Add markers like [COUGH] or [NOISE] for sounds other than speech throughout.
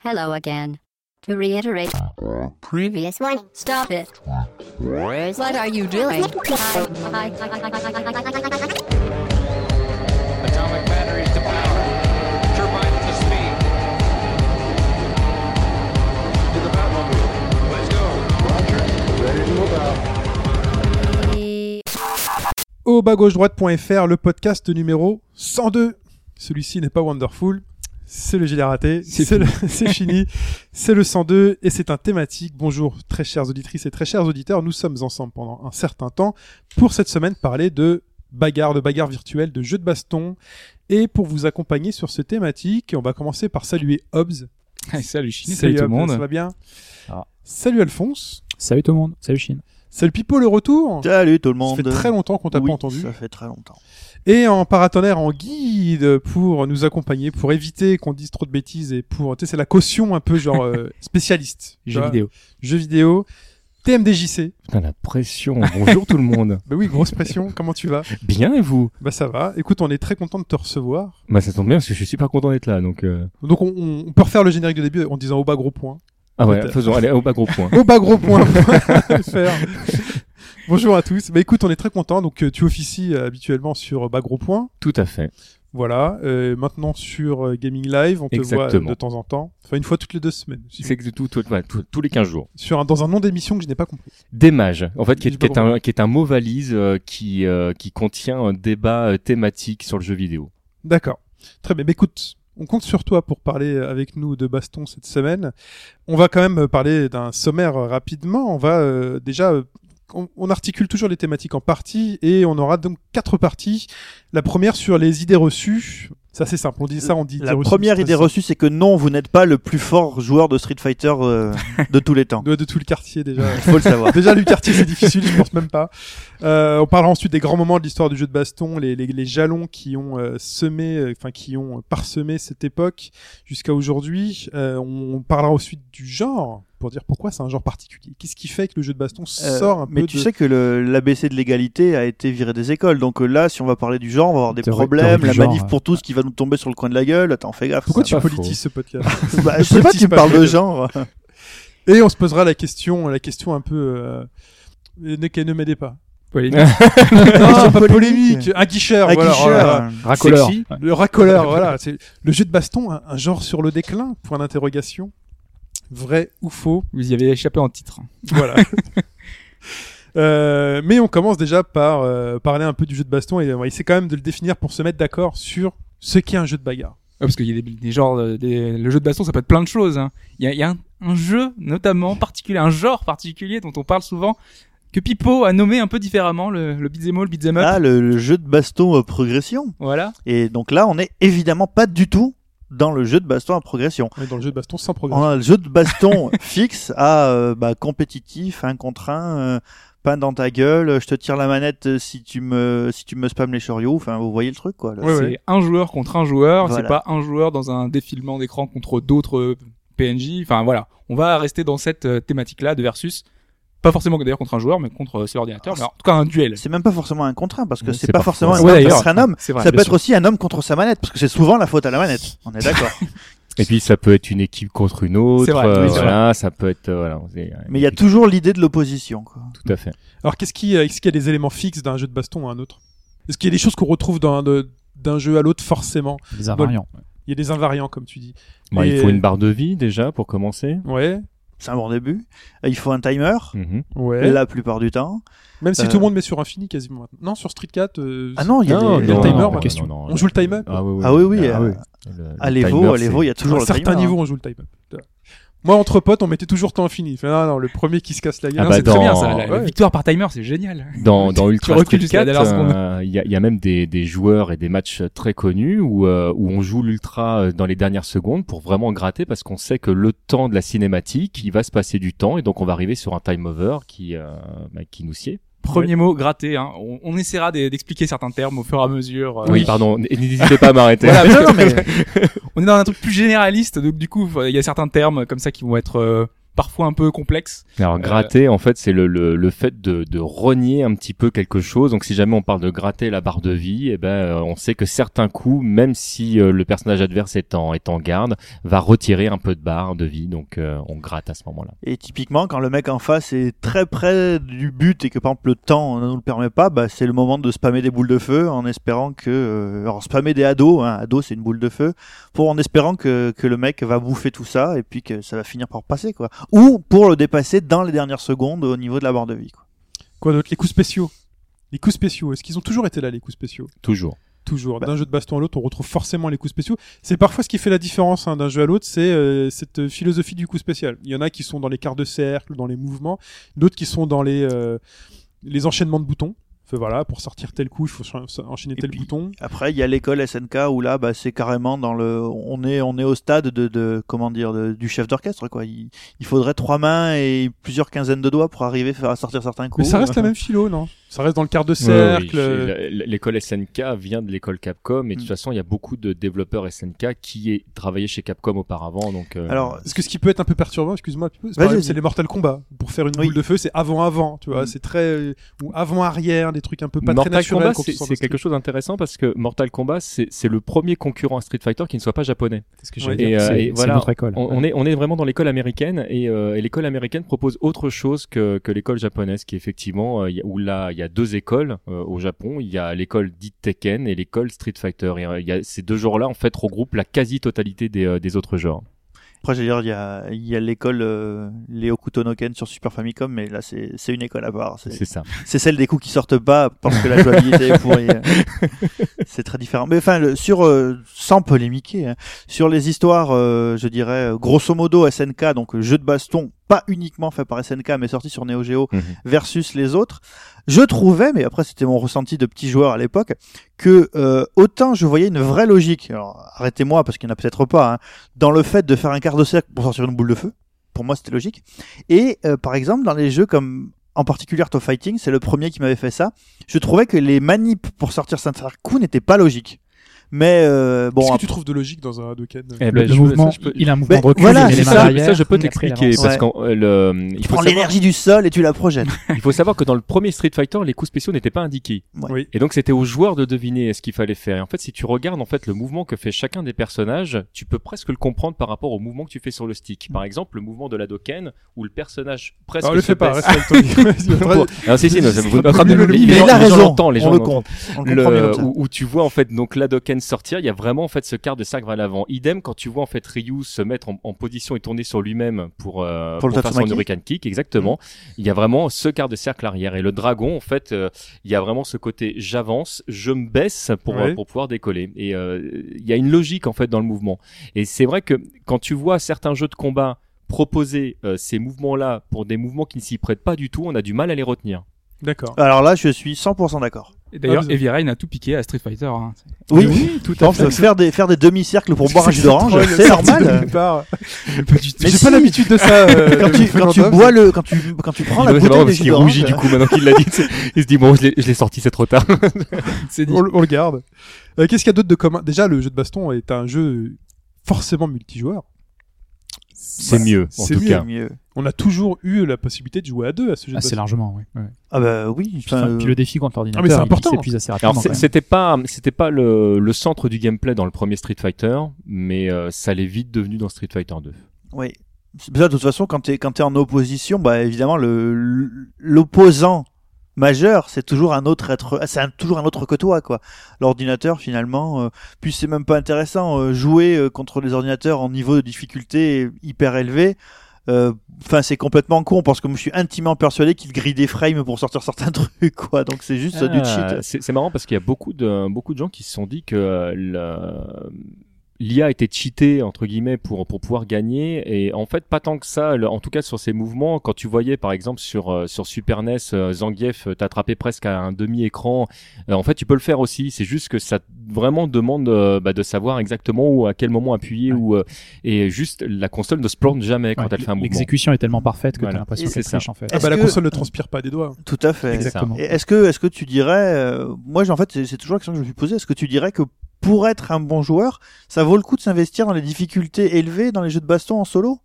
Hello again. To reiterate, previous one, stop it. What are you doing? Atomic batteries to power. Turbines to speed. To the Batmobile. Let's go. au bas gauche droite.fr, le podcast numéro 102. Celui-ci n'est pas wonderful, c'est le gilet raté, c'est le- [LAUGHS] c'est fini, c'est le 102 et c'est un thématique. Bonjour très chères auditrices et très chers auditeurs, nous sommes ensemble pendant un certain temps pour cette semaine parler de bagarre, de bagarre virtuelle, de jeux de baston. Et pour vous accompagner sur ce thématique, on va commencer par saluer Hobbs. [LAUGHS] salut Chine, salut, tout le Hobbs, monde. Ça va bien Ah. Salut Alphonse. Salut tout le monde, salut Chine. Salut Pipo le retour. Salut tout le Ça monde. fait très longtemps qu'on t'a Oui, pas entendu. Ça fait très longtemps. Et en paratonnerre, en guide pour nous accompagner, pour éviter qu'on dise trop de bêtises et pour, tu sais, c'est la caution un peu genre euh, [LAUGHS] spécialiste. Jeux vidéo. Jeux vidéo. TMDJC. Putain, la pression. Bonjour tout le monde. [LAUGHS] Bah oui, grosse pression. Comment tu vas? Bien et vous? Bah ça va. Écoute, on est très content de te recevoir. Bah ça tombe bien parce que je suis super content d'être là. Donc euh... Donc on, on- on peut refaire le générique de début en disant au bas gros point. Ah ouais, faisons. Allez, au bas gros point. Au bas gros point. [LAUGHS] Bonjour à tous. Bah écoute, on est très content. Donc euh, tu officies euh, habituellement sur euh, bas gros point. Tout à fait. Voilà. Euh, maintenant sur Gaming Live, on te voit de temps en temps. Enfin une fois toutes les deux semaines. C'est que tout, tout, ouais, tout- tous les 15 jours. Sur un, dans un nom d'émission que je n'ai pas compris. Des mages. En fait, qui est, pas qui est un, qui est un mot valise euh, qui, euh, qui contient un débat thématique sur le jeu vidéo. D'accord. Très bien. Mais écoute, on compte sur toi pour parler avec nous de baston cette semaine. On va quand même parler d'un sommaire rapidement. On va euh, déjà... on articule toujours les thématiques en parties et on aura donc quatre parties. La première sur les idées reçues. C'est assez simple. On dit ça, on dit La première idée reçue, c'est que non, vous n'êtes pas le plus fort joueur de Street Fighter euh, [LAUGHS] de tous les temps. de, de tout le quartier déjà. Il faut le savoir. [LAUGHS] Déjà, le quartier, c'est difficile, je pense même pas. Euh, on parlera ensuite des grands moments de l'histoire du jeu de baston, les, les, les jalons qui ont euh, semé, euh, enfin qui ont parsemé cette époque jusqu'à aujourd'hui. Euh, on parlera ensuite du genre pour dire pourquoi c'est un genre particulier. Qu'est-ce qui fait que le jeu de baston Euh, sort un mais peu tu de... sais que l'ABC de l'égalité a été viré des écoles. Donc euh, là, si on va parler du genre, on va avoir des Théorie- problèmes. La genre, manif pour tous qui va nous tomber sur le coin de la gueule. Attends, fais gaffe. Pourquoi tu politises ce podcast [LAUGHS] Bah, Je sais pas, tu me parles de genre. [LAUGHS] Et on se posera la question, la question un peu. Euh... Ne, ne m'aidez pas. Polémique. [LAUGHS] Non, pas polémique. Un guicheur. Un voilà, guicheur. voilà. Racoleur. Sexy. Le racoleur, voilà. C'est le jeu de baston, un, un genre sur le déclin? Point d'interrogation. Vrai ou faux Vous y avez échappé en titre. Voilà. [LAUGHS] Euh, mais on commence déjà par euh, parler un peu du jeu de baston et on va essayer quand même de le définir pour se mettre d'accord sur ce qu'est un jeu de bagarre. Ouais, parce qu'il y a des, des genres, euh, des- le jeu de baston, ça peut être plein de choses. hein. Il y a, il y a un, un jeu notamment particulier, un genre particulier dont on parle souvent, que Pipo a nommé un peu différemment, le, le beat'em all, beat'em up. Ah, le, le jeu de baston euh, progression. Voilà. Et donc là, on est évidemment pas du tout dans le jeu de baston à progression. Dans le jeu de baston sans On progression. a le jeu de baston [LAUGHS] fixe à euh, bah, compétitif, un contre un, euh, pain dans ta gueule, je te tire la manette euh, si tu me si tu me spams les chariots. Enfin, vous voyez le truc quoi. là. Ouais, c'est ouais. un joueur contre un joueur, Voilà. c'est pas un joueur dans un défilement d'écran contre d'autres euh, PNJ. Enfin voilà, on va rester dans cette euh, thématique-là de versus. Pas forcément d'ailleurs contre un joueur, mais contre euh, c'est l'ordinateur. En tout cas un duel. C'est même pas forcément un contre un parce que c'est pas forcément un Ouais, homme d'ailleurs. contre un homme. C'est vrai. Ça peut être aussi un homme contre sa manette parce que c'est souvent la faute à la manette. On est d'accord. [LAUGHS] Et puis ça peut être une équipe contre une autre. C'est vrai, euh, voilà, ça peut être. euh, voilà, c'est- Mais il y a toujours l'idée de l'opposition. Tout à fait. Alors qu'est-ce qui, euh, est-ce qu'il y a des éléments fixes d'un jeu de baston à un autre? Est-ce qu'il y a des choses qu'on retrouve d'un jeu à l'autre forcément? Des invariants. Il y a des invariants comme tu dis. Bon, Et- Il faut une barre de vie déjà pour commencer. Ouais, C'est un bon début. Il faut un timer. Mhm. ouais. La plupart du temps. Même si Euh, tout le monde met sur infini quasiment. maintenant. Non, sur Street 4, euh, Ah non, il y a Non, des- le timer, non, question. on joue le timer. Ah oui, oui. Ah oui, oui, Ah, euh, le- le À l'Evo, timer, à l'Evo, il y a à toujours un le timer. niveau, on joue le timer. Moi, entre potes, on mettait toujours temps infini. Non, non, le premier qui se casse la gueule. Ah Non, bah c'est très bien ça. La, la Ouais. victoire par timer, c'est génial. Dans, dans [LAUGHS] Ultra recules Street jusqu'à la 4, dernière seconde. euh, il y, a, il y a même des, des joueurs et des matchs très connus où, euh, où on joue l'Ultra euh, dans les dernières secondes pour vraiment gratter parce qu'on sait que le temps de la cinématique, il va se passer du temps et donc on va arriver sur un time over qui, euh, bah, qui nous sied. Premier mot, gratter. Hein. On, on essaiera d'e- d'expliquer certains termes au fur et à mesure. euh, Oui, pardon, n'hésitez pas à m'arrêter. Voilà, mais [LAUGHS] [LAUGHS] on est dans un truc plus généraliste, donc du coup, il y a certains termes comme ça qui vont être euh, parfois un peu complexes. Alors gratter, en fait, c'est le, le, le fait de, de renier un petit peu quelque chose. Donc si jamais on parle de gratter la barre de vie, eh ben euh, on sait que certains coups, même si euh, le personnage adverse est en, est en garde, va retirer un peu de barre de vie. Donc euh, on gratte à ce moment-là. Et typiquement, quand le mec en face est très près du but et que par exemple le temps ne nous le permet pas, bah, c'est le moment de spammer des boules de feu en espérant que, euh, alors spammer des ados, hein, ado c'est une boule de feu, pour en espérant que, que le mec va bouffer tout ça et puis que ça va finir par passer quoi. Ou pour le dépasser dans les dernières secondes au niveau de la barre de vie quoi. Quoi d'autre? Les coups spéciaux. Les coups spéciaux, est-ce qu'ils ont toujours été là, les coups spéciaux? Toujours. Toujours. Bah. D'un jeu de baston à l'autre, on retrouve forcément les coups spéciaux. C'est parfois ce qui fait la différence hein, d'un jeu à l'autre, c'est euh, cette philosophie du coup spécial. Il y en a qui sont dans les quarts de cercle, dans les mouvements, d'autres qui sont dans les euh, les enchaînements de boutons. Fait, voilà, pour sortir tel coup, il faut ch- enchaîner tel puis, bouton. Après, il y a l'école SNK où là, bah, c'est carrément dans le, on est, on est au stade de, de comment dire, de- du chef d'orchestre, quoi. Il, il faudrait trois mains et plusieurs quinzaines de doigts pour arriver à sortir certains coups. Mais ça reste la même philo, non? Ça reste dans le quart de Ouais, cercle. oui. L'école SNK vient de l'école Capcom et de toute Mm. façon il y a beaucoup de développeurs SNK qui est travaillé chez Capcom auparavant donc euh, Alors, Parce que ce qui peut être un peu perturbant, excuse-moi, c'est les Mortal Kombat. Pour faire une Oui. boule de feu, c'est avant-avant, tu vois. Mm. C'est très euh, ou avant-arrière, des trucs un peu pas Mortal très naturels. Kombat c'est quelque Street. chose d'intéressant parce que Mortal Kombat c'est le premier concurrent à Street Fighter qui ne soit pas japonais. C'est ce que Ouais. j'ai Et, euh, et voilà, notre école. On, on est on est vraiment dans l'école américaine et, euh, et l'école américaine propose autre chose que que l'école japonaise qui effectivement euh, il y a- où là y a deux écoles euh, au Japon il y a l'école dite Tekken et l'école Street Fighter et euh, il y a ces deux genres là en fait regroupent la quasi totalité des euh, des autres genres. Après, dire, il y a, il y a l'école euh, Léo Kutonoken sur Super Famicom, mais là, c'est c'est une école à part. C'est C'est ça. c'est celle des coups qui sortent pas parce que la jouabilité est pourrie. [LAUGHS] c'est très différent. Mais enfin, le- sur euh, sans polémiquer, hein, sur les histoires, euh, je dirais grosso modo SNK, donc jeu de baston, pas uniquement fait par SNK, mais sorti sur Neo Geo Mhm. versus les autres. Je trouvais, mais après c'était mon ressenti de petit joueur à l'époque, que euh, autant je voyais une vraie logique. Alors arrêtez-moi parce qu'il n'y en a peut-être pas hein, dans le fait de faire un quart de cercle pour sortir une boule de feu. Pour moi, c'était logique. Et euh, par exemple, dans les jeux comme en particulier Art of Fighting, c'est le premier qui m'avait fait ça. Je trouvais que les manips pour sortir certains coups n'étaient pas logiques. Mais euh, bon, Qu'est-ce que tu trouves de logique dans un Hadoken Eh Le, ben, le je- mouvement, ça, je peux- il a un mouvement de recul, voilà, c'est ça. ça, je peux t'expliquer parce Ouais. qu'en euh, le, il tu faut prends savoir, l'énergie du sol et tu la projettes. [LAUGHS] il faut savoir que dans le premier Street Fighter, les coups spéciaux n'étaient pas indiqués. Ouais. Oui. Et donc c'était aux joueurs de deviner ce qu'il fallait faire. Et en fait, si tu regardes en fait le mouvement que fait chacun des personnages, tu peux presque le comprendre par rapport au mouvement que tu fais sur le stick. Par exemple, le mouvement de la Doken où le personnage presque Alors, le se fais pas, [LAUGHS] Alors si si, non, ça [LAUGHS] le- mais les il gens- a les gens raison. les gens on le compte. Le Le- où, où tu vois en fait donc la Doken sortir, il y a vraiment en fait ce quart de cercle vers l'avant. Idem quand tu vois en fait Ryu se mettre en, en position et tourner sur lui-même pour euh, Pour le faire son. Hurricane Kick, exactement. Il y a vraiment ce quart de cercle arrière et le dragon en fait, euh, il y a vraiment ce côté j'avance, je me baisse pour Ouais. euh, pour pouvoir décoller et euh, il y a une logique en fait dans le mouvement. Et c'est vrai que quand tu vois certains jeux de combat proposer euh, ces mouvements-là pour des mouvements qui ne s'y prêtent pas du tout, on a du mal à les retenir. D'accord. Alors là, je suis 100% d'accord. Et d'ailleurs, Ah, Heavy Rain a tout piqué à Street Fighter. Hein. Oui, tout Par exemple, faire des faire des demi-cercles pour boire un jus d'orange, c'est normal. [LAUGHS] Mais J'ai pas l'habitude de ça. euh, Quand tu quand tu bois le quand tu quand tu prends la bouteille de parce jus qu'il d'orange. rougit du coup maintenant qu'il l'a dit. Il se dit bon, je l'ai- je l'ai sorti, c'est trop tard. [LAUGHS] C'est dit. on, le- on le garde. Euh, Qu'est-ce qu'il y a d'autre de commun? Déjà, le jeu de baston est un jeu forcément multijoueur. C'est mieux, en c'est tout mieux. cas. On a toujours eu la possibilité de jouer à deux à ce jeu Assez largement, oui. ouais. Ah bah oui. Puis, le défi contre l'ordinateur, Ah, mais important. il s'épuise assez Alors rapidement. quand c'était pas c'était pas le, le centre du gameplay dans le premier Street Fighter, mais euh, ça l'est vite devenu dans Street Fighter 2. Oui. De toute façon, quand t'es quand t'es en opposition, bah évidemment le l'opposant majeur, c'est toujours un autre être, c'est toujours un autre que toi quoi. L'ordinateur finalement, euh, puis c'est même pas intéressant euh, jouer euh, contre les ordinateurs en niveau de difficulté hyper élevé. Euh, Enfin, c'est complètement con parce que je suis intimement persuadé qu'il grille des frames pour sortir certains [LAUGHS] trucs, quoi. Donc c'est juste euh, du Ah, cheat. C'est c'est marrant parce qu'il y a beaucoup de beaucoup de gens qui se sont dit que euh, le- l'IA était cheatée entre guillemets pour pour pouvoir gagner et en fait pas tant que ça le- en tout cas sur ces mouvements quand tu voyais par exemple sur euh, sur Super NES euh, Zangief euh, t'attrapais presque à un demi écran en fait tu peux le faire aussi c'est juste que ça vraiment demande euh, bah, de savoir exactement où à quel moment appuyer Ouais. ou euh, et juste la console ne se plante jamais quand Ouais, elle fait un mouvement L'exécution est tellement parfaite que Voilà. t'as l'impression qu'elle triche en fait. Ah bah, la console ne transpire pas des doigts. Tout à fait. Exactement. Et Est-ce que, est-ce que tu dirais, euh, moi, j'ai- en fait, c'est c'est toujours la question que je me suis posée. Est-ce que tu dirais que pour être un bon joueur, ça vaut le coup de s'investir dans les difficultés élevées dans les jeux de baston en solo?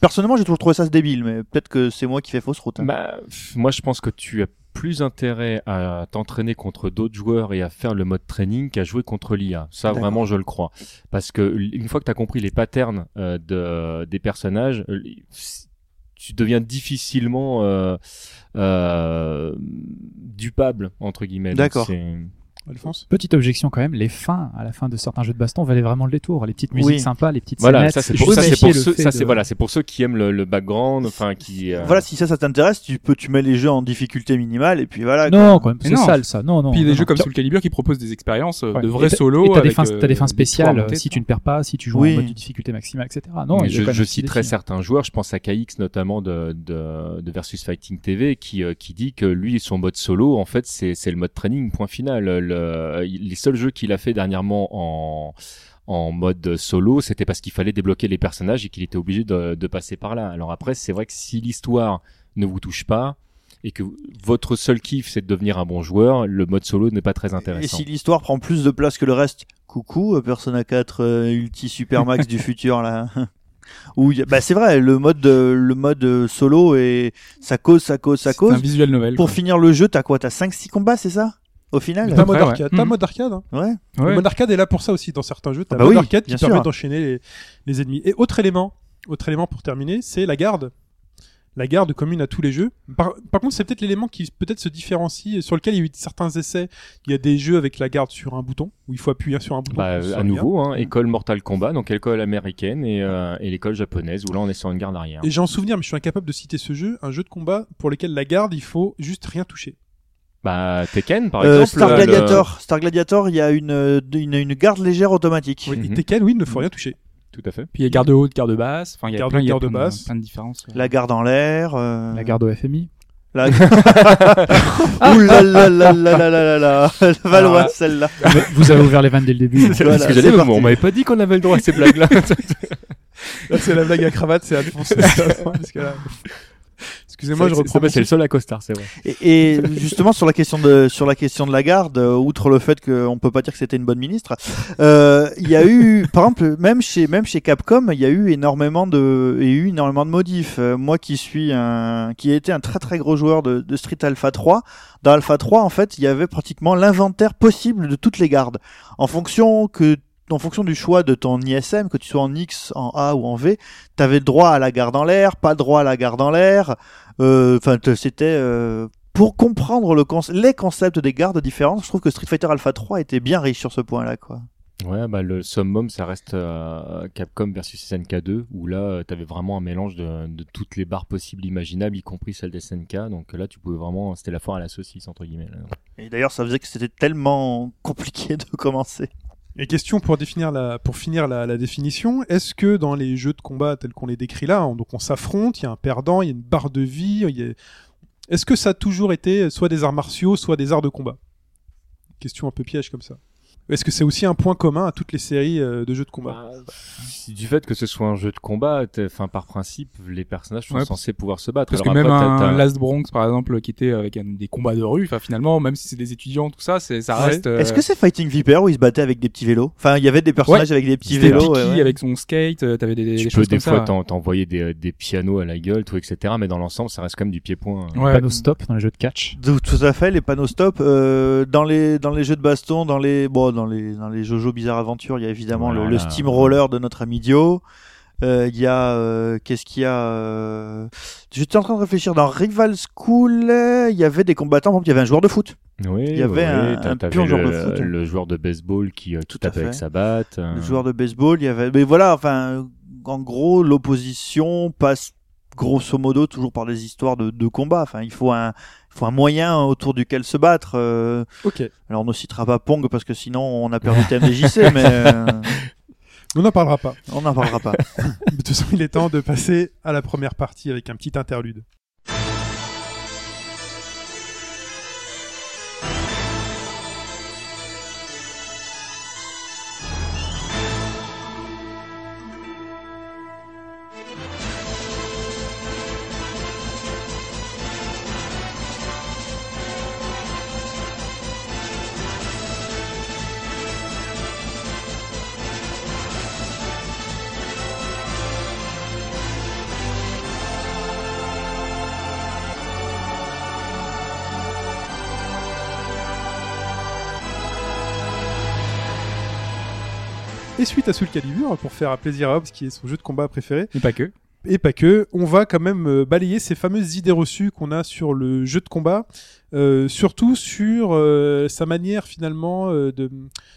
Personnellement, j'ai toujours trouvé ça débile, mais peut-être que c'est moi qui fais fausse route. hein. Bah, moi, je pense que tu as plus intérêt à t'entraîner contre d'autres joueurs et à faire le mode training qu'à jouer contre l'IA. Ça, vraiment, je le crois. Parce que une fois que tu as compris les patterns euh, de, des personnages, tu deviens difficilement euh, euh, dupable, entre guillemets. D'accord. Alphonse Petite objection quand même, les fins à la fin de certains jeux de baston valaient vraiment le détour. Les petites musiques Oui. sympas, les petites Voilà, scénettes, ça c'est pour, ça, c'est justifier pour le ceux, ça de- voilà, c'est pour ceux qui aiment le, le background, enfin qui. euh, Voilà, si ça, ça t'intéresse, tu peux, tu mets les jeux en difficulté minimale et puis voilà. Non, quand même, c'est sale ça. Non, non. Puis il y a des non, jeux non. comme Soul Calibur qui proposent des expériences euh, Ouais. de vrais solos. Et t'as des fins, euh, t'as des fins spéciales si tu ne perds pas, si tu joues Oui. en mode de difficulté maximale, etc. Non, Mais je, citerai certains joueurs, je pense à KX notamment de, de, de Versus Fighting TV, qui, qui dit que lui, son mode solo, en fait, c'est c'est le mode training, point final. Le, les seuls jeux qu'il a fait dernièrement en, en mode solo, c'était parce qu'il fallait débloquer les personnages et qu'il était obligé de, de passer par là. Alors après, c'est vrai que si l'histoire ne vous touche pas, et que votre seul kiff c'est de devenir un bon joueur, le mode solo n'est pas très Et intéressant. si l'histoire prend plus de place que le reste, coucou, euh, Persona 4 euh, Ulti Supermax du [LAUGHS] futur là. [LAUGHS] Où bah c'est vrai, le mode euh, le mode euh, solo et ça cause, ça cause, ça C'est un cause. visuel novel. Pour quoi. finir le jeu, t'as quoi? T'as 5 6 combats, c'est ça? Au final T'as un mode ouais. arcade. T'as un Mhm. mode arcade. hein. Ouais. Le Ouais. mode arcade est là pour ça aussi dans certains jeux. T'as Ah bah un mode oui, arcade qui permet d'enchaîner les, les ennemis. Et autre élément, autre élément pour terminer, c'est la garde. La garde commune à tous les jeux. Par, par contre, c'est peut-être l'élément qui peut-être se différencie, sur lequel il y a eu certains essais. Il y a des jeux avec la garde sur un bouton, où il faut appuyer sur un bouton. Bah, à nouveau, hein, école Mortal Kombat, donc école américaine et, euh, et l'école japonaise, où là on est sur une garde arrière. Et j'ai en souvenir, mais je suis incapable de citer ce jeu, un jeu de combat pour lequel la garde, il faut juste rien toucher. Bah, Tekken, par euh, exemple. Star, Gladiator, le... Star Gladiator, il y a une, euh, une, une garde légère automatique. Oui, mhm. Tekken, oui, ne faut rien toucher. Tout à fait. Puis il y a garde haute, garde basse. Enfin, il y a garde, plein, garde y a plein, basse. De, plein de différences. Ouais. La garde en l'air. Euh... La garde au FMI. La... [LAUGHS] [LAUGHS] Ouh là là là là là là là Elle va celle-là. Vous avez ouvert les vannes dès le début. [LAUGHS] C'est voilà, ce que j'allais dire. On m'avait pas dit qu'on avait le droit à ces blagues-là. là, là c'est la blague à cravate, c'est à défoncer. Excusez-moi, je reprends. c'est- C'est le seul à costard, c'est vrai. Et, et [LAUGHS] justement sur la question de sur la question de la garde, euh, outre le fait qu'on peut pas dire que c'était une bonne ministre, euh, il y a eu, [LAUGHS] par exemple, même chez même chez Capcom, il y a eu énormément de il y a eu énormément de modifs. Euh, moi qui suis un qui a été un très très gros joueur de, de Street Alpha 3, dans Alpha 3 en fait, il y avait pratiquement l'inventaire possible de toutes les gardes en fonction que en fonction du choix de ton ISM, que tu sois en X, en A ou en V, tu avais droit à la garde en l'air, pas droit à la garde en l'air. Euh, Enfin, c'était euh, pour comprendre le conce- les concepts des gardes différentes. Je trouve que Street Fighter Alpha 3 était bien riche sur ce point-là, quoi. Ouais, bah le summum, ça reste euh, Capcom versus SNK 2, où là, euh, t'avais vraiment un mélange de, de toutes les barres possibles, imaginables, y compris celle des SNK. Donc là, tu pouvais vraiment, c'était la foire à la saucisse entre guillemets. là. Et d'ailleurs, ça faisait que c'était tellement compliqué [LAUGHS] de commencer. Et question pour définir la, pour finir la, la définition, est-ce que dans les jeux de combat tels qu'on les décrit là, on- donc on s'affronte, il y a un perdant, il y a une barre de vie, il est-ce que ça a toujours été soit des arts martiaux, soit des arts de combat? Question un peu piège comme ça. Est-ce que c'est aussi un point commun à toutes les séries euh, de jeux de combat Bah, du fait que ce soit un jeu de combat, enfin par principe, les personnages sont Ouais, censés pouvoir se battre. Parce que Alors même après, t'as- un Last Bronx, par exemple, qui était avec un- des combats de rue, enfin finalement, même si c'est des étudiants, tout ça, c'est ça Ouais. reste. euh, Est-ce que c'est Fighting Viper où ils se battaient avec des petits vélos? Enfin, il y avait des personnages avec des petits vélos. Piki ouais, ouais. avec son skate, euh, t'avais des, des tu peux choses des comme fois ça. t'en- t'envoyer des, des pianos à la gueule, tout, etc. Mais dans l'ensemble, ça reste quand même du pied-point. Ouais. Panneau stop dans les jeux de catch. Tout, tout à fait, les panneaux stop euh, dans les dans les jeux de baston, dans les bon dans les dans les JoJo Bizarre Aventure, il y a évidemment Voilà, le, le Steamroller de notre ami Dio. Euh, Il y a euh, qu'est-ce qu'il y a euh, J'étais en train de réfléchir dans Rival School, euh, il y avait des combattants, par exemple, il y avait un joueur de foot. Oui, Il y avait un- un joueur de foot. le joueur de baseball qui, Tout à tapait avec sa batte. Le joueur de baseball, il y avait mais voilà, enfin en gros, l'opposition passe grosso modo toujours par des histoires de, de combat. Enfin, il faut un il faut un moyen autour duquel se battre. euh, Ok. Alors on ne citera pas Pong parce que sinon on a perdu TMDJC, [LAUGHS] mais euh, On n'en parlera pas. on n'en parlera pas. [LAUGHS] De toute façon, il est temps de passer à la première partie avec un petit interlude. Et suite à Soul Calibur, pour faire plaisir à Hobbs qui est son jeu de combat préféré, Mais pas que. et pas que, on va quand même euh, balayer ces fameuses idées reçues qu'on a sur le jeu de combat, euh, surtout sur euh, sa manière finalement euh, de,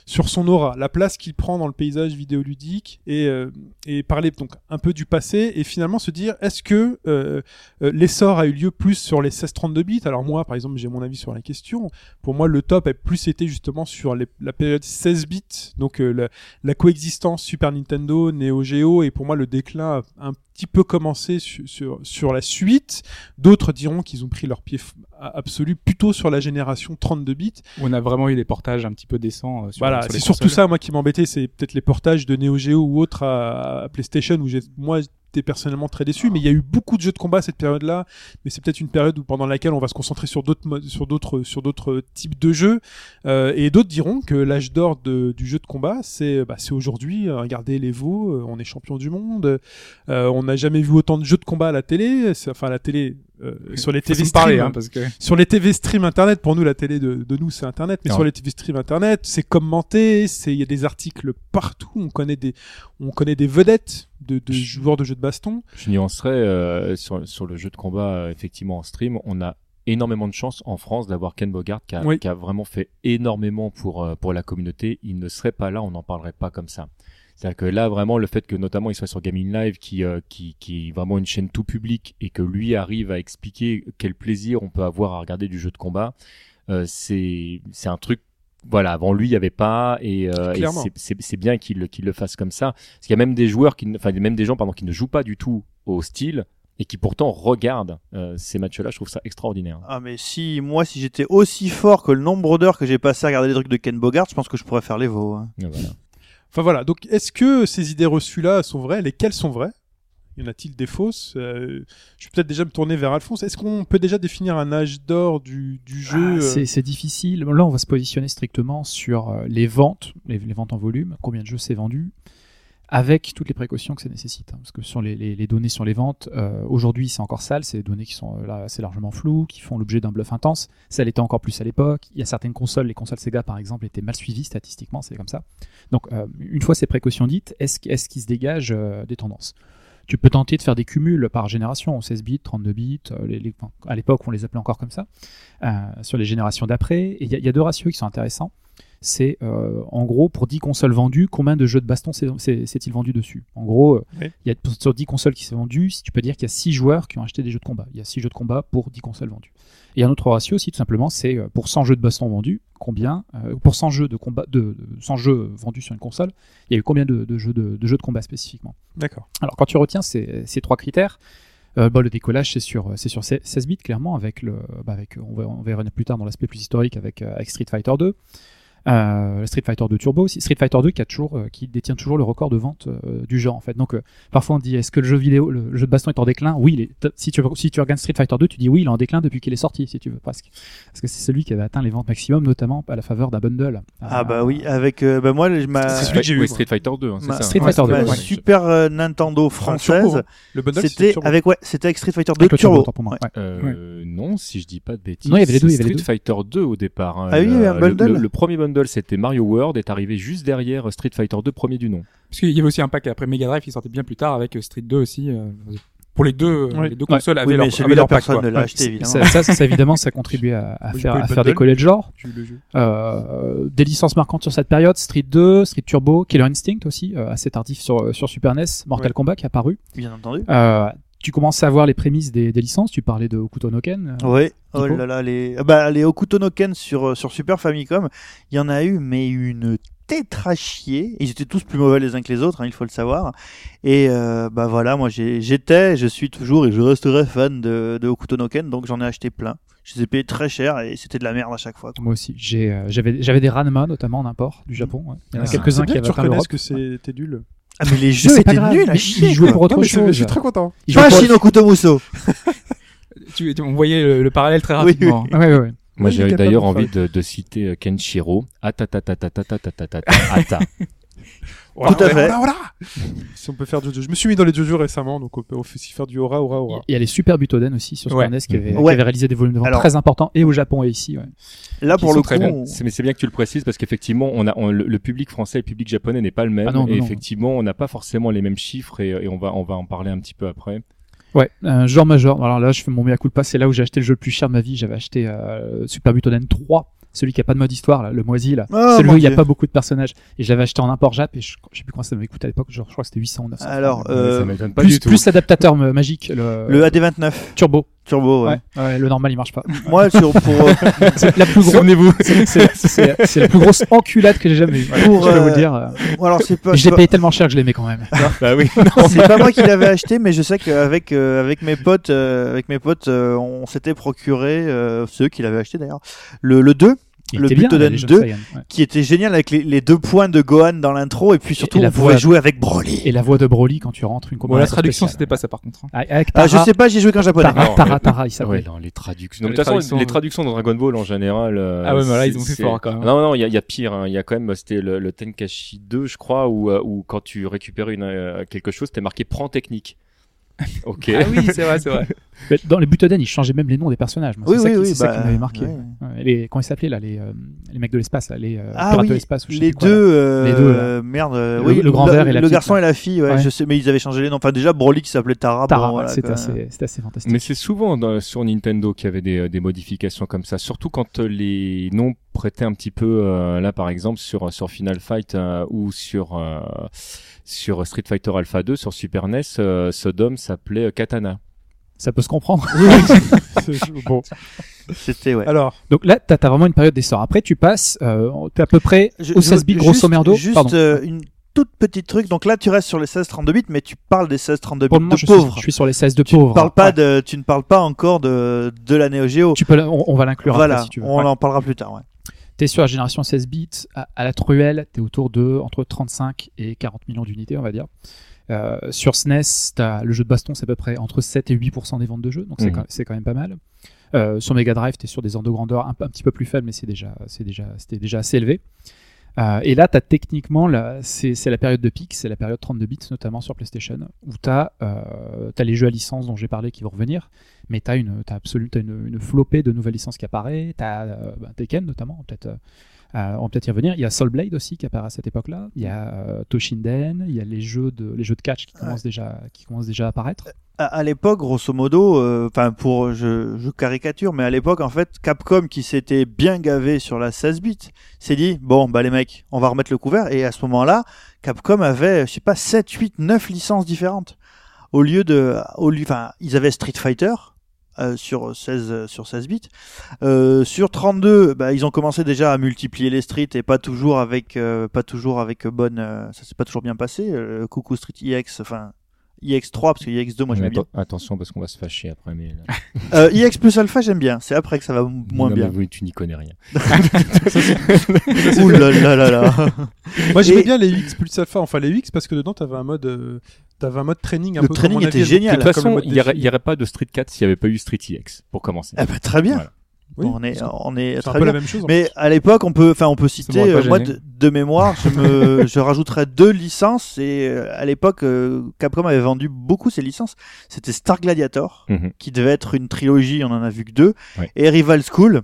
sur son aura, la place qu'il prend dans le paysage vidéoludique et, euh, et parler donc un peu du passé et finalement se dire est-ce que euh, euh, l'essor a eu lieu plus sur les 16-32 bits? Alors moi par exemple j'ai mon avis sur la question. Pour moi le top a plus été justement sur la période 16 bits, donc la, la coexistence Super Nintendo, Neo Geo et pour moi le déclin a un petit peu commencé sur, sur la suite. D'autres diront qu'ils ont pris leur pied f- a- absolu plutôt sur la génération 32 bits. Où on a vraiment eu des portages un petit peu décents. euh, sur, Voilà, c'est les surtout ça moi qui m'embêtait, c'est peut-être les portages de Neo Geo ou autres à, à PlayStation où j'ai moi j'étais personnellement très déçu, mais il y a eu beaucoup de jeux de combat à cette période-là, mais c'est peut-être une période où pendant laquelle on va se concentrer sur d'autres sur d'autres sur d'autres types de jeux Euh, et d'autres diront que l'âge d'or de- du jeu de combat c'est bah, c'est aujourd'hui, euh, regardez l'Evo, euh, on est champion du monde, euh, on n'a jamais vu autant de jeux de combat à la télé, enfin à la télé euh, sur les TV parler, stream, hein, parce que sur les TV stream internet, pour nous la télé de, de nous c'est internet, mais Non. sur les TV stream internet, c'est commenté, c'est il y a des articles partout, on connaît des on connaît des vedettes de, de joueurs de jeux de baston. Je nuancerais euh, sur, sur le jeu de combat, euh, effectivement, en stream. On a énormément de chance en France d'avoir Ken Bogart qui a, Oui. qui a vraiment fait énormément pour, euh, pour la communauté. Il ne serait pas là, on n'en parlerait pas comme ça. C'est-à-dire que là, vraiment, le fait que notamment il soit sur Gaming Live, qui, euh, qui, qui est vraiment une chaîne tout public, et que lui arrive à expliquer quel plaisir on peut avoir à regarder du jeu de combat, euh, c'est c'est un truc. Voilà, avant lui, il n'y avait pas, et, euh, et c'est- bien qu'il qu'il le fasse comme ça. Parce qu'il y a même des joueurs, qui, ne- enfin même des gens pardon, qui ne jouent pas du tout au style, et qui pourtant regardent euh, ces matchs-là. Je trouve ça extraordinaire. Ah mais si moi si j'étais aussi fort que le nombre d'heures que j'ai passé à regarder les trucs de Ken Bogart, je pense que je pourrais faire les veaux. hein. Et voilà. Enfin voilà, donc est-ce que ces idées reçues là sont vraies? Lesquelles sont vraies? Y en a-t-il des fausses? Euh, Je vais peut-être déjà me tourner vers Alphonse. Est-ce qu'on peut déjà définir un âge d'or du, du jeu Ah, euh, c'est c'est difficile. Là, on va se positionner strictement sur euh, les ventes, les, les ventes en volume, combien de jeux c'est vendu, avec toutes les précautions que ça nécessite. hein. parce que sur les, les- les données sur les ventes, euh, aujourd'hui c'est encore sale, c'est des données qui sont euh, là assez largement floues, qui font l'objet d'un bluff intense. Ça l'était encore plus à l'époque. Il y a certaines consoles, les consoles Sega par exemple, étaient mal suivies statistiquement, c'est comme ça. Donc euh, une fois ces précautions dites, est-ce est-ce qu'il se dégage euh, des tendances? Tu peux tenter de faire des cumuls par génération, 16 bits, 32 bits, euh, les- les- à l'époque on les appelait encore comme ça, euh, sur les générations d'après. Et il y, y a deux ratios qui sont intéressants. C'est euh, en gros pour 10 consoles vendues, combien de jeux de baston s'est- s'est- s'est-il vendu dessus? En gros, euh, Oui. il y a sur 10 consoles qui sont vendues, si tu peux dire qu'il y a 6 joueurs qui ont acheté des jeux de combat. Il y a 6 jeux de combat pour 10 consoles vendues. Et un autre ratio aussi, tout simplement, c'est euh, pour 100 jeux de baston vendus, combien euh, Pour 100 jeux de combat, de, de 100 jeux vendus sur une console, il y a eu combien de, de jeux de, de jeux de combat spécifiquement? D'accord. alors quand tu retiens ces, ces trois critères, euh, bah, le décollage c'est sur c'est sur 16 bits clairement avec le bah, avec on revenir plus tard dans l'aspect plus historique avec avec Street Fighter 2. Euh, Street Fighter 2 Turbo aussi Street Fighter 2 qui a toujours euh, qui détient toujours le record de vente euh, du genre en fait donc euh, parfois on dit est-ce que le jeu vidéo le jeu de baston est en déclin? Oui il est, si tu si tu regardes Street Fighter 2 tu dis oui il est en déclin depuis qu'il est sorti si tu veux presque parce que c'est celui qui avait atteint les ventes maximum notamment à la faveur d'un bundle Ah Euh, bah oui, avec euh, bah moi je- ma, C'est celui que j'ai eu, Oui. Street Fighter 2, hein, c'est ma- ça. Street. Fighter 2, ma ouais. Super euh, Nintendo Enfin, française, Turbo. Le bundle c'était avec ouais, c'était avec Street Fighter 2 avec le Turbo. autant pour moi, Ouais. ouais. Euh, Non, si je dis pas de bêtises. Non, il y avait les deux, il y c'est avait les Street Fighter 2 au départ. hein. Ah oui, il y avait un Le- bundle le, le premier bundle, c'était Mario World, est arrivé juste derrière Street Fighter 2 premier du nom. Parce qu'il y avait aussi un pack après Mega Drive qui sortait bien plus tard avec euh, Street 2 aussi. euh, pour les deux, Oui. les deux consoles avaient Oui, leur, mais avaient celui-là leur pack, personne quoi. ne l'a Ouais, acheté évidemment. Ça, ça, ça, évidemment, ça contribue à, à faire, à faire bundle. décoller le genre. Tu- le jeu. Euh, des licences marquantes sur cette période, Street 2, Street Turbo, Killer Instinct aussi, euh, assez tardif sur, sur Super NES, Mortal Ouais. Kombat qui est apparu. Bien entendu. Euh, tu commences à voir les prémices des, des licences, tu parlais de Okuto no Ken. euh, Oui, oh là là, les, ah bah, les Okuto no Ken sur, euh, sur Super Famicom, il y en a eu, mais une tétrachier. Ils étaient tous plus mauvais les uns que les autres, hein, il faut le savoir. Et euh, bah voilà, moi j'ai- j'étais, je suis toujours et je resterai fan de, de Okuto no Ken, donc j'en ai acheté plein. Je les ai payés très cher et c'était de la merde à chaque fois. quoi. Moi aussi, j'ai, euh, j'avais, j'avais des Ranma notamment en import du Japon. ouais. Il y en a Ah, quelques-uns c'est qui bien que avaient tu l'Europe. que c'était nul. Ah, mais les jeux étaient nuls à chier. Ils jouaient pour autre. Je suis très content. Pas Shino Kutomuso. Tu, on voyait le, parallèle très rapidement. Moi, j'ai d'ailleurs envie de, citer Kenshiro. Ata, tata, voilà, Tout à fait. Voilà, voilà. Si on peut faire Jojo. Je me suis mis dans les Jojo récemment, donc on peut aussi faire du Aura, Aura, Aura. Il y a les Super Butoden aussi sur Ouais. Qui avaient, Ouais. qui avaient réalisé des volumes de vente Alors- très importants et au Japon et ici. Ouais. Là, pour le coup, on- mais c'est bien que tu le précises parce qu'effectivement, on a on- le, le public français et le public japonais n'est pas le même. Ah non, et non. effectivement, on n'a pas forcément les mêmes chiffres et, et on va on va en parler un petit peu après. Ouais, un genre majeur. Alors là, je fais mon mea culpa. C'est là où j'ai acheté le jeu le plus cher de ma vie. J'avais acheté euh, Super Butoden 3, celui qui a pas de mode histoire, là, le moisi là. Ah, celui où il y a pas beaucoup de personnages. Et j'avais acheté en import Jap et je, je sais plus comment ça m'avait coûté à l'époque. Genre, je crois que c'était 800 ou 900. Alors, euh, ça m'étonne pas plus du tout. plus l'adaptateur euh, magique, le, le AD29 turbo. Turbo, ouais. Ouais. ouais, le normal il marche pas. [LAUGHS] Moi, sur, pour, euh, C'est la plus grosse. Souvenez-vous. c'est- la plus grosse enculade que j'ai jamais vue. Pour, je peux euh, vous le dire. euh. alors c'est pas, Et je l'ai payé tellement cher que je l'aimais quand même. bah oui. [LAUGHS] pas- c'est pas moi qui l'avais [LAUGHS] acheté, mais je sais qu'avec euh, avec mes potes, euh, avec mes potes, euh, on s'était procuré, euh, ceux qui l'avaient acheté d'ailleurs, le, le 2, Il Le était bien, les jeux 2. Saiyan, ouais. qui était génial avec les, les deux points de Gohan dans l'intro, et puis surtout et la on pouvait voix- jouer avec Broly. Et la voix de Broly quand tu rentres une Bon, la traduction, c'était pas ça par contre. hein. Ah, Tara, je sais pas, j'ai joué qu'en japonais. Tara, Non, Tara, Tara, il s'appelait. Ouais, dans les traductions. Les de toute façon, les traductions dans Dragon Ball en général. euh, Ah ouais, mais là, ils ont fait fort, quand même. Non, non, il y a, il y a pire. hein. Il y a quand même, c'était le, le Tenkashi 2, je crois, où, euh, où quand tu récupérais une, euh, quelque chose, c'était marqué prends technique. Ok. Ah oui, c'est vrai, c'est vrai. [LAUGHS] Mais Dans les Butoden, ils changeaient même les noms des personnages. Moi, Oui, c'est ça oui, qui, oui, c'est ça bah, qui m'avait marqué. ouais. Ouais, Les, comment ils s'appelaient là, les, euh, les mecs de l'espace, là, les euh, Ah pirates de l'espace. ou je les deux, euh, Les deux, là. euh, merde, Le- oui, le grand vert et la le petite, garçon là. et la fille, ouais, Ouais. je sais, mais ils avaient changé les noms. Enfin, déjà Broly qui s'appelait Tara. Tara, bon, voilà, c'était quoi. assez, c'était assez fantastique. Mais c'est souvent dans- sur Nintendo qu'il y avait des, euh, des modifications comme ça, surtout quand euh, les noms prêtaient un petit peu, euh, là par exemple sur sur Final Fight euh, ou sur euh, sur Street Fighter Alpha 2 sur Super NES, euh, Sodom s'appelait Katana. Ça peut se comprendre. [LAUGHS] Bon. C'était, ouais. Alors, Donc là, t'as as vraiment une période d'essor. Après, tu passes, euh, t'es à peu près Je- au je- 16 bits, juste- grosso merdo. Juste euh, une toute petite truc. Donc là, tu restes sur les 16-32 bits, mais tu parles des 16-32 Pour bits le moment, de je suis, pauvres. je suis sur les 16 de Tu ne pauvres. parles pas Ouais. de, tu ne parles pas encore de, de la Neo Geo. Tu peux, la- on, on va l'inclure voilà, après si tu veux. on Ouais. en parlera plus tard. Ouais. T'es sur la génération 16 bits, à, à la truelle, t'es autour de entre 35 et 40 millions d'unités, on va dire. Euh, sur SNES, t'as le jeu de baston, c'est à peu près entre 7 et 8% des ventes de jeux, donc c'est Mhm. quand, c'est quand même pas mal. Euh, sur Mega Drive, t'es sur des ordres de grandeur un, petit peu plus faibles, mais c'est déjà, c'est déjà, c'était déjà assez élevé. Euh, et là, t'as techniquement, là, c'est, la période de pic, c'est la période 32 bits, notamment sur PlayStation, où euh, t'as les jeux à licence dont j'ai parlé qui vont revenir, mais t'as une, t'as absolu, t'as une, une flopée de nouvelles licences qui apparaît, t'as euh, bah, Tekken notamment, peut-être. Euh, euh, on va peut-être y revenir. Il y a Soul Blade aussi qui apparaît à cette époque-là. Il y a euh, Toshinden. Il y a les jeux de les jeux de catch qui commencent déjà qui commencent déjà à apparaître. À, à l'époque, grosso modo, euh, enfin pour je, je caricature, mais à l'époque, en fait, Capcom qui s'était bien gavé sur la 16 bits, s'est dit bon bah les mecs, on va remettre le couvert. Et à ce moment-là, Capcom avait, je sais pas, 7, 8, 9 licences différentes. Au lieu de, au lieu, enfin, ils avaient Street Fighter. Euh, sur 16 euh, sur 16 bits. Euh, sur 32 bah, ils ont commencé déjà à multiplier les streets et pas toujours avec euh, pas toujours avec bonne ça s'est pas toujours bien passé. Coucou Street EX enfin IX3 parce que IX2 moi j'aime bien atten- Attention parce qu'on va se fâcher après. Mais [LAUGHS] euh, IX plus alpha j'aime bien c'est après que ça va moins Non, bien mais oui, tu n'y connais rien. [LAUGHS] Ouh là là là là [LAUGHS] moi j'aimais Et- bien les UX plus alpha, enfin les UX parce que dedans t'avais un mode, euh, t'avais un mode training un Le peu. training comme était génial. De toute façon, il n'y aurait, pas de Street 4 s'il n'y avait pas eu Street EX pour commencer. eh ben, très bien Voilà. Oui, on est on est c'est un très peu bien la même chose. mais à l'époque on peut enfin on peut citer euh, moi de, de mémoire je me [LAUGHS] je rajouterais deux licences et euh, à l'époque euh, Capcom avait vendu beaucoup ces licences c'était Star Gladiator Mhm. qui devait être une trilogie, on en a vu que deux, Ouais. et Rival School.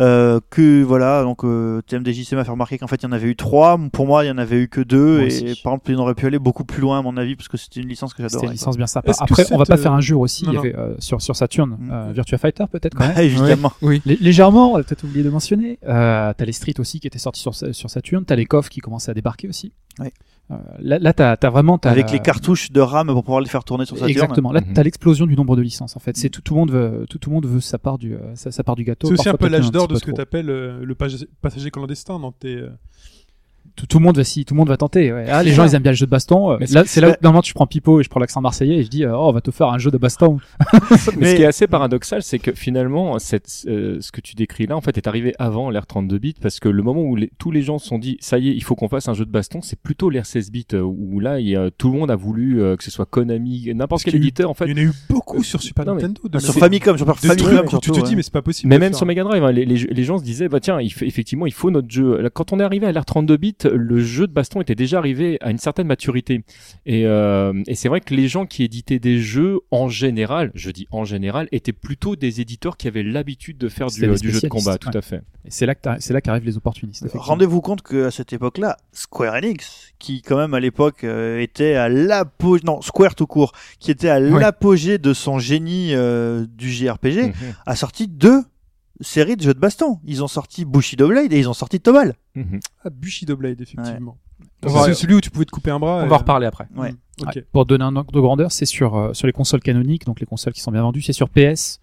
Euh, que voilà, donc euh, TMDJC m'a fait remarquer qu'en fait il y en avait eu trois. Pour moi, il y en avait eu que deux, et par exemple, il aurait pu aller beaucoup plus loin à mon avis, parce que c'était une licence que C'était j'adorais. une licence bien sympa. Après, on va pas faire un jeu aussi. non, Il y non. avait euh, sur sur Saturn, Mm. euh, Virtua Fighter peut-être quand [LAUGHS] même. Bah, évidemment. Lé- Légèrement, on a peut-être oublié de mentionner. Euh, t'as les Street aussi qui étaient sortis sur, sur Saturn. T'as les coffres qui commençaient à débarquer aussi. Ouais. Euh, là, là t'as as vraiment t'as Avec les cartouches de RAM pour pouvoir les faire tourner sur Saturn. Exactement. Là, Mhm. t'as l'explosion du nombre de licences. En fait, c'est tout, tout le monde veut tout, tout le monde veut sa part du euh, sa, sa part du gâteau. C'est aussi un peu l'âge d'or de ce que t'appelles euh, le passager clandestin dans tes. Tout, tout le monde va si tout le monde va tenter. ouais. Ah, les gens ils aiment bien le jeu de baston. Euh, Mais là, c'est- là où normalement tu prends Pipo et je prends l'accent marseillais et je dis euh, oh on va te faire un jeu de baston. Mais, [LAUGHS] Mais- ce qui est assez paradoxal, c'est que finalement, cette, euh, ce que tu décris là, en fait, est arrivé avant l'ère 32 bits, parce que le moment où les- tous les gens se sont dit, ça y est, il faut qu'on fasse un jeu de baston, c'est plutôt l'ère 16 bits, où là, il y a, tout le monde a voulu euh, que ce soit Konami, n'importe quel eu- éditeur, en fait. Il y en a eu beaucoup sur Super Non, Nintendo. de Ah, sur Famicom, sur de Famicom, trucs tu te dis ouais. mais c'est pas possible. Mais même sur Mega Drive, hein, les, gens se disaient, bah tiens, effectivement, il faut notre jeu. Quand on est arrivé à l'ère 32 bits, le jeu de baston était déjà arrivé à une certaine maturité. Et, euh, et c'est vrai que les gens qui éditaient des jeux, en général, je dis en général, étaient plutôt des éditeurs qui avaient l'habitude de faire du, jeu de combat, tout ouais. à fait. Et c'est là que t'as- c'est là qu'arrivent les opportunistes. Rendez-vous compte qu'à cette époque-là, Square Enix, qui quand même à l'époque euh, était à l'apogée, non, Square tout court, qui était à Ouais. l'apogée de son génie euh, du JRPG, Mhm. a sorti deux séries de jeux de baston. Ils ont sorti Bushido Blade et ils ont sorti Tobal. Mhm. Ah, Bushido Blade, effectivement. On C'est celui où tu pouvais te couper un bras. On et- va en reparler après. Ouais. Ouais. Pour donner un ordre de grandeur, c'est sur, euh, sur les consoles canoniques, donc les consoles qui sont bien vendues, c'est sur PS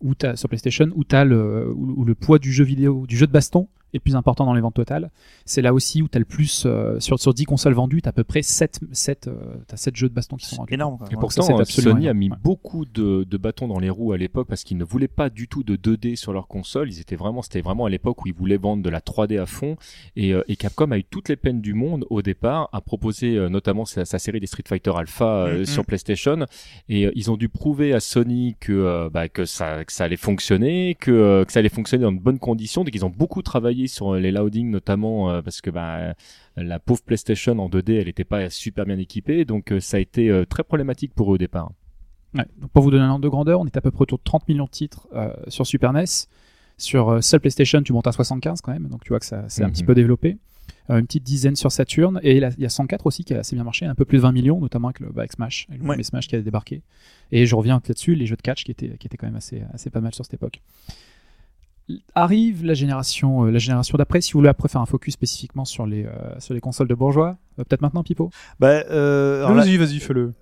ou sur PlayStation où, t'as le, où, où le poids du jeu vidéo, du jeu de baston est le plus important dans les ventes totales. C'est là aussi où tu as le plus, euh, sur, sur 10 consoles vendues, tu as à peu près 7, 7, euh, t'as 7 jeux de baston qui sont vendus. Énorme. quoi. Et pourtant, absolument Sony a mis Ouais. beaucoup de, de bâtons dans les roues à l'époque parce qu'ils ne voulaient pas du tout de 2D sur leur console. Ils étaient vraiment, c'était vraiment à l'époque où ils voulaient vendre de la 3D à fond. Et, euh, et Capcom a eu toutes les peines du monde au départ à proposer euh, notamment sa, sa série des Street Fighter Alpha euh, Mhm. sur PlayStation. Et euh, ils ont dû prouver à Sony que, euh, bah, que ça, que ça allait fonctionner, que, euh, que ça allait fonctionner dans de bonnes conditions. Donc ils ont beaucoup travaillé sur les loadings notamment euh, parce que bah, la pauvre PlayStation en 2D, elle n'était pas super bien équipée. Donc euh, ça a été euh, très problématique pour eux au départ. Ouais. Donc, pour vous donner un ordre de grandeur, on est à peu près autour de 30 millions de titres euh, sur Super NES. Sur euh, seule PlayStation, tu montes à 75 quand même, donc tu vois que ça c'est un Mhm. petit peu développé. Euh, une petite dizaine sur Saturn, et il y a 104 aussi qui a assez bien marché, un peu plus de 20 millions, notamment avec, le, bah, avec Smash, avec le Ouais. premier Smash qui a débarqué. Et je reviens là-dessus, les jeux de catch qui étaient, qui étaient quand même assez, assez pas mal sur cette époque. Arrive la génération, euh, la génération d'après. Si vous voulez après faire un focus spécifiquement sur les, euh, sur les consoles de bourgeois, euh, peut-être maintenant, Pipo? Bah, euh, Vas-y, vas-y, fais-le.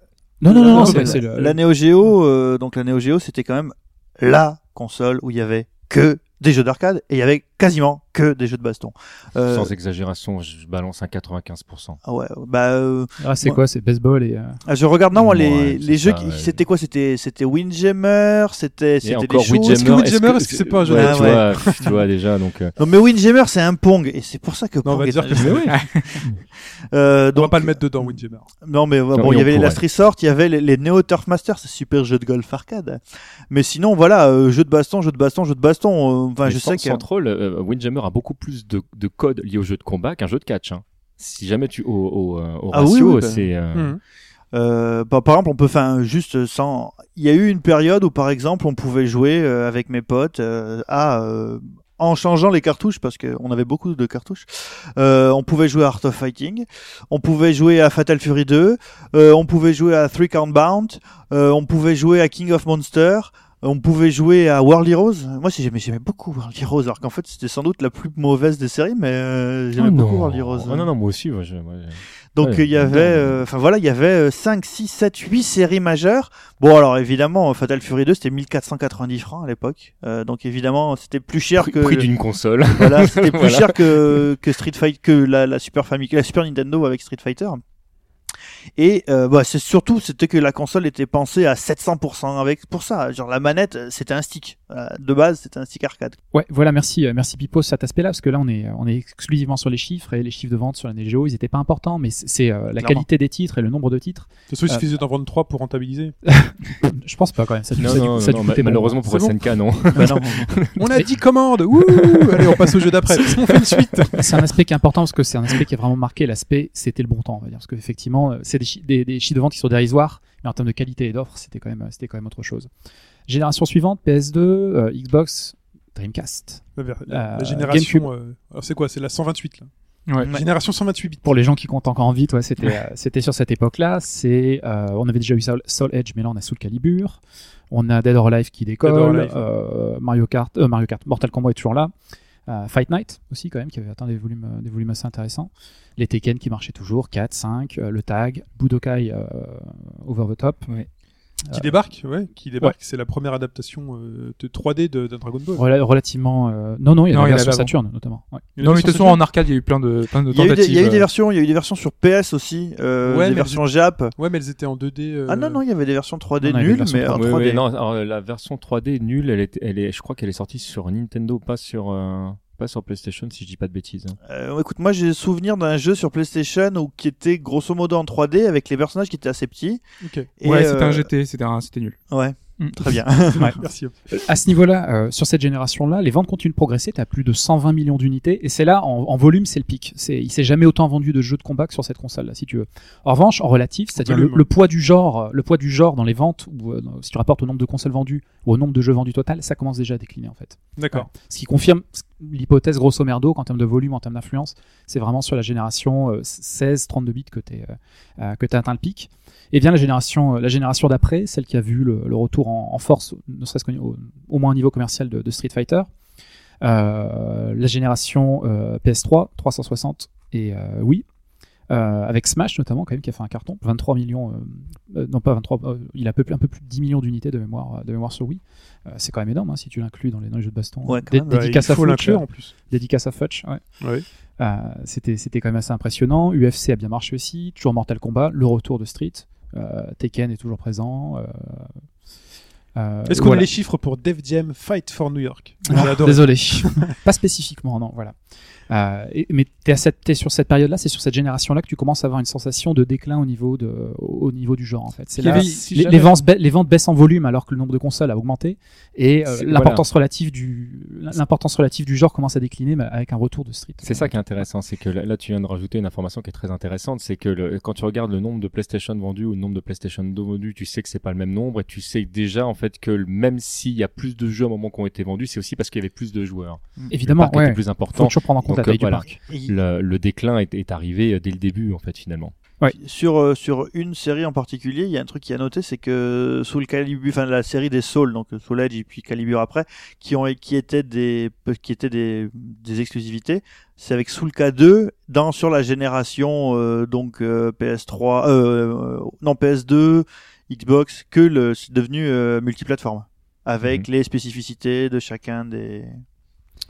Non, non, non, non, c'est la-. La Neo Geo, euh, donc la Neo Geo, c'était quand même la console où il y avait que des jeux d'arcade et il y avait quasiment que des jeux de baston. Euh, Sans exagération, je balance un 95%. ah ouais, bah, euh, Ah, c'est moi- quoi C'est baseball et. euh, ah, je regarde non, moi, les, Ouais, les jeux, qui- c'était quoi C'était c'était Windjammer, c'était c'était des encore choses. Windjammer, Est-ce que Windjammer, est-ce que c'est pas un jeu ouais, de- tu, Ouais, vois, tu vois déjà donc euh, Non mais Windjammer c'est un Pong et c'est pour ça que Non, on va est dire un que c'est Euh, On va pas le mettre dedans, Windjammer. non mais bon il y avait les. Last Resort, il y avait les, les Neo Turf Masters, c'est super jeu de golf arcade. Mais sinon voilà, euh, jeu de baston, jeu de baston, jeu de baston. Euh, Enfin mais je sans, sais que sans troll, euh, Windjammer a beaucoup plus de, de codes liés au jeu de combat qu'un jeu de catch. Hein. Si jamais tu au, au, euh, Ah ratio, oui, c'est euh. Euh, par, par exemple, on peut faire juste sans. Il y a eu une période où, par exemple, on pouvait jouer euh, avec mes potes euh, à euh, en changeant les cartouches parce qu'on avait beaucoup de cartouches. Euh, on pouvait jouer à Art of Fighting, on pouvait jouer à Fatal Fury 2, euh, on pouvait jouer à Three Count Bound, euh, on pouvait jouer à King of Monsters. On pouvait jouer à World Heroes. Moi, j'aimais, j'aimais beaucoup World Heroes, alors qu'en fait, c'était sans doute la plus mauvaise des séries, mais euh, j'aimais oh beaucoup. World Heroes. Oh non non moi aussi moi, moi, Donc Ouais, il y avait, euh, enfin voilà, il y avait 5, 6, 7, 8 séries majeures. Bon alors évidemment, Fatal Fury 2 c'était 1490 francs à l'époque, Euh, donc évidemment c'était plus cher prix, que prix d'une console. voilà, [LAUGHS] c'était plus Voilà. cher que que Street Fight que la, la Super Famicom, la Super Nintendo avec Street Fighter. Et euh, bah c'est surtout c'était que la console était pensée à 700% avec pour ça, genre la manette euh, c'était un stick de base c'était un stick arcade. Ouais, voilà, merci, euh, merci Pipo sur cet aspect-là, parce que là on est, on est exclusivement sur les chiffres et les chiffres de vente sur la Neo ils étaient pas importants, mais c'est- euh, la Clairement. qualité des titres et le nombre de titres. De toute façon, il Euh, suffisait d'en vendre 3 pour rentabiliser. [LAUGHS] Je pense pas quand même. Ça, non, ça, du non, ça, bon. malheureusement pour. SNK non. [LAUGHS] Bah non. On a 10 commandes Ouh [LAUGHS] Allez, on passe au jeu d'après. On fait une suite. c'est un aspect qui est important parce que c'est un aspect qui a vraiment marqué l'aspect c'était le bon temps on va dire parce qu'effectivement c'est des, chi- des, des chiffres de vente qui sont dérisoires mais en termes de qualité et d'offres c'était quand même c'était quand même autre chose génération suivante PS2 euh, Xbox Dreamcast La, la Euh, génération. euh, alors c'est quoi C'est la 128 là. Ouais. Génération 128 bits. pour les gens qui comptent encore en vite ouais c'était euh, c'était sur cette époque là c'est euh, on avait déjà eu Soul, Soul Edge mais là on a Soul Calibur on a Dead or Alive qui décolle Alive. euh, Mario Kart euh, Mario Kart Mortal Kombat est toujours là Euh, Fight Night aussi quand même qui avait atteint des volumes des volumes assez intéressants les Tekken qui marchaient toujours 4 5 euh, le tag Budokai euh, Over the Top Qui débarque, ouais, qui débarque. C'est la première adaptation euh, de 3D de, d'un Dragon Ball. Rela- relativement euh, non non il y a Non, la il y en version. Saturn notamment ouais. Non, mais de toute façon, en arcade, il y a eu plein de, plein de Il y a eu des, tentatives. il y a eu des euh, versions, il y a eu des versions sur PS aussi, euh, Ouais, des versions Jap. Ouais, mais elles étaient en 2D. euh, Ah non non, il y avait des versions 3D Non, nulles, mais en 3D. Oui, 3D. oui, non, alors, la version 3D nulle, elle est, elle est, je crois qu'elle est sortie sur Nintendo, pas sur, euh, pas sur PlayStation, si je dis pas de bêtises. hein. Euh, écoute, moi j'ai souvenir d'un jeu sur PlayStation où qui était grosso modo en 3D avec les personnages qui étaient assez petits. Ok. Et, Ouais, c'était euh, un GT, c'était un- c'était nul. Ouais. Très bien. [LAUGHS] Ouais. Merci. À ce niveau-là, euh, sur cette génération-là, les ventes continuent de progresser. Tu as plus de 120 millions d'unités. Et c'est là, en, en volume, c'est le pic. C'est, il s'est jamais autant vendu de jeux de combat que sur cette console-là, si tu veux. En revanche, en relatif, c'est-à-dire le, poids du genre, le poids du genre dans les ventes, ou euh, si tu rapportes au nombre de consoles vendues ou au nombre de jeux vendus total, ça commence déjà à décliner en fait. D'accord. Ouais. Ce qui confirme l'hypothèse grosso merdo qu'en termes de volume, en termes d'influence, c'est vraiment sur la génération euh, 16-32 bits que tu euh, que as atteint le pic. Et bien la génération, euh, la génération d'après, celle qui a vu le, le retour en, en force, ne serait-ce qu'au au moins au niveau commercial de, de Street Fighter, euh, la génération euh, PS3, 360 et euh, oui, euh, avec Smash notamment quand même qui a fait un carton, 23 millions, non pas 23, euh, il a un peu, plus- un peu plus de 10 millions d'unités de mémoire, de mémoire sur Wii. C'est quand même énorme hein, si tu l'inclus dans les, dans les jeux de baston. Ouais, Dé- même. Ouais, dédicace il à Futch, en plus. dédicace à Futch, ouais. C'était c'était quand même assez impressionnant. UFC a bien marché aussi, toujours Mortal Kombat, le retour de Street, Tekken est toujours présent. Euh, Est-ce qu'on voilà. a les chiffres pour Def Jam Fight for New York? Adoré. Désolé, [LAUGHS] pas spécifiquement, non, voilà. Euh, et- mais t'es, à cette, t'es sur cette période-là, c'est sur cette génération-là que tu commences à avoir une sensation de déclin au niveau, de, au niveau du genre, en fait. C'est là, si les, jamais- les ventes, ba- les ventes baissent en volume alors que le nombre de consoles a augmenté et euh, l'importance relative du l'importance relative du genre commence à décliner mais avec un retour de Street. C'est ça qui est intéressant, c'est que là, là, tu viens de rajouter une information qui est très intéressante, c'est que le- quand tu regardes le nombre de PlayStation vendus ou le nombre de PlayStation 2 vendus, tu sais que c'est pas le même nombre et tu sais déjà en fait que même s'il y a plus de jeux un moment qui ont été vendus, c'est aussi parce qu'il y avait plus de joueurs. Évidemment, le parc ouais. était plus Faut important. toujours prendre en compte la taille euh, du voilà. parc. Le, le déclin est, est arrivé euh, dès le début en fait finalement. Sur, euh, sur une série en particulier, il y a un truc qui a noté, c'est que Soul Calibur, enfin la série des Souls, donc Soul Edge et puis Calibur après, qui ont qui étaient des qui étaient des, des exclusivités, c'est avec Soul K2 dans sur la génération euh, donc euh, PS3, euh, non PS2, Xbox, que le c'est devenu euh, multiplateforme avec les spécificités de chacun des.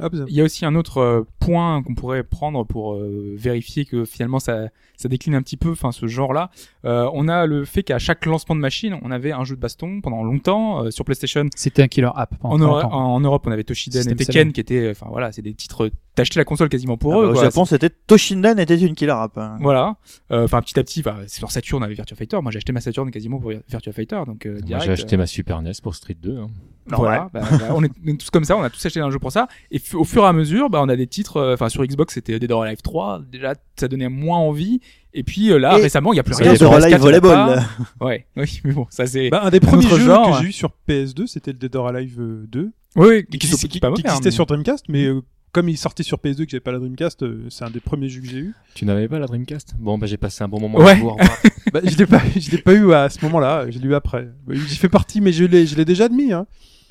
Ah. Il y a aussi un autre euh, point qu'on pourrait prendre pour euh, vérifier que finalement ça, ça décline un petit peu, enfin ce genre-là. Euh, on a le fait qu'à chaque lancement de machine, on avait un jeu de baston pendant longtemps euh, sur PlayStation. C'était un killer app En, en Europe, on avait Toshiden et Tekken qui étaient, enfin voilà, c'est des titres. T'achetais la console quasiment pour Ah eux. bah, au. Japon, c'était Toshinden était une killer app. hein. Voilà. Euh, Enfin petit à petit, enfin, sur Saturn, avait Virtua Fighter. Moi, j'ai acheté ma Saturn quasiment pour Virtua Fighter, donc euh, Moi j'ai acheté ma Super NES pour Street 2. hein. Voilà, bah, bah, on, est, tous comme ça, on a tous acheté un jeu pour ça. Et au fur et à mesure, bah, on a des titres, euh, enfin sur Xbox c'était Dead or Alive 3, déjà ça donnait moins envie. Et puis euh, là, Et récemment, il y a plus C'est rien. Dead or PS4, Alive Volleyball. [LAUGHS] Ouais, oui, mais bon, ça c'est. Bah, un des premiers jeux genre. que j'ai eu sur PS2, c'était le Dead or Alive euh, 2, oui, qui, qui, qui- qui- qui- pas qui existait hein, sur Dreamcast, mais euh, comme il sortait sur PS2 que j'avais pas la Dreamcast, euh, c'est un des premiers jeux que j'ai eu. Tu n'avais pas la Dreamcast? Bon bah j'ai passé un bon moment Ouais. à revoir. [LAUGHS] bah, je l'ai pas, je l'ai pas eu à ce moment-là, je l'ai eu après. Bah, J'y fais partie, mais je l'ai, je l'ai déjà admis. Hein.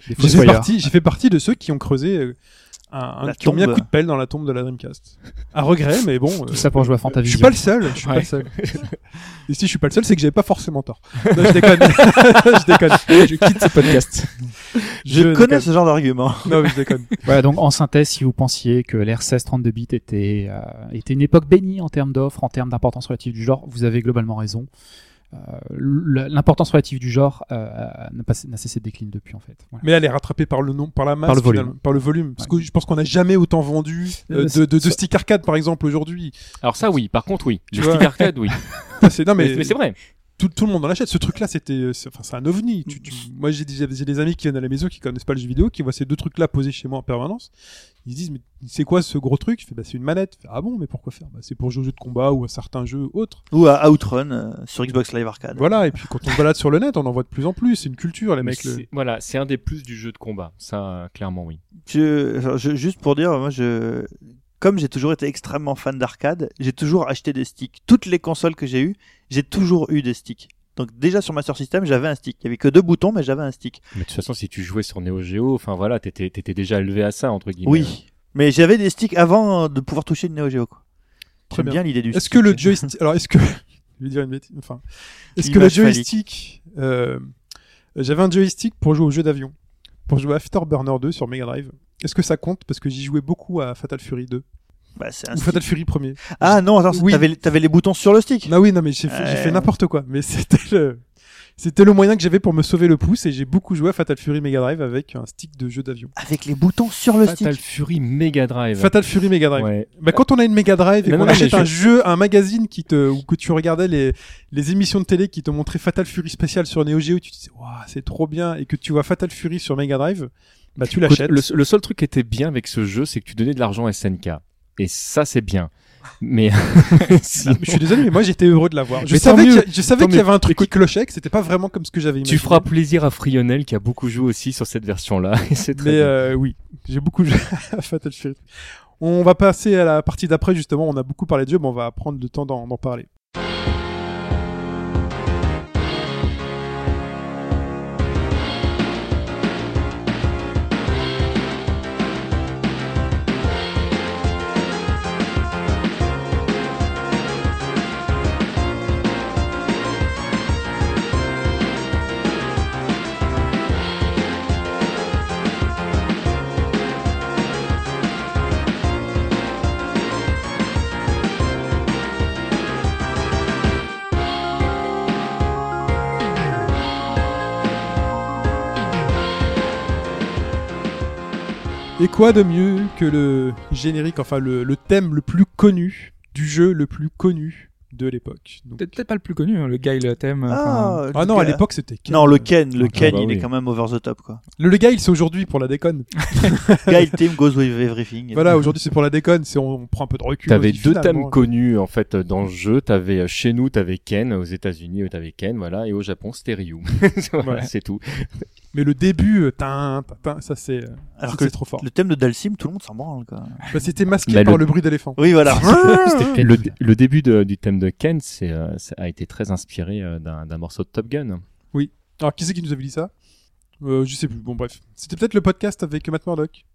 J'ai fait partie, j'ai fait partie de ceux qui ont creusé, euh, un, un- qui ont mis un tombe. coup de pelle dans la tombe de la Dreamcast. À regret, mais bon. euh, Tout ça pour jouer à je Fantavision. suis pas le seul, je suis pas le seul. [LAUGHS] Et si je suis pas le seul, c'est que j'avais pas forcément tort. [LAUGHS] Non, je déconne. [LAUGHS] je déconne. Je quitte ce podcast. Je, connais ce genre d'argument. Non, mais je déconne. Voilà, donc en synthèse, si vous pensiez que l'R16 32 bits était, euh, était une époque bénie en termes d'offres, en termes d'importance relative du genre, vous avez globalement raison. Euh, L'importance relative du genre euh, n'a cessé de décliner depuis en fait. Voilà. Mais elle est rattrapée par le nom, par la masse, Par le volume. finalement, par le volume. Parce Ouais. que je pense qu'on n'a jamais autant vendu euh, de, de, stick arcade, par exemple, aujourd'hui. Alors ça oui, par contre oui. Le stick arcade oui. [LAUGHS] C'est- non, mais, mais c'est vrai. Tout, tout le monde en achète. Ce truc-là, c'était, euh, c'est- enfin, c'est un ovni. Tu, tu- moi, j'ai des, j'ai des amis qui viennent à la maison, qui connaissent pas le jeu vidéo, qui voient ces deux trucs-là posés chez moi en permanence. Ils se disent, mais c'est quoi ce gros truc? Je fais, bah, c'est une manette. Fais, ah bon, mais pourquoi faire? Bah, C'est pour jouer aux jeux de combat ou à certains jeux autres. Ou à Outrun euh, sur Xbox Live Arcade. Voilà. Et puis, quand on se balade sur le net, on en voit de plus en plus. C'est une culture, les Mais mecs. le- Voilà, c'est un des plus du jeu de combat. Ça euh, clairement oui. Je, alors, je- juste pour dire, moi, je, comme j'ai toujours été extrêmement fan d'arcade, j'ai toujours acheté des sticks. Toutes les consoles que j'ai eues, j'ai toujours eu des sticks. Donc déjà sur Master System, j'avais un stick. Il y avait que deux boutons, mais j'avais un stick. Mais de toute façon si tu jouais sur Neo Geo, enfin voilà, t'étais t'étais déjà élevé à ça entre guillemets. Oui, mais j'avais des sticks avant de pouvoir toucher une Neo Geo. Quoi. Très J'aime bien. bien l'idée du Est-ce stick. que le [LAUGHS] joystick, alors est-ce que, [LAUGHS] je vais dire une bêtise, enfin, est-ce que le joystick, euh, j'avais un joystick pour jouer aux jeux d'avion, pour jouer à Afterburner 2 sur Mega Drive. Est-ce que ça compte parce que j'y jouais beaucoup à Fatal Fury 2 Bah, c'est un ou stick. Fatal Fury 1er Ah non, attends, Oui. t'avais, t'avais les boutons sur le stick. Non oui, non mais j'ai fait, j'ai Euh. fait n'importe quoi, mais [LAUGHS] c'était le C'était le moyen que j'avais pour me sauver le pouce et j'ai beaucoup joué à Fatal Fury Mega Drive avec un stick de jeu d'avion. Avec les boutons sur le Fatal stick. Fury Mega Drive. Fatal Fury Mega Drive. Ouais. Bah, quand on a une Mega Drive et Non, qu'on non, achète un je- jeu, un magazine qui te, ou que tu regardais les, les émissions de télé qui te montraient Fatal Fury spécial sur Neo Geo, tu te disais, waouh, c'est trop bien, et que tu vois Fatal Fury sur Mega Drive, bah, tu l'achètes. Le, le seul truc qui était bien avec ce jeu, c'est que tu donnais de l'argent à SNK. Et ça, c'est bien. Mais [LAUGHS] [LAUGHS] sinon, Je suis désolé, mais moi j'étais heureux de l'avoir. Je Mais savais qu'il y, avait un truc qui clochait, que c'était pas vraiment comme ce que j'avais imaginé. tu feras plaisir à Frionel qui a beaucoup joué aussi sur cette version-là. [LAUGHS] Et c'est très Mais euh, oui, j'ai beaucoup joué à Fatal Fury. On va passer à la partie d'après justement. On a beaucoup parlé de jeu, mais on va prendre le temps d'en parler. Et quoi de mieux que le générique, enfin le, le thème le plus connu du jeu le plus connu de l'époque. Donc- Peut-être pas le plus connu, hein, le Guile thème. enfin, Ah, Ah le non, à l'époque c'était. Ken. Non, le Ken, le Ah, Ken, bah il oui. est quand même over the top, quoi. Le, le gars, c'est aujourd'hui pour la déconne. [LAUGHS] Guy Team goes with everything. voilà, aujourd'hui c'est pour la déconne. C'est on, on prend un peu de recul. T'avais deux thèmes connus en fait dans le jeu. T'avais euh, chez nous, t'avais Ken aux États-Unis, t'avais Ken, voilà, et au Japon c'était [LAUGHS] Ryu. voilà, Ouais. c'est tout. Mais le début, euh, tin, tin, tin, ça c'est. euh, Alors ça, que c'est trop fort. Le thème de Dalsim, tout le monde s'en branle, quoi. Bah, c'était masqué Bah, par le- le bruit d'éléphant. Oui, voilà. [LAUGHS] C'était [LAUGHS] Le, le début de- du thème de Ken, c'est euh, ça a été très inspiré euh, d'un d'un morceau de Top Gun. Alors qui c'est qui nous avait dit ça? Euh, Je sais plus. Bon bref, c'était peut-être le podcast avec Matt Murdock.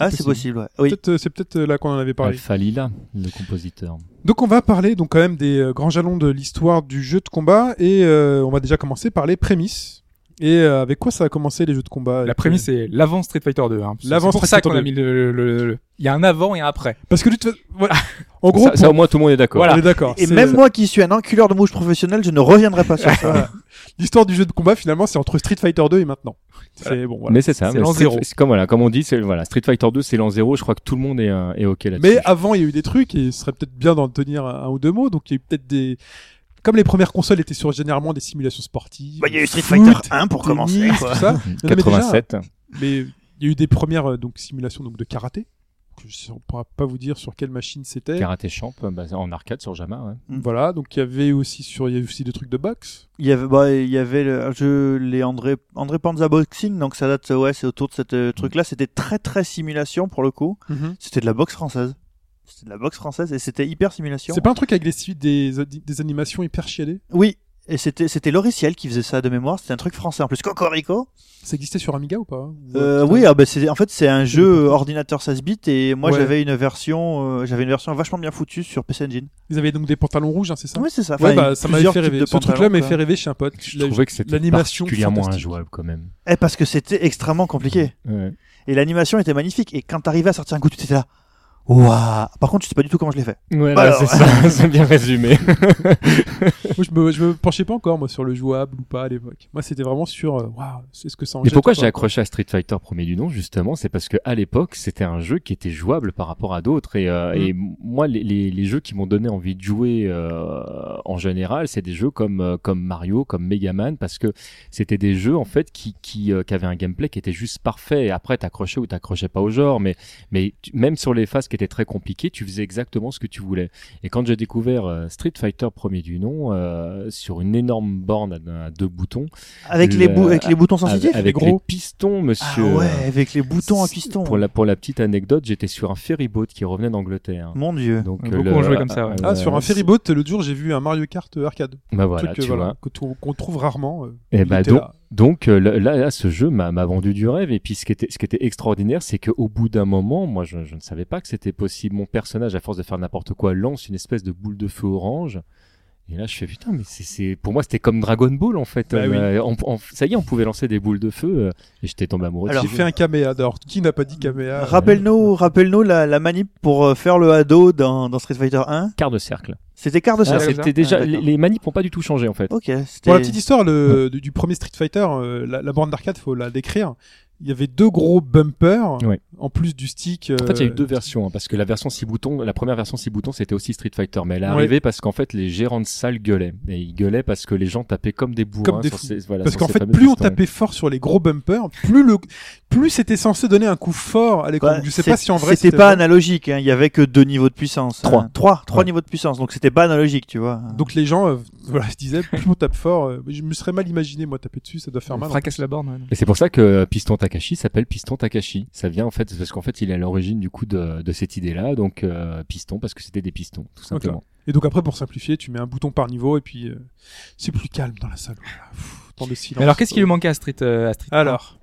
Ah, c'est possible, ouais. Oui. Peut-être, euh, c'est peut-être euh, là qu'on en avait parlé. Alpha Lila, le compositeur. Donc on va parler donc quand même des euh, grands jalons de l'histoire du jeu de combat et euh, on va déjà commencer par les prémices. Et euh, avec quoi ça a commencé les jeux de combat? La prémisse c'est l'avant Street Fighter 2. Hein. C'est pour Street ça qu'on a mis le, le- le- Il y a un avant et un après. Parce que voilà. en gros, ça, au moins tout le monde est d'accord. on est d'accord. Et même moi qui suis un enculeur de mouche professionnel, je ne reviendrai pas sur ça. Voilà. [LAUGHS] L'histoire du jeu de combat finalement c'est entre Street Fighter 2 et maintenant. C'est bon. Voilà. Mais c'est ça. C'est l'an Street- zéro. Comme voilà, comme on dit, c'est voilà, Street Fighter 2, c'est l'an zéro. Je crois que tout le monde est, euh, est ok là-dessus. Mais avant, il y a eu des trucs et ce serait peut-être bien d'en tenir un, un ou deux mots. Donc il y a eu peut-être des. Comme les premières consoles étaient sur généralement des simulations sportives. Bah, il y a eu Street foot, Fighter 1 pour tennis, commencer, quoi. tout ça. [LAUGHS] Mhm. Non, mais 87. Il y a eu des premières euh, donc simulations donc de karaté. que Je ne pourra pas vous dire sur quelle machine c'était. Karaté Champ, euh, bah, en arcade sur Jama. Ouais. Voilà, donc il y avait aussi sur il y a aussi des trucs de boxe. Il y avait, bah, il y avait le jeu, les André, André Panza Boxing, donc ça date, ouais, c'est autour de ce Mm. truc-là. C'était très, très simulation pour le coup. C'était de la boxe française. C'était de la boxe française et c'était hyper simulation. C'est pas un truc avec les suites des, des animations hyper chiadées Oui. Et c'était, c'était Loriciel qui faisait ça de mémoire. C'était un truc français en plus. Cocorico. Ça existait sur Amiga ou pas Ou, Euh, oui, ah bah c'est, en fait, c'est un jeu ordinateur 16 bits et moi Ouais. j'avais une version, euh, j'avais une version vachement bien foutue sur PC Engine. Ils avaient donc des pantalons rouges, hein, c'est ça? Oui, c'est ça. Ouais, Enfin, bah, ça m'avait fait rêver. Ce truc-là m'avait fait rêver chez un pote. Je trouvais que c'était l'animation particulièrement injouable quand même. Eh, parce que c'était extrêmement compliqué. Ouais. Et l'animation était magnifique. Et quand t'arrivais à sortir un coup, tu étais là. Waouh Par contre, je sais pas du tout comment je l'ai fait. Alors- c'est ça, [LAUGHS] c'est bien résumé. [LAUGHS] Moi, je me, je me penchais pas encore moi sur le jouable ou pas à l'époque. Moi, c'était vraiment sur euh, waouh, c'est ce que ça en Mais pourquoi j'ai accroché à Street Fighter premier du nom justement, c'est parce que à l'époque c'était un jeu qui était jouable par rapport à d'autres et, euh, Mm. et moi les, les, les jeux qui m'ont donné envie de jouer euh, en général c'est des jeux comme comme Mario, comme Mega Man parce que c'était des jeux en fait qui qui, euh, qui avaient un gameplay qui était juste parfait. Et après t'accrochais ou t'accrochais pas au genre, mais mais tu- même sur les phases qui étaient très compliquées, tu faisais exactement ce que tu voulais. Et quand j'ai découvert euh, Street Fighter premier du nom euh, sur une énorme borne à, à deux boutons Avec, les, Le- bou- avec les boutons sensitifs avec, gros. les pistons, monsieur. Ah ouais, avec les boutons à piston. Pour la, pour la petite anecdote, j'étais sur un ferryboat qui revenait d'Angleterre. Mon dieu. Donc, Beaucoup ont joué comme ça, ouais. Ah, sur un ferryboat, l'autre jour, j'ai vu un Mario Kart euh, arcade. Bah voilà, truc euh, tu voilà, vois. qu'on trouve rarement. euh, Et il bah était donc, là. Donc euh, là, là, ce jeu m'a vendu du rêve. Et puis ce qui était, extraordinaire, c'est qu'au bout d'un moment, moi, je ne savais pas que c'était possible. Mon personnage, à force de faire n'importe quoi, lance une espèce de boule de feu orange. Et là, je fais putain, mais c'est, c'est, pour moi, c'était comme Dragon Ball en fait. Bah oui. Euh, on- on- ça y est, on pouvait lancer des boules de feu euh, et j'étais tombé amoureux. de Alors, J'ai ce fait un Kamea. Alors, qui n'a pas dit Kamea Rappelle-nous, rappelle-nous la, la manip pour euh, faire le ado dans, dans Street Fighter 1. quart de cercle. C'était quart de Ah, cercle. c'était déjà, Ah, les, les manips ont pas du tout changé en fait. Ok. Pour la petite histoire le, du, du premier Street Fighter, euh, la, la borne d'arcade, faut la décrire. Il y avait deux gros bumpers, Ouais. En plus du stick. En fait, il y a eu euh, deux versions, hein, parce que la version 6 boutons, la première version 6 boutons, c'était aussi Street Fighter, mais elle est Ouais. arrivée parce qu'en fait, les gérants de salle gueulaient. Et ils gueulaient parce que les gens tapaient comme des bourrins Comme des sur fous. ces, voilà, Parce qu'en fait, plus on tapait fort sur les gros bumpers, plus le, plus c'était censé donner un coup fort à l'écran. Bah, je sais pas si en vrai C'était pas vrai. analogique, hein. il y avait que deux niveaux de puissance. Trois. hein. Trois, trois Ouais. niveaux de puissance, donc c'était pas analogique, tu vois. Donc les gens, euh, voilà, se disaient, plus on tape fort, euh, je me serais mal imaginé, moi, taper dessus, ça doit faire mal. Fracasse la borne. ouais. Et c'est pour ça que euh, Piston Takashi s'appelle Piston Takashi. Ça vient en fait parce qu'en fait il est à l'origine du coup de, de cette idée-là, donc euh, piston parce que c'était des pistons tout simplement. Et donc après, pour simplifier, tu mets un bouton par niveau et puis euh, c'est plus calme dans la salle. Voilà. Pff, Temps de silence. Mais alors, qu'est-ce qui lui manquait à Street, euh, à Street Alors,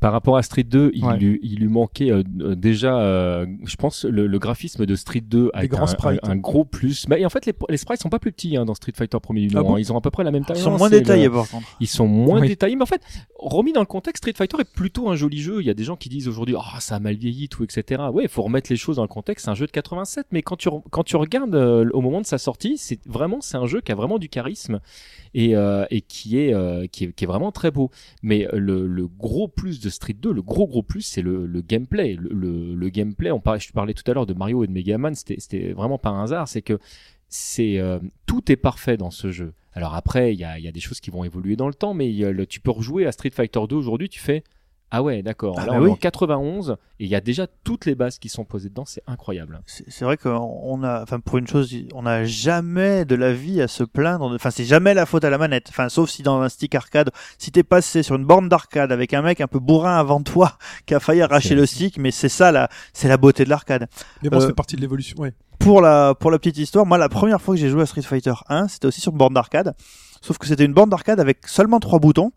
Par rapport à Street 2, il, Ouais. lui, il lui manquait euh, euh, déjà, euh, je pense, le, le graphisme de Street 2 avec grands un, sprites. un- un gros plus. Bah, et en fait, les, les sprites sont pas plus petits hein, dans Street Fighter premier du Ah nom. bon hein. Ils ont à peu près la même taille. Ils sont Non, moins le- détaillés par contre. Ils sont moins Oui. détaillés, mais en fait, remis dans le contexte, Street Fighter est plutôt un joli jeu. Il y a des gens qui disent aujourd'hui, ah, ça a mal vieilli, tout, etc. Ouais, il faut remettre les choses dans le contexte. C'est un jeu de 87, mais quand tu re- quand tu regardes euh, au moment de sa sortie, c'est vraiment c'est un jeu qui a vraiment du charisme et euh, et qui est, euh, qui est qui est vraiment très beau. Mais euh, le, gros plus de Street 2, le gros gros plus, c'est le, gameplay. Le, gameplay, on parlait, je parlais tout à l'heure de Mario et de Mega Man, c'était vraiment pas un hasard. C'est que c'est tout est parfait dans ce jeu. Alors après, il y a, y a des choses qui vont évoluer dans le temps, mais tu peux rejouer à Street Fighter 2 aujourd'hui, tu fais ah ouais, d'accord. Ah bah oui. en 91 et il y a déjà toutes les bases qui sont posées dedans, c'est incroyable. C'est c'est vrai qu'on a, enfin pour une chose, on n'a jamais de la vie à se plaindre. Enfin, c'est jamais la faute à la manette. Enfin, sauf si dans un stick arcade, si t'es passé sur une borne d'arcade avec un mec un peu bourrin avant toi [LAUGHS] qui a failli arracher C'est- le stick, mais c'est ça la, c'est la beauté de l'arcade. mais bon, Euh, ça fait partie de l'évolution. Ouais. Pour la, pour la petite histoire, moi la première fois que j'ai joué à Street Fighter 1, c'était aussi sur une borne d'arcade. Sauf que c'était une borne d'arcade avec seulement trois boutons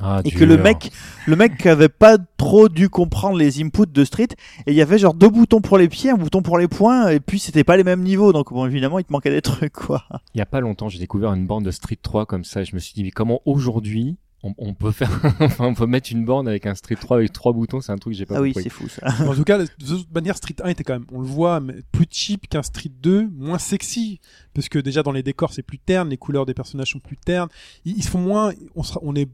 Ah, et que le mec, le mec avait pas trop dû comprendre les inputs de Street et il y avait genre deux boutons pour les pieds, un bouton pour les poings et puis c'était pas les mêmes niveaux donc bon évidemment il te manquait des trucs quoi. il y a pas longtemps, j'ai découvert une borne de Street 3 comme ça, et je me suis dit mais comment aujourd'hui on, on peut faire, [LAUGHS] enfin, on peut mettre une borne avec un Street 3 avec trois boutons, c'est un truc que j'ai pas Ah oui compris. c'est fou ça. [LAUGHS] en tout cas, de toute manière, Street 1 était quand même, on le voit, mais plus cheap qu'un Street 2, moins sexy. Parce que déjà dans les décors, c'est plus terne, les couleurs des personnages sont plus ternes. Ils, ils se font moins, on, sera, on est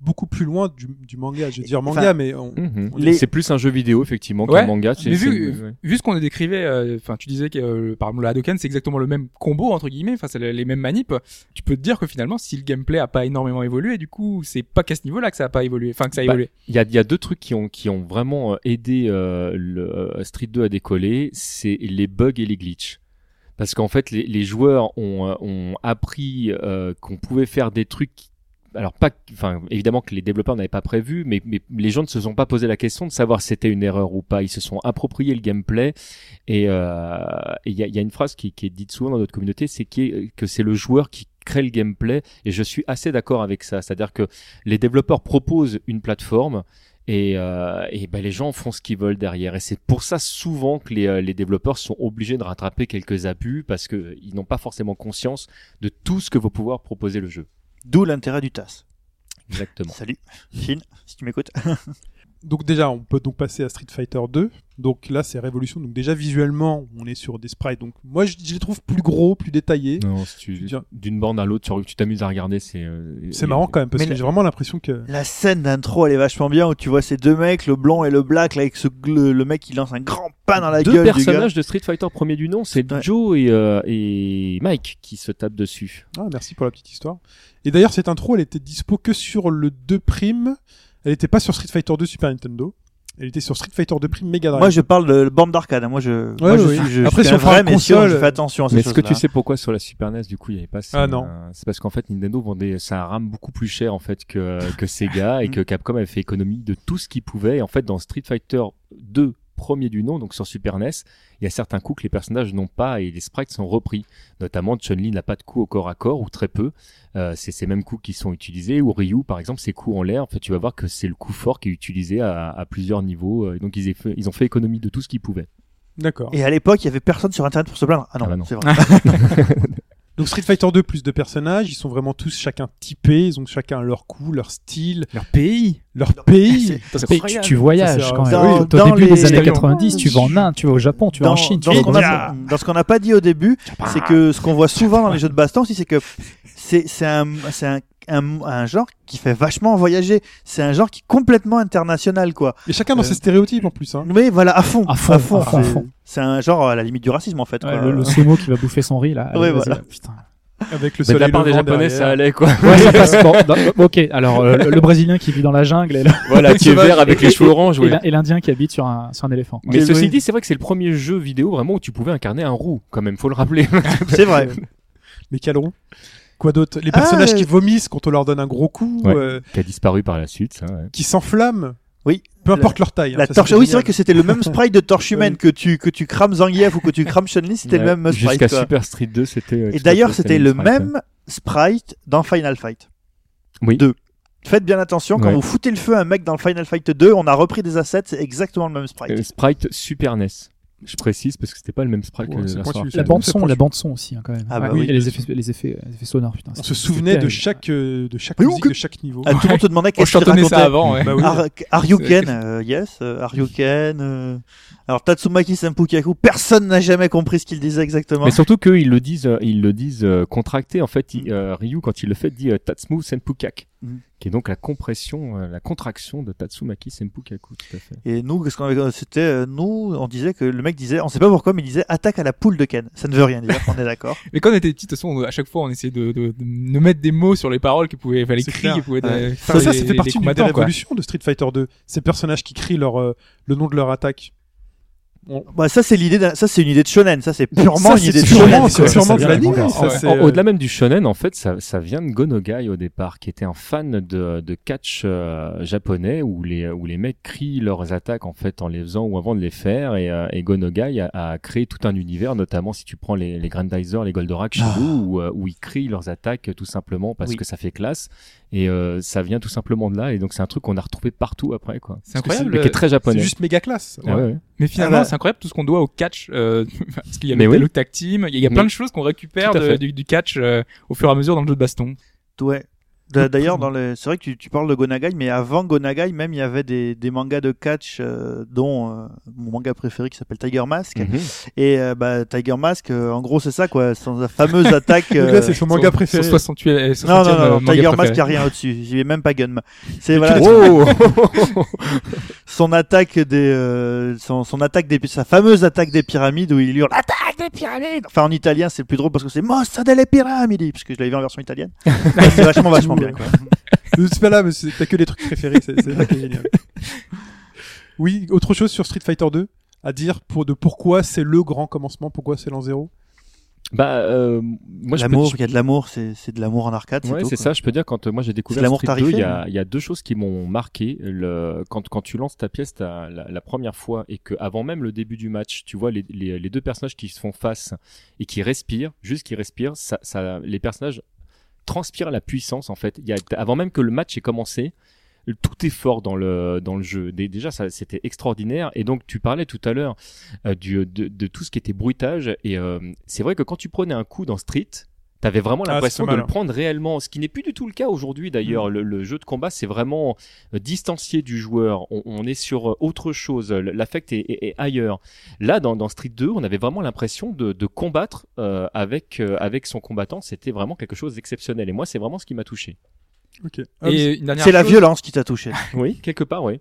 beaucoup plus loin du, du manga. Je veux dire manga, Enfin, mais on, Mhm. Les- C'est plus un jeu vidéo effectivement Ouais, qu'un manga. c'est- Mais vu, vu ce qu'on a décrivait, euh, enfin, tu disais que, euh, par exemple, le Hadoken, c'est exactement le même combo, entre guillemets, enfin, c'est les mêmes manips. Tu peux te dire que finalement, si le gameplay a pas énormément évolué, du coup, c'est pas qu'à ce niveau-là que ça a pas évolué, enfin, que ça a Bah, évolué. Il y a, il y a deux trucs qui ont, qui ont vraiment euh, aidé euh, le euh, Street 2 à décoller, c'est les bugs et les glitches. Parce qu'en fait, les, les joueurs ont, ont appris euh, qu'on pouvait faire des trucs. Alors pas, enfin évidemment que les développeurs n'avaient pas prévu, mais, mais les gens ne se sont pas posé la question de savoir si c'était une erreur ou pas. Ils se sont appropriés le gameplay et euh, il y, a, y a une phrase qui, qui est dite souvent dans notre communauté, c'est est- que c'est le joueur qui crée le gameplay et je suis assez d'accord avec ça. C'est-à-dire que les développeurs proposent une plateforme et, euh, et ben les gens font ce qu'ils veulent derrière. Et c'est pour ça souvent que les, euh, les développeurs sont obligés de rattraper quelques abus parce que euh, ils n'ont pas forcément conscience de tout ce que va pouvoir proposer le jeu. D'où l'intérêt du TAS. Exactement. Salut Chine si tu m'écoutes. Donc déjà, on peut donc passer à Street Fighter 2. Donc là, c'est Révolution. Donc déjà, visuellement, on est sur des sprites. Donc moi, je, je les trouve plus gros, plus détaillés. Non, si tu d'une borne à l'autre, tu tu t'amuses à regarder, c'est. euh, C'est marrant quand même, parce Mais que la- j'ai vraiment l'impression que... La scène d'intro elle est vachement bien où tu vois ces deux mecs, le blond et le black, là, avec ce, le, le mec qui lance un grand pain dans la Deux gueule du gars. personnages de Street Fighter premier du nom, c'est Ouais. Joe et, euh, et Mike qui se tapent dessus. Ah, merci pour la petite histoire. Et d'ailleurs, cette intro, elle était dispo que sur le 2 Prime. Elle était pas sur Street Fighter 2 Super Nintendo. Elle était sur Street Fighter 2 Prime Mega Drive. Moi je parle de bande d'arcade, hein. moi je, moi, Ouais, je oui. suis, je, Après, je suis un vrai messieur, console- je fais attention à ces Mais est-ce que tu sais pourquoi sur la Super NES du coup il n'y avait pas ça Ah, non. C'est parce qu'en fait Nintendo vendait ça rame beaucoup plus cher en fait que que Sega et [LAUGHS] que Capcom avait fait économie de tout ce qu'il pouvait. Et en fait dans Street Fighter 2 premier du nom, donc sur Super NES, il y a certains coups que les personnages n'ont pas et les sprites sont repris. Notamment Chun-Li n'a pas de coups au corps à corps ou très peu. Euh, c'est ces mêmes coups qui sont utilisés. Ou Ryu par exemple, ses coups en l'air, en fait tu vas voir que c'est le coup fort qui est utilisé à, à plusieurs niveaux. Euh, Donc ils, aient fait- ils ont fait économie de tout ce qu'ils pouvaient. D'accord. Et à l'époque, il y avait personne sur internet pour se plaindre. Ah non, Ah bah non. c'est vrai. [LAUGHS] [LAUGHS] Donc Street Fighter 2 plus de personnages, ils sont vraiment tous chacun typés, ils ont chacun leur coup, leur style, Leur pays. leur pays. Mais tu, tu voyages Ça, quand même. dans- Au dans début les- des années Dans- 90, tu vas en Inde, tu vas au Japon, tu vas dans, en Chine, tu dans vas ce au qu'on Brésil. a, dans ce qu'on n'a pas dit au début, c'est que ce qu'on voit souvent dans les jeux de baston aussi, c'est que c'est c'est un, c'est un, un, un genre qui fait vachement voyager. C'est un genre qui est complètement international, quoi. Et chacun dans Euh, ses stéréotypes en plus. Hein. Mais voilà, à fond. À fond, à fond, C'est- fond. C'est un genre à la limite du racisme, en fait. Ouais, quoi. le, le [LAUGHS] sumo qui va bouffer son riz là. Ouais, voilà. là, putain. Avec le Mais de la soleil part des japonais, derrière. ça allait quoi. Ouais, ça [LAUGHS] passe. Bon, dans- ok, alors euh, le, le brésilien qui vit dans la jungle et [LAUGHS] voilà, qui est vert avec les cheveux orange. et ouais. l'In- et l'Indien qui habite sur un, sur un éléphant. Mais ceci oui. dit, c'est vrai que c'est le premier jeu vidéo vraiment où tu pouvais incarner un roux, quand même, faut le rappeler. C'est vrai. Mais quel roux? Quoi d'autre Les personnages Ah, qui euh, vomissent quand on leur donne un gros coup, Ouais. euh, qui a disparu par la suite, ça. ouais. qui s'enflamment. Oui. Peu importe leur taille. hein, La torche, c'était oui, c'est vrai que c'était le même [LAUGHS] sprite de torche humaine que tu, que tu crames Zangief ou que tu crames Chun-Li, c'était Ouais. le même sprite. Jusqu'à. Super Street 2, c'était. euh, Et d'ailleurs, c'était le sprite, même sprite dans Final Fight. Oui. Deux. Faites bien attention, quand Ouais. vous foutez le feu à un mec dans le Final Fight 2, on a repris des assets, c'est exactement le même sprite. Euh, Sprite Super NES. Je précise parce que c'était pas le même sprite Ouais, que la ça. La bande son, la bande son aussi hein, quand même. Ah bah oui, oui. et les effets, les effets, les effets sonores. Putain, On se souvenait de chaque, euh, de chaque Oui, musique, de chaque niveau. Ah, tout le monde te demandait qu'est-ce qu'il chantonnait racontait. ça avant, ouais. Bah oui. [LAUGHS] Ar- Aryuken, C'est- euh, yes, euh, Aryuken. euh, Alors Tatsumaki Senpukaku, personne n'a jamais compris ce qu'il disait exactement. Mais surtout qu'ils le disent, euh, ils le disent euh, contracté. En fait, il- euh, Ryu, quand il le fait, dit euh, Tatsmu Senpukak, Mhm. qui est donc la compression, euh, la contraction de Tatsumaki Senpukaku, tout à fait. Et nous, qu'est-ce qu'on avait C'était euh, nous, on disait que le mec disait, on sait pas pourquoi, mais il disait attaque à la poule de Ken. Ça ne veut rien dire, on est d'accord. [LAUGHS] Mais quand on était petit, de toute façon, à chaque fois, on essayait de, de, de mettre des mots sur les paroles qui pouvaient, enfin, les cris qui pouvaient Ouais. Ça, ça, les- ça fait les partie d'une révolutions de Street Fighter 2. Ces personnages qui crient leur, euh, le nom de leur attaque. On- Bah ça c'est l'idée, d'un- ça c'est une idée de shonen, ça c'est purement Ça, une c'est idée de shonen. c'est de Ouais. c'est, Au- euh, Au-delà même du shonen, en fait, ça, ça vient de Gonogai au départ, qui était un fan de, de catch euh, japonais où les, où les mecs crient leurs attaques en fait en les faisant ou avant de les faire. Et, euh, et Gonogai a, a créé tout un univers, notamment si tu prends les, les Grandizer, les Goldorak chez Ah. où, euh, où ils crient leurs attaques euh, tout simplement parce Oui. que ça fait classe. Et euh, ça vient tout simplement de là. Et donc c'est un truc qu'on a retrouvé partout après, quoi. C'est incroyable. Mais qui est très c'est japonais. juste méga classe. Ah ouais, ouais. Mais finalement, Ah bah. C'est incroyable tout ce qu'on doit au catch, euh, [LAUGHS] parce qu'il y a Mais le, oui. le tag team, il y a, il y a plein de choses qu'on récupère de- du catch euh, au fur et à mesure dans le jeu de baston. Ouais. D'a- D'ailleurs, dans le, c'est vrai que tu, tu parles de Gonagai, mais avant Gonagai, même il y avait des, des mangas de catch, euh, dont euh, mon manga préféré qui s'appelle Tiger Mask. Mhm. Et euh, bah, Tiger Mask, euh, en gros, c'est ça, quoi. Son fameuse attaque. [LAUGHS] Donc euh, là, c'est son manga Son- préféré. son 68 euh, Non, 60e, non, non, euh, non, Tiger Mask, il n'y a rien au-dessus. J'y vais même pas Gunma. C'est voilà, Oh [LAUGHS] son attaque des, euh, son, son attaque des, sa fameuse attaque des pyramides où il hurle attaque des pyramides. Enfin, en italien, c'est le plus drôle parce que c'est Mossa delle piramidi, parce que je l'avais vu en version italienne. c'est vachement, vachement bien, quoi. [LAUGHS] C'est pas là, mais t'as que des trucs préférés. C'est c'est ça qui est génial. Oui, autre chose sur Street Fighter 2 à dire pour de pourquoi c'est le grand commencement, pourquoi c'est l'an zéro? Bah, euh, moi, L'amour, il y a de l'amour, c'est, de l'amour en arcade, Ouais, c'est ça. Je peux dire quand euh, moi j'ai découvert l'amour Street tarifé, 2, il y, a, il y a deux choses qui m'ont marqué. Le, quand, quand tu lances ta pièce la, la première fois et que avant même le début du match, tu vois les, les, les deux personnages qui se font face et qui respirent, juste qui respirent, ça, ça, les personnages transpirent la puissance en fait. Il y a, avant même que le match ait commencé, tout est fort dans le dans le jeu. Dé- Déjà, ça c'était extraordinaire. Et donc, tu parlais tout à l'heure euh, du de, de tout ce qui était bruitage. Et euh, c'est vrai que quand tu prenais un coup dans Street, t'avais vraiment Ah, l'impression de le prendre réellement. Ce qui n'est plus du tout le cas aujourd'hui. D'ailleurs, le, le jeu de combat, c'est vraiment euh, distancié du joueur. On, on est sur autre chose. L'affect est, est- est ailleurs. Là, dans, dans Street 2, on avait vraiment l'impression de, de combattre euh, avec euh, avec son combattant. C'était vraiment quelque chose d'exceptionnel. Et moi, c'est vraiment ce qui m'a touché. Ok. Ah, mais Et une dernière C'est la chose- violence qui t'a touché. [LAUGHS] Oui, quelque part, oui.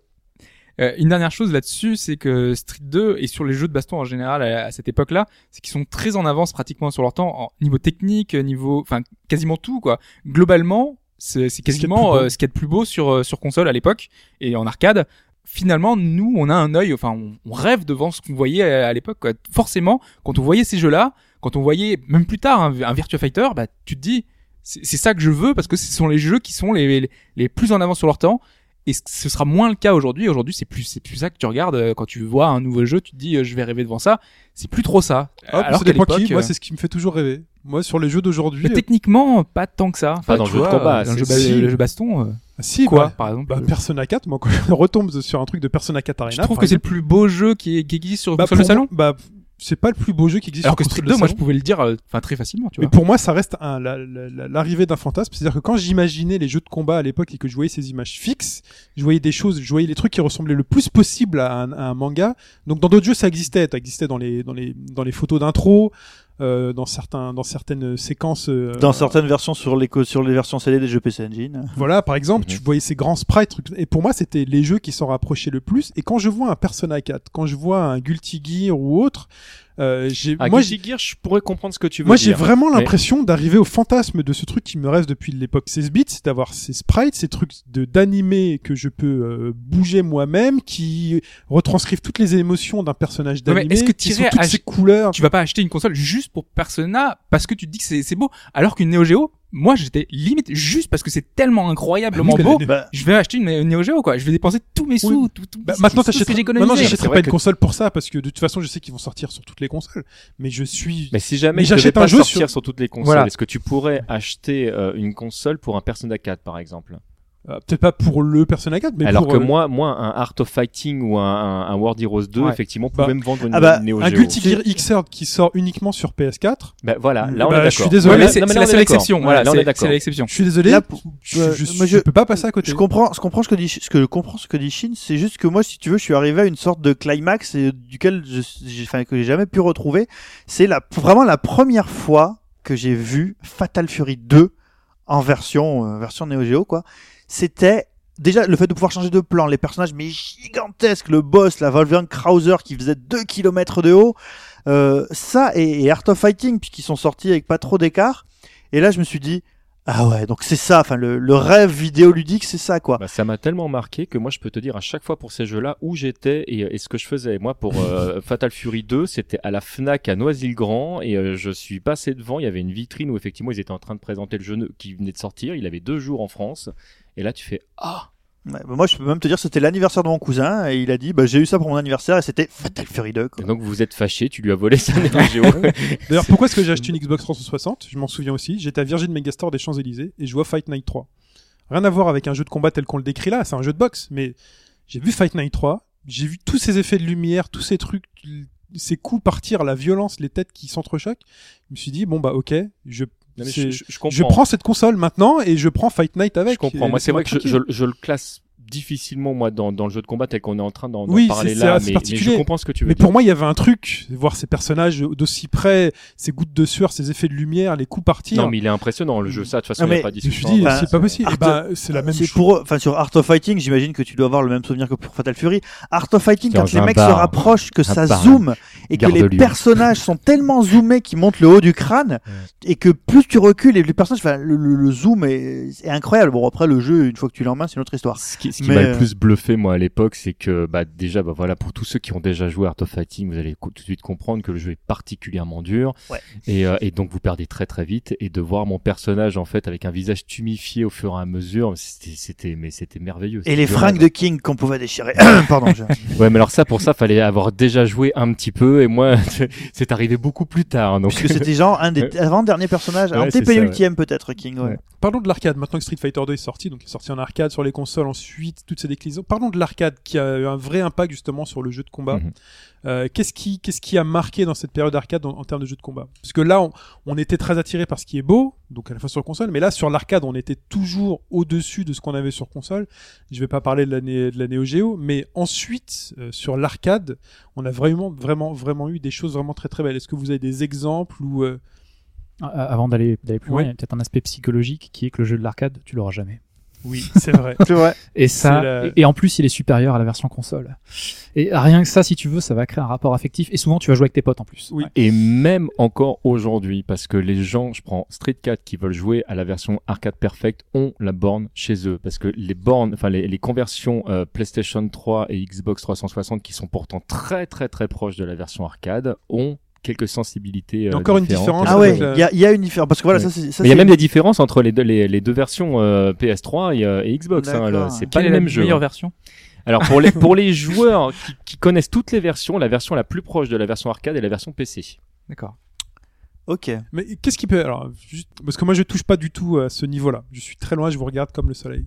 Euh, une dernière chose là-dessus, c'est que Street 2 et sur les jeux de baston en général à, à cette époque-là, c'est qu'ils sont très en avance pratiquement sur leur temps, en niveau technique, niveau, enfin quasiment tout quoi. Globalement, c'est quasiment euh, ce qu'il y a de plus beau sur euh, sur console à l'époque et en arcade. Finalement, nous, on a un œil, enfin, on, on rêve devant ce qu'on voyait à, à l'époque. quoi. Forcément, quand on voyait ces jeux-là, quand on voyait même plus tard un, un Virtua Fighter, bah tu te dis, c'est c'est ça que je veux parce que ce sont les jeux qui sont les, les, les plus en avance sur leur temps. Et ce- ce sera moins le cas aujourd'hui. Aujourd'hui, c'est plus, c'est plus ça que tu regardes euh, quand tu vois un nouveau jeu. Tu te dis, euh, je vais rêver devant ça. C'est plus trop ça. hop, Alors dépend qui. l'époque, Moi, euh, c'est ce qui me fait toujours rêver. Moi, sur les jeux d'aujourd'hui. mais techniquement, pas tant que ça. Pas dans le jeu de combat, Dans le jeu, c'est- ba- si. le jeu baston. euh, euh, si, quoi, bah, par exemple. bah, Persona 4, moi, quand je [LAUGHS] retombe sur un truc de Persona 4 Arena. je trouve que c'est le plus beau jeu qui, qui existe sur bah, de pour salon. bah, c'est pas le plus beau jeu qui existe Alors que Street de 2, moi, je pouvais le dire, euh, enfin, très facilement, tu Mais vois. pour moi, ça reste un- la- la- la- l'arrivée d'un fantasme. C'est-à-dire que quand j'imaginais les jeux de combat à l'époque et que je voyais ces images fixes, je voyais des choses, je voyais les trucs qui ressemblaient le plus possible à un, à un manga. Donc dans d'autres jeux, ça existait. Ça existait dans les dans les dans les photos d'intro, euh, dans certains dans certaines séquences. euh, Dans certaines versions sur les, sur les versions CD des jeux PC Engine. Voilà, par exemple, Mhm. tu voyais ces grands sprites, trucs. Et pour moi, c'était les jeux qui s'en rapprochaient le plus. Et quand je vois un Persona 4, quand je vois un Guilty Gear ou autre, euh, j'ai, moi, Guilty Gear, je pourrais comprendre ce que tu veux moi, j'ai dire. vraiment Mais- l'impression d'arriver au fantasme de ce truc qui me reste depuis l'époque 16 bits, c'est d'avoir ces sprites, ces trucs de d'animé que je peux euh, bouger moi-même, qui retranscrivent toutes les émotions d'un personnage d'animé, est-ce que t'irais toutes ach- ces couleurs. tu vas pas acheter une console juste pour Persona parce que tu te dis que c'est c'est beau, alors qu'une Neo Geo, moi j'étais limite juste parce que c'est tellement incroyablement oui, beau, Bah, je vais acheter une, une Neo Geo quoi. Je vais dépenser tous mes sous, tout, tout, Bah, maintenant, t'achèterais, maintenant, C'est pas une que- console pour ça, parce que de toute façon, je sais qu'ils vont sortir sur toutes les consoles. Mais je suis, Mais si jamais j'achète pas un jeu sortir sur- sur... toutes les consoles, Voilà. est-ce que tu pourrais acheter euh, une console pour un Persona 4 par exemple? Euh, peut-être pas pour le Persona 4, mais Alors pour, que euh, moi, moi, un Art of Fighting ou un, un, un World Heroes 2, Ouais. effectivement, Bah, pouvait me vendre une, ah bah, une Neo un Geo. Guilty Gear Xrd qui sort uniquement sur PS4. Bah, voilà, là on Bah, est d'accord. je suis désolé. Ouais, c'est non, mais c'est là, la seule d'accord. exception. Voilà, là on est c'est c'est d'accord. l'exception. Je suis désolé, Là, je, je, moi, je je- peux pas passer à côté. Je comprends, je comprends ce que dit, ce que je comprends ce que dit Shin. C'est juste que moi, si tu veux, je suis arrivé à une sorte de climax et duquel je, j'ai, enfin, que j'ai jamais pu retrouver. C'est la, vraiment la première fois que j'ai vu Fatal Fury 2 en version, euh, version Neo Geo, quoi. C'était, déjà, le fait de pouvoir changer de plan, les personnages, mais gigantesques, le boss, la Wolfgang Krauser qui faisait 2 km de haut, euh, ça et, et Art of Fighting, puisqu'ils sont sortis avec pas trop d'écart. Et là, je me suis dit, ah ouais, donc c'est ça, enfin, le, le rêve vidéoludique, c'est ça, quoi. Bah, ça m'a tellement marqué que moi je peux te dire à chaque fois pour ces jeux-là où j'étais et, et ce que je faisais. Moi pour euh, [LAUGHS] Fatal Fury 2, c'était à la Fnac à Noisy-le-Grand et euh, je suis passé devant. Il y avait une vitrine où effectivement ils étaient en train de présenter le jeu qui venait de sortir. Il avait deux jours en France et là tu fais ah Ouais, bah moi, je peux même te dire, c'était l'anniversaire de mon cousin, et il a dit, bah, j'ai eu ça pour mon anniversaire, et c'était Fatal Fury 2, quoi. Et donc vous êtes fâché, tu lui as volé sa Neo Geo. [LAUGHS] D'ailleurs, pourquoi est-ce que j'ai [LAUGHS] acheté une Xbox 360 Je m'en souviens aussi. J'étais à Virgin Megastore des Champs-Élysées et je vois Fight Night 3. Rien à voir avec un jeu de combat tel qu'on le décrit là, c'est un jeu de boxe. Mais j'ai vu Fight Night 3, j'ai vu tous ces effets de lumière, tous ces trucs, ces coups partir, la violence, les têtes qui s'entrechoquent. Je me suis dit, bon bah ok, je, Non, mais c'est- je, je- prends cette console maintenant et je prends Fight Night avec. Je comprends. Moi, c'est vrai que je le classe difficilement moi dans, dans le jeu de combat tel qu'on est en train d'en Oui, parler là, mais, mais particulier. je comprends ce que tu veux Mais dire. pour moi, il y avait un truc, voir ces personnages d'aussi près, ces gouttes de sueur, ces effets de lumière, les coups partir. non, mais il est impressionnant le jeu. Ça, de toute façon, Non, il n'y a pas de je me suis discussion. dit, Enfin, c'est pas possible. Bah, c'est la même C'est chose. pour, enfin, sur Art of Fighting, j'imagine que tu dois avoir le même souvenir que pour Fatal Fury. Art of Fighting, quand les mecs bar. se rapprochent, que ça bar. zoome, et que les personnages sont tellement zoomés qu'ils montent le haut du crâne, et que plus tu recules, et les personnages, enfin, le, le- le zoom est, est incroyable. Bon, après, le jeu, une fois que tu l'as en main, c'est une autre histoire. Ce qui, ce qui m'a euh, le plus bluffé moi à l'époque, c'est que bah déjà bah voilà pour tous ceux qui ont déjà joué à Art of Fighting, vous allez tout de suite comprendre que le jeu est particulièrement dur Ouais. et, euh, et donc vous perdez très très vite et de voir mon personnage en fait avec un visage tumifié au fur et à mesure, c'était mais c'était merveilleux. Et les fringues de King qu'on pouvait déchirer. [COUGHS] Pardon, je- Ouais, mais alors ça pour ça fallait avoir déjà joué un petit peu et moi [LAUGHS] c'est arrivé beaucoup plus tard donc Puisque c'était genre un des [LAUGHS] avant-derniers personnages, un Ouais, ça, pénultième peut-être, King, ouais. Ouais. Parlons de l'arcade. Maintenant que Street Fighter 2 est sorti, donc il est sorti en arcade sur les consoles, ensuite toutes ces déclinaisons. Parlons de l'arcade qui a eu un vrai impact justement sur le jeu de combat. Mhm. Euh, qu'est-ce qui, qu'est-ce qui a marqué dans cette période arcade en, en termes de jeu de combat? Parce que là, on, on était très attiré par ce qui est beau, donc à la fois sur console, mais là sur l'arcade, on était toujours au-dessus de ce qu'on avait sur console. Je vais pas parler de la, Né- de la Neo Geo, mais ensuite euh, sur l'arcade, on a vraiment, vraiment, vraiment eu des choses vraiment très très belles. Est-ce que vous avez des exemples ou euh, Euh, Avant d'aller d'aller plus loin, Ouais. il y a peut-être un aspect psychologique qui est que le jeu de l'arcade, tu l'auras jamais. Oui, [LAUGHS] c'est vrai. C'est vrai. Et ça, la- et, en plus, il est supérieur à la version console. Et rien que ça, si tu veux, ça va créer un rapport affectif. Et souvent, tu vas jouer avec tes potes en plus. Oui. Ouais. Et même encore aujourd'hui, parce que les gens, je prends Street 4 qui veulent jouer à la version arcade perfect, ont la borne chez eux. Parce que les bornes, enfin les, les conversions euh, PlayStation 3 et Xbox 360 qui sont pourtant très très très proches de la version arcade, ont quelques sensibilités. euh, encore une différence Ah ouais, il y a, il y a une différence. Parce que voilà, Ouais. ça il y a même des différences entre les deux, les, les deux versions euh, PS3 et, euh, et Xbox. Hein, c'est pas le même jeu. meilleure hein. version? Alors pour les pour [LAUGHS] les joueurs qui, qui connaissent toutes les versions, la version la plus proche de la version arcade est la version PC. D'accord. Ok. Mais qu'est-ce qui peut alors juste parce que moi je touche pas du tout à ce niveau-là. Je suis très loin, je vous regarde comme le soleil.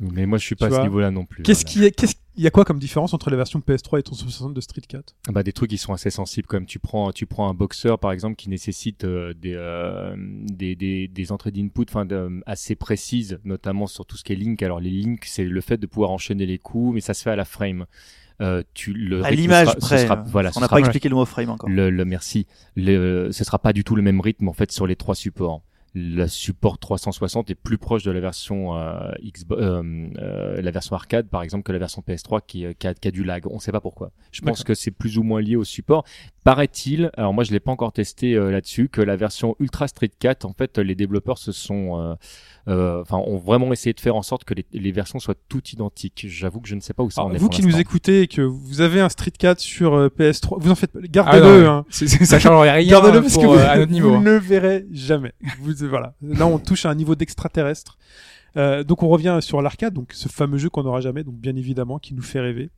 Mais moi, je suis pas Tu à ce niveau-là non plus. Qu'est-ce voilà. qui est qu'est-ce il y a quoi comme différence entre la version PS3 et 360 de Street 4 Bah des trucs qui sont assez sensibles comme tu prends tu prends un boxeur par exemple qui nécessite euh, des, euh, des des des entrées d'input enfin de- assez précises notamment sur tout ce qui est link alors les links c'est le fait de pouvoir enchaîner les coups mais ça se fait à la frame euh, tu le À l'image près. sera- voilà ce On n'a pas expliqué le mot frame encore. le, le merci le ce sera pas du tout le même rythme en fait sur les trois supports le support 360 est plus proche de la version euh, Xbox, euh, euh, la version arcade par exemple que la version PS3 qui, euh, qui, a, qui a du lag. On sait pas pourquoi. Je pense que c'est plus ou moins lié au support. Paraît-il, alors moi je l'ai pas encore testé euh, là-dessus, que la version Ultra Street 4, en fait, les développeurs se sont, euh, euh, enfin, ont vraiment essayé de faire en sorte que les, les versions soient toutes identiques. J'avoue que je ne sais pas où ça Alors, en est. Vous qui nous écoutez et que vous avez un Street 4 sur euh, PS3, vous en faites Ah, gardez-le non, hein. ça [LAUGHS] change rien Gardez-le parce pour, que vous, euh, à notre [LAUGHS] niveau. vous ne le verrez jamais. Vous, voilà. Là, on touche à un niveau d'extraterrestre. Euh, donc on revient sur l'arcade, donc ce fameux jeu qu'on n'aura jamais, donc bien évidemment qui nous fait rêver.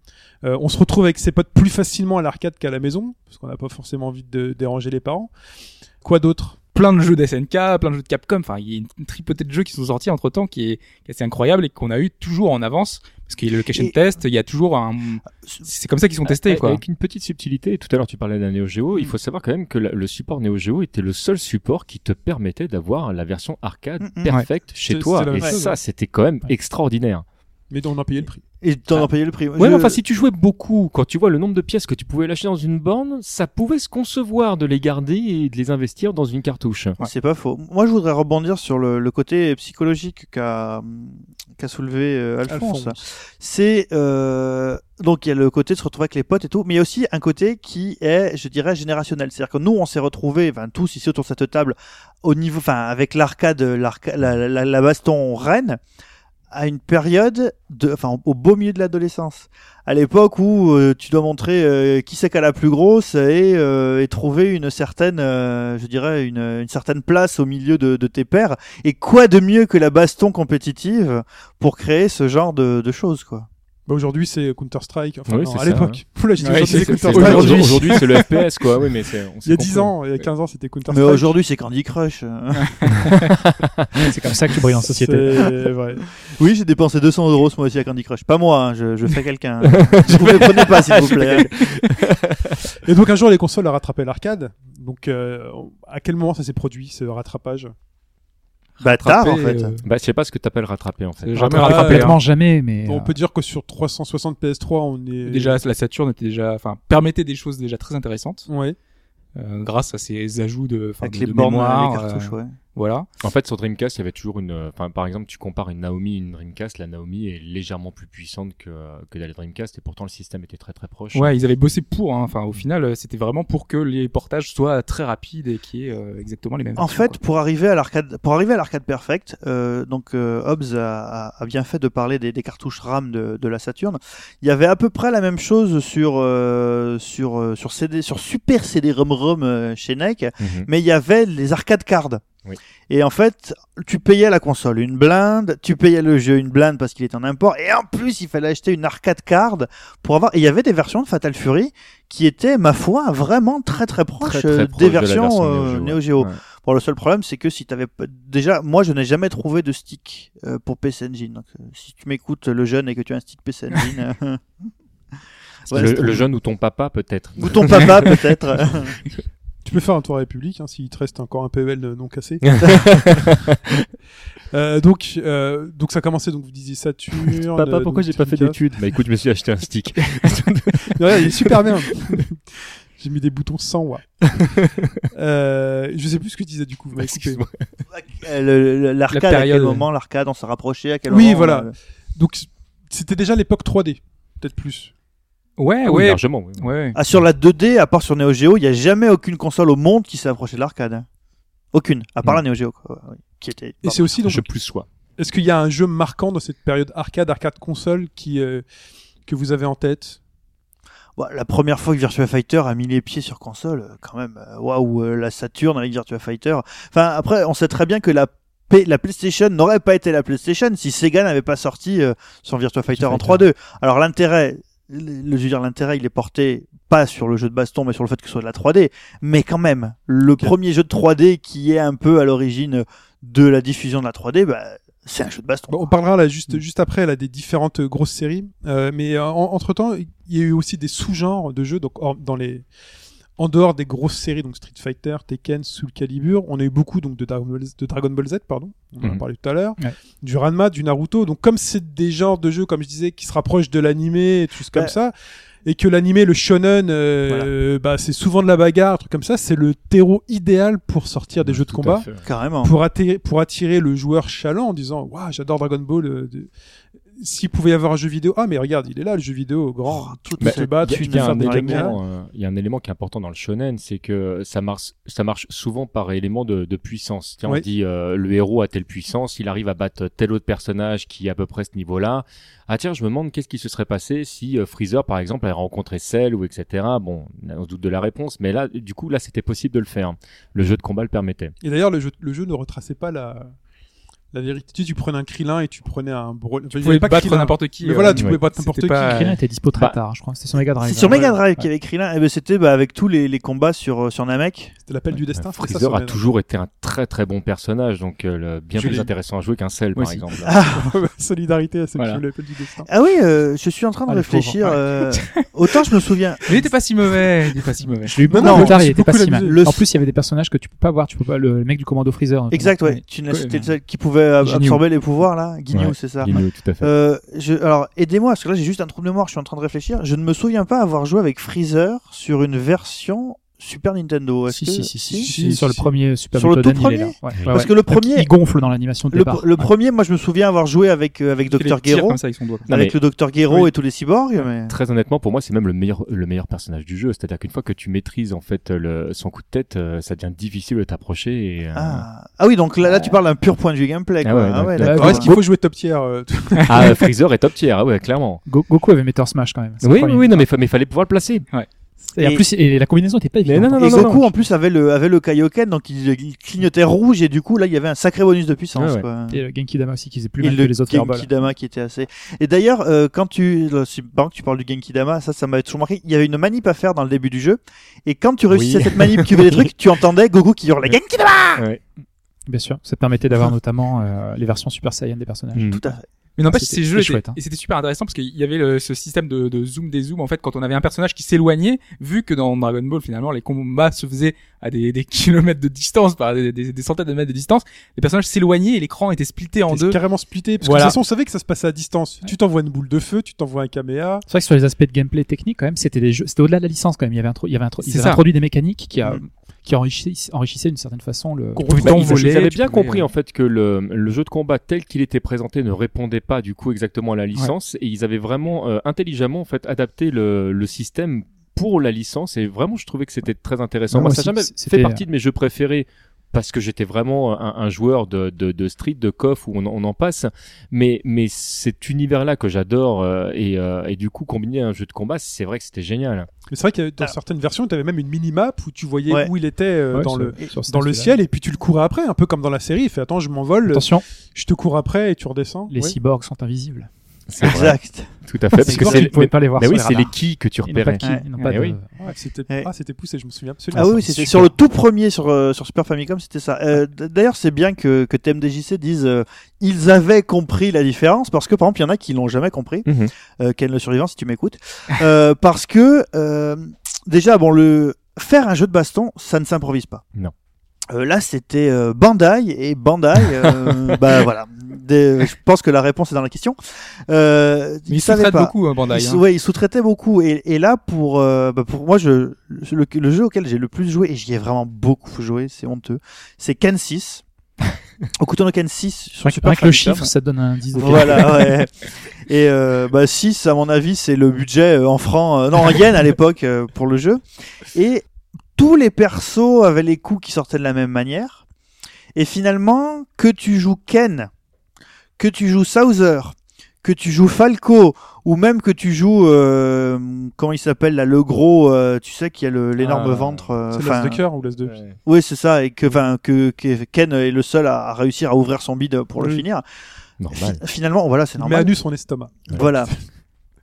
Euh, on se retrouve avec ses potes plus facilement à l'arcade qu'à la maison, parce qu'on n'a pas forcément envie de déranger les parents. Quoi d'autre? Plein de jeux d'SNK, plein de jeux de Capcom. Enfin, il y a une, tripotée de jeux qui sont sortis entre temps qui est, qui est assez incroyable et qu'on a eu toujours en avance. Parce qu'il y a le location Et- test, il y a toujours un. C'est comme ça qu'ils sont testés, Avec- quoi. Avec une petite subtilité, tout à l'heure tu parlais d'un Neo Geo, il faut savoir quand même que le support Neo Geo était le seul support qui te permettait d'avoir la version arcade Mm, mm. perfecte chez toi. Et ça, ouais. c'était quand même extraordinaire. Mais on en payait le prix. Et t'en Ah. as payé le prix. Ouais, Je- mais enfin, si tu jouais beaucoup, quand tu vois le nombre de pièces que tu pouvais lâcher dans une borne, ça pouvait se concevoir de les garder et de les investir dans une cartouche. C'est pas faux. Moi, je voudrais rebondir sur le, le côté psychologique qu'a qu'a soulevé euh, Alphonse. C'est euh, donc il y a le côté de se retrouver avec les potes et tout, mais il y a aussi un côté qui est, je dirais, générationnel. C'est-à-dire que nous, on s'est retrouvés, enfin tous ici autour de cette table, au niveau, enfin avec l'arcade, l'arca- la, la, la baston reine, à une période de, enfin au beau milieu de l'adolescence, à l'époque où euh, tu dois montrer euh, qui c'est qui a la plus grosse et, euh, et trouver une certaine, euh, je dirais, une, une certaine place au milieu de, de tes pairs. Et quoi de mieux que la baston compétitive pour créer ce genre de, de choses, quoi? Bah, aujourd'hui, c'est Counter-Strike. Enfin, Oui, non, c'est à l'époque. Ouais, aujourd'hui, c'est- le FPS, quoi. Oui, mais c'est. on Il y a 10 compris. ans, il y a 15 ans, c'était Mais Counter-Strike. aujourd'hui, c'est Candy Crush. [LAUGHS] C'est comme ça que tu brilles en société. Vrai. oui, j'ai dépensé 200 euros ce mois-ci à Candy Crush. Pas moi, hein, je, je fais quelqu'un. Je [LAUGHS] vous les prenez pas, s'il vous plaît. Et donc un jour, les consoles a rattrapé l'arcade. Donc, euh, à quel moment ça s'est produit, ce rattrapage? Bah, tard, en fait. euh, Bah, je sais pas ce que t'appelles rattraper, en fait. Jamais Rattrapé. Complètement hein. jamais, mais On euh, peut dire que sur 360 PS3, on est... Déjà, la Saturn était déjà, enfin, permettait des choses déjà très intéressantes, Ouais. euh, grâce à ces ajouts de, enfin, Avec de, les de bornes, mémoire, les cartouches, euh, ouais. Voilà. En fait, sur Dreamcast, il y avait toujours une. euh, Enfin, par exemple, tu compares une Naomi et une Dreamcast. La Naomi est légèrement plus puissante que, que la Dreamcast et pourtant le système était très très proche. Ouais, ils avaient bossé pour, hein. enfin, au final, euh, c'était vraiment pour que les portages soient très rapides et qu'il y ait euh, exactement les mêmes. En fait, pour arriver à l'arcade, pour arriver à l'arcade perfect, euh, donc euh, Hobbs a, a- a bien fait de parler des, des cartouches RAM de, de la Saturn. Il y avait à peu près la même chose sur euh, sur euh, sur CD, sur Super CD-ROM euh, chez NEC, Mhm. mais il y avait les arcade cards. Oui. Et en fait, tu payais la console une blinde, tu payais le jeu une blinde parce qu'il était en import, et en plus il fallait acheter une arcade card pour avoir. Et il y avait des versions de Fatal Fury qui étaient, ma foi, vraiment très très proches Très, très euh, proche des de versions version euh, Neo Geo, ouais. Bon, le seul problème, c'est que si t'avais déjà, moi, je n'ai jamais trouvé de stick euh, pour PC Engine. Donc, euh, si tu m'écoutes, le jeune, et que tu as un stick PC Engine, [LAUGHS] ouais, le, c'est- le jeune ou ton papa, peut-être. ou ton papa [LAUGHS] peut-être. [LAUGHS] Tu peux faire un tour à République, hein, s'il te reste encore un PEL non cassé. [LAUGHS] [LAUGHS] Euh, donc, euh, donc ça a commencé, donc vous disiez Saturn. Papa, euh, pourquoi j'ai pas fait d'études Bah écoute, je me suis acheté un stick. [LAUGHS] Ouais, il est super bien. J'ai mis des boutons 100 watts. euh, je sais plus ce que tu disais du coup. vous coupé. Excuse-moi. Euh, L'arcade, à quel moment l'arcade, on s'est rapproché, à quel Oui, moment voilà. euh, Donc c'était déjà l'époque 3D, peut-être plus. Ouais, Ah oui, ouais, largement. oui. ouais. Ah, sur la 2D, à part sur Neo Geo, il n'y a jamais aucune console au monde qui s'est approchée de l'arcade. hein. Aucune, à part Mm. la Neo Geo, quoi, qui était. Et c'est aussi donc. Je plus sois. Est-ce qu'il y a un jeu marquant dans cette période arcade, arcade console qui euh, que vous avez en tête? Ouais, la première fois que Virtua Fighter a mis les pieds sur console, euh, quand même, euh, waouh, la Saturn avec Virtua Fighter. Enfin, après, on sait très bien que la P- la PlayStation n'aurait pas été la PlayStation si Sega n'avait pas sorti euh, son Virtua Fighter en Fighter. 3D. Alors l'intérêt, le, je veux dire, l'intérêt, il est porté pas sur le jeu de baston, mais sur le fait que ce soit de la 3D. Mais quand même, le premier jeu de 3D qui est un peu à l'origine de la diffusion de la 3D, bah, c'est un jeu de baston. Bon, on parlera là juste juste après là des différentes euh, grosses séries, Euh, mais entre temps il y a eu aussi des sous-genres de jeux donc dans les en dehors des grosses séries donc Street Fighter, Tekken, Soul Calibur, on a eu beaucoup donc de Dragon Ball, de Dragon Ball Z pardon, on en a Mhm. parlé tout à l'heure, Ouais. du Ranma, du Naruto. Donc comme c'est des genres de jeux comme je disais qui se rapprochent de l'animé et tout comme Ouais. ça et que l'animé le shonen euh, bah c'est souvent de la bagarre, un truc comme ça, c'est le terreau idéal pour sortir des jeux de combat. Carrément. pour attirer, pour attirer le joueur chaland en disant Waouh, j'adore Dragon Ball. euh, de- S'il pouvait y avoir un jeu vidéo, ah mais regarde, il est là le jeu vidéo grand. Oh, tout Bah, se battre, Il y a- y, un élément, euh, y a un élément qui est important dans le shonen, c'est que ça marche, ça marche souvent par élément de, de puissance. Tiens, Oui. on dit euh, le héros a telle puissance, il arrive à battre tel autre personnage qui est à peu près ce niveau-là. Ah tiens, je me demande qu'est-ce qui se serait passé si euh, Freezer, par exemple, avait rencontré Cell ou etc. Bon, on se doute de la réponse, mais là, du coup, là, c'était possible de le faire. Le jeu de combat le permettait. Et d'ailleurs, le jeu, le jeu ne retraçait pas la, la vérité. Tu, tu prenais un Krillin et tu prenais un Brawl. Tu pouvais battre n'importe qui. Mais euh, voilà, tu ouais. pouvais battre n'importe qui. pas- Krillin était dispo très Bah, tard, je crois. C'était sur Mega Drive. C'est sur. Mega Drive Ouais. qu'il y avait Krillin, et ben c'était bah, avec tous les, les combats sur, euh, sur Namek. C'était l'appel du destin. Euh, ça, Freezer a toujours été un très très bon personnage, donc euh, le- bien Je plus intéressant à jouer qu'un Cell, Moi par aussi. exemple. [LAUGHS] Solidarité à ceux Voilà. qui l'appel du destin. Ah oui, euh, je suis en train de Ah, réfléchir. euh, autant je me souviens. Mais il était pas si mauvais. Il était pas si mauvais. Je l'ai eu beaucoup tard, il était pas si mal. En plus, il y avait des personnages que tu peux pas voir. Tu peux pas le mec du commando Freezer. Exact, ouais. Tu qui pouvait absorber les pouvoirs là. Guignou, Ouais. c'est ça. Guignou, tout à fait. Euh, je, alors, aidez-moi, parce que là j'ai juste un trou de mémoire, je suis en train de réfléchir. Je ne me souviens pas avoir joué avec Freezer sur une version Super Nintendo. Est-ce Si, que- si, si, si, Si, si, Sur le premier Super Sur le Butoden, tout il est là. premier Ouais, ouais, Parce ouais. que le premier- Il gonfle dans l'animation de Le, départ. le Ouais. premier, moi je me souviens avoir joué avec, euh, avec Dr. Gero. comme ça avec son doigt. Non, Avec mais- le Dr. Gero Oui. et tous les cyborgs. Mais... Très honnêtement, pour moi, c'est même le meilleur, le meilleur personnage du jeu. C'est-à-dire qu'une fois que tu maîtrises en fait le, son coup de tête, euh, ça devient difficile de t'approcher. Et, euh, Ah. ah oui, donc là, là tu parles d'un pur point de vue gameplay. Ah Quoi. ouais, Ah ouais. Alors, est-ce qu'il faut jouer top tier euh, ah, Freezer est top tier, ah ouais, clairement. Go- Goku avait Meteor Smash quand même. le Oui, oui, non, mais, mais fallait pouvoir le placer. Et en Et- plus, et la combinaison était pas évidente. non, non, Et non, Goku en plus avait le, avait le Kaioken, donc il, il clignotait rouge et du coup là il y avait un sacré bonus de puissance. Ouais. quoi. Et le Genki Dama aussi qui faisait plus Et mal le que les autres. Genki Dama qui était assez. Et d'ailleurs, euh, quand tu, que tu parles du Genki Dama, ça, ça m'avait toujours marqué. Il y avait une manip à faire dans le début du jeu, et quand tu réussissais Oui. cette manip, tu faisais des [LAUGHS] trucs, tu entendais Goku qui hurlait Genki Dama. Ouais. Bien sûr, ça te permettait d'avoir [LAUGHS] notamment euh, les versions Super Saiyan des personnages. Mm. Tout à fait. Mais n'empêche, ces jeux chouette, hein. et c'était super intéressant parce qu'il y avait le- ce système de, de zoom des zooms en fait quand on avait un personnage qui s'éloignait, vu que dans Dragon Ball finalement les combats se faisaient à des, des [LAUGHS] kilomètres de distance, par des, des- des centaines de mètres de distance, les personnages s'éloignaient et l'écran était splitté en deux. carrément splitté parce Voilà. que de toute façon on savait que ça se passait à distance. Tu t'envoies une boule de feu, tu t'envoies un caméa. C'est vrai que sur les aspects de gameplay technique, quand même, c'était des jeux, c'était au-delà de la licence quand même. Il y avait, intro- il y avait, intro- ils avaient introduit des mécaniques qui, a, Mm. qui enrichissaient, enrichissaient d'une certaine façon le. Bah, ils, t'envoler, ils avaient bien pouvais, compris euh, en fait que le, le jeu de combat tel qu'il était présenté ne répondait pas du coup exactement la licence. Et ils avaient vraiment euh, intelligemment en fait adapté le, le système pour la licence. Et vraiment je trouvais que c'était très intéressant. Ouais, Moi moi ça jamais fait partie de mes jeux préférés parce que j'étais vraiment un, un joueur de, de, de street, de coff où on, on en passe, mais mais cet univers-là que j'adore euh, et, euh, et du coup combiner un jeu de combat, c'est vrai que c'était génial. Mais c'est vrai que dans Alors- certaines versions, tu avais même une mini-map où tu voyais Ouais. où il était euh, Ouais, dans sur- le dans le ciel et puis tu le courais après, un peu comme dans la série. Il fait attends, je m'envole, Attention, je te cours après et tu redescends. les Ouais. cyborgs sont invisibles. Exact. tout à fait parce que tu ne pouvais pas les voir mais oui, c'est les quilles que tu Ils n'ont pas repérais. de qui, ils n'ont Ouais. pas de- oui. Ouais, c'était ah, poussé, je me souviens absolument. Ah oui, c'était sur le tout premier sur, euh, sur Super Famicom, c'était ça. Euh, D'ailleurs, c'est bien que, que TMDJC dise euh, ils avaient compris la différence parce que par exemple, il y en a qui l'ont jamais compris. Mhm. Euh, Ken le survivant, si tu m'écoutes, euh, parce que euh, déjà, bon, le faire un jeu de baston, ça ne s'improvise pas. Non. Euh, là, c'était euh, Bandai et Bandai, euh, [LAUGHS] bah voilà. Des- je pense que la réponse est dans la question. Euh, Mais ils savaient sous-traitent pas. beaucoup hein, Bandai. Ils, hein. ouais, ils sous-traitaient beaucoup. Et, et là, pour, euh, bah, pour moi, je, le, le jeu auquel j'ai le plus joué, et j'y ai vraiment beaucoup joué, c'est honteux, c'est Ken 6. Okuto no Ken 6 sur Super que le chiffre, ça donne un 10 de Voilà, ouais. [LAUGHS] Et euh, bah, 6, à mon avis, c'est le budget euh, en francs, euh, non, en yens à l'époque euh, pour le jeu. Et tous les persos avaient les coups qui sortaient de la même manière. Et finalement, que tu joues Ken, que tu joues Souser, que tu joues Falco, ou même que tu joues, euh, comment il s'appelle là, le gros, euh, tu sais, qui a l'énorme Ah, ventre. euh, C'est l'as de cœur ou l'as de vie oui, c'est ça, et que, enfin, que, que Ken est le seul à, à réussir à ouvrir son bide pour le finir. Normal. Fi- finalement, voilà, c'est Il met à normal. nu son estomac. Voilà.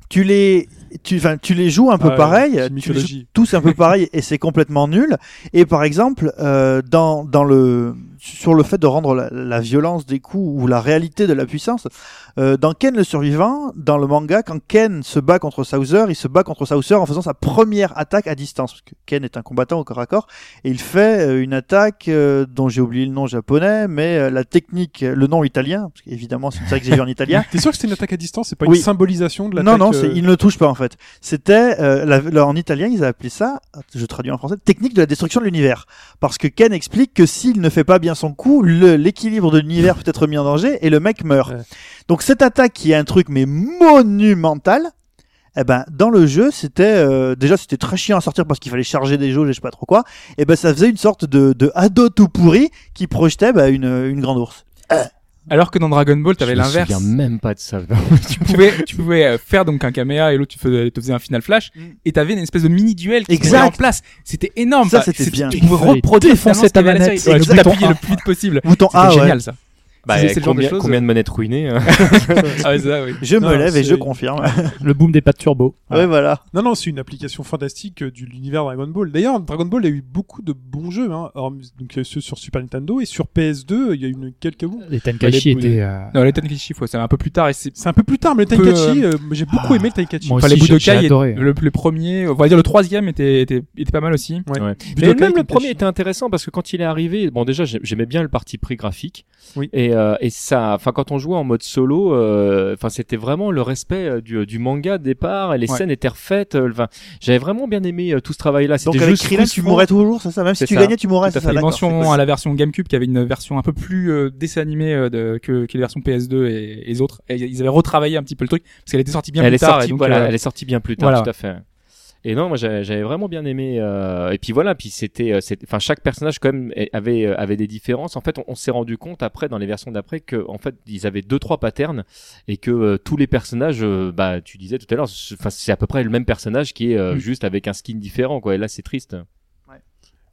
tu les, tu, tu les joues un peu Ah ouais, pareil, tu les joues tous un peu pareil et c'est complètement nul. Et par exemple, euh, dans, dans le, sur le fait de rendre la, la violence des coups ou la réalité de la puissance, euh, dans Ken le survivant, dans le manga, quand Ken se bat contre Souser, il se bat contre Souser en faisant sa première attaque à distance. Parce que Ken est un combattant au corps à corps et il fait euh, une attaque euh, dont j'ai oublié le nom japonais, mais euh, la technique, le nom italien, parce qu'évidemment c'est une série que j'ai vu en italien. [LAUGHS] T'es sûr que c'était une attaque à distance C'est pas Oui. une symbolisation de Non, l'attaque non, euh, c'est, il ne le touche pas en fait. C'était euh, en italien, ils avaient appelé ça, je traduis en français, technique de la destruction de l'univers. Parce que Ken explique que s'il ne fait pas bien son coup, l'équilibre de l'univers peut être mis en danger et le mec meurt. Ouais. Donc cette attaque qui est un truc mais monumental. Eh ben dans le jeu c'était euh, déjà c'était très chiant à sortir parce qu'il fallait charger des jauges et je sais pas trop quoi. Et ben ça faisait une sorte de, de ado tout pourri qui projetait bah, une, une grande ours. Alors que dans Dragon Ball, t'avais Je me l'inverse. souviens même pas de ça. [LAUGHS] [LAUGHS] tu pouvais, tu pouvais euh, faire donc un caméa et l'autre tu faisais, te faisais un final flash Mm. et t'avais une espèce de mini duel qui se Exact. mettait en place. C'était énorme. Ça, c'était bien. Tu pouvais reproduire ta manette. Et t'appuyer le plus vite possible. Bouton C'était A ouais. génial ça. Bah, C'est- genre de combien, choses. combien de manettes ruinées hein [LAUGHS] Ah ouais, ça, oui. Je me Non, lève et je confirme. [LAUGHS] Le boom des pattes turbo. ouais voilà. Non, non, c'est une application fantastique euh, de l'univers Dragon Ball. D'ailleurs, Dragon Ball a eu beaucoup de bons jeux, hein. hormis- donc il y a ceux sur Super Nintendo et sur PS2, il y a eu une quelques bons. Les Tenkaichi Les étaient. euh, Non, les Tenkaichi, faut- c'est un peu plus tard et c'est C'est un peu plus tard, mais le Tenkaichi, euh, j'ai beaucoup aimé le Tenkaichi. moi Enfin, les Budokai, le, le premier, on va dire le troisième était, était, était pas mal aussi. Ouais. Ouais. Budokai, Mais même le premier était intéressant parce que quand il est arrivé, bon déjà j'ai- j'aimais bien le parti pris graphique. Oui. Et, euh, et ça, enfin quand on jouait en mode solo, euh, enfin c'était vraiment le respect euh, du, du manga de départ. Et les Ouais. scènes étaient refaites. euh, Enfin, j'avais vraiment bien aimé euh, tout ce travail-là. Donc C'était avec juste Krillin tu mourrais toujours, c'est ça Même si tu ça. gagnais tu mourrais, c'est fait. ça mention à la version GameCube qui avait une version un peu plus euh, dessin animé euh, de, que, que les versions PS2 et, et les autres. Et ils avaient retravaillé un petit peu le truc parce qu'elle était sortie bien elle plus est tard. sortie, et donc, voilà, euh, elle est sortie bien plus tard, voilà. tout à fait. Et non, moi j'avais vraiment bien aimé. euh, et puis voilà, puis c'était, euh, enfin chaque personnage quand même avait euh, avait des différences. En fait, on, on s'est rendu compte après dans les versions d'après que en fait ils avaient deux trois patterns et que euh, tous les personnages, euh, bah tu disais tout à l'heure, c'est- enfin c'est à peu près le même personnage qui est euh, Mm. juste avec un skin différent quoi. Et là c'est triste.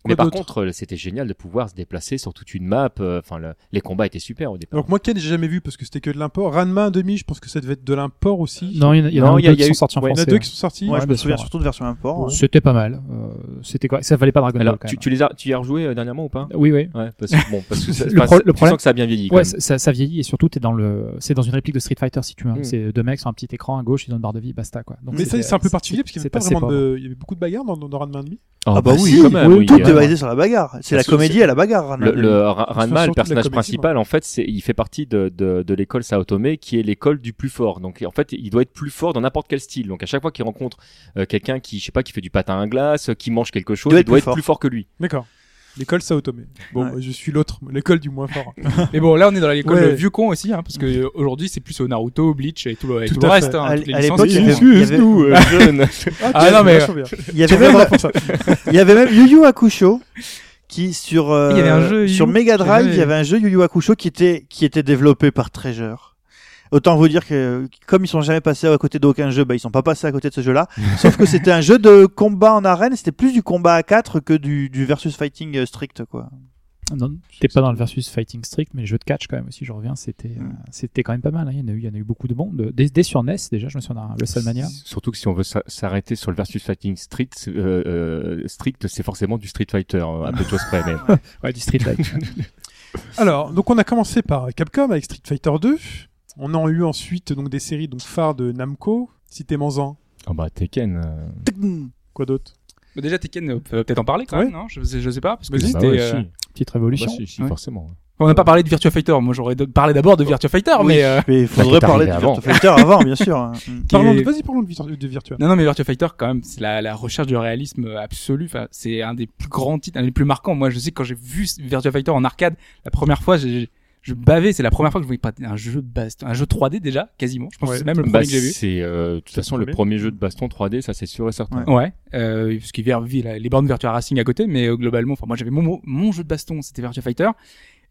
Mais par contre, c'était génial de pouvoir se déplacer sur toute une map. euh, Enfin, le- les combats étaient super au départ. Donc moi, Ken, j'ai jamais vu parce que c'était que de l'import. Ranma 1.5, je pense que ça devait être de l'import aussi. Non, il y en a, il y en a Non, un ou il y a- deux il y a qui eu- sont sortis en ouais, il y en a français. deux qui sont sortis. Ouais, je me souviens surtout de version import. C'était pas mal. Euh, C'était quoi? Ça valait pas Dragon Alors, Ball quand tu, même. tu les as, tu y as rejoué euh, dernièrement ou pas? Oui, oui. Ouais, parce que bon, parce que ça, [LAUGHS] Le problème- sens que ça a bien vieilli. Ouais, ça, ça vieillit et surtout t'es dans le, c'est dans une réplique de Street Fighter si tu veux. hein. Mm. C'est deux mecs sur un petit écran à gauche, ils ont une barre de vie, basta quoi. Mais ça, c'est un peu particulier parce qu'il y avait c'est pas assez vraiment pauvre. de, il y avait beaucoup de bagarres dans, Ranma 1.5. Ah bah oui, si, quand même, oui, tout est basé sur la bagarre. C'est la comédie à la bagarre. Ranma Le, Ranma, le personnage principal, en fait, c'est, il fait partie de, de, de l'école Saotome, qui est l'école du plus fort. Donc, en fait, il doit être plus fort dans n'importe quel style. Donc, à chaque fois qu'il rencontre euh, quelqu'un qui, je sais pas, qui fait du patin à glace, euh, qui mange quelque chose, doit il doit plus être fort. plus fort que lui. D'accord. L'école Saotome. Bon, Ouais. moi, je suis l'autre, l'école du moins fort. [LAUGHS] Mais bon, là on est dans l'école Ouais. vieux con aussi, hein, parce que euh, aujourd'hui c'est plus au Naruto, Bleach et tout le, et Tout tout le reste. Hein, À toutes les à licences l'époque, il y qui avait- sont- il y avait- nous, euh, [LAUGHS] jeunes. Ah, non, mais- bien. Il y avait même, il y avait même Yu Yu Hakusho qui sur euh, Il y avait un jeu Yu sur Mega Drive, il y avait un jeu Yu Yu Hakusho qui était qui était développé par Treasure. Autant vous dire que comme ils sont jamais passés à côté d'aucun jeu, bah ils sont pas passés à côté de ce jeu-là. [LAUGHS] Sauf que c'était un jeu de combat en arène, c'était plus du combat à 4 que du, du versus fighting euh, strict quoi. Non, t'es pas dans le versus fighting strict, mais le jeu de catch quand même aussi, je reviens, c'était, euh, Mm. c'était quand même pas mal. hein. Il y en a eu, il y en a eu beaucoup de bons. Dès, dès sur NES déjà, je me souviens d'un WrestleMania. Surtout que si on veut s'a- s'arrêter sur le versus fighting strict, euh, strict, c'est forcément du Street Fighter, euh, à peu de près. [LAUGHS] Mais... Ouais, du Street Fighter. [LAUGHS] Alors, donc on a commencé par Capcom avec Street Fighter 2. On a eu ensuite donc des séries donc phares de Namco. Citez-moi-en. Oh bah Tekken. euh, Quoi d'autre? Bah, déjà Tekken, euh, peut peut-être en parler quand Ouais. même, non? Je, sais- je sais pas, parce que bah c'était. ouais, euh, si. Petite Bah révolution. si, si, Ouais. forcément. On n'a pas parlé de Virtua Fighter. Moi, j'aurais de- parlé d'abord de Virtua Fighter, Oui, mais euh, mais il faudrait parler de Virtua Fighter avant bien sûr. hein. [LAUGHS] Parlons de- est- Vas-y, parlons de, Virtua- de Virtua. Non, non, mais Virtua Fighter, quand même, c'est la, la recherche du réalisme absolu. Enfin, c'est un des plus grands titres, un des plus marquants. Moi, je sais que quand j'ai vu Virtua Fighter en arcade, la première fois, j'ai, je bavais. C'est la première fois que je voyais pas un jeu baston, un jeu 3D déjà, quasiment. Je pense Ouais. que c'est même le Bah, premier que j'ai vu. c'est euh, de toute façon le premier. jeu de baston 3D, ça c'est sûr et certain. Ouais. Ouais, euh, parce qu'il y avait les bornes Virtua Racing à côté, mais euh, globalement, enfin moi j'avais mon, mon jeu de baston, c'était Virtua Fighter,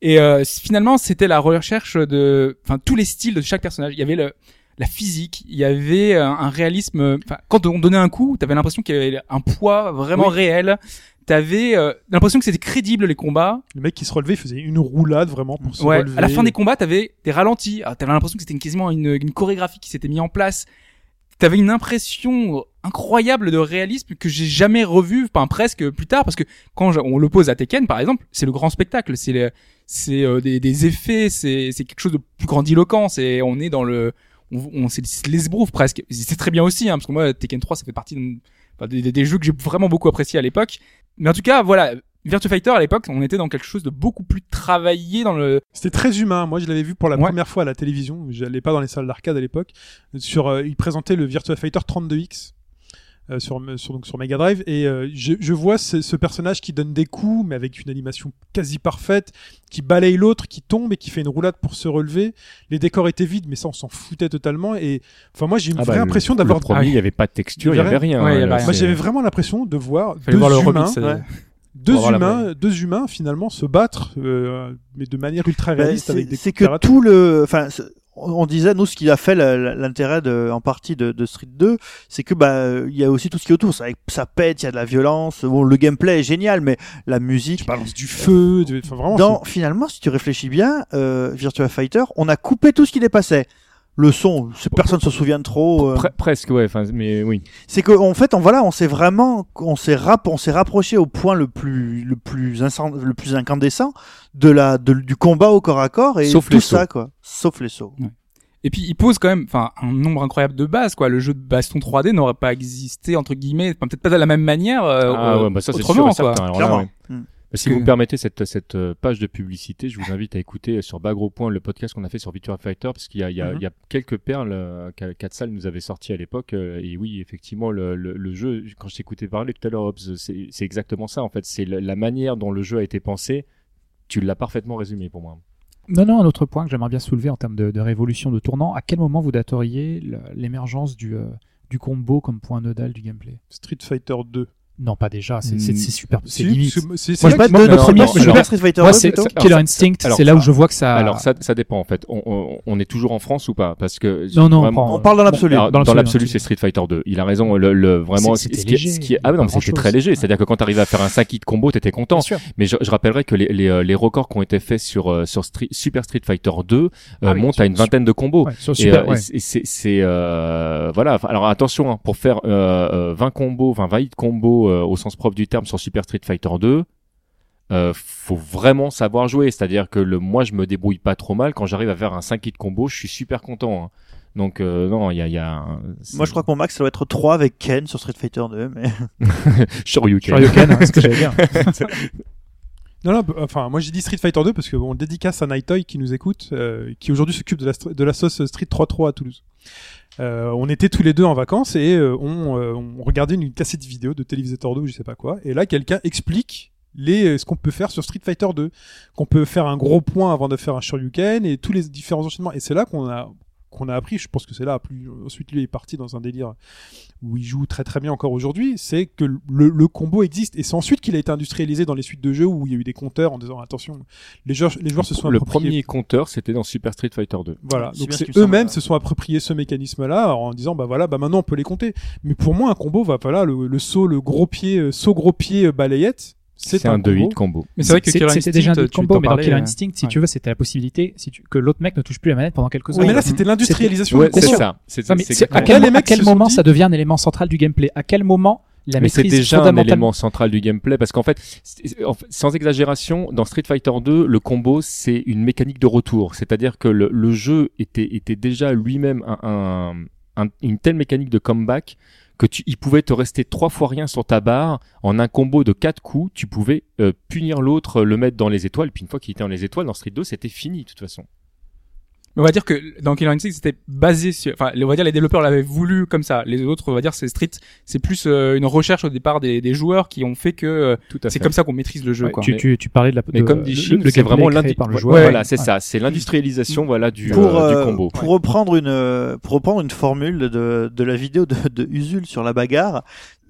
et euh, finalement c'était la recherche de, enfin tous les styles de chaque personnage. Il y avait le, la physique, il y avait euh, un réalisme. Enfin, quand on donnait un coup, t'avais l'impression qu'il y avait un poids vraiment Oui. réel. T'avais euh, l'impression que c'était crédible les combats. Le mec qui se relevait faisait une roulade vraiment pour se Ouais. relever. À la fin des combats, t'avais des ralentis. Ah, T'avais l'impression que c'était une, quasiment une, une chorégraphie qui s'était mise en place. t'avais une impression incroyable de réalisme que j'ai jamais revu, enfin presque plus tard, parce que quand on l'oppose à Tekken, par exemple, c'est le grand spectacle, c'est le- c'est euh, des, des effets, c'est c'est quelque chose de plus grandiloquent, c'est on est dans le, on, on l'esbrouf presque. C'est très bien aussi, hein, parce que moi Tekken 3, ça fait partie de- enfin, des, des- des jeux que j'ai vraiment beaucoup apprécié à l'époque. Mais en tout cas, voilà, Virtua Fighter à l'époque, on était dans quelque chose de beaucoup plus travaillé dans le. C'était très humain. Moi, je l'avais vu pour la Ouais. première fois à la télévision. J'allais pas dans les salles d'arcade à l'époque. Sur, euh, il présentait le Virtua Fighter 32X. Euh, sur, sur, donc sur Mega Drive et euh, je, je vois ce, ce personnage qui donne des coups mais avec une animation quasi parfaite qui balaye l'autre qui tombe et qui fait une roulade pour se relever les décors étaient vides mais ça on s'en foutait totalement et enfin moi j'ai une Ah bah, vraie le- impression Le d'avoir premier, Ah il n'y avait pas de texture, Il n'y avait rien. Ouais, il y hein, avait rien. moi j'avais vraiment l'impression de voir deux voir le humains remix. deux humains deux humains finalement se battre euh, mais de manière ultra Ben, réaliste c'est que tout le, enfin, on disait nous ce qui a fait l'intérêt en partie de, de Street 2, c'est que bah il y a aussi tout ce qui est autour. Ça, ça pète, il y a de la violence. Bon, le gameplay est génial, mais la musique. tu balances du feu de- enfin vraiment Dans finalement, si tu réfléchis bien, euh, Virtua Fighter, on a coupé tout ce qui dépassait. Le son, c'est- personne se souvient trop. euh, Pre- presque, ouais. Mais oui. c'est que en fait on voilà on s'est vraiment on s'est rap on s'est rapproché au point le plus le plus incend- le plus incandescent de la de- du combat au corps à corps et Sauf tout les ça sauts. quoi sauf les sauts Et puis il pose quand même, enfin, un nombre incroyable de bases, quoi. Le jeu de baston 3D n'aurait pas existé entre guillemets, peut-être pas de la même manière. euh, Ah euh, ouais, bah ça c'est sûr autrement, et quoi. certain. Alors là, ouais. Mm. Si que- vous me permettez cette, cette euh, page de publicité, je vous invite à écouter sur Bagro Point le podcast qu'on a fait sur Virtua Fighter parce qu'il y a, il y, a, il y a quelques perles euh, qu'a- qu'Atsal nous avait sorties à l'époque. euh, et oui, effectivement, le, le, le jeu, quand je t'écoutais parler tout à l'heure, c'est c'est exactement ça en fait. C'est la, manière dont le jeu a été pensé. Tu l'as parfaitement résumé pour moi. Non, non, un autre point que j'aimerais bien soulever en termes de, de révolution de tournant. À quel moment vous dateriez l'émergence du, euh, du combo comme point nodal du gameplay? Street Fighter 2 Non, pas déjà. C'est c'est- Mm. c'est super. C'est limite. Moi, je de, premier- je- Street Fighter Moi, 2 c'est plutôt Killer ça- Instinct. alors, C'est là où ça- je vois que ça. Alors ça, ça dépend en fait. On, on, on est toujours en France ou pas? Parce que Non, non, vraiment- prend- on parle dans l'absolu Alors, Dans dans l'absolu, c'est Street Fighter 2. Il a raison. Le, le vraiment, C'est- ce c'était qui est- léger, ce qui est, ah non, mais pas c'était grand-chose. très léger. C'est-à-dire que quand tu arrivais à faire un 5 hit combo, t'étais content. Bien sûr. Mais je, je rappellerai que les, les, euh, les records qui ont été faits sur, euh, sur Street- Super Street Fighter 2 euh, Ah oui, montent sur- à une vingtaine de combos. Ouais, sur Et, Super, euh, ouais. et c'est, c'est, euh, voilà. Enfin, Alors attention, hein, pour faire euh, euh, 20 combos, 20 20 hit combos euh, au sens propre du terme sur Super Street Fighter 2, euh, faut vraiment savoir jouer. C'est-à-dire que le, moi, je me débrouille pas trop mal. Quand j'arrive à faire un 5 hit combo, je suis super content. hein. Donc euh, non, il y a, il y a un- moi je crois que mon max ça doit être 3 avec Ken sur Street Fighter 2 mais [LAUGHS] Shoryuken. Shoryuken, hein, c'est ce que j'allais dire. [LAUGHS] Non, non, enfin, moi j'ai dit Street Fighter 2 parce que bon, dédicace à Nightoy qui nous écoute, euh, qui aujourd'hui s'occupe de la, de la sauce Street 3.3 à Toulouse. Euh, on était tous les deux en vacances et euh, on, euh, on regardait une cassette vidéo de Télévisateur 2 ou je sais pas quoi. Et là, quelqu'un explique les, ce qu'on peut faire sur Street Fighter 2. Qu'on peut faire un gros point avant de faire un Shoryuken et tous les différents enchaînements. Et c'est là qu'on a qu'on a appris, je pense que c'est là, plus ensuite lui est parti dans un délire où il joue très très bien encore aujourd'hui, c'est que le, le combo existe et c'est ensuite qu'il a été industrialisé dans les suites de jeux où il y a eu des compteurs en disant attention, les joueurs, les joueurs se sont Le appropriés. premier compteur, c'était dans Super Street Fighter 2. Voilà, donc eux-mêmes se sont appropriés ce mécanisme-là en disant bah voilà, bah maintenant on peut les compter. Mais pour moi un combo va voilà le, le saut, le gros pied, euh, saut gros pied euh, balayette, c'est un 2 combo. hit combo. Mais c'est vrai que c'était Instinct, déjà un tu autre combo, t'en mais dans parlais, Killer euh, Instinct, si ouais. tu veux, c'était la possibilité si tu, que l'autre mec ne touche plus la manette pendant quelques Oui, secondes. mais là c'était l'industrialisation c'est ça. C'est Non, mais c'est c'est- à quel, moment dit- ça devient un élément central du gameplay? À quel moment la mais c'est maîtrise déjà un élément central du gameplay parce qu'en fait, c'est- en fait, sans exagération, dans Street Fighter 2, le combo c'est une mécanique de retour, c'est-à-dire que le, le jeu était, était déjà lui-même un, un- un- une telle mécanique de comeback que tu, il pouvait te rester trois fois rien sur ta barre en un combo de quatre coups, tu pouvais euh, punir l'autre, le mettre dans les étoiles, puis une fois qu'il était dans les étoiles, dans Street 2, c'était fini de toute façon. Mais on va dire que dans Killer Instinct, c'était basé sur, enfin, on va dire les développeurs l'avaient voulu comme ça. Les autres, on va dire, c'est Street, c'est plus euh, une recherche au départ des, des joueurs qui ont fait que euh, c'est comme ça qu'on maîtrise le jeu, Ouais, quoi. tu, Mais- tu, tu parlais de la Mais de- comme dit Shin, c'est vraiment gameplay l'indi- créé par le Ouais, joueur. Voilà, c'est Ouais. ça, c'est l'industrialisation, voilà, du, pour, euh, du euh, combo. pour reprendre une euh, pour reprendre une formule de, de la vidéo de, de Usul sur la bagarre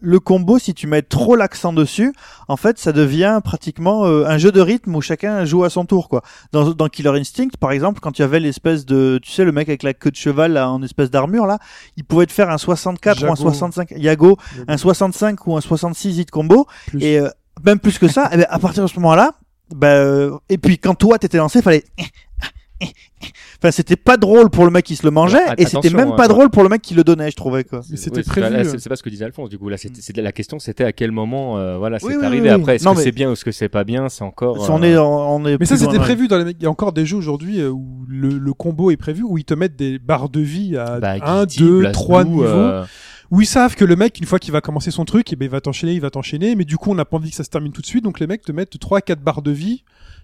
le combo si tu mets trop l'accent dessus en fait ça devient pratiquement euh, un jeu de rythme où chacun joue à son tour quoi dans, dans Killer Instinct par exemple quand tu avais l'espèce de tu sais le mec avec la queue de cheval là, en espèce d'armure là il pouvait te faire un 64 ou un Jago. 65 Yago un 65 ou un 66 hit combo Plus. et euh, même plus que ça eh ben, à partir de ce moment là bah, euh, et puis quand toi t'étais lancé fallait Enfin, c'était pas drôle pour le mec qui se le mangeait, Ouais, et c'était même pas ouais. drôle pour le mec qui le donnait, je trouvais quoi. Mais c'était Oui, prévu. pas- euh. C'est pas ce que disait Alphonse. Du coup, là, c'est- la question, c'était à quel moment, euh, voilà, c'est Oui, oui, arrivé. oui, oui. Après, est-ce que mais- c'est bien ou est-ce que c'est pas bien C'est encore. On euh, est, on est Mais ça, c'était prévu dans les. Il y a encore des jeux aujourd'hui euh, où le, le combo est prévu, où ils te mettent des barres de vie à bah, 1, Guilty, 2, Blast 3 Blue, niveaux. Où ils savent que le mec, une fois qu'il va commencer son truc, eh ben, il va t'enchaîner, il va t'enchaîner. Mais du coup, on n'a pas envie que ça se termine tout de suite. Donc les mecs te mettent 3 4 barres de vie.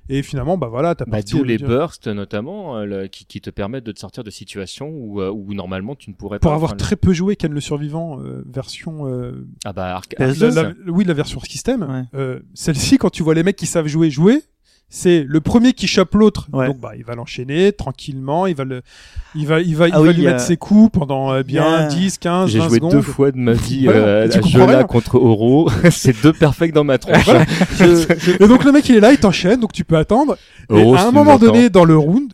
Et finalement, bah voilà, t'as Bah, parti. d'où les dire- bursts notamment euh, le- qui, qui te permettent de te sortir de situations où, euh, où normalement tu ne pourrais Pour pas. avoir enfin, très peu joué Ken le Survivant, euh, version. euh, Ah bah Arc- PS2, Arc- la- la- oui, la version système. Ouais. Euh, Celle-ci, quand tu vois les mecs qui savent jouer, jouer, c'est le premier qui chope l'autre. Ouais. Donc, bah, il va l'enchaîner tranquillement. Il va le, il va, il va, il Ah va lui il y a- mettre ses coups pendant euh, bien a- 10, 15, J'ai 20 joué secondes. deux fois de ma vie euh, à ce comprends jeu-là rien. contre Oro. [LAUGHS] c'est deux perfects dans ma tronche. Voilà. [LAUGHS] Et donc le mec il est là, il t'enchaîne, donc tu peux attendre. Et à un moment donné, dans le round,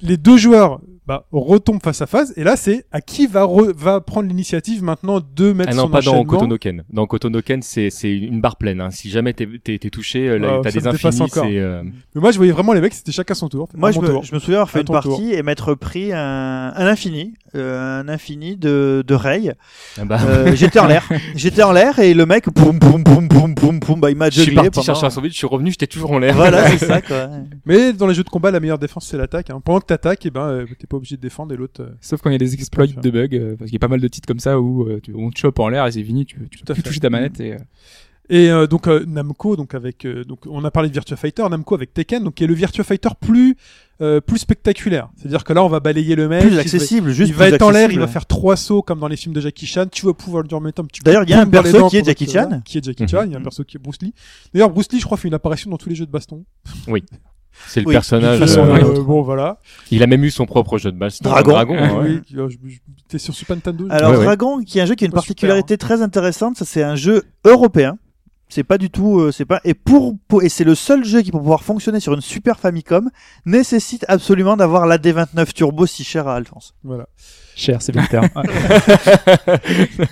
les deux joueurs bah, retombent face à face. Et là, c'est à qui va, re- va prendre l'initiative maintenant de mettre Ah non, son pas dans. Kotonoken. Dans Kotonoken, c'est c'est une barre pleine. Hein. Si jamais t'es t'es t'es touché, euh, là, Ah, t'as des infinis. euh, Mais moi, je voyais vraiment les mecs, c'était chacun son tour. Moi, je me, tour. je me souviens avoir fait À une tour. partie et m'être pris un, un infini, euh, un infini de, de Ray. ah bah, Euh, j'étais en l'air, [LAUGHS] j'étais en l'air et le mec, boum boum boum boum boum boum, bah il m'a je suis parti pendant- chercher un je suis revenu, j'étais toujours en l'air. Voilà, c'est [LAUGHS] ça quoi. Mais dans les jeux de combat, la meilleure défense, c'est l'attaque. Hein. Pendant que t'attaques, et ben, euh, t'es pas obligé de défendre et l'autre. euh, Sauf quand il y a des exploits de bugs, euh, parce qu'il y a pas mal de titres comme ça où euh, tu- on te chope en l'air et c'est fini, tu, tu peux toucher ta manette et euh, Et euh, donc euh, Namco, donc avec, euh, donc on a parlé de Virtua Fighter, Namco avec Tekken, donc qui est le Virtua Fighter plus euh, plus spectaculaire. C'est-à-dire que là, on va balayer le mec. Plus il va- accessible, juste il va plus être en l'air, il va faire trois sauts comme dans les films de Jackie Chan. Tu vas pouvoir lui remettre un petit D'ailleurs, il y a un perso qui est Jackie Chan. Qui est Jackie Mhm. Chan. Il y a un perso qui est Bruce Lee. D'ailleurs, Bruce Lee, je crois, fait une apparition dans tous les jeux de baston. [LAUGHS] C'est le Oui, personnage. Façon, euh, euh, bon, voilà. Il a même eu son propre jeu de baston. Dragon. Dragon hein, ouais. Oui, euh, je- je- T'es sur Super Nintendo Alors Ouais, ouais. Dragon, qui est un jeu qui a une super, particularité très intéressante, ça c'est un jeu européen. C'est pas du tout, euh, c'est pas et pour, pour- et c'est le seul jeu qui pour pouvoir fonctionner sur une Super Famicom nécessite absolument d'avoir la D29 Turbo si cher à Alphonse. Voilà. Cher, c'est bien le terme. [LAUGHS] Ouais.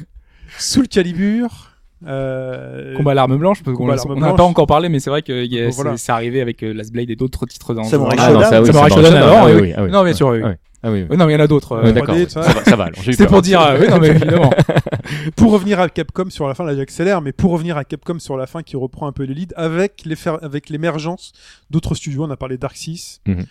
Soul Calibur. Euh, combat à l'arme blanche, parce qu'on on n'a pas encore parlé, mais c'est vrai que y a- Bon, voilà. c'est c'est arrivé avec euh, Last Blade et d'autres titres dans le Samurai. Ah non, ça oui, Samurai Shodown, Shodown, ah oui, oui, ah oui. Non, bien sûr, oui. Ah oui. Ah oui. Oui, non, mais il y en a d'autres. euh, D'accord, 3D, ça va, ça va. alors, peur. pour dire, euh, oui, non, mais évidemment. [LAUGHS] pour revenir à Capcom sur la fin, là j'accélère, mais pour revenir à Capcom sur la fin qui reprend un peu les leads avec les fer- avec l'émergence d'autres studios, on a parlé Dark Six Mhm.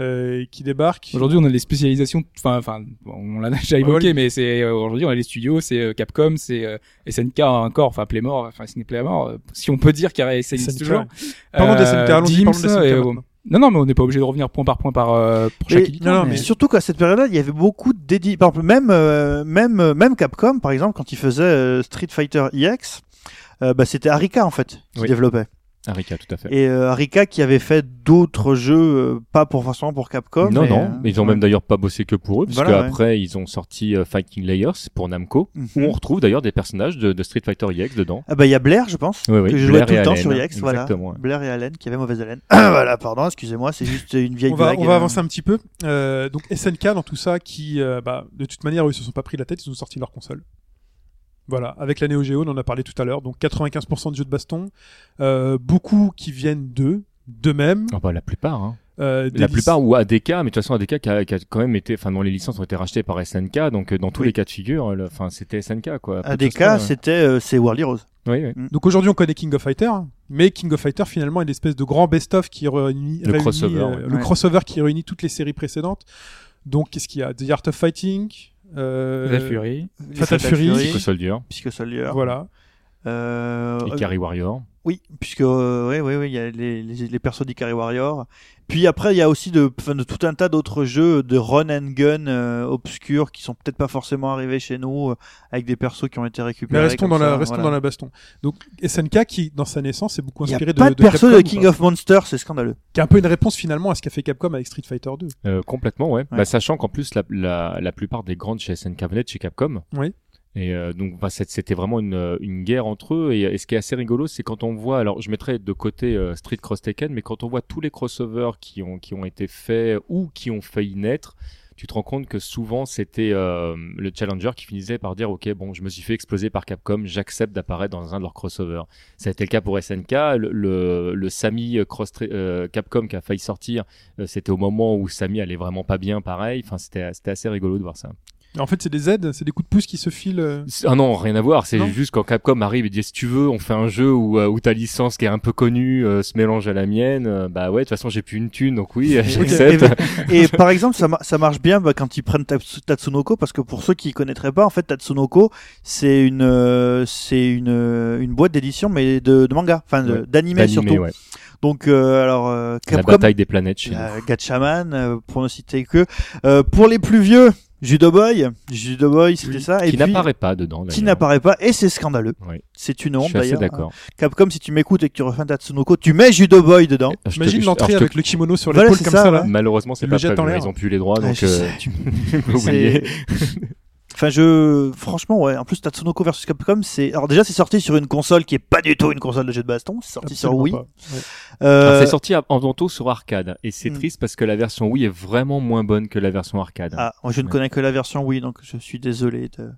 Euh, qui débarque. Aujourd'hui, on a des spécialisations, enfin, enfin, bon, on l'a [LAUGHS] déjà évoqué, mais c'est euh, aujourd'hui, on a les studios, c'est euh, Capcom, c'est euh, SNK encore, enfin Playmore, enfin Disney Playmore, si on peut dire qu'il y a- SNK, toujours. Parlons des SNK, allons-y, Dims, parlons des SNK et, euh, maintenant. non, non, mais on n'est pas obligé de revenir point par point par euh, pour chaque Et- éditeur. non, non, Mais mais- surtout qu'à cette période-là, il y avait beaucoup de dédits. Par exemple, même euh, même même Capcom, par exemple, quand il faisait euh, Street Fighter EX, euh, bah, c'était Arika en fait qui Oui. développait. Arika, tout à fait. Et euh, Arika qui avait fait d'autres jeux, euh, pas pour forcément pour Capcom. non, mais, non, euh, mais ils ont ouais. même d'ailleurs pas bossé que pour eux, puisque Voilà, ouais. après ils ont sorti euh, Fighting Layers pour Namco, Mhm. où on retrouve d'ailleurs des personnages de, de Street Fighter EX dedans. Ah bah il y a Blair, je pense, Oui, oui, que je jouais tout le temps Allen, sur EX, voilà. exactement, ouais. Blair et Allen qui avaient mauvaise haleine. [COUGHS] voilà, pardon, excusez-moi, c'est juste une vieille on va, blague. on va avancer un petit peu. Euh, donc SNK dans tout ça, qui, euh, bah, de toute manière, eux, ils se sont pas pris la tête, ils ont sorti leur console. Voilà, avec la Neo Geo, on en a parlé tout à l'heure. Donc 95% de jeux de baston, euh, beaucoup qui viennent d'eux, d'eux-mêmes. Ah bah, la plupart, hein. Euh, La plupart ou ADK, mais de toute façon ADK qui a, qui a quand même été, enfin dont les licences ont été rachetées par SNK, donc euh, dans tous Oui. les cas de figure, enfin c'était SNK quoi. ADK, c'était euh, c'est World Heroes. oui, oui. Donc aujourd'hui, on connaît King of Fighter, hein, mais King of Fighter finalement est une espèce de grand best-of qui réunit, Le réunit, crossover, euh, ouais. le Ouais. crossover qui réunit toutes les séries précédentes. Donc qu'est-ce qu'il y a? The Art of Fighting, euh, Fatal Fury. Fatal Fury. Psycho Soldier, Psycho Soldier. Voilà. Euh, Ikari Warrior. Oui, puisque euh, oui, oui, oui, il y a les, les, les persos d'Ikari Warrior. Puis après, il y a aussi de, enfin, de tout un tas d'autres jeux de run and gun euh, obscurs qui sont peut-être pas forcément arrivés chez nous euh, avec des persos qui ont été récupérés. Mais restons, dans la, ça, restons voilà. dans la baston. Donc SNK qui, dans sa naissance, est beaucoup a inspiré pas de, de, perso Capcom, de King of Monsters, c'est scandaleux. qui est un peu une réponse finalement à ce qu'a fait Capcom avec Street Fighter 2. Euh, complètement, ouais. Ouais. Bah, sachant qu'en plus, la, la, la plupart des grandes chez SNK venaient de chez Capcom. Oui. Et euh, donc, bah, c'était vraiment une, une guerre entre eux. Et, et ce qui est assez rigolo, c'est quand on voit, alors je mettrais de côté euh, Street Cross Tekken, mais quand on voit tous les crossovers qui ont, qui ont été faits ou qui ont failli naître, tu te rends compte que souvent c'était euh, le challenger qui finissait par dire ok bon je me suis fait exploser par Capcom, j'accepte d'apparaître dans un de leurs crossovers. Ça a été le cas pour SNK, le, le, le Samy cross euh, Capcom qui a failli sortir, euh, c'était au moment où Samy allait vraiment pas bien pareil. Enfin c'était assez rigolo de voir ça. En fait, c'est des aides, c'est des coups de pouce qui se filent. euh. Ah non, rien à voir. C'est juste quand Capcom arrive et dit si tu veux, on fait un jeu où, euh, où ta licence qui est un peu connue euh, se mélange à la mienne. euh, bah ouais, de toute façon j'ai plus une thune, donc oui, [LAUGHS] j'accepte. Et par exemple, ça, ma- ça marche bien bah, quand ils prennent Tatsu- Tatsunoko, parce que pour ceux qui connaîtraient pas, en fait, Tatsunoko, c'est une, euh, c'est une, une boîte d'édition, mais de, de manga, enfin Ouais. D'animé, surtout. ouais. Donc, euh, alors, euh, La Capcom, bataille des planètes chez nous. euh, Gatchaman, euh, pour ne citer que. Euh, pour les plus vieux, Judo Boy, Judo Boy, c'était ça. Et Qui n'apparaît pas dedans. qui n'apparaît pas, et c'est scandaleux. C'est une honte d'ailleurs. d'accord. Capcom, si tu m'écoutes et que tu refais Tatsunoko, tu mets Judo Boy dedans. Je te- l'entrée te- avec le kimono sur Voilà, l'épaule c'est comme ça, ça, là. ouais. Malheureusement, c'est pas en prévu. l'air. Ils ont plus les droits, donc je euh, sais. tu peux oublier. C'est- [LAUGHS] Enfin, je, franchement, ouais. En plus, Tatsunoko versus Capcom, c'est, alors déjà, c'est sorti sur une console qui est pas du tout une console de jeu de baston. C'est sorti sur Wii. Ouais. Euh, Alors, C'est sorti en vento sur arcade et c'est Hmm. triste parce que la version Wii est vraiment moins bonne que la version arcade. Ah, moi, je ne Ouais. connais que la version Wii, donc je suis désolé de.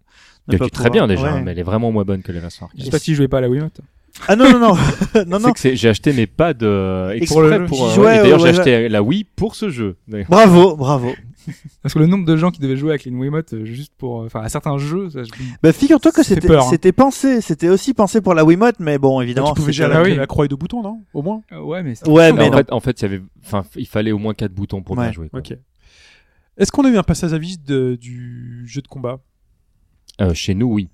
qui pas très bien déjà, Ouais. mais elle est vraiment moins bonne que la version arcade. Je sais pas si je jouais pas à la Wiimote. Ah non, non, non, non, [LAUGHS] [LAUGHS] non. C'est que c'est- j'ai acheté mes pads euh, Exprès pour euh, jeu. ouais, et D'ailleurs, Ouais, j'ai ouais, acheté la Wii pour ce jeu. Bravo, bravo. [LAUGHS] Parce que le nombre de gens qui devaient jouer avec une Wiimote euh, juste pour, euh, enfin, à certains jeux, ça, je- Bah, figure-toi que c'était, hein. c'était pensé, c'était aussi pensé pour la Wiimote, mais bon, évidemment. tu pouvais gérer Ah la, oui. la croix et deux boutons, non? Au moins? Euh, ouais, mais Ouais, Mais en non. fait, en fait, il y avait, enfin, il fallait au moins quatre boutons pour Ouais. bien jouer. quoi. Ok. Est-ce qu'on a eu un passage à vide de- du jeu de combat? Euh, chez nous, oui.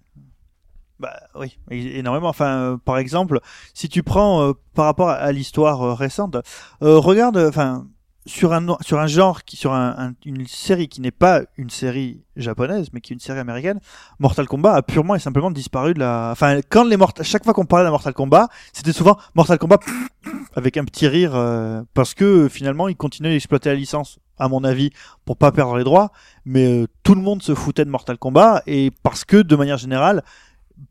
Bah oui, énormément. Enfin, euh, par exemple, si tu prends euh, par rapport à, l'histoire euh, récente, euh, regarde, enfin, sur un sur un genre qui sur un, un- une série qui n'est pas une série japonaise, mais qui est une série américaine, Mortal Kombat a purement et simplement disparu de la. Enfin, quand les Mortal, chaque fois qu'on parlait de Mortal Kombat, c'était souvent Mortal Kombat [LAUGHS] avec un petit rire euh, parce que finalement ils continuaient d'exploiter la licence, à mon avis, pour pas perdre les droits. Mais euh, tout le monde se foutait de Mortal Kombat et parce que de manière générale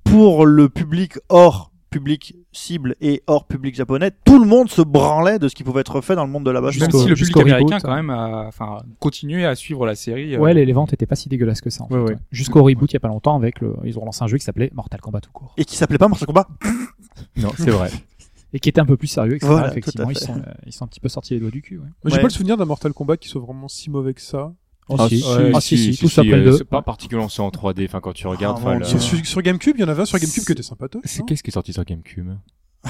pour le public hors public cible et hors public japonais, tout le monde se branlait de ce qui pouvait être fait dans le monde de la base. même Jusqu'au- si le public américain reboot, quand même a, enfin, continué à suivre la série. euh, Ouais, les, les ventes étaient pas si dégueulasses que ça. En Ouais, fait. ouais. Jusqu'au reboot, il y a pas longtemps, avec le, ils ont lancé un jeu qui s'appelait Mortal Kombat tout court. Et qui s'appelait pas Mortal Kombat. Non, c'est vrai. [LAUGHS] Et qui était un peu plus sérieux, etc. Voilà, Effectivement, ils sont, euh, ils sont un petit peu sortis les doigts du cul. Ouais. J'ai pas le souvenir d'un Mortal Kombat qui soit vraiment si mauvais que ça. Ah, si, ah, si, si, après le euh, 2. C'est pas particulièrement c'est en 3D. Enfin, quand tu regardes, Ah, le- Dieu. Sur, GameCube, il y en avait un sur GameCube qui était sympathique. c'est qu'est-ce qui est sorti sur GameCube? [LAUGHS]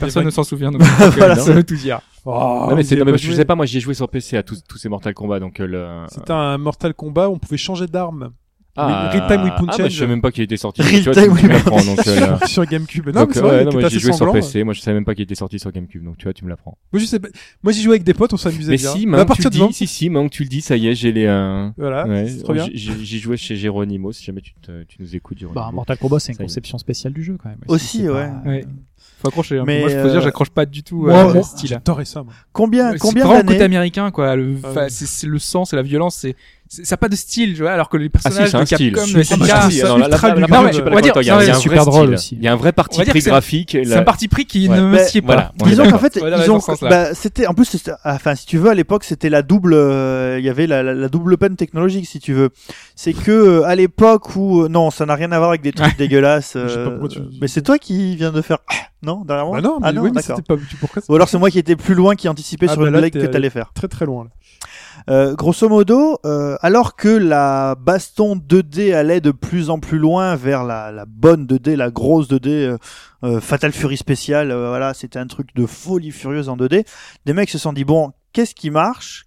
Personne ne s'en souvient. Donc [LAUGHS] Voilà, ça veut tout dire. Oh, Non mais c'est je joué sais pas moi j'y ai joué sur PC à tous tous ces Mortal Kombat donc euh, le C'était un Mortal Kombat où on pouvait changer d'arme. Ah Real Time Weapon ah, bah, je sais même pas qu'il était sorti [LAUGHS] Real tu vois, Time tu, donc euh, sur, [LAUGHS] sur GameCube. Non, Donc, mais c'est ouais, non, moi j'ai joué sur. PC, moi je savais même pas qu'il était sorti sur GameCube, donc tu vois, tu me l'apprends. Moi, je sais pas. Moi, j'y jouais avec des potes, on s'amusait Mais bien. si, Mais à maintenant que tu partir le dis, si, si, maintenant que tu le dis, ça y est, j'ai les. euh, voilà, ouais, c'est trop bien. j'ai- j'ai- J'y jouais chez Geronimo, si jamais tu, te- tu nous écoutes, Geronimo. Bah, Mortal Kombat, c'est une conception spéciale du jeu quand même. Aussi, ouais. Ouais. Faut accrocher. hein. Mais, Moi, je peux euh, dire, j'accroche pas du tout à ce style. j'adorais ça, moi. Combien, C'est combien vraiment le côté d'années américain, quoi. Le, Ah c'est le sang, c'est la violence, c'est- ça a pas de style, tu vois, alors que les Ah si, personnages c'est un de. Capcom, Si, de si, SNK, si, ça si, non, là, ultra là, là, lugubre. par Non, mais on va dire- il y a- un super vrai drôle aussi. Il y a un vrai parti pris graphique. c'est un parti pris qui ne me sied pas. Disons qu'en fait, ils ont, bah, c'était, en plus, c'était- enfin, si tu veux, à l'époque, c'était la double, euh, il y avait la, double peine technologique, si tu veux. C'est que, euh, à l'époque où, euh, non, ça n'a rien à voir avec des trucs dégueulasses, [LAUGHS] mais c'est toi qui viens de faire, [COUGHS] non, derrière moi? Bah non, mais ah non, oui, mais d'accord. c'était pas. Pourquoi Ou alors c'est moi qui étais plus loin, qui anticipais Ah, sur bah une blague que t'allais faire. Très très loin. Euh, grosso modo, euh, alors que la baston 2D allait de plus en plus loin vers la, la bonne 2D, la grosse 2D, euh, euh, Fatal Fury spécial, euh, voilà, c'était un truc de folie furieuse en 2D. Des mecs se sont dit bon, qu'est-ce qui marche?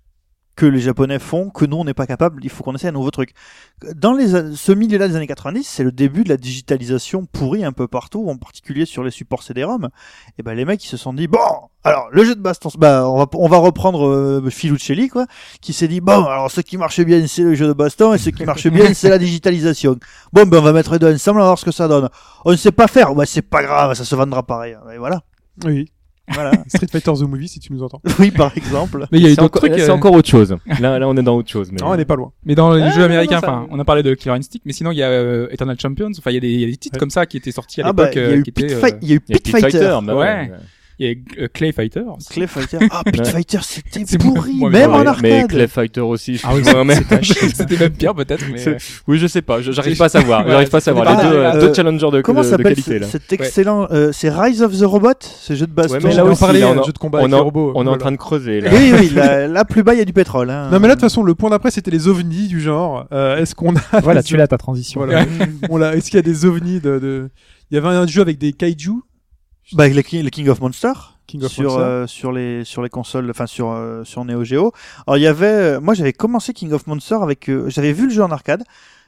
Que les Japonais font, que nous on n'est pas capable, il faut qu'on essaie un nouveau truc. Dans les, ce milieu-là des années 90, c'est le début de la digitalisation pourrie un peu partout, en particulier sur les supports CD-ROM. Et ben les mecs ils se sont dit bon, alors le jeu de baston, bah on va on va reprendre euh, Filuccelli quoi, qui s'est dit bon alors ce qui marche bien c'est le jeu de baston et ce qui marche bien c'est la digitalisation. Bon ben on va mettre les deux ensemble on va voir ce que ça donne. On ne sait pas faire, ouais c'est pas grave, ça se vendra pareil. Et voilà, Oui. Voilà. [LAUGHS] Street Fighter The Movie, si tu nous entends. oui par exemple. Mais il y a eu d'autres trucs. c'est euh, encore autre chose. Là, là, on est dans autre chose. Mais... Non, on n'est pas loin. Mais dans les Ah, jeux non, américains, ça- enfin, on a parlé de Killer Instinct, mais sinon il y a euh, Eternal Champions. Enfin, il y a des, il y a des titres Ouais. comme ça qui étaient sortis à Ah bah l'époque, il y a euh. Fight- euh, il y a eu y Pit Fighter. bah Ouais. Il y a euh, Clay Fighter. Clay Fighter. [LAUGHS] Ah, Pit. Fighter, c'était C'est pourri, moi, même en arcade. Mais Clay Fighter aussi. je Ah oui, C'était même pire peut-être, [LAUGHS] mais. Euh, Oui, je sais pas. J'arrive pas à savoir. J'arrive pas à savoir. Les deux, euh, deux challengers de, Comment de, de s'appelle qualité là. cet excellent euh, C'est Rise of the Robot, ce jeu de baston. Ouais, mais On là en aussi, parlait, là, un on jeu de combat on avec en- les robots. On est en train de creuser là. Oui, oui, là, là, plus bas, il y a du pétrole. Hein. Non mais là de toute façon le point d'après c'était les ovnis du genre. Euh, Est-ce qu'on a Voilà, tu l'as ta transition. Voilà. [LAUGHS] On Est-ce qu'il y a des ovnis de, de... Il y avait un jeu avec des kaiju, Bah, le, King, le King of Monsters. King of sur euh, sur les sur les consoles enfin sur euh, sur Neo Geo. Alors il y avait euh, moi j'avais commencé King of Monsters avec j'avais vu le jeu en arcade.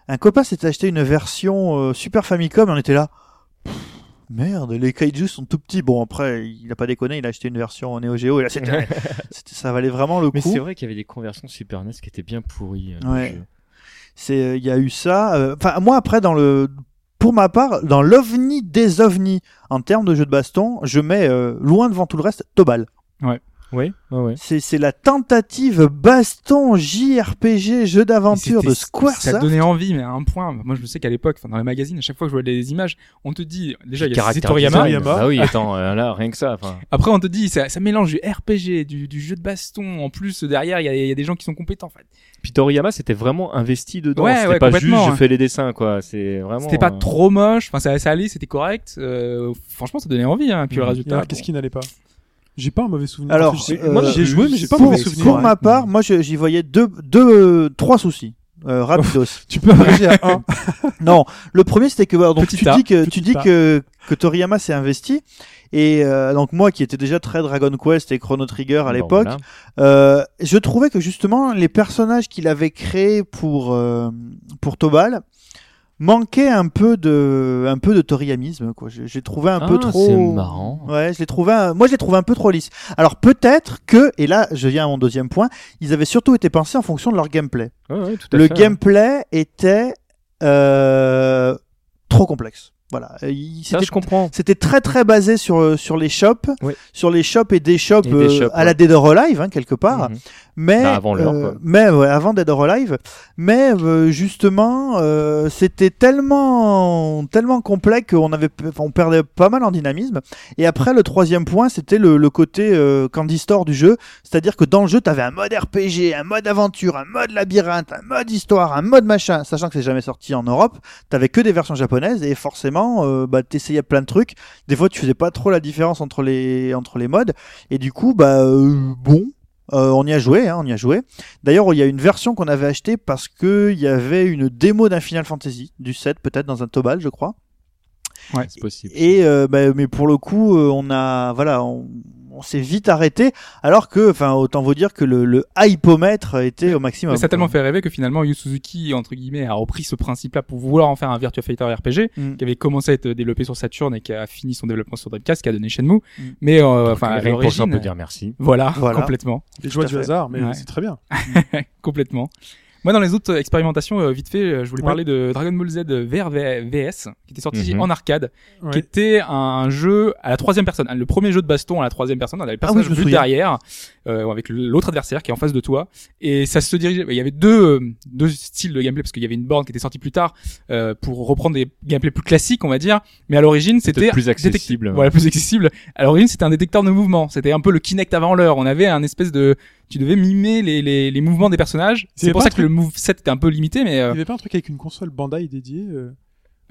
Un copain s'était acheté une version Super Famicom et on était là Pff, Merde, les kaiju sont tout petits. Bon après, il a pas déconné, il a acheté une version Neo Geo et là c'était [LAUGHS] ça valait vraiment le Mais coup. c'est vrai qu'il y avait des conversions Super NES qui étaient bien pourries. Ouais. C'est il y a eu ça enfin moi après dans le pour ma part, dans l'ovni des ovnis, en termes de jeu de baston, je mets euh, loin devant tout le reste Tobal. Oui, ouais, ouais. C'est c'est la tentative baston JRPG jeu d'aventure de Ça Squaresoft. donnait envie, mais à un point. Moi, je sais qu'à l'époque, enfin, dans les magazines, à chaque fois que je voyais des images, on te dit, déjà, il y a Toriyama. Bah oui, attends, euh, là, rien que ça. enfin. Après, on te dit, ça, ça mélange du RPG, du, du jeu de baston. En plus, derrière, il y a, il y a des gens qui sont compétents, en fait. Puis Toriyama, c'était vraiment investi dedans. Ouais, c'était ouais, pas juste je ouais. fais les dessins, quoi. C'est vraiment. C'était pas euh, trop moche. Enfin, ça, ça allait, c'était correct. Euh, franchement, ça donnait envie, hein. Puis le Et résultat. alors, qu'est-ce qui n'allait pas? J'ai pas un mauvais souvenir. Alors, euh, moi j'ai joué mais j'ai pas un mauvais souvenir. pour ma part, moi j'y voyais deux, deux, trois soucis. Euh, rapidos. [LAUGHS] Tu peux abréger à un. [LAUGHS] non, le premier c'était que alors, donc Petit tu A, dis que tu dis que que Toriyama s'est investi et euh, donc moi qui étais déjà très Dragon Quest et Chrono Trigger à bon, l'époque, voilà. Euh, je trouvais que justement les personnages qu'il avait créés pour euh, pour Tobal manquaient un peu de un peu de toriyamisme quoi. J'ai j'ai trouvé un peu Ah, trop C'est marrant. Ouais, je l'ai trouvé un- moi je l'ai trouvé un peu trop lisse. Alors peut-être que et là je viens à mon deuxième point, ils avaient surtout été pensés en fonction de leur gameplay. Ouais, ouais, tout à Le fait, gameplay était euh, trop complexe. Voilà, Il- Ça, c'était je comprends. c'était très très basé sur sur les shops, Oui. sur les shops et des shops, Et des euh, à la. Dead or Alive hein, quelque part. Mhm. Mais Bah, avant l'heure, euh, mais ouais, avant Dead or Alive, mais euh, justement euh, c'était tellement tellement complet qu'on avait on perdait pas mal en dynamisme. Et après le troisième point, c'était le, le côté euh, Candy Store du jeu, c'est-à-dire que dans le jeu, tu avais un mode RPG, un mode aventure, un mode labyrinthe, un mode histoire, un mode machin, sachant que c'est jamais sorti en Europe, t'avais que des versions japonaises et forcément euh, bah t'essayais plein de trucs. Des fois, tu faisais pas trop la différence entre les entre les modes. Et du coup bah euh, bon euh, on y a joué, hein, on y a joué. D'ailleurs, il y a une version qu'on avait achetée parce que il y avait une démo d'un Final Fantasy du 7 peut-être dans un Tobal, je crois. Ouais. C'est possible. Et euh, bah, mais pour le coup, euh, on a voilà, on, on s'est vite arrêté. Alors que, enfin, autant vous dire que le, le hypomètre était au maximum. Mais ça a tellement fait rêver que finalement Yu Suzuki entre guillemets a repris ce principe-là pour vouloir en faire un Virtua Fighter RPG Mm. qui avait commencé à être développé sur Saturn et qui a fini son développement sur Dreamcast qui a donné Shenmue. Mm. Mais euh, enfin que pour ça, on peut dire merci. voilà, Voilà. [LAUGHS] complètement, Les joies du hasard, mais Ouais. c'est très bien. [LAUGHS] complètement. Moi, dans les autres expérimentations, euh, vite fait, euh, je voulais Ouais. parler de Dragon Ball Z VR V- VS, qui était sorti Mhm. en arcade, Ouais. qui était un jeu à la troisième personne, le premier jeu de baston à la troisième personne. On avait le Ah oui, personnage vu souviens. derrière, euh, avec l'autre adversaire qui est en face de toi, et ça se dirigeait. Il y avait deux euh, deux styles de gameplay parce qu'il y avait une borne qui était sortie plus tard euh, pour reprendre des gameplays plus classiques, on va dire, mais à l'origine c'était plus accessible. Voilà, plus accessible. À l'origine, c'était un détecteur de mouvement. C'était un peu le Kinect avant l'heure. On avait un espèce de, tu devais mimer les, les, les mouvements des personnages. Il C'est pour ça que le move set était un peu limité, mais Il y euh, avait pas un truc avec une console Bandai dédiée euh,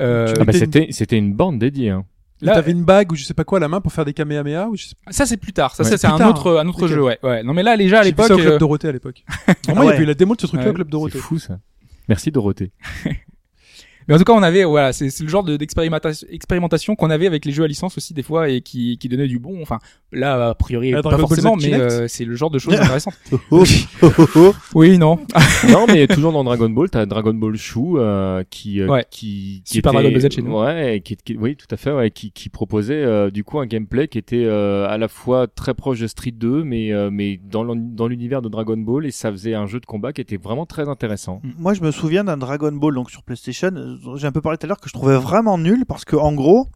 euh, Ah bah, C'était c'était c'était une bande dédiée. Hein. Là- t'avais une bague ou je sais pas quoi à la main pour faire des kamehameha ou je sais pas. ça c'est plus tard. Ça, Ouais, ça, c'est un tard, autre, un autre jeu, ouais, ouais. Non mais là, déjà à l'époque, au club euh, Dorothée à l'époque. [LAUGHS] Vraiment, il y ouais. avait eu la démo de ce truc-là au club C'est Dorothée. fou ça. Merci Dorothée. [LAUGHS] mais en tout cas, on avait, voilà, c'est le genre de- d'expérimentation, expérimentation qu'on avait avec les jeux à licence aussi des fois et qui, qui donnait du bon. Enfin, là, a priori, Ah, pas Dragon Ball Z forcément, mais euh, c'est le genre de choses [LAUGHS] intéressantes. Oh, oh, oh. Oui, non. [LAUGHS] non, mais toujours dans Dragon Ball, t'as Dragon Ball Shu euh, qui, euh, Ouais. qui, qui Super était- Dragon Ball Z chez nous. Ouais, qui, qui- oui, tout à fait, ouais, qui, qui proposait euh, du coup un gameplay qui était euh, à la fois très proche de Street 2, mais euh, mais dans dans l'univers de Dragon Ball et ça faisait un jeu de combat qui était vraiment très intéressant. Moi, je me souviens d'un Dragon Ball donc sur PlayStation. Euh, J'ai un peu parlé tout à l'heure que je trouvais vraiment nul parce que en gros,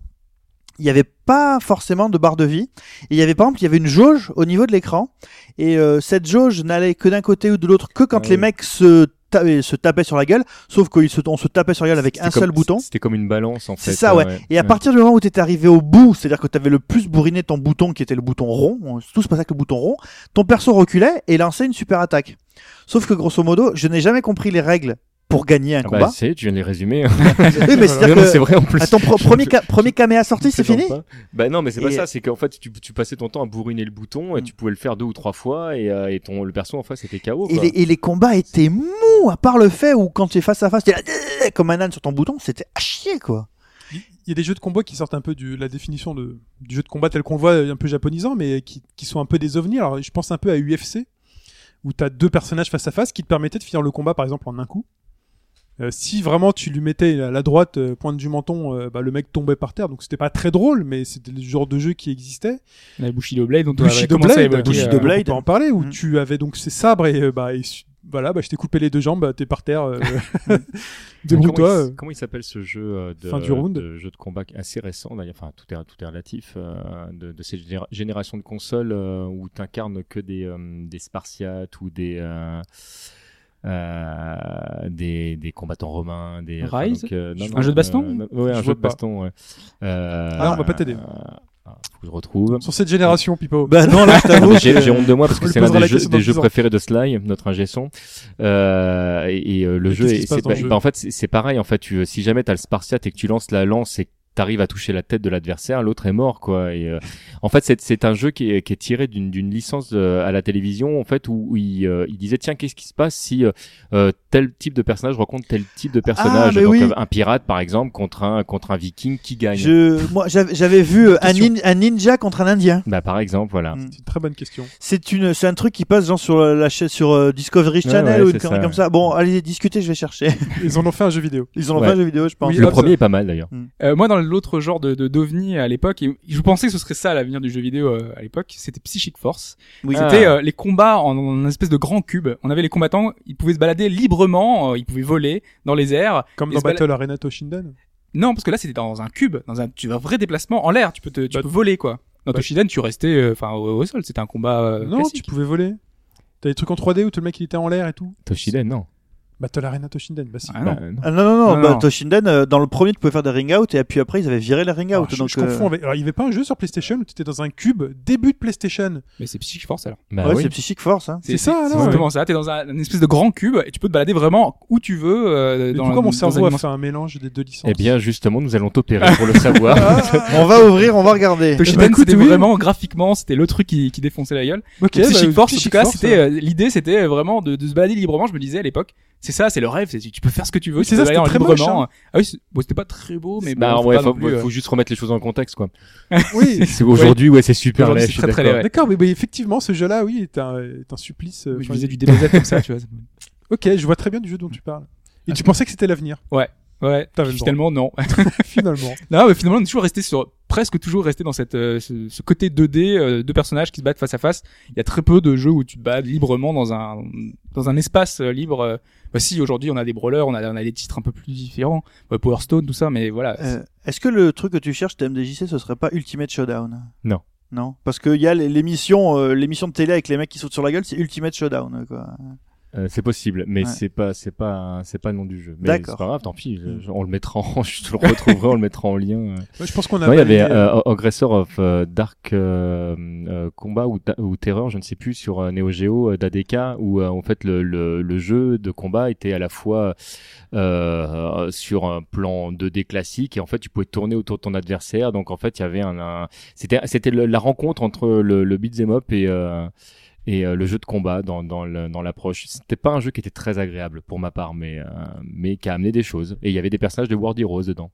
il n'y avait pas forcément de barre de vie. Et il y avait par exemple, il y avait une jauge au niveau de l'écran et euh, cette jauge n'allait que d'un côté ou de l'autre que quand Ah les mecs se et se tapait sur la gueule, sauf qu'on se, on se tapait sur la gueule avec un comme- seul bouton. C'était comme une balance en fait. C'est ça, ouais. Et à partir du moment où tu étais arrivé au bout, c'est-à-dire que tu avais le plus bourriné ton bouton, qui était le bouton rond, on- tout se passait avec le bouton rond, ton perso reculait et lançait une super attaque. Sauf que grosso modo, je n'ai jamais compris les règles pour gagner un Ah bah, combat. c'est, tu viens de les résumer. [LAUGHS] [LAUGHS] oui, mais c'est-à-dire Non, que c'est vrai en plus. à ton pro- [LAUGHS] premier, ca- premier caméa sorti, c'est fini Pas. Bah non, mais c'est pas ça. C'est qu'en fait, tu, tu passais ton temps à bourriner le bouton et Mm. tu pouvais le faire deux ou trois fois et, euh, et ton le perso en face était KO. et les, et les combats étaient mous, à part le fait où quand tu es face à face, tu es comme un âne sur ton bouton, c'était à chier quoi. Il y a des jeux de combat qui sortent un peu de la définition de, du jeu de combat tel qu'on le voit, un peu japonisant, mais qui, qui sont un peu des ovnis. Alors, je pense un peu à UFC, où tu as deux personnages face à face qui te permettaient de finir le combat, par exemple, en un coup. Euh, si vraiment tu lui mettais la, la droite euh, pointe du menton, euh, bah, le mec tombait par terre. Donc c'était pas très drôle, mais c'était le genre de jeu qui existait. On avait Bushido Blade, dont Bushido commencé à Blade, évoquer, Bushido euh, Blade. on peut en parler, où Mm. tu avais donc ces sabres et euh, bah, et voilà, bah, je t'ai coupé les deux jambes, bah, t'es par terre. Euh, [LAUGHS] [LAUGHS] Débrouille-toi. Comment, euh. il, s- comment il s'appelle ce jeu euh, de, Fin du round. de jeu de combat assez récent d'ailleurs, enfin tout est tout est relatif euh, de, de ces généra- générations de consoles euh, où t'incarnes que des euh, des Spartiates ou des euh, des, des combattants romains, des enfin, Rise donc, euh, non, Un non, jeu de baston euh, non, Ouais, Je un jeu de pas. baston. Ouais. Euh, Ah, on va pas t'aider. euh, ah, faut que je retrouve. Sur cette génération, Pipo. Bah non, là je Non, [LAUGHS] t'avoue. mais J'ai honte de moi parce que c'est l'un des jeux, des jeux préférés de Sly, notre ingé son. Euh, et, et, euh, le Et jeu, est- jeu bah, en fait c'est pareil. En fait, tu, si jamais t'as le Spartiate et que tu lances la lance et t'arrives à toucher la tête de l'adversaire, l'autre est mort quoi. Et euh, en fait, c'est c'est un jeu qui est, qui est tiré d'une d'une licence euh, à la télévision en fait où, où il, euh, il disait tiens qu'est-ce qui se passe si euh, euh, tel type de personnage rencontre tel type de personnage. Ah, mais Donc oui. un pirate par exemple contre un contre un viking qui gagne. Je, moi, j'avais j'avais vu euh, un, Question. nin- un ninja contre un indien. Bah par exemple voilà. Mm. C'est une très bonne question. C'est une, c'est un truc qui passe genre sur la chaîne, sur Discovery Channel ouais, ou une ça. comme ça. Bon, allez discuter, je vais chercher. Ils en ont fait un jeu vidéo. Ils en ont Ouais. fait un jeu vidéo, je pense. Oui, Le premier est pas mal d'ailleurs. Euh, moi, dans l'autre genre de, de d'ovni à l'époque, et je pensais que ce serait ça l'avenir du jeu vidéo euh, à l'époque, c'était Psychic Force. Oui. C'était Ah. euh, les combats en, en une espèce de grand cube. On avait les combattants, ils pouvaient se balader librement, euh, ils pouvaient voler dans les airs. Comme dans se bala- Battle Arena Toshinden. Non, parce que là c'était dans un cube, dans un, tu as un vrai déplacement en l'air. Tu peux te, tu Bah- peux voler quoi. Dans Bah- Toshinden, tu restais, euh, enfin au, au sol. C'était un combat euh, non, classique. tu pouvais voler. T'as des trucs en 3D où tout le mec il était en l'air et tout. Toshiden non. Battle Arena Toshinden, bah si. Ah non. Bah, non. Ah, non, non, non, Non, bah, non. Toshinden, euh, dans le premier, tu pouvais faire des ring out et puis après, ils avaient viré les ring Alors, out. je, donc, je confonds euh, avec. Alors, il y avait pas un jeu sur PlayStation où t'étais dans un cube début de PlayStation. Mais c'est Psychic Force alors. Bah ouais, oui. c'est Psychic Force. Hein. C'est ça, C'est alors, exactement ça. T'es dans un, une espèce de grand cube et tu peux te balader vraiment où tu veux. Euh, Mais dans pourquoi mon dans cerveau a fait un mélange des deux licences Eh bien, justement, nous allons t'opérer pour le savoir. [LAUGHS] on va ouvrir, on va regarder. Toshinden, Bah, écoute, c'était vraiment graphiquement, c'était le truc qui, qui défonçait la gueule. Psychic bah, Force, en tout cas, c'était euh, l'idée, c'était vraiment de, de se balader librement. Je me disais à l'époque, c'est ça, c'est le rêve. c'est- Tu peux faire ce que tu veux. C'est ça, c'était très moche, librement. hein. Ah oui, c'est- bon, c'était pas très beau, mais bah, bon, faut ouais, pas faut, plus, ouais, euh, faut juste remettre les choses en contexte, quoi. [LAUGHS] Oui. Parce qu'aujourd'hui, ouais, c'est super Aujourd'hui, laid, c'est je suis très, très d'accord. laid, ouais. D'accord, mais, mais effectivement, ce jeu-là, oui, est un, est un supplice. euh, je enfin, disais du DBZ comme ça, tu vois. Ok, je vois très bien du jeu dont tu parles. Et tu pensais que c'était l'avenir, Ouais. Le finalement, non. [LAUGHS] finalement. non, mais finalement, on est toujours resté sur, presque toujours resté dans cette, euh, ce, ce côté 2D, euh, deux personnages qui se battent face à face. Il y a très peu de jeux où tu te bats librement dans un, dans un espace euh, libre. euh. Bah si, aujourd'hui, on a des brawlers, on a, on a des titres un peu plus différents. Ouais, Power Stone, tout ça, mais voilà. Euh, Est-ce que le truc que tu cherches, TMDJC, ce serait pas Ultimate Showdown? Non. Non, parce qu'il y a l'émission, euh, l'émission de télé avec les mecs qui sautent sur la gueule, c'est Ultimate Showdown, quoi. Euh, c'est possible, mais Ouais. c'est pas, c'est pas, c'est pas le nom du jeu. Mais D'accord. c'est pas grave, tant pis. je- je- on le mettra en, [LAUGHS] je te le retrouverai, on le mettra en lien. euh. Ouais, je pense qu'on a. Non, il y avait validé, euh, Aggressor of euh, Dark euh, euh, Combat ou, ou Terror, je ne sais plus, sur euh, Neo Geo euh, d'ADK, où euh, en fait le, le, le jeu de combat était à la fois euh, sur un plan 2D classique et en fait tu pouvais tourner autour de ton adversaire. Donc en fait il y avait un, un- c'était c'était la rencontre entre le, le beat'em up et euh, et euh, le jeu de combat dans dans l'approche. C'était pas un jeu qui était très agréable pour ma part, mais euh, mais qui a amené des choses. Et il y avait des personnages de World Heroes dedans.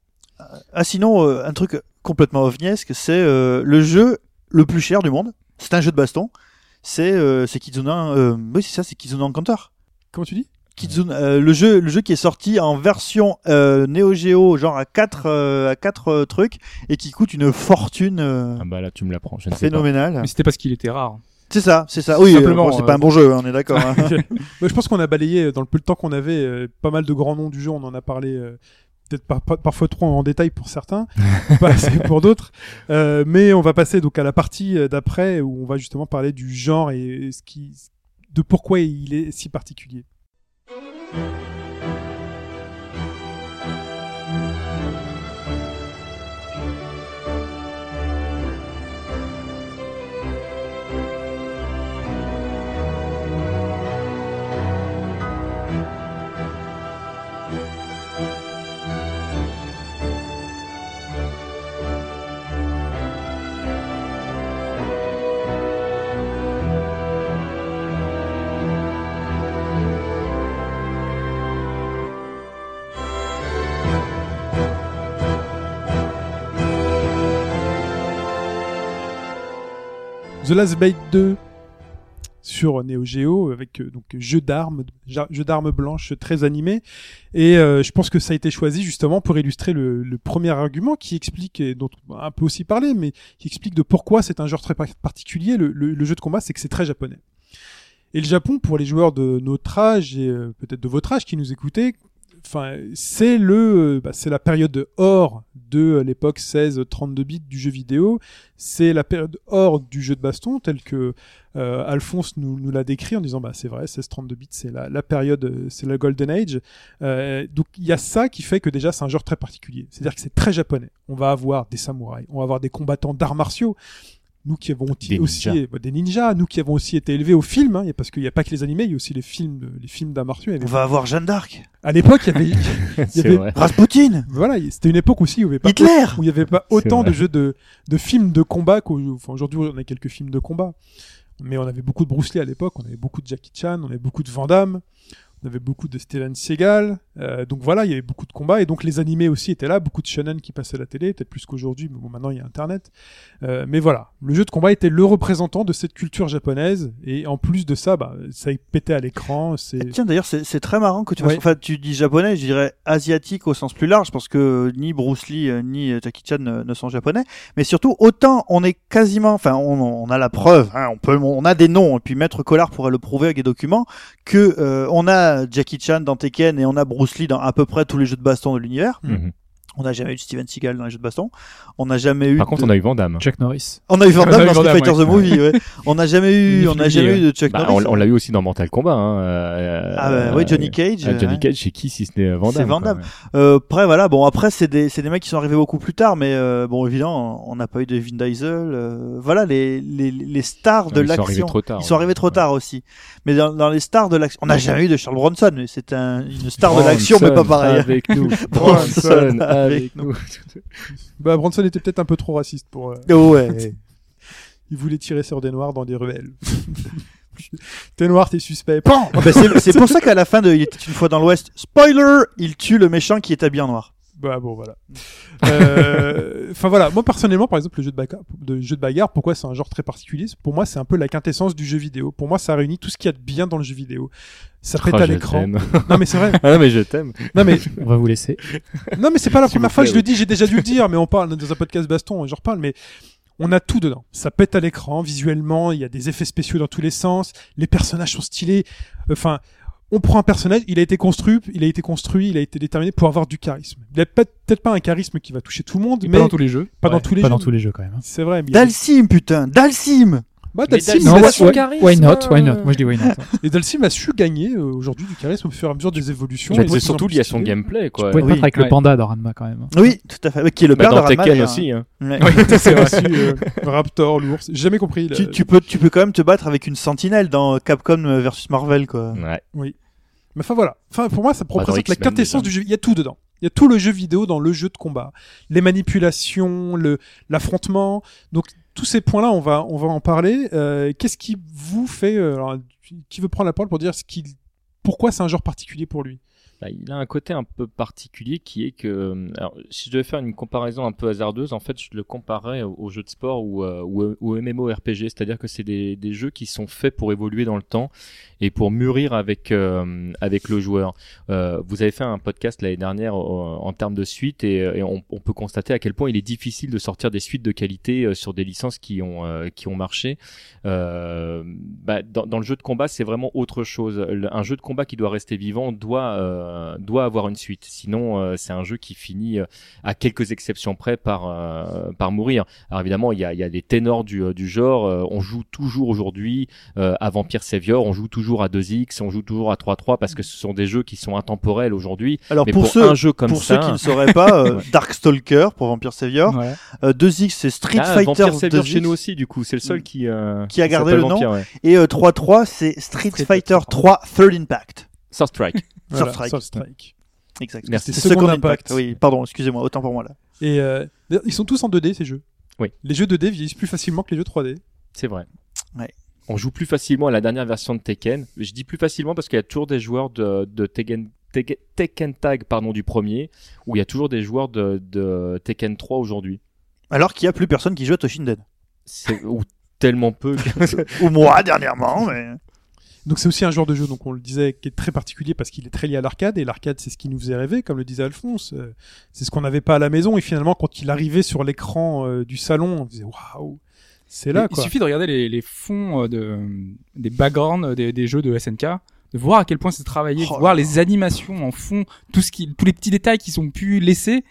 Ah, sinon, euh, un truc complètement ovniesque, c'est euh, le jeu le plus cher du monde. C'est un jeu de baston. C'est euh, c'est Kizuna. Euh, oui, c'est ça, c'est Kizuna Encounter. Comment tu dis? Kizuna, euh, le jeu, le jeu qui est sorti en version euh, Neo Geo, genre à 4 à quatre trucs et qui coûte une fortune euh, Ah bah là tu me l'apprends, je ne sais pas. Mais c'était parce qu'il était rare. C'est ça, c'est ça. Oui, Simplement, euh, bon, c'est euh, pas un bon jeu, hein, on est d'accord. hein. [LAUGHS] Je pense qu'on a balayé dans le peu de temps qu'on avait euh, pas mal de grands noms du jeu. On en a parlé euh, peut-être par- par- parfois trop en détail pour certains, [LAUGHS] pas assez pour d'autres. Euh, mais on va passer donc à la partie euh, d'après où on va justement parler du genre et ce qui, de pourquoi il est si particulier. The Last Blade 2 sur Neo Geo avec euh, donc jeu d'armes, jeu d'armes blanches très animé et euh, je pense que ça a été choisi justement pour illustrer le, premier argument qui explique et dont on va un peu aussi parler mais qui explique de pourquoi c'est un genre très par- particulier le jeu de combat c'est que c'est très japonais. Et le Japon pour les joueurs de notre âge et euh, peut-être de votre âge qui nous écoutez enfin c'est le euh, bah, c'est la période or de l'époque 16 32 bits du jeu vidéo. C'est la période hors du jeu de baston tel que euh, Alphonse nous, nous l'a décrit en disant bah c'est vrai 16-32 bits c'est la, la période euh, c'est la golden age. Euh, donc il y a ça qui fait que déjà c'est un genre très particulier. C'est à dire que c'est très japonais. On va avoir des samouraïs on va avoir des combattants d'arts martiaux nous qui avons Des aussi ninjas. bah, des ninjas nous qui avons aussi été élevés au film hein, parce qu'il n'y a pas que les animés il y a aussi les films de- les films d'arts martiaux On avait- va avoir Jeanne d'Arc, à l'époque il y avait. [LAUGHS] Rasputin, voilà c'était une époque aussi où il y avait pas Hitler. où il n'y avait pas autant de jeux de, de films de combat qu'aujourd'hui. Enfin, aujourd'hui, on a quelques films de combat. Mais on avait beaucoup de Bruce Lee à l'époque, on avait beaucoup de Jackie Chan, on avait beaucoup de Van Damme, on avait beaucoup de Steven Seagal. Euh, donc voilà, il y avait beaucoup de combats. Et donc les animés aussi étaient là, beaucoup de shonen qui passaient à la télé, peut-être plus qu'aujourd'hui, mais bon, maintenant il y a Internet. Euh, mais voilà, le jeu de combat était le représentant de cette culture japonaise. Et en plus de ça, bah, ça pétait à l'écran. C'est Tiens, d'ailleurs, c'est très marrant que tu Ouais. fasses- Enfin, tu dis japonais, je dirais asiatique au sens plus large, parce que ni Bruce Lee euh, ni euh, Jackie Chan ne, ne sont japonais. Mais surtout, autant on est quasiment, enfin, on, on a la preuve, hein, on peut, on a des noms, et puis Maître Collard pourrait le prouver avec des documents, que euh, on a Jackie Chan dans Tekken et on a Bruce Lee dans à peu près tous les jeux de baston de l'univers. Mhm. On n'a jamais eu de Steven Seagal dans les jeux de baston. On n'a jamais eu. Par contre, de- on a eu Vandame. Jack Norris. on a eu Van Damme dans Van Street Fighter ouais. the Movie. ouais. On n'a jamais eu, on n'a jamais eu de Chuck Bah, Norris. on on l'a eu aussi dans Mortal Kombat. Hein, euh, Ah bah, oui, Johnny Cage. euh, Johnny ouais. Cage, c'est qui si ce n'est Vandame C'est Van Damme. Euh, après voilà, bon après c'est des c'est des mecs qui sont arrivés beaucoup plus tard, mais euh, bon évidemment on n'a pas eu de Vin Diesel. euh, voilà les les les stars de Ils sont arrivés l'action. trop tard. Ils sont arrivés trop tard aussi. Mais dans, dans les stars de l'action, on n'a jamais eu de Charles Bronson. mais C'est un, une star de l'action, mais pas pareil. Avec nous. [LAUGHS] Bronson avec avec nous. [LAUGHS] bah, Bronson était peut-être un peu trop raciste pour. euh, ouais. [LAUGHS] il voulait tirer sur des noirs dans des ruelles. [LAUGHS] t'es noir, t'es suspect. Pan Bah, c'est c'est pour ça qu'à la fin de Il était une fois dans l'Ouest, spoiler, il tue le méchant qui est habillé en noir. Bah bon voilà. Euh, Enfin voilà, moi personnellement par exemple le jeu de bagarre, de jeu de bagarre, pourquoi c'est un genre très particulier? Pour moi c'est un peu la quintessence du jeu vidéo. Pour moi ça réunit tout ce qu'il y a de bien dans le jeu vidéo. Ça pète Oh, à l'écran. Non mais c'est vrai. [LAUGHS] Ah non, mais je t'aime. Non mais [LAUGHS] On va vous laisser. non mais c'est pas la première fois que je le dis. J'ai déjà dû le dire, mais on parle dans un podcast baston, j'en reparle. Mais on a tout dedans. Ça pète à l'écran visuellement. Il y a des effets spéciaux dans tous les sens. Les personnages sont stylés. Enfin. On prend un personnage, il a été construit, il a été construit, il a été déterminé pour avoir du charisme. Il a peut- peut-être pas un charisme qui va toucher tout le monde, Et mais pas dans tous les jeux. pas dans tous les Pas jeux. dans tous les jeux quand même. hein. C'est vrai. Y a- Dalsim, putain, Dalsim Bah, Dalsim, Non, a pas why, charisme. not? Why not? Moi je dis why not. [LAUGHS] Et Dalsim a su gagner euh, aujourd'hui du charisme au fur et à mesure des évolutions. Mais c'est surtout lié à son gameplay, quoi. Pouvez te Oui, battre avec ouais. le panda dans Ranma quand même. hein. Oui, tout à fait. Oui, Qui est le Bah, père de dans Ranma, Tekken d'ailleurs. aussi. Hein. Ouais. C'est aussi euh, Raptor, l'ours. J'ai jamais compris. Tu, peux, tu peux quand même te battre avec une sentinelle dans Capcom versus Marvel, quoi. Ouais. Mais enfin voilà. Enfin pour moi ça Bah, représente la quintessence du jeu. Il y a tout dedans. Il y a tout le jeu vidéo dans le jeu de combat. Les manipulations, le l'affrontement. Donc tous ces points-là, on va on va en parler. Euh, Qu'est-ce qui vous fait euh, alors, Qui veut prendre la parole pour dire ce qu'il pourquoi c'est un genre particulier pour lui? Bah, il a un côté un peu particulier qui est que, alors, si je devais faire une comparaison un peu hasardeuse, en fait, je le comparerais aux, jeux de sport ou, euh, ou MMORPG, c'est-à-dire que c'est des, jeux qui sont faits pour évoluer dans le temps et pour mûrir avec euh, le joueur. Euh, vous avez fait un podcast l'année dernière euh, en termes de suite et, on, peut constater à quel point il est difficile de sortir des suites de qualité euh, sur des licences qui ont euh, marché. Euh, bah, dans, le jeu de combat, c'est vraiment autre chose. Un jeu de combat qui doit rester vivant doit euh, doit avoir une suite. Sinon, euh, c'est un jeu qui finit euh, à quelques exceptions près par euh, par mourir. Alors évidemment, il y a, il y a des ténors du, du genre. euh, on joue toujours aujourd'hui euh, à Vampire Savior, on joue toujours à 2x, on joue toujours à 3-3 parce que ce sont des jeux qui sont intemporels aujourd'hui. Alors Mais pour, pour, ceux, un jeu comme pour ça, ceux qui ne sauraient pas, euh, [LAUGHS] Darkstalker pour Vampire Savior, Ouais. euh, 2X c'est Street Ah, Fighter Vampire Savior 2X, chez nous aussi, du coup, c'est le seul qui euh, Qui a gardé le nom. Vampire, ouais. et euh, 3-3 c'est Street, Street Fighter Fighter 3 Third Impact. Sword Strike. Voilà, Strike. Sword Strike. Exact. Merci. C'est Second Second Impact. Impact. Oui, pardon, excusez-moi, autant pour moi là. Et euh, ils sont tous en 2D ces jeux. Oui. Les jeux 2D vieillissent plus facilement que les jeux 3D. C'est vrai. Ouais. On joue plus facilement à la dernière version de Tekken. Je dis plus facilement parce qu'il y a toujours des joueurs de, de Tekken, Tag pardon, du premier, où il y a toujours des joueurs de, de Tekken 3 aujourd'hui. Alors qu'il y a plus personne qui joue à Toshinden. Ou tellement peu. que- [LAUGHS] Ou moi dernièrement, mais Donc c'est aussi un genre de jeu, donc on le disait, qui est très particulier parce qu'il est très lié à l'arcade, et l'arcade c'est ce qui nous faisait rêver, comme le disait Alphonse. Euh, c'est ce qu'on n'avait pas à la maison, et finalement quand il arrivait sur l'écran euh, du salon, on disait waouh, c'est là il quoi. suffit de regarder les, les fonds euh, de, des backgrounds des, des jeux de SNK, de voir à quel point c'est travaillé, Oh de voir les animations en fond, tout ce qui, tous les petits détails qu'ils ont pu laisser.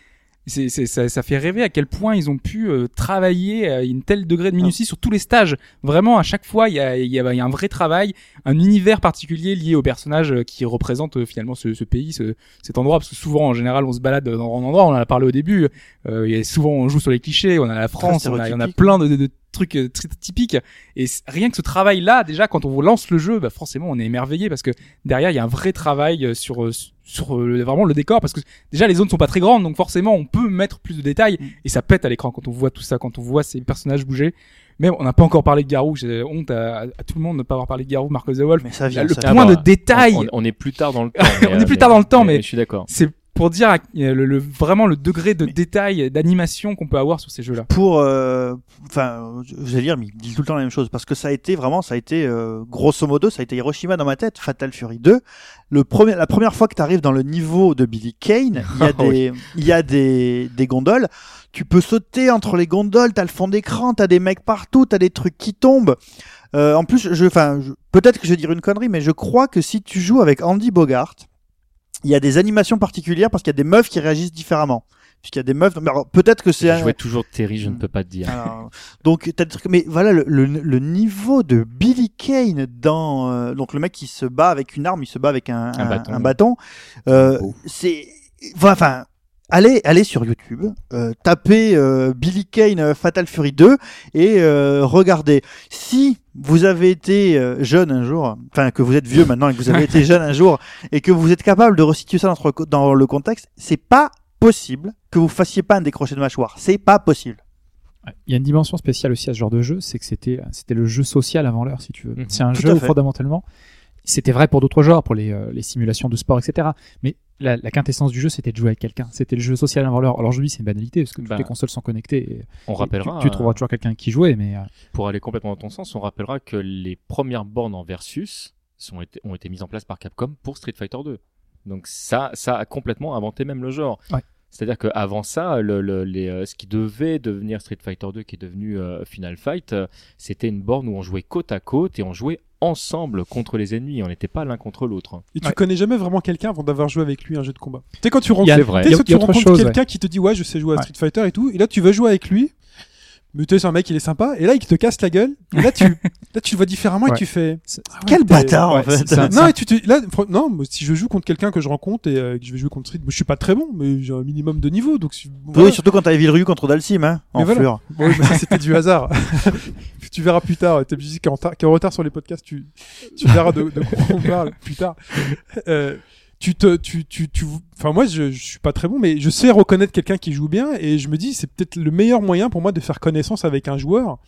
C'est, c'est, ça, ça fait rêver à quel point ils ont pu euh, travailler à une telle degré de minutie sur tous les stages. Vraiment, à chaque fois, il y a, y, a, y a un vrai travail, un univers particulier lié au personnage euh, qui représente euh, finalement ce, ce pays, ce, cet endroit. Parce que souvent, en général, on se balade dans un endroit, on en a parlé au début, euh, a souvent on joue sur les clichés, on a la France, on a, il y en a plein de, de, de trucs euh, très typiques. Et rien que ce travail-là, déjà, quand on vous lance le jeu, bah forcément, on est émerveillé parce que derrière, il y a un vrai travail euh, sur euh, sur euh, vraiment le décor parce que déjà les zones sont pas très grandes, donc forcément, on peut mettre plus de détails et ça pète à l'écran quand on voit tout ça, quand on voit ces personnages bouger. Mais on n'a pas encore parlé de Garou. J'ai honte à, à tout le monde de ne pas avoir parlé de Garou, Marco the Wolf. mais ça vient. le ça point vient. Ah de bah, détail, on, on est plus tard dans le [LAUGHS] temps. On est plus tard dans le temps, mais- je suis d'accord. c'est pour dire le, le- vraiment le degré de détail, d'animation qu'on peut avoir sur ces jeux-là. pour euh, enfin je vais dire mais il dit tout le temps la même chose parce que ça a été vraiment ça a été euh, grosso modo ça a été Hiroshima dans ma tête Fatal Fury 2 le premier la première fois que tu arrives dans le niveau de Billy Kane il y a [LAUGHS] oui. des il y a des des gondoles tu peux sauter entre les gondoles t'as le fond d'écran t'as des mecs partout t'as des trucs qui tombent Euh, en plus je enfin je- peut-être que je vais dire une connerie mais je crois que si tu joues avec Andy Bogart il y a des animations particulières parce qu'il y a des meufs qui réagissent différemment puisqu'il y a des meufs mais alors, peut-être que c'est Je un- jouais toujours Terry, je ne peux pas te dire. alors, donc t'as des trucs, mais voilà le, le, le niveau de Billy Kane dans euh, donc le mec qui se bat avec une arme, il se bat avec un, Un bâton. bâton. Euh, c'est voilà, enfin allez allez sur YouTube, euh, tapez euh, Billy Kane euh, Fatal Fury 2 et euh, regardez. Si vous avez été euh, jeune un jour, enfin que vous êtes vieux maintenant et que vous avez été [LAUGHS] jeune un jour et que vous êtes capable de resituer ça dans, le co- dans le contexte, c'est pas possible que vous fassiez pas un décroché de mâchoire. C'est pas possible. Il y a une dimension spéciale aussi à ce genre de jeu, c'est que c'était c'était le jeu social avant l'heure, si tu veux. Mhm. C'est un Tout jeu où fondamentalement, c'était vrai pour d'autres genres, pour les, euh, les simulations de sport, etc. Mais la, la quintessence du jeu, c'était de jouer avec quelqu'un. C'était le jeu social avant l'heure. Alors aujourd'hui, c'est une banalité parce que toutes Bah, les consoles sont connectées. et- On et rappellera. Tu, tu trouveras toujours quelqu'un qui jouait, mais euh, pour aller complètement dans ton sens, on rappellera que les premières bornes en versus sont été, ont été mises en place par Capcom pour Street Fighter 2. Donc ça, ça a complètement inventé même le genre. Ouais. C'est-à-dire qu'avant ça, le, le- les, euh, ce qui devait devenir Street Fighter 2, qui est devenu euh, Final Fight, euh, c'était une borne où on jouait côte à côte et on jouait ensemble contre les ennemis. On n'était pas l'un contre l'autre. Et tu Ouais. connais jamais vraiment quelqu'un avant d'avoir joué avec lui un jeu de combat. Tu sais quand tu rencontres, quelqu'un qui te dit ouais je sais jouer à Ouais. Street Fighter et tout, et là tu vas jouer avec lui. Mais tu sais, c'est un mec, il est sympa, et là il te casse la gueule. Et là tu, [LAUGHS] là tu le vois différemment et tu fais. Ah ouais, Quel bâtard en fait. un- Non, et tu te, là, fr- non, moi, si je joue contre quelqu'un que je rencontre et euh, que je vais jouer contre Street, moi, je suis pas très bon, mais j'ai un minimum de niveau, donc Oui, surtout quand t'avais Villerue contre Dalsim, hein, en voilà. fleur. Bon, oui, mais ça, c'était du hasard. [LAUGHS] tu verras plus tard. T'es musique qui est en, retard- qui est en retard sur les podcasts. Tu, tu verras de, de quoi on parle plus tard. Euh, tu te, tu, tu, tu, enfin moi je, je suis pas très bon, mais je sais reconnaître quelqu'un qui joue bien et je me dis c'est peut-être le meilleur moyen pour moi de faire connaissance avec un joueur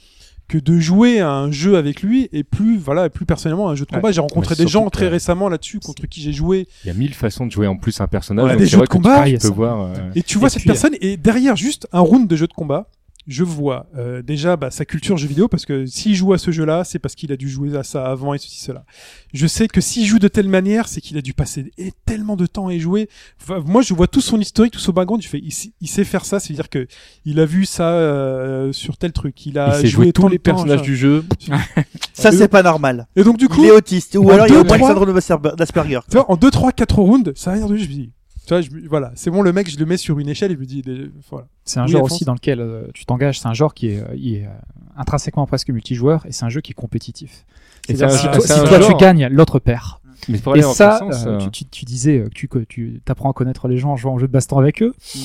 que de jouer à un jeu avec lui et plus voilà plus personnellement à un jeu de combat. J'ai rencontré des gens très récemment là-dessus contre qui j'ai joué Il y a mille façons de jouer en plus un personnage. Ouais, donc des jeux de tu- combat, tu il y a peux ça. voir. euh, et tu vois Et cette puis, euh, personne et derrière juste un round de jeu de combat. Je vois euh, déjà bah, sa culture jeu vidéo parce que s'il joue à ce jeu-là, c'est parce qu'il a dû jouer à ça avant et ceci cela. Je sais que s'il joue de telle manière, c'est qu'il a dû passer et tellement de temps à y jouer. Enfin, moi, je vois tout son historique, tout son background. Je fais, il, sait- il sait faire ça, c'est-à-dire que il a vu ça euh, sur tel truc. Il a joué tous le les personnages du jeu. Ça, c'est pas normal. Et donc du coup, il est autiste. Ou alors il y a au moins le syndrome d'Asperger- en 2 3 4 rounds, ça a l'air de je me dis, tu vois, je, me- voilà, c'est bon le mec, je le mets sur une échelle et je me dis voilà. C'est un Oui, genre aussi dans lequel euh, tu t'engages. C'est un genre qui est, euh, il est euh, intrinsèquement presque multijoueur et c'est un jeu qui est compétitif. Et si un- toi, si toi, tu gagnes, l'autre perd. Mais pour Et ça, sens, euh, euh, tu, tu- tu disais que tu, que tu apprends à connaître les gens en jouant au jeu de baston avec eux. Mm.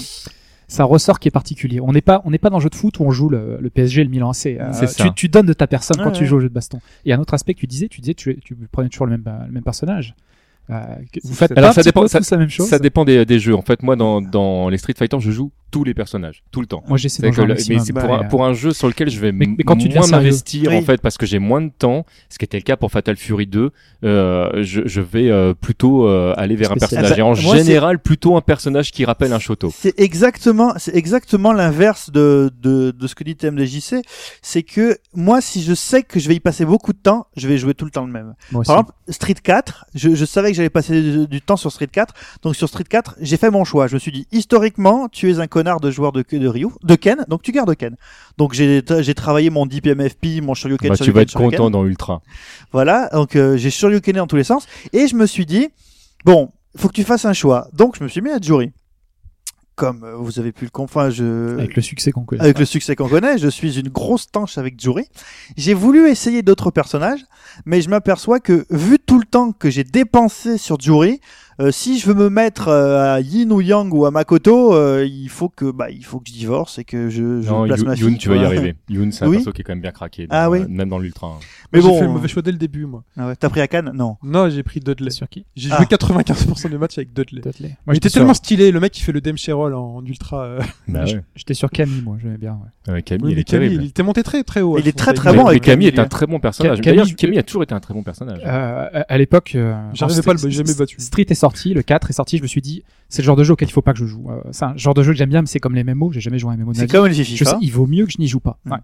C'est un ressort qui est particulier. On n'est pas, on n'est pas dans le jeu de foot où on joue le, le PSG et le Milan AC. Euh, tu, tu donnes de ta personne quand Ouais, tu joues au jeu de baston. Et un autre aspect que tu disais, tu disais, tu, tu prenais toujours le même, le même personnage. Euh, que- vous faites Alors, pas ça un dépend- ça- la même chose. Ça dépend des, des jeux. En fait, moi, dans, dans les Street Fighter, je joue tous les personnages, tout le temps. Moi, j'essaie un maximum. mais c'est pour, Ouais, un, pour un jeu sur lequel je vais Mais- mais quand tu moins m'investir Oui. en fait parce que j'ai moins de temps, ce qui était le cas pour Fatal Fury 2, euh, je, je vais euh, plutôt euh, aller vers un Spécial. personnage Ah bah, et en moi, c'est- général plutôt un personnage qui rappelle un Shoto. C'est exactement, c'est exactement l'inverse de, de, de ce que dit TMDJC. C'est que moi, si je sais que je vais y passer beaucoup de temps, je vais jouer tout le temps le même. Moi aussi. Par exemple, Street 4, je, je savais que j'allais passer du, temps sur Street 4. Donc sur Street 4, j'ai fait mon choix. Je me suis dit, historiquement, tu es un connard de joueur de, de Ryu, de Ken, donc tu gardes Ken. Donc j'ai travaillé mon DPMFP, mon Shoryuken, Bah, tu Shoryuken, vas être Shoryuken. content dans Ultra. Voilà, donc euh, j'ai Shoryukené dans tous les sens. Et je me suis dit, bon, faut que tu fasses un choix. Donc je me suis mis à Juri. Comme euh, vous avez pu le comprendre, je... avec le succès qu'on connaît. Avec le succès qu'on connaît, je suis une grosse tanche avec Jury. J'ai voulu essayer d'autres personnages, mais je m'aperçois que vu tout le temps que j'ai dépensé sur Jury, euh, si je veux me mettre euh, à Yin ou Yang ou à Makoto, euh, il faut que bah il faut que je divorce et que je, je Non, place Yoon, ma Yoon, fille. tu vas y arriver. Yoon, c'est un Oui. perso qui est quand même bien craqué. Ah oui. euh, Même dans l'Ultra. hein. Mais Moi, bon, j'ai fait le mauvais choix dès le début moi. ah ouais, t'as pris à Cannes? Non. Non, j'ai pris Dudley. sur qui? J'ai Ah. joué 95% des matchs avec Dudley. Dudley. Moi, j'étais sur, tellement stylé, le mec qui fait le Dame Roll en, en ultra. euh, Bah ouais. j'étais sur Camille, moi, j'aimais bien. ouais. Euh, Camille, oui, il est Camille, terrible. il était monté très très haut. Il est très, très bon mais Camille est un très bon personnage. Camille- a toujours été un très bon personnage. Euh, à l'époque, euh, J'arrivais pas à le- jamais battu. Street est sorti, le 4 est sorti, je me suis dit, c'est le genre de jeu auquel il faut pas que je joue. Euh, c'est un genre de jeu que j'aime bien, mais c'est comme les MMO, j'ai jamais joué à un MMO C'est comme le Je FIFA. sais, il vaut mieux que je n'y joue pas. Ouais.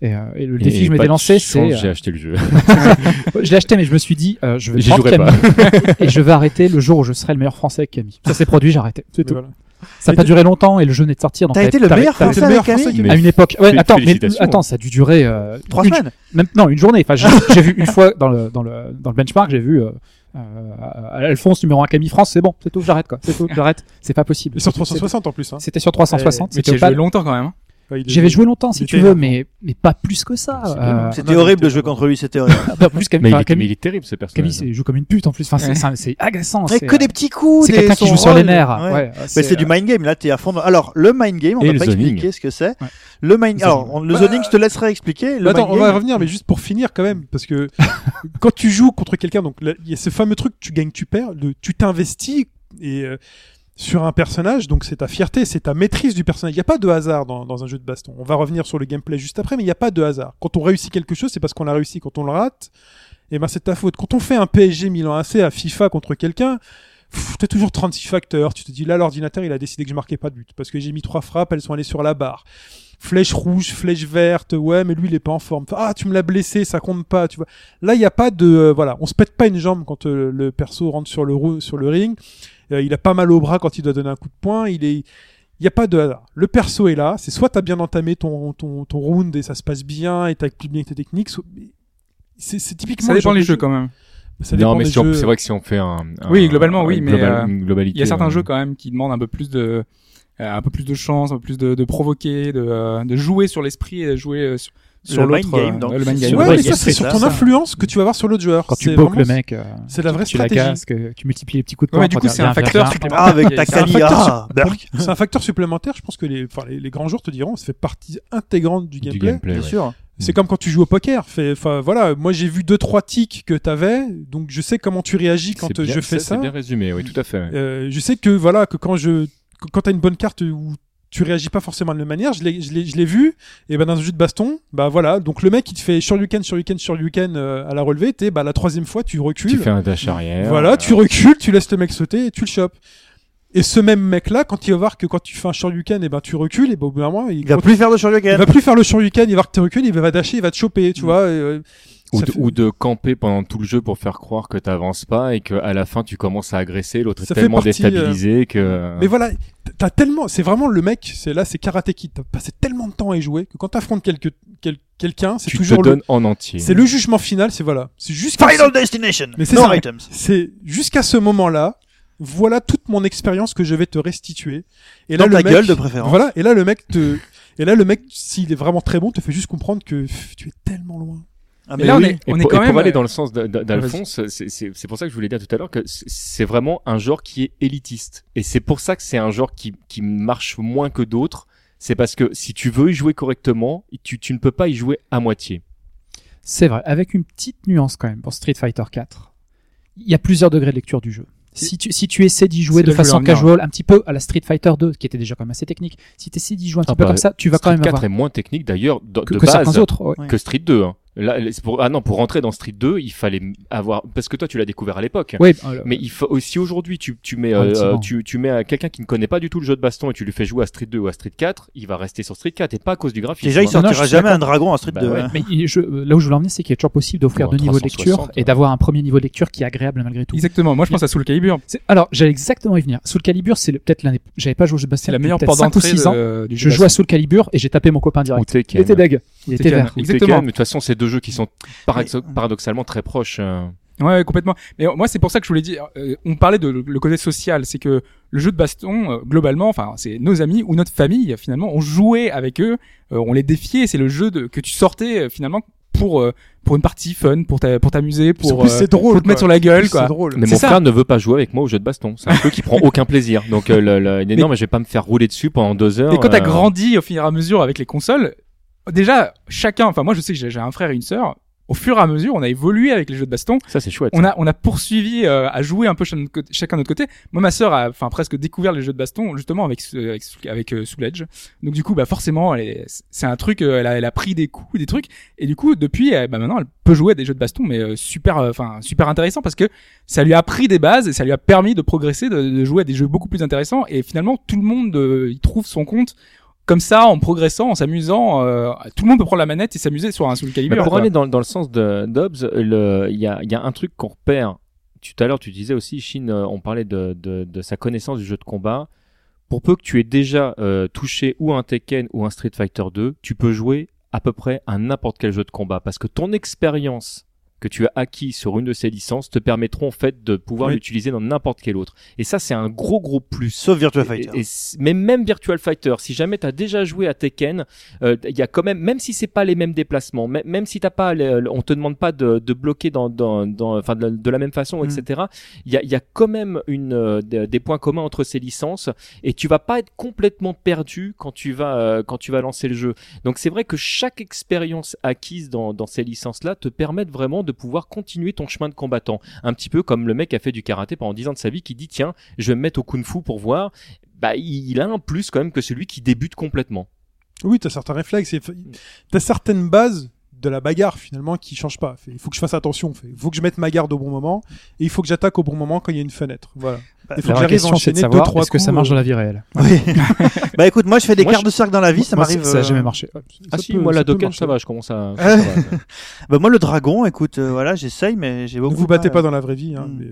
Et, euh, et le Et défi que je m'étais lancé, c'est, J'ai euh, acheté le jeu. [LAUGHS] je l'ai acheté, mais je me suis dit, euh, je vais prendre. Camille [LAUGHS] et je vais arrêter le jour où je serai le meilleur français avec Camille. Ça s'est produit, j'ai arrêté. C'est Mais tout. voilà. Ça n'a pas duré longtemps et le jeu n'est de sortir. donc T'as t'as- été le meilleur français le avec meilleur Camille À une époque. Ouais, attends, mais attends, ça a dû durer euh, Trois une- semaines. même non une journée. Enfin, j'ai vu une fois dans le dans le dans le benchmark, j'ai vu euh, euh, Alphonse numéro 1 Camille France, c'est bon, c'est tout, j'arrête quoi, c'est tout, [LAUGHS] j'arrête, c'est pas possible. Et sur 360 en plus. Hein. C'était sur 360, Mais c'était tu as joué longtemps quand même. J'avais joué longtemps si tu veux, mais mais pas plus que ça. Euh, C'était horrible mais de jouer contre lui, c'était [LAUGHS] horrible. pas plus Camille. Mais il, est, mais Camille, il est terrible ce Camille, personnage. il joue comme une pute en plus. Enfin, c'est- Ouais. c'est c'est agaçant. Mais c'est, que euh, des petits coups. C'est des- quelqu'un qui joue sur les nerfs. Ouais. Ouais, Mais c'est du mind game, là t'es à fond. Alors le mind game, on Et va pas zoning. expliquer ce que c'est. Ouais. Le mind, alors le Bah, zoning, je te laisserai expliquer. Le Bah, attends, mind on va revenir, mais juste pour finir quand même, parce que [LAUGHS] quand tu joues contre quelqu'un, donc il y a ce fameux truc, tu gagnes, tu perds, tu t'investis et euh, sur un personnage, donc c'est ta fierté, c'est ta maîtrise du personnage. Il n'y a pas de hasard dans, dans un jeu de baston. On va revenir sur le gameplay juste après, mais il n'y a pas de hasard. Quand on réussit quelque chose, c'est parce qu'on l'a réussi. Quand on le rate, eh ben c'est ta faute. Quand on fait un PSG Milan AC à FIFA contre quelqu'un, t'as toujours 36 facteurs. Tu te dis là, l'ordinateur, il a décidé que je marquais pas de but parce que j'ai mis trois frappes, elles sont allées sur la barre. Flèche rouge, flèche verte, ouais, mais lui il est pas en forme. Ah, tu me l'as blessé, ça compte pas, tu vois. Là, il y a pas de, euh, voilà, on se pète pas une jambe quand euh, le perso rentre sur le ring. Euh, il a pas mal au bras quand il doit donner un coup de poing. Il est, il y a pas de hasard. Le perso est là. C'est soit t'as bien entamé ton, ton ton round et ça se passe bien et t'appliques bien tes techniques. soit- C'est c'est typiquement. Ça dépend les jeux jeu- quand même. Ça dépend Non, mais c'est vrai que si on fait un. un- Oui, globalement, oui, mais, global- euh. Il y a certains euh, jeux quand même qui demandent un peu plus de euh, un peu plus de chance, un peu plus de, de provoquer, de, euh, de jouer sur l'esprit et de jouer euh, sur, sur Le mind l'autre game, donc. le mind game. Ouais, Ouais, mais ça c'est ce sur ton influence que tu vas avoir sur l'autre joueur. Quand tu C'est boques vraiment- le mec, euh, c'est la vraie tu la stratégie. casques, tu multiplies les petits coups de Ouais, poing. mais du coup, c'est un facteur viens. supplémentaire. Ah, avec ta c'est un Camille, facteur ah. [LAUGHS] C'est un facteur supplémentaire. Je pense que les, enfin, les, les grands joueurs te diront, ça fait partie intégrante du du gameplay. gameplay. Bien ouais. sûr. C'est comme quand tu joues au poker. Fait, enfin voilà, moi j'ai vu deux trois tics que t'avais, donc je sais comment tu réagis quand bien- je fais ça. C'est bien résumé, oui, tout à fait. ouais. Euh, je sais que voilà que quand je quand t'as une bonne carte où tu réagis pas forcément de la même manière, je l'ai je l'ai je l'ai vu et ben dans un jeu de baston, bah voilà, donc le mec il te fait Shoryuken Shoryuken Shoryuken euh, à la relevée, t'es bah la troisième fois tu recules. Tu fais un dash arrière. Voilà, euh, tu recules, tu laisses le mec sauter et tu le chopes. Et ce même mec-là, quand il va voir que quand tu fais un shoryuken, et ben tu recules, et ben au bout d'un moment, il, Il va plus faire de shoryuken. il va plus faire le shoryuken, il va voir que tu recules, il va dasher, il va te choper, tu Mm. vois. et, euh, Ou de, fait- ou de camper pendant tout le jeu pour faire croire que t'avances pas et qu'à la fin tu commences à agresser, l'autre est Ça fait tellement partie, euh, déstabilisé que... Mais voilà, t'as tellement, c'est vraiment le mec, c'est là, c'est Karate Kid. T'as passé tellement de temps à y jouer que quand t'affrontes quel- quelqu'un, c'est toujours te le, donnes en entier. c'est le jugement final, c'est voilà, c'est jusqu'à Final Destination. Mais c'est no c'est jusqu'à ce moment-là, voilà toute mon expérience que je vais te restituer. Et là, Dans le ta mec, gueule de préférence. Voilà, et là le mec te, et là le mec, s'il est vraiment très bon, te fait juste comprendre que pff, tu es tellement loin. Ah, Mais mais là, on est, on est pour, quand même. pour aller euh, dans le sens d'A- d'A- d'Alphonse, c'est- pour ça que je voulais dire tout à l'heure que c'est- vraiment un genre qui est élitiste. Et c'est pour ça que c'est un genre qui, qui marche moins que d'autres. C'est parce que si tu veux y jouer correctement, tu, tu ne peux pas y jouer à moitié. C'est vrai, avec une petite nuance quand même pour Street Fighter 4. Il y a plusieurs degrés de lecture du jeu. Si tu, si tu essaies d'y jouer de façon casual, un petit peu à la Street Fighter 2, qui était déjà quand même assez technique, si tu essaies d'y jouer un petit Ah peu bah, comme ça, tu vas quand Street même 4 avoir est moins technique d'ailleurs de, que, de que base certains autres. Ouais. que Street 2. hein. Là, c'est pour, ah non, pour rentrer dans Street 2, il fallait avoir parce que toi tu l'as découvert à l'époque. Ouais, euh, Mais il faut aussi aujourd'hui tu, tu mets euh, effectivement. tu, tu mets à quelqu'un qui ne connaît pas du tout le jeu de baston et tu lui fais jouer à Street 2 ou à Street 4, il va rester sur Street 4 et pas à cause du graphisme. Déjà, il sortira jamais un dragon en Street Bah 2. ouais. hein. mais il- je- là où je voulais en venir, c'est qu'il est toujours possible d'offrir deux niveaux de lecture 360, et d'avoir un premier niveau de lecture qui est agréable malgré tout. Exactement. Moi, je pense à Soul Calibur. C'est- Alors, j'allais exactement y venir. Soul Calibur, c'est peut-être l'un des. J'avais pas joué au jeu de C'est Bastion la meilleure porte 5 ou d'entrée 6 ans. de- du Je joue à baston. Soul Calibur et j'ai tapé mon copain direct. Il était deg. Il était vert. Exactement. Mais de toute façon, c'est deux jeux qui sont paradox- paradoxalement très proches. euh. Ouais, ouais, complètement. Mais moi, c'est pour ça que je voulais dire. euh, on parlait de le, côté social, c'est que le jeu de baston, euh, globalement, enfin, c'est nos amis ou notre famille. Finalement, on jouait avec eux, euh, on les défiait. C'est le jeu de, que tu sortais euh, finalement pour euh, pour une partie fun, pour t'a- pour t'amuser, pour plus, euh, c'est drôle, pour te mettre sur la gueule, Plus, quoi. Drôle. Mais mon ça. frère ne veut pas jouer avec moi au jeu de baston. C'est un jeu qui prend aucun plaisir. Donc euh, le, le- il dit Mais- non, mais je vais pas me faire rouler dessus pendant deux heures. Et quand t'as grandi au fur et à mesure avec les consoles, déjà chacun, enfin moi je sais que j'ai un frère et une sœur. Au fur et à mesure, on a évolué avec les jeux de baston. Ça c'est chouette. On a on a poursuivi euh, à jouer un peu chacun de notre côté-. Moi ma sœur a enfin presque découvert les jeux de baston justement avec avec avec euh, Soul Edge. Donc du coup bah forcément c'est un truc euh, elle a elle a pris des coups des trucs et du coup depuis euh, bah maintenant elle peut jouer à des jeux de baston mais euh, super euh, enfin super intéressant parce que ça lui a appris des bases et ça lui a permis de progresser de, de jouer à des jeux beaucoup plus intéressants et finalement tout le monde euh, il trouve son compte comme ça en progressant en s'amusant euh, tout le monde peut prendre la manette et s'amuser sur un Soul Mais Calibur pour quoi. aller dans, dans le sens de Dobbs, il y a, y a un truc qu'on repère. Tout à l'heure, tu disais aussi, Shin, euh, on parlait de, de, de sa connaissance du jeu de combat. Pour peu que tu aies déjà euh, touché ou un Tekken ou un Street Fighter 2, tu peux jouer à peu près à n'importe quel jeu de combat parce que ton expérience que tu as acquis sur une de ces licences te permettront en fait de pouvoir Oui. l'utiliser dans n'importe quel autre. Et ça, c'est un gros gros plus. Sauf Virtua Et- Fighter. et mais même Virtual Fighter, si jamais t'as déjà joué à Tekken, euh, il y a quand même, même si c'est pas les mêmes déplacements, même, si t'as pas, on te demande pas de, de bloquer dans, dans, dans, enfin de, la- de la même façon, Mm. etc. Il y a, y a quand même une euh, des, points communs entre ces licences et tu vas pas être complètement perdu quand tu vas euh, quand tu vas lancer le jeu. Donc c'est vrai que chaque expérience acquise dans, dans ces licences-là te permettent vraiment de pouvoir continuer ton chemin de combattant. Un petit peu comme le mec a fait du karaté pendant 10 ans de sa vie qui dit tiens, je vais me mettre au kung-fu pour voir. Bah, il a un plus quand même que celui qui débute complètement. Oui, t'as certains réflexes, et t'as certaines bases de la bagarre finalement qui changent pas. Il faut que je fasse attention. Il faut que je mette ma garde au bon moment et il faut que j'attaque au bon moment quand il y a une fenêtre. Voilà. Bah, il faut La que j'arrive à c'est de enchaîner deux trois est-ce que ça marche euh, dans la vie réelle. [LAUGHS] Oui. bah écoute, moi je fais des Moi, quarts je- de cercle dans la vie, ça m'arrive. Ça a euh, jamais marché. Ah Ça si, peut- moi la marcher. ça va, je commence à. Ah. ça va. Bah moi le dragon, écoute, euh, voilà, j'essaye, mais j'ai Ne beaucoup. vous de battez pas dans la vraie vie. Hein, Mm. mais,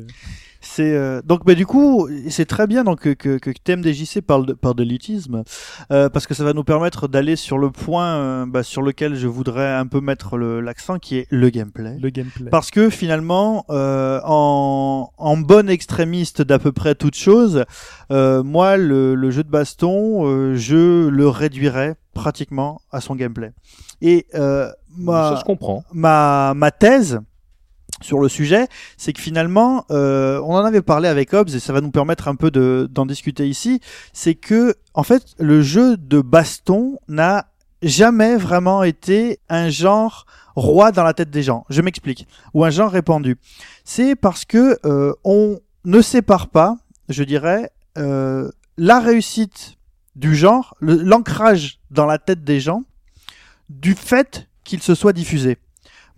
C'est euh, donc bah, du coup c'est très bien donc que, que, que TMDJC parle de, parle de l'élitisme euh, parce que ça va nous permettre d'aller sur le point euh, bah, sur lequel je voudrais un peu mettre l'accent qui est le gameplay. le gameplay. Parce que finalement, en, en bon extrémiste d'à peu près toute chose, moi, le, le jeu de baston, je le réduirais pratiquement à son gameplay. Et euh, Ça ma, je comprends. ma, ma thèse sur le sujet, c'est que finalement, euh, on en avait parlé avec Hobbes et ça va nous permettre un peu de- d'en discuter ici, c'est que en fait, le jeu de baston n'a jamais vraiment été un genre roi dans la tête des gens. Je m'explique. Ou un genre répandu. C'est parce que euh, on ne sépare pas, je dirais, euh, la réussite du genre, l'ancrage dans la tête des gens, du fait qu'il se soit diffusé.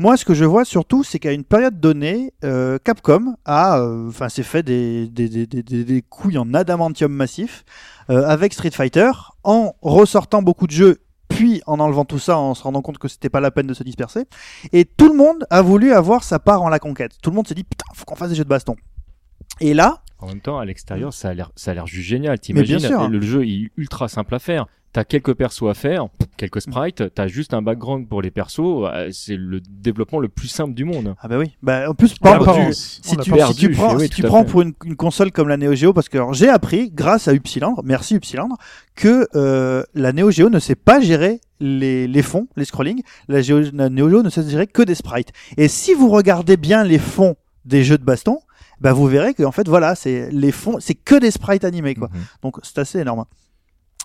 Moi, ce que je vois surtout, c'est qu'à une période donnée, euh, Capcom a, euh, enfin, s'est fait des, des, couilles en adamantium massif euh, avec Street Fighter, en ressortant beaucoup de jeux, puis en enlevant tout ça, en se rendant compte que c'était pas la peine de se disperser. Et tout le monde a voulu avoir sa part en la conquête. Tout le monde s'est dit, putain, faut qu'on fasse des jeux de baston. Et là, En même temps, à l'extérieur, ça a l'air, ça a l'air juste génial. T'imagines, sûr. le jeu est ultra simple à faire. T'as quelques persos à faire, quelques sprites, t'as juste un background pour les persos. euh, C'est le développement le plus simple du monde. ah bah oui, bah en plus, par apparence. si tu, si prends, oui, si tout tu à prends fait. pour une, une console comme la Neo Geo, parce que j'ai appris, grâce à Upsilendre, merci Upsilendre, que euh, la Neo Geo ne sait pas gérer les, les fonds, les scrollings. La, Geo- la Neo Geo ne sait gérer que des sprites. Et si vous regardez bien les fonds des jeux de baston, bah vous verrez que en fait voilà, c'est les fonds, c'est que des sprites animés quoi. Mhm. Donc c'est assez énorme.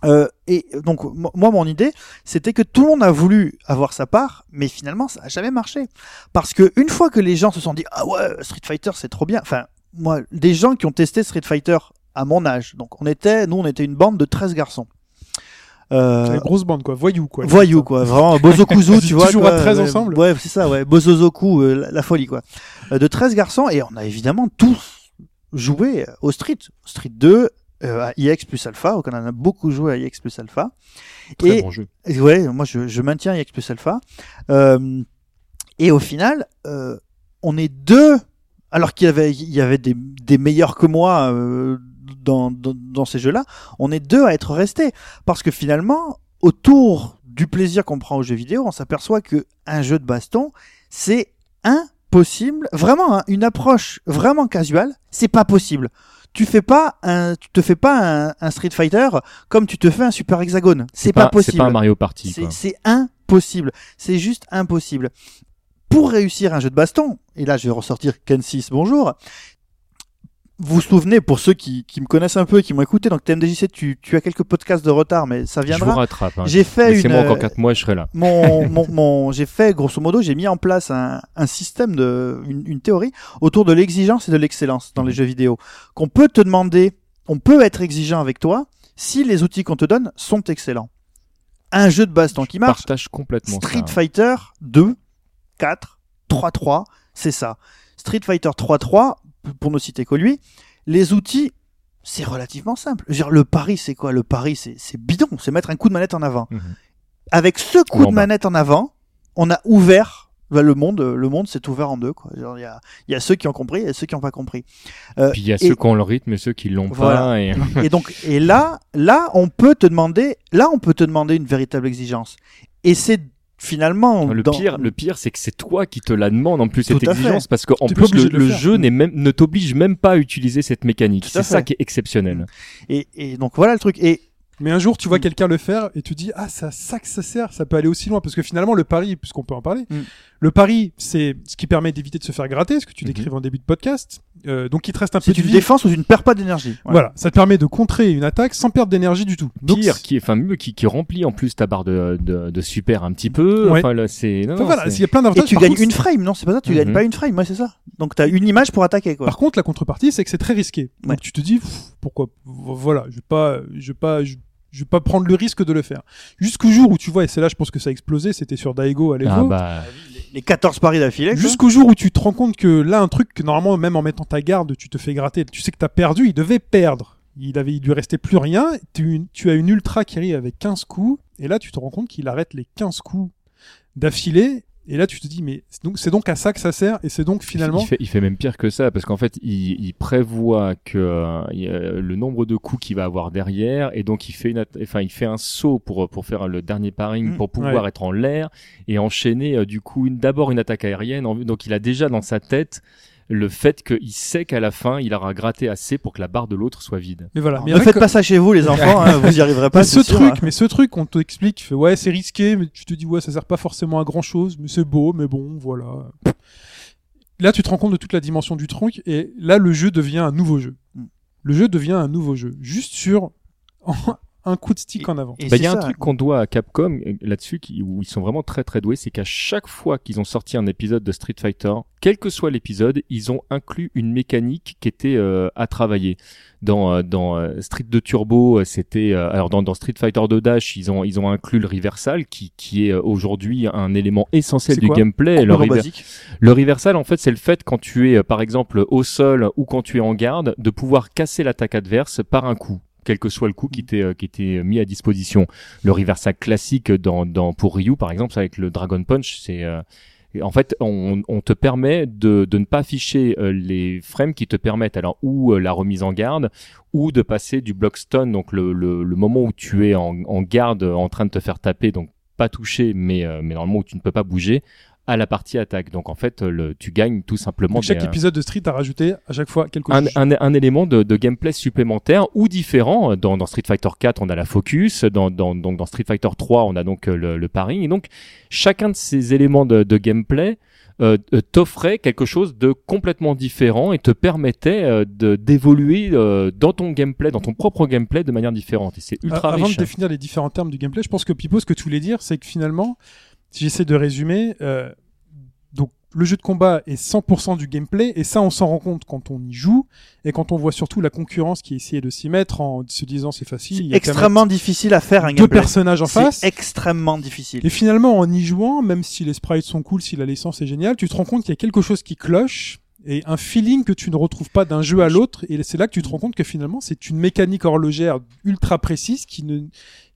Euh, et donc mo- moi mon idée c'était que tout le monde a voulu avoir sa part mais finalement ça a jamais marché parce que une fois que les gens se sont dit ah ouais Street Fighter c'est trop bien enfin moi des gens qui ont testé Street Fighter à mon âge donc on était nous on était une bande de 13 garçons euh, Une grosse bande, quoi. Voyou, quoi. Voyou quoi, vraiment Bozokuzu, [LAUGHS] tu vois. Toujours quoi, à 13 ouais, ensemble Ouais, c'est ça, ouais. Bozozoku, euh, la, la folie quoi. Euh, de 13 garçons et on a évidemment tous joué au Street, Street 2, euh, à IX plus Alpha, donc on en a beaucoup joué à IX plus Alpha. Très et bon jeu. et ouais, moi je, je maintiens IX plus Alpha. Euh, et au final, euh, on est deux, alors qu'il y avait, il y avait des, des meilleurs que moi dans, dans, dans ces jeux-là, on est deux à être restés. Parce que finalement, autour du plaisir qu'on prend aux jeux vidéo, on s'aperçoit que un jeu de baston, c'est impossible. Vraiment, hein, une approche vraiment casual, c'est pas possible. Tu fais pas un, tu te fais pas un, un Street Fighter comme tu te fais un Super Hexagone. C'est pas, possible. C'est pas un Mario Party. C'est impossible. C'est juste impossible. Pour réussir un jeu de baston, et là je vais ressortir Ken 6, bonjour. Vous vous souvenez, pour ceux qui, qui me connaissent un peu et qui m'ont écouté, donc TMDJC, tu, tu as quelques podcasts de retard, mais ça Je vous viendra. rattrape. Hein. J'ai fait une. Laissez-moi encore euh, 4 mois, je serai là. mon, [LAUGHS] mon, mon- j'ai fait grosso modo, j'ai mis en place un, un système de, une, une théorie autour de l'exigence et de l'excellence dans les jeux vidéo. Qu'on peut te demander, on peut être exigeant avec toi si les outils qu'on te donne sont excellents. Un jeu de baston qui Je marche, partage complètement Street ça. Fighter 2, 4, 3-3, c'est ça. Street Fighter 3-3, pour ne citer que lui, les outils, c'est relativement simple. Je veux dire, le pari, c'est quoi? Le pari, c'est c'est bidon, c'est mettre un coup de manette en avant. Mhm. Avec ce coup de manette en avant, on a ouvert bah, le monde. Le monde s'est ouvert en deux. Il y, a, il y a ceux qui ont compris et ceux qui n'ont pas compris. Euh, Puis il y a et- ceux qui ont le rythme et ceux qui l'ont Voilà. pas. Et... [LAUGHS] [LAUGHS] et donc, et là, là, on peut te demander, là, on peut te demander une véritable exigence. Et c'est finalement Le dans- pire, le pire, c'est que c'est toi qui te la demande en plus Tout cette à fait. exigence parce qu'en pas plus le, jeu n'est même ne t'oblige même pas à utiliser cette mécanique. C'est ça qui est exceptionnel. Et, et donc voilà le truc. Et Mais un jour, tu vois Mm. quelqu'un le faire et tu dis ah ça ça que ça sert, ça peut aller aussi loin parce que finalement le pari, puisqu'on peut en parler, Mm. Le pari c'est ce qui permet d'éviter de se faire gratter, ce que tu Mhm. décrivais en début de podcast. Euh, donc il te reste un peu c'est de une vie. défense où tu ne perds pas d'énergie. Voilà. ça te permet de contrer une attaque sans perdre d'énergie du tout. Donc, Pire, qui est, enfin mieux, qui, qui remplit en plus ta barre de, de, de super un petit peu. Ouais. Enfin là, c'est. Enfin, voilà, il y a plein Et d'avantages. tu Par gagnes contre, une frame, non C'est pas ça. Tu Mhm. gagnes pas une frame, ouais, c'est ça. Donc t'as une image pour attaquer, quoi. Par contre, la contrepartie, c'est que c'est très risqué. Ouais. Donc tu te dis, pff, pourquoi Voilà, je vais pas, je vais pas, je, je vais pas prendre le risque de le faire. Jusqu'au jour où tu vois, et c'est là, je pense que ça a explosé, c'était sur Daigo à l'Evo. Ah bah. Les 14 paris d'affilée. Jusqu'au jour où tu te rends compte que là, un truc que normalement, même en mettant ta garde, tu te fais gratter. Tu sais que t'as perdu, il devait perdre. Il avait, il lui restait plus rien. Tu, tu as une ultra qui arrive avec 15 coups. Et là, tu te rends compte qu'il arrête les 15 coups d'affilée. Et là, tu te dis, mais c'est donc, à ça que ça sert. Et c'est donc finalement. Il fait, il fait même pire que ça parce qu'en fait, il, il prévoit que euh, le nombre de coups qu'il va avoir derrière et donc il fait une, enfin, il fait un saut pour pour faire le dernier paring Mm, pour pouvoir ouais. être en l'air et enchaîner euh, du coup d'abord une attaque aérienne. en donc il a déjà dans sa tête le fait qu'il sait qu'à la fin, il aura gratté assez pour que la barre de l'autre soit vide. Mais voilà. Alors, Mais ne faites que- pas ça chez vous, les [LAUGHS] enfants. hein, vous y arriverez pas. Mais ce sûr, truc, hein. mais ce truc, on t'explique, tu fais, ouais, c'est risqué, mais tu te dis, ouais, ça sert pas forcément à grand chose, mais c'est beau, mais bon, voilà. Là, tu te rends compte de toute la dimension du truc, et là, le jeu devient un nouveau jeu. Mm. Le jeu devient un nouveau jeu. Juste sur, en, un coup de stick en avant. Bah, il y a un truc qu'on doit à Capcom euh, là-dessus qui, où ils sont vraiment très très doués, c'est qu'à chaque fois qu'ils ont sorti un épisode de Street Fighter, quel que soit l'épisode, ils ont inclus une mécanique qui était euh, à travailler. Dans, euh, dans euh, Street 2 Turbo, c'était euh, alors dans, dans Street Fighter 2 Dash, ils ont ils ont inclus le reversal qui qui est euh, aujourd'hui un élément essentiel du gameplay. Le, Complètement rever- basique. le reversal, en fait, c'est le fait quand tu es, euh, par exemple, au sol ou quand tu es en garde, de pouvoir casser l'attaque adverse par un coup quel que soit le coup qui était euh, qui était mis à disposition. Le reversal classique dans dans pour Ryu par exemple avec le Dragon Punch, c'est euh, en fait, on, te permet de, de ne pas afficher euh, les frames qui te permettent alors ou la remise en garde ou de passer du block stun, donc le, le, moment où tu es en, en garde en train de te faire taper, donc pas touché, mais, euh, mais normalement où tu ne peux pas bouger, à la partie attaque. Donc en fait, le, tu gagnes tout simplement Donc, chaque des, euh, épisode de Street a rajouté à chaque fois quelque un, chose. un, un élément de, de gameplay supplémentaire ou différent. Dans, dans Street Fighter 4, on a la focus. Dans, dans, donc dans Street Fighter 3, on a donc euh, le, le paring. Et donc, chacun de ces éléments de, de gameplay euh, euh, t'offrait quelque chose de complètement différent et te permettait euh, de d'évoluer euh, dans ton gameplay, dans ton propre gameplay de manière différente. Et c'est ultra Avant riche. de définir les différents termes du gameplay, je pense que Pipo, ce que tu voulais dire, c'est que finalement, si j'essaie de résumer, euh, donc le jeu de combat est 100% du gameplay, et ça, on s'en rend compte quand on y joue, et quand on voit surtout la concurrence qui essayait de s'y mettre en se disant c'est facile, il y C'est a qu'à extrêmement difficile à faire un mettre deux gameplay. personnages en C'est face. extrêmement difficile. Et finalement, en y jouant, même si les sprites sont cool, si la licence est géniale, tu te rends compte qu'il y a quelque chose qui cloche et un feeling que tu ne retrouves pas d'un jeu à l'autre. Et c'est là que tu te rends compte que finalement, c'est une mécanique horlogère ultra précise qui ne,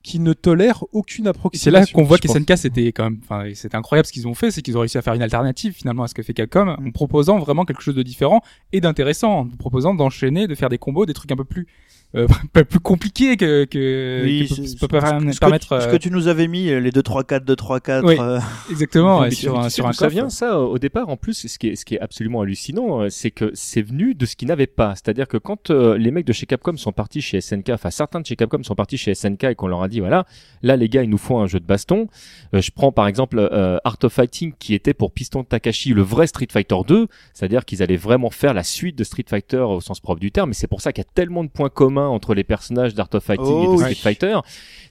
qui ne tolère aucune Et c'est approximation. là qu'on voit qu'SNK c'était quand même, enfin, c'était incroyable ce qu'ils ont fait, c'est qu'ils ont réussi à faire une alternative finalement à ce que fait Capcom, en proposant vraiment quelque chose de différent et d'intéressant, en proposant d'enchaîner, de faire des combos, des trucs un peu plus, euh, [LAUGHS] plus compliqués que, que, Oui, que peut, peut pas ce que- permettre. Ce euh, que tu nous avais mis, euh, les 2-3-4, 2-3-4. Oui. euh, [LAUGHS] Exactement, Mais sur tu- un, tu sur un ça vient ça au départ en plus ce qui est ce qui est absolument hallucinant c'est que c'est venu de ce qu'ils n'avaient pas c'est-à-dire que quand euh, les mecs de chez Capcom sont partis chez SNK enfin certains de chez Capcom sont partis chez SNK et qu'on leur a dit voilà là les gars il nous faut un jeu de baston Euh, je prends par exemple euh, Art of Fighting qui était pour Piston Takashi le vrai Street Fighter 2 c'est-à-dire qu'ils allaient vraiment faire la suite de Street Fighter au sens propre du terme et c'est pour ça qu'il y a tellement de points communs entre les personnages d'Art of Fighting Oh et de oui. Street Fighter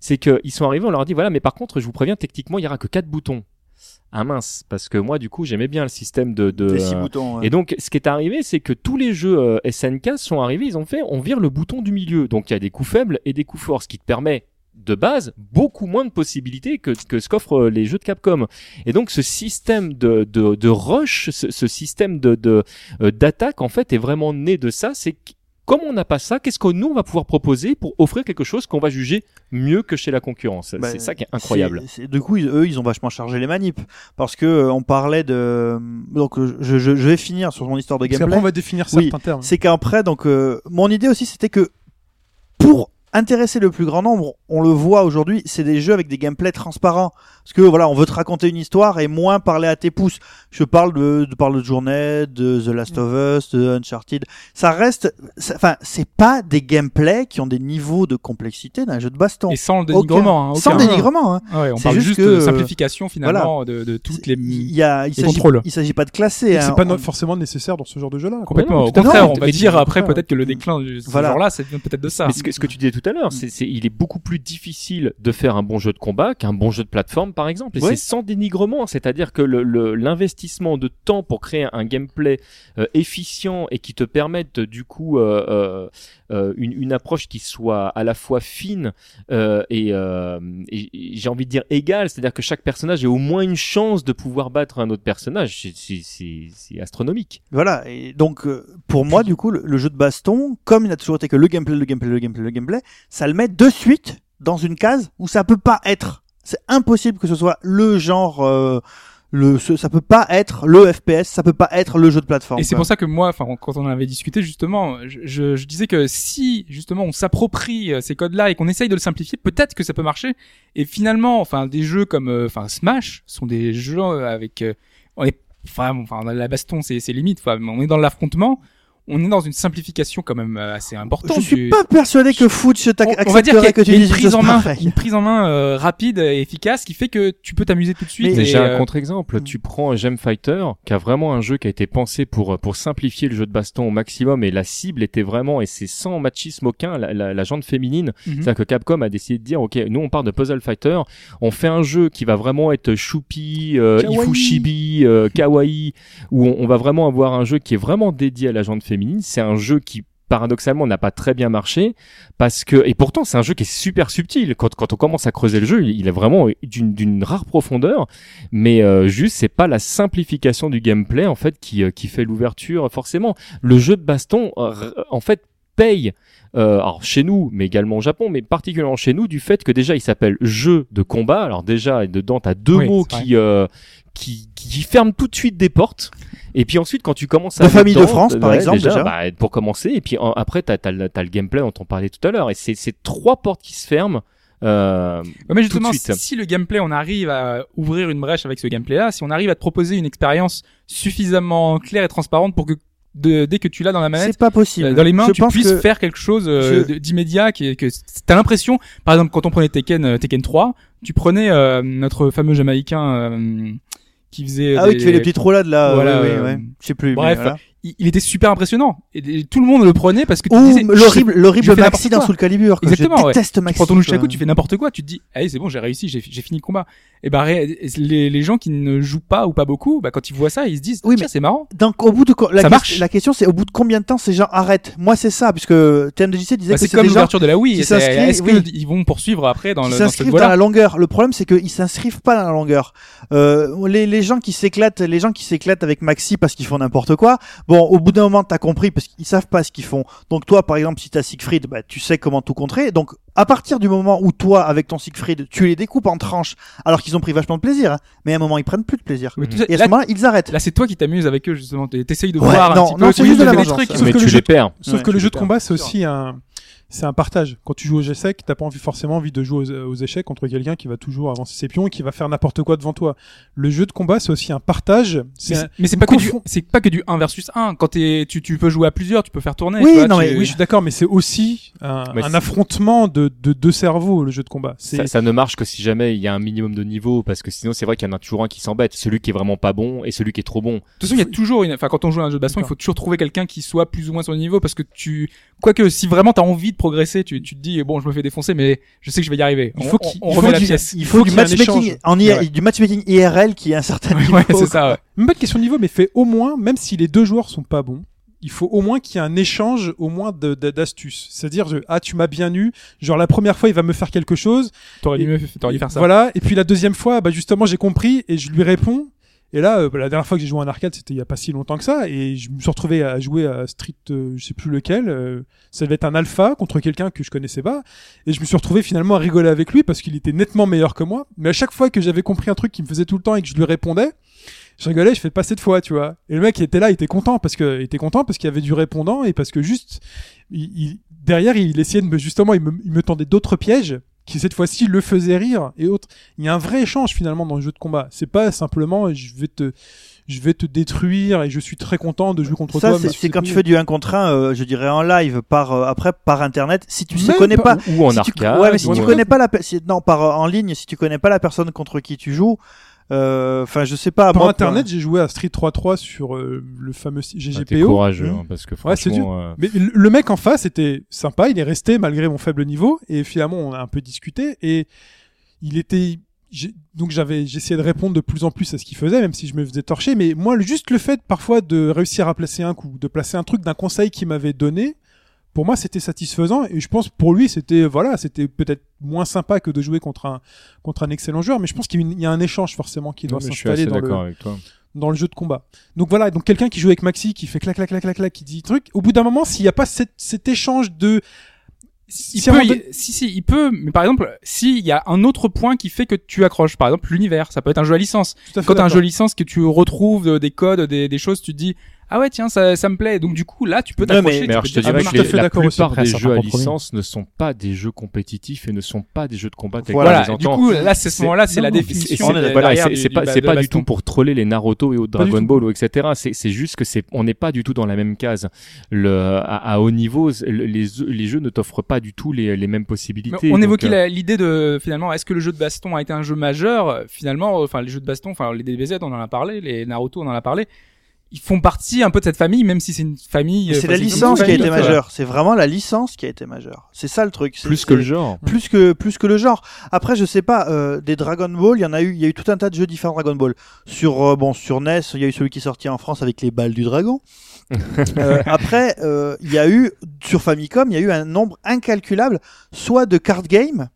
c'est qu'ils sont arrivés on leur a dit voilà mais par contre je vous préviens techniquement il y aura que quatre boutons ah mince, parce que moi du coup j'aimais bien le système de, de les 6 euh, boutons. ouais. et donc, ce qui est arrivé, c'est que tous les jeux euh, SNK sont arrivés, ils ont fait, on vire le bouton du milieu. Donc, il y a des coups faibles et des coups forts, ce qui te permet de base beaucoup moins de possibilités que, que ce qu'offrent euh, les jeux de Capcom. Et donc, ce système de, de, de rush, ce, ce système de de, euh, d'attaque, en fait, est vraiment né de ça. C'est comme on n'a pas ça, qu'est-ce que nous on va pouvoir proposer pour offrir quelque chose qu'on va juger mieux que chez la concurrence? Bah, C'est ça qui est incroyable. Du coup, ils- eux, ils ont vachement chargé les manips parce que euh, on parlait de. Donc, euh, je, je, je vais finir sur mon histoire de Parce gameplay. qu'après, on va définir Oui, certains termes. C'est qu'après, donc, euh, mon idée aussi, c'était que pour intéresser le plus grand nombre, on le voit aujourd'hui, c'est des jeux avec des gameplays transparents. Parce que voilà, on veut te raconter une histoire et moins parler à tes pouces. Je parle de, de parle de Journée, de The Last of Us, de Uncharted. Ça reste, enfin, c'est pas des gameplays qui ont des niveaux de complexité d'un jeu de baston. Et sans le dénigrement, hein, Sans aucun. dénigrement, hein. Ouais, on C'est parle juste juste, que, de simplification finalement de, de toutes les. Y a, il les s'agit, contrôles. il s'agit pas de classer. hein. C'est pas On- forcément nécessaire dans ce genre de jeu-là. Complètement. non, Au contraire, Non, on va dire après peut-être que le déclin de ce Voilà. genre-là, ça vient peut-être de ça. Mais ce que, ce que tu disais tout à l'heure, c'est, il est beaucoup plus difficile de faire un bon jeu de combat qu'un bon jeu de plateforme, par exemple. Et c'est sans dénigrement, c'est-à-dire que le, le- l'investissement de temps pour créer un gameplay euh, efficient et qui te permette du coup euh, euh, une, une approche qui soit à la fois fine et, j'ai envie de dire égale, c'est-à-dire que chaque personnage ait au moins une chance de pouvoir battre un autre personnage. C'est, astronomique. Voilà, et donc pour moi, du coup, le, le jeu de baston, comme il a toujours été que le gameplay, le gameplay, le gameplay, le gameplay, ça le met de suite dans une case où ça peut pas être. C'est impossible que ce soit le genre, euh, le, ce- ça peut pas être le FPS, ça peut pas être le jeu de plateforme. Et c'est pour ça que moi, enfin, quand on en avait discuté justement, je, je, je disais que si justement on s'approprie euh, ces codes-là et qu'on essaye de le simplifier, peut-être que ça peut marcher. Et finalement, enfin, des jeux comme, euh, enfin, Smash sont des jeux avec, euh, on est, enfin, bon, enfin, la baston, c'est, c'est limite. Enfin, on est dans l'affrontement. On est dans une simplification quand même euh, assez importante. Je suis du- pas persuadé que Foot se on, va dire accepterait que qu'il y tu a une prise chose en main, une prise en main euh, rapide et efficace qui fait que tu peux t'amuser tout de suite. J'ai un euh, contre-exemple. Tu prends Gem Fighter, qui a vraiment un jeu qui a été pensé pour pour simplifier le jeu de baston au maximum, et la cible était vraiment, et c'est sans machisme aucun, la, la, la jante féminine. mhm. C'est-à-dire que Capcom a décidé de dire, ok, nous on part de Puzzle Fighter, on fait un jeu qui va vraiment être choupi, euh, Kawaii. ifushibi, euh, kawaii, où on, on va vraiment avoir un jeu qui est vraiment dédié à la jante féminine. C'est un jeu qui paradoxalement n'a pas très bien marché parce que et pourtant c'est un jeu qui est super subtil. Quand, on commence à creuser le jeu il, est vraiment d'une rare profondeur. Mais euh, juste c'est pas la simplification du gameplay en fait qui euh, fait l'ouverture forcément. Le jeu de baston euh, en fait paye euh, alors chez nous, mais également au Japon, mais particulièrement chez nous, du fait que déjà il s'appelle jeu de combat. Alors déjà, dedans, t'as deux Oui, mots qui, euh, qui qui ferment tout de suite des portes. Et puis ensuite, quand tu commences à De aller famille de France, par ouais, exemple, déjà. bah, pour commencer. Et puis en- après, t'as as, le- t'as le gameplay dont on parlait tout à l'heure. Et c'est c'est trois portes qui se ferment. Euh, Ouais, mais justement, tout de suite. si le gameplay, on arrive à ouvrir une brèche avec ce gameplay-là, si on arrive à te proposer une expérience suffisamment claire et transparente pour que de- dès que tu l'as dans la manette, C'est pas possible. euh, dans les mains, Je tu puisses que faire quelque chose euh, Je- d'immédiat, qui que t'as l'impression, par exemple, quand on prenait Tekken, euh, Tekken 3, tu prenais euh, notre fameux Jamaïcain euh, qui faisait, ah des- oui, tu fais les petites roulades là. Voilà, oui, oui, euh, ouais. Je sais plus. bref, voilà. Il, était super impressionnant et, tout le monde le prenait parce que tu l'horrible, l'horrible Maxi dans. Soul Calibur. que Exactement, Je ouais. déteste Tu Maxi. prends ton nunchaku, tu fais n'importe quoi, tu te dis, allez, c'est bon, j'ai réussi, j'ai fini le combat. Et bah, les, les gens qui ne jouent pas ou pas beaucoup, bah, quand ils voient ça, ils se disent, Oui, mais- c'est marrant. Donc au bout de la, Ça ques- marche. la question c'est au bout de combien de temps ces gens arrêtent? Moi c'est ça puisque TMDJC disait Bah, que c'est comme l'ouverture de la Wii. Est-ce oui. qu'ils vont poursuivre après dans, qui le, s'inscrivent dans la longueur. Le problème, c'est qu'ils s'inscrivent pas dans la longueur. Euh, les, les gens qui s'éclatent, les gens qui s'éclatent avec Maxi parce qu'ils font n'importe quoi. Bon, au bout d'un moment, t'as compris parce qu'ils savent pas ce qu'ils font. Donc toi, par exemple, si t'as Siegfried, bah, tu sais comment tout contrer. Donc à partir du moment où toi, avec ton Siegfried, tu les découpes en tranches, alors qu'ils ont pris vachement de plaisir, hein, mais à un moment, ils prennent plus de plaisir. Mais tout ça- Et à ce là, moment-là, ils arrêtent. là, c'est toi qui t'amuses avec eux, justement. T'es- T'essayes de Ouais, voir non, un petit non, peu. c'est tu juste de la fais des vengeance, trucs. ça. Sauf mais que tu le jeu- les perds. Sauf Ouais, que le tu jeu de combat, c'est aussi un, c'est un partage. Quand tu joues au G-Sec, t'as pas envie forcément envie de jouer aux, aux échecs contre quelqu'un qui va toujours avancer ses pions et qui va faire n'importe quoi devant toi. Le jeu de combat, c'est aussi un partage. Mais un- c'est- Mais c'est pas que du, c'est pas que du 1 versus 1. Quand t'es, tu, tu peux jouer à plusieurs, tu peux faire tourner. Oui, vois, non, tu- mais Oui, je suis d'accord, mais c'est aussi un, affrontement de, de deux cerveaux, le jeu de combat. Ça, ça ne marche que si jamais il y a un minimum de niveau, parce que sinon c'est vrai qu'il y en a toujours un qui s'embête, celui qui est vraiment pas bon et celui qui est trop bon. De toute façon, il y a toujours une, enfin, quand on joue à un jeu de baston, il faut toujours trouver quelqu'un qui soit plus ou moins sur le niveau parce que tu, quoique, si vraiment t'as envie de progresser, tu, tu te dis, bon, je me fais défoncer, mais je sais que je vais y arriver. Il faut on, qu'il- on il faut remet la pièce. Il faut, faut du matchmaking en IR, Ouais. du matchmaking IRL qui est un certain niveau. Ouais, c'est ça, ouais. même pas de question de niveau, mais fait au moins, même si les deux joueurs sont pas bons, il faut au moins qu'il y ait un échange, au moins d'astuces. C'est-à-dire, ah, tu m'as bien eu. Genre la première fois, il va me faire quelque chose. T'aurais dû Et- mieux, t'aurais dû faire ça. Voilà. Et puis la deuxième fois, bah justement, j'ai compris et je lui réponds. Et là, euh, la dernière fois que j'ai joué un arcade, c'était il y a pas si longtemps que ça, et je me suis retrouvé à jouer à Street, euh, je sais plus lequel. euh, ça devait être un alpha contre quelqu'un que je connaissais pas, et je me suis retrouvé finalement à rigoler avec lui parce qu'il était nettement meilleur que moi. Mais à chaque fois que j'avais compris un truc qui me faisait tout le temps et que je lui répondais, je rigolais, je fais pas cette fois, tu vois. Et le mec qui était là, il était content parce que, il était content parce qu'il y avait du répondant et parce que juste, il, il- derrière, il essayait de me, justement, il me, il me tendait d'autres pièges qui cette fois-ci le faisaient rire et autres. Il y a un vrai échange finalement dans le jeu de combat. C'est pas simplement je vais te, je vais te détruire et je suis très content de jouer contre Ça, toi. c'est- quand tu fais du 1 contre 1, euh, je dirais en live, par euh, après par internet. Si tu ne connais pas- pas, Ou en si tu- arcade. ouais, mais si ou, tu euh, connais pas la, si- non, par euh, en ligne, si tu connais pas la personne contre qui tu joues, euh, enfin, je sais pas. Par moi, internet, j'ai joué à Street 3.3 sur euh, le fameux ah, GGPO. courageux, Hmm. hein, parce que franchement, euh, Mais le mec en face était sympa, il est resté malgré mon faible niveau et finalement on a un peu discuté et il était donc j'avais j'essayais de répondre de plus en plus à ce qu'il faisait même si je me faisais torcher mais moi juste le fait parfois de réussir à placer un coup, de placer un truc d'un conseil qu'il m'avait donné pour moi c'était satisfaisant et je pense pour lui c'était voilà, c'était peut-être moins sympa que de jouer contre un contre un excellent joueur mais je pense qu'il y a y un échange forcément qui doit s'installer dans le d'accord avec toi. dans le jeu de combat. Donc voilà, donc quelqu'un qui joue avec Maxi, qui fait clac clac clac clac clac, qui dit truc. Au bout d'un moment, s'il n'y a pas cet, cet échange de, il Si peut, si, si, il peut, mais par exemple, s'il y a un autre point qui fait que tu accroches, par exemple, l'univers, ça peut être un jeu à licence. tout à fait Quand t'as un jeu à licence que tu retrouves euh, des codes, des, des choses, tu te dis, ah ouais tiens ça, ça me plaît. Donc du coup là tu peux t'accrocher. mais- alors, je te dirais que les- la plupart des jeux à licence ne sont pas des jeux compétitifs et ne sont pas des jeux de combat Voilà. Du coup là c'est ce C'est- moment-là c'est la définition. C'est- voilà, pas, c'est pas du tout pour troller les Naruto et autres Dragon. Ball ou etc. C'est c'est juste que c'est on n'est pas du tout dans la même case. Le à, à haut niveau, le- les les jeux ne t'offrent pas du tout les, les mêmes Mais possibilités. on évoquait euh, l'idée de finalement est-ce que le jeu de baston a été un jeu majeur? Finalement enfin les jeux de baston enfin les DBZ on en a parlé les Naruto on en a parlé ils font partie un peu de cette famille même si c'est une famille euh, c'est la licence qui a été majeure. C'est vraiment la licence qui a été majeure. C'est ça le truc. Plus que le genre. plus que plus que le genre. Après, je sais pas, euh, des Dragon Ball, il y en a eu, il y a eu tout un tas de jeux différents Dragon Ball. Sur euh, bon, sur NES, il y a eu celui qui est sorti en France avec les balles du dragon. [LAUGHS] Euh, après, euh, il y a eu sur Famicom, il y a eu un nombre incalculable, soit de card game,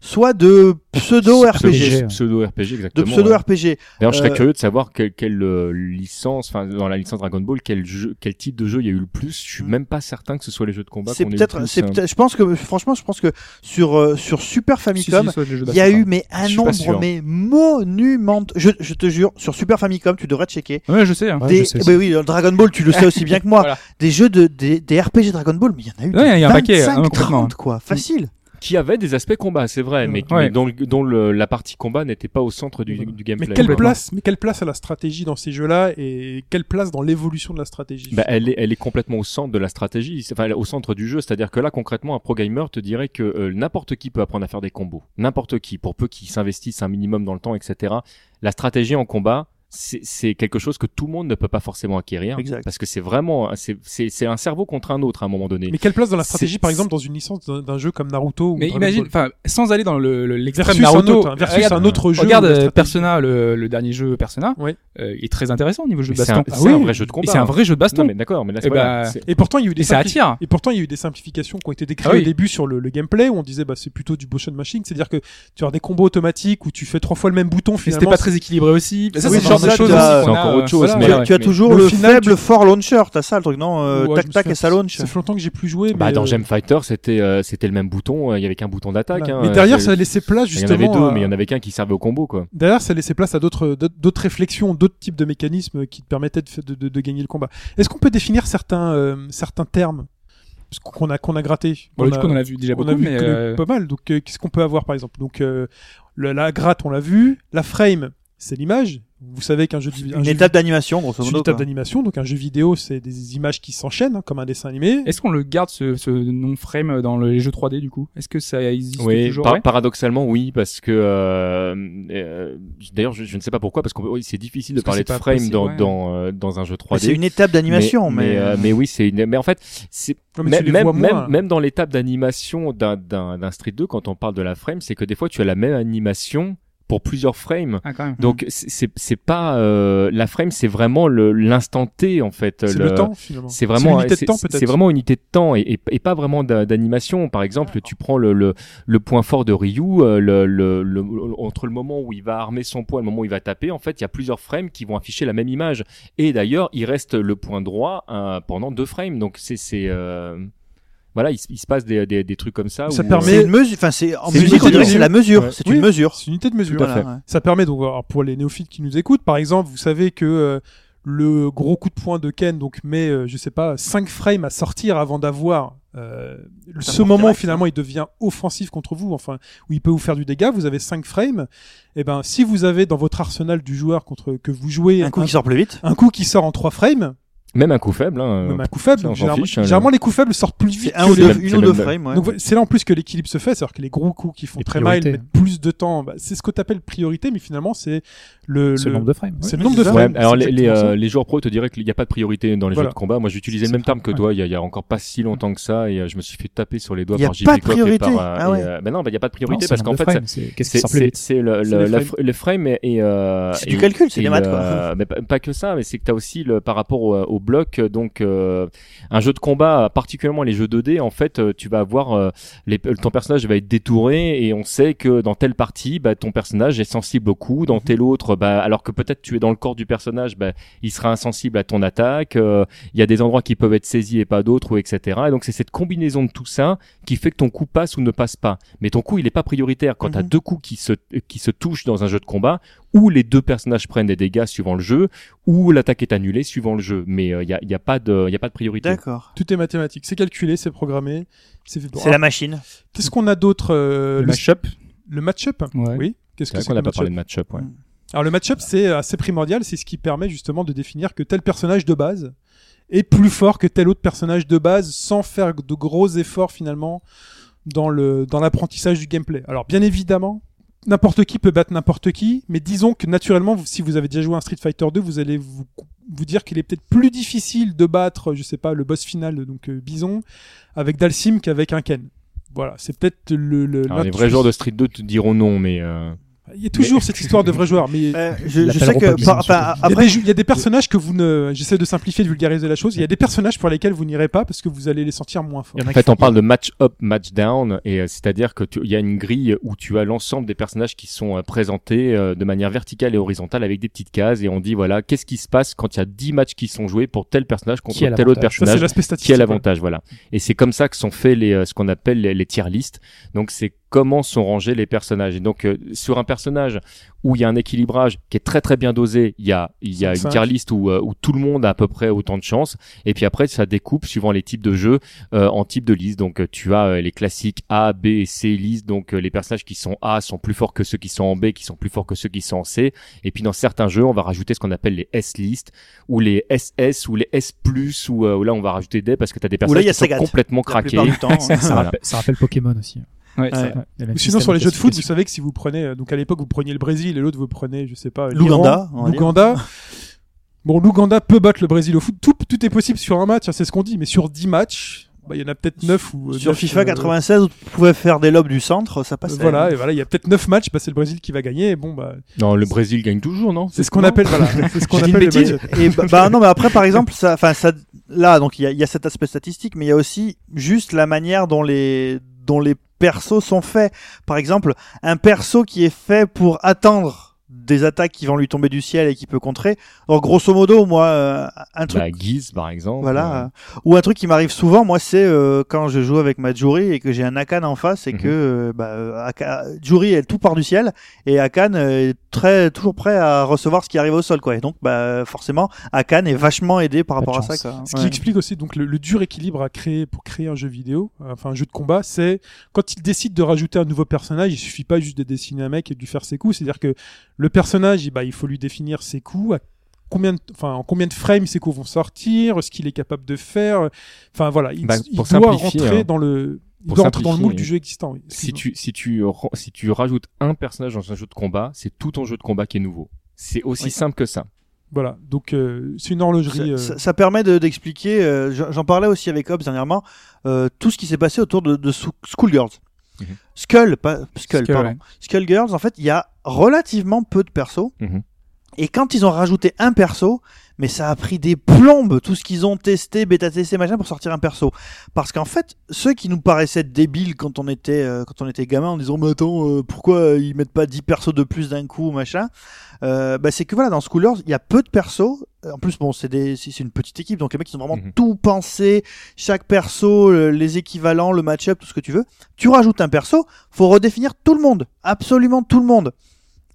soit de pseudo RPG. Pseudo RPG, De exactement. pseudo ouais. RPG. D'ailleurs, je serais Euh, curieux de savoir quelle, quelle euh, licence, enfin dans la licence Dragon Ball, quel jeu, quel type de jeu il y a eu le plus. Je suis même pas certain que ce soit les jeux de combat. C'est peut-être, c'est hein. peut-être, je pense que, franchement, je pense que sur euh, sur Super Famicom, si, de Il y a eu mais un nombre mais monumental. Je, je te jure, sur Super Famicom, tu devrais checker. Ouais, je sais. Hein. Ouais, des, je sais, bah oui, Dragon Ball, tu le sais aussi bien que moi. [LAUGHS] Voilà. Des jeux de des, des RPG Dragon Ball, mais il y en a eu. Ouais, il y a un paquet, 25, hein. 30 quoi, facile. Qui avait des aspects combat, c'est vrai, mais, Ouais. mais dont, le- dont le- la partie combat n'était pas au centre du, du Mais gameplay. quelle complètement. place, mais quelle place à la stratégie dans ces jeux-là et quelle place dans l'évolution de la stratégie? Bah, elle, est, elle est complètement au centre de la stratégie, enfin elle est au centre du jeu. C'est-à-dire que là, concrètement, un pro gamer te dirait que euh, n'importe qui peut apprendre à faire des combos. N'importe qui, pour peu qu'il s'investisse un minimum dans le temps, etc. La stratégie en combat, c'est c'est quelque chose que tout le monde ne peut pas forcément acquérir. Exact. Parce que c'est vraiment, c'est- c'est c'est un cerveau contre un autre à un moment donné. Mais quelle place dans la stratégie, C'est- par exemple, dans une licence d'un jeu comme Naruto ou Mais imagine, enfin, sans aller dans le le- l'extrême Versus un Naruto, autre, hein, versus regarde, un autre jeu. regarde euh, Persona, le, le dernier jeu Persona, Ouais. euh, il est très intéressant au niveau jeu Mais de c'est baston. un, Ah c'est oui. un vrai jeu de combat. Et c'est un vrai jeu de baston. Non mais d'accord, mais là Eh voilà, bah, c'est- Et pourtant, il y a eu des Et ça attire. Et pourtant, il y a eu des simplifications qui ont été décrites Ah oui. au début sur le, le gameplay où on disait bah c'est plutôt du motion machine, c'est-à-dire que tu as des combos automatiques où tu fais trois fois le même bouton c'était pas très équilibré aussi. C'est genre de choses a, encore autre chose, voilà, mais- tu, ouais, as, tu as mais- toujours le final, faible fort launcher, t'as ça le truc, non euh, Ouais, Tac tac et ça launch. Ça fait longtemps que j'ai plus joué. Bah, dans euh, Gem Fighter, c'était euh, c'était le même bouton, euh, il y avait qu'un bouton d'attaque. voilà. hein, mais derrière, ça laissait place Il y en justement. avait deux, à- mais il y en avait qu'un qui servait au combo, quoi. Derrière, ça laissait place à d'autres d'autres- réflexions, d'autres types de mécanismes qui te permettaient de, gagner le combat. Est-ce qu'on peut définir certains certains termes qu'on a qu'on a gratté? Bon, On du coup, on en a vu déjà on beaucoup, a vu mais euh, pas mal. Donc, euh, qu'est-ce qu'on peut avoir par exemple? Donc, euh, le- la gratte, on l'a vu. La frame, c'est l'image. Vous savez qu'un jeu, de- un Une jeu étape d'animation, grosso une étape d'animation. Donc, un jeu vidéo, c'est des images qui s'enchaînent hein, comme un dessin animé. est-ce qu'on le garde ce, ce nom frame dans les jeux 3D du coup? Est-ce que ça existe Oui, toujours par- ouais? paradoxalement, oui, parce que euh, euh, d'ailleurs, je, je ne sais pas pourquoi, parce que c'est difficile de Parce parler de frame possible, dans ouais. dans euh, dans un jeu 3D. Mais C'est une étape d'animation, mais, euh, mais oui, c'est une. Mais en fait, c'est même même, moins. même même dans l'étape d'animation d'un d'un d'un Street 2, quand on parle de la frame, c'est que des fois tu as la même animation pour plusieurs frames. Ah, quand même. Donc c'est c'est- c'est pas euh, la frame, c'est vraiment le l'instant T en fait. C'est le temps finalement. C'est vraiment l'unité de c'est- temps c'est peut-être. vraiment une unité de temps et, et, et pas vraiment d'a- d'animation. Par exemple, tu prends le, le, le point fort de Ryu, euh, le, le, le- entre le moment où il va armer son poing et le moment où il va taper, en fait, il y a plusieurs frames qui vont afficher la même image. Et d'ailleurs, il reste le point droit euh, pendant deux frames. Donc c'est c'est euh, voilà, il, se- il se passe des, des, des trucs comme ça. Ça où- permet- C'est une mesure, enfin c'est en C'est une musique c'est la mesure, Ouais. c'est Oui, une mesure. C'est une unité de mesure. Voilà, ouais. Ça permet donc alors, pour les néophytes qui nous écoutent, par exemple, vous savez que euh, le gros coup de poing de Ken donc met, euh, je sais pas, 5 frames à sortir avant d'avoir euh, ce moment où finalement il devient offensif contre vous, enfin où il peut vous faire du dégât. Vous avez 5 frames. Et ben si vous avez dans votre arsenal du joueur contre que vous jouez Un coup qui sort plus vite. un coup qui sort en 3 frames, Même un coup faible. Hein, même un coup faible. généralement, fiche, hein, généralement, les coups faibles sortent plus vite un ou deux, une c'est ou deux frames, ouais. Donc c'est là en plus que l'équilibre se fait, c'est-à-dire que les gros coups qui font Les très mal priorités. mettent plus de temps. Bah, c'est ce que tu appelles priorité, mais finalement c'est le, le nombre de frames. c'est le nombre de. Ouais, frames. alors les, les, euh, les joueurs pro te diraient qu'il n'y a pas de priorité dans les Voilà. jeux de combat. Moi, j'utilisais le même terme que toi il y, a, il y a encore pas si longtemps que ça et euh, je me suis fait taper sur les doigts Il y a par pas JP de Coq et priorité. euh, Ah euh, ben non, il n'y a pas de priorité parce qu'en de fait, c'est- le, frame et, C'est du calcul, c'est des maths quoi. mais pas, pas que ça, mais c'est que t'as aussi le par rapport au, au bloc, donc euh, un jeu de combat, particulièrement les jeux 2D, en fait, euh, tu vas avoir euh, les, ton personnage va être détouré et on sait que dans telle partie, bah, ton personnage est sensible au coup, dans telle autre, bah, alors que peut-être tu es dans le corps du personnage, bah, il sera insensible à ton attaque. euh, Il y a des endroits qui peuvent être saisis et pas d'autres, ou etc. Et donc c'est cette combinaison de tout ça qui fait que ton coup passe ou ne passe pas. Mais ton coup, il est pas prioritaire quand t'as Mhm. deux coups qui se qui se touchent dans un jeu de combat où les deux personnages prennent des dégâts suivant le jeu, ou l'attaque est annulée suivant le jeu. Mais il y, a, y a pas de, y a pas de priorité. D'accord. Tout est mathématique. C'est calculé, c'est programmé. C'est C'est la machine. Qu'est-ce qu'on a d'autre euh, Le match-up. le match-up Ouais. Oui. Qu'est-ce C'est que c'est qu'on n'a le pas parlé match-up de match-up. Ouais. Alors le match-up, c'est assez primordial. C'est ce qui permet justement de définir que tel personnage de base est plus fort que tel autre personnage de base sans faire de gros efforts finalement dans le dans l'apprentissage du gameplay. Alors bien évidemment, n'importe qui peut battre n'importe qui, mais disons que naturellement, si vous avez déjà joué à un Street Fighter 2, vous allez vous vous dire qu'il est peut-être plus difficile de battre, je sais pas, le boss final donc euh, Bison avec Dalsim qu'avec un Ken. Voilà, c'est peut-être le, le Alors, les vrais joueurs de Street 2 te diront non, mais euh, Il y a toujours cette histoire de vrais joueurs, mais Euh, je, je sais que par- Il y, a après, des, il y a des personnages que vous ne. J'essaie de simplifier, de vulgariser la chose. Il y a des personnages pour lesquels vous n'irez pas parce que vous allez les sentir moins forts. En fait, on parle de match up, match down, et euh, c'est-à-dire que tu- il y a une grille où tu as l'ensemble des personnages qui sont euh, présentés euh, de manière verticale et horizontale avec des petites cases, et on dit voilà, qu'est-ce qui se passe quand il y a 10 matchs qui sont joués pour tel personnage contre tel autre Ça, personnage l'aspect qui a l'avantage, voilà. Et c'est comme ça que sont faits les, euh, ce qu'on appelle les, les tier lists. Donc c'est comment sont rangés les personnages. Et donc euh, sur un personnage où il y a un équilibrage qui est très très bien dosé, il y a il y a une 5. tier list où, euh, où tout le monde a à peu près autant de chances. Et puis après ça découpe suivant les types de jeux euh, en types de listes. Donc euh, tu as euh, les classiques A, B et C listes. Donc euh, les personnages qui sont A sont plus forts que ceux qui sont en B, qui sont plus forts que ceux qui sont en C. Et puis dans certains jeux, on va rajouter ce qu'on appelle les S listes ou les SS ou les S plus ou euh, où là on va rajouter des parce que tu as des là, personnages qui sont complètement craqués. temps. [LAUGHS] Ça, rappelle, ça rappelle Pokémon aussi. Ouais, Ouais. Ou sinon sur les jeux de foot, vous savez que si vous prenez, euh, donc à l'époque vous preniez le Brésil et l'autre vous prenez, je sais pas, L'Ouganda, l'Ouganda. Bon, l'Ouganda peut battre le Brésil au foot. Tout, tout est possible sur un match, hein, c'est ce qu'on dit. Mais sur 10 matchs, bah, il y en a peut-être 9 ou euh, Sur neuf, FIFA euh, 96, où tu pouvais faire des lobes du centre, ça passait. Voilà, et voilà, il y a peut-être 9 matchs, bah, c'est le Brésil qui va gagner. Et bon, bah, Non, le Brésil gagne toujours, non? C'est ce qu'on appelle, voilà, [LAUGHS] c'est ce qu'on appelle bêtise. Et bah, bah, non, mais après, par exemple, ça, enfin, ça, là, donc il y a, il y a cet aspect statistique, mais il y a aussi juste la manière dont les, dont les persos sont faits. Par exemple, un perso qui est fait pour attendre des attaques qui vont lui tomber du ciel et qui peut contrer. Donc, grosso modo, moi, euh, un truc Bah, Guise, par exemple. Voilà. Euh, Ou un truc qui m'arrive souvent, moi, c'est euh, quand je joue avec ma Juri et que j'ai un Akan en face et Mhm. que euh, bah, Aka- Juri, elle tout part du ciel et Akan est très toujours prêt à recevoir ce qui arrive au sol, quoi. Et donc, bah, forcément, Akan est vachement aidé par rapport à ça. Quoi. Ce qui explique aussi donc le, le dur équilibre à créer pour créer un jeu vidéo, enfin un jeu de combat, c'est quand il décide de rajouter un nouveau personnage, il suffit pas juste de dessiner un mec et de lui faire ses coups, c'est-à-dire que le personnage, il, bah, il faut lui définir ses coups, à combien de, enfin en combien de frames ses coups vont sortir, ce qu'il est capable de faire, enfin voilà, il, Bah, il doit rentrer hein. dans le il Pour doit rentrer dans le moule du jeu existant. oui. si tu si tu si tu rajoutes un personnage dans un jeu de combat, c'est tout ton jeu de combat qui est nouveau. C'est aussi Oui. simple que ça. Voilà, donc euh, c'est une horlogerie. Ça, euh, ça- ça permet de- d'expliquer, euh, j'en parlais aussi avec Hobbs dernièrement, euh, tout ce qui s'est passé autour de, de Sou- Mhm. Skull, pas Skull, Skull, pardon. ouais. Skullgirls, en fait, il y a relativement peu de persos. Mhm. Et quand ils ont rajouté un perso, mais ça a pris des plombes, tout ce qu'ils ont testé, bêta testé, machin, pour sortir un perso. Parce qu'en fait, ceux qui nous paraissaient débiles quand on était, euh, quand on était gamin, en disant, mais attends, euh, pourquoi ils mettent pas 10 persos de plus d'un coup, machin, euh, bah, c'est que voilà, dans Schoolers, il y a peu de persos. En plus, bon, c'est des, c'est une petite équipe, donc les mecs, ils ont vraiment Mhm. tout pensé, chaque perso, le- les équivalents, le match-up, tout ce que tu veux. Tu rajoutes un perso, faut redéfinir tout le monde, absolument tout le monde.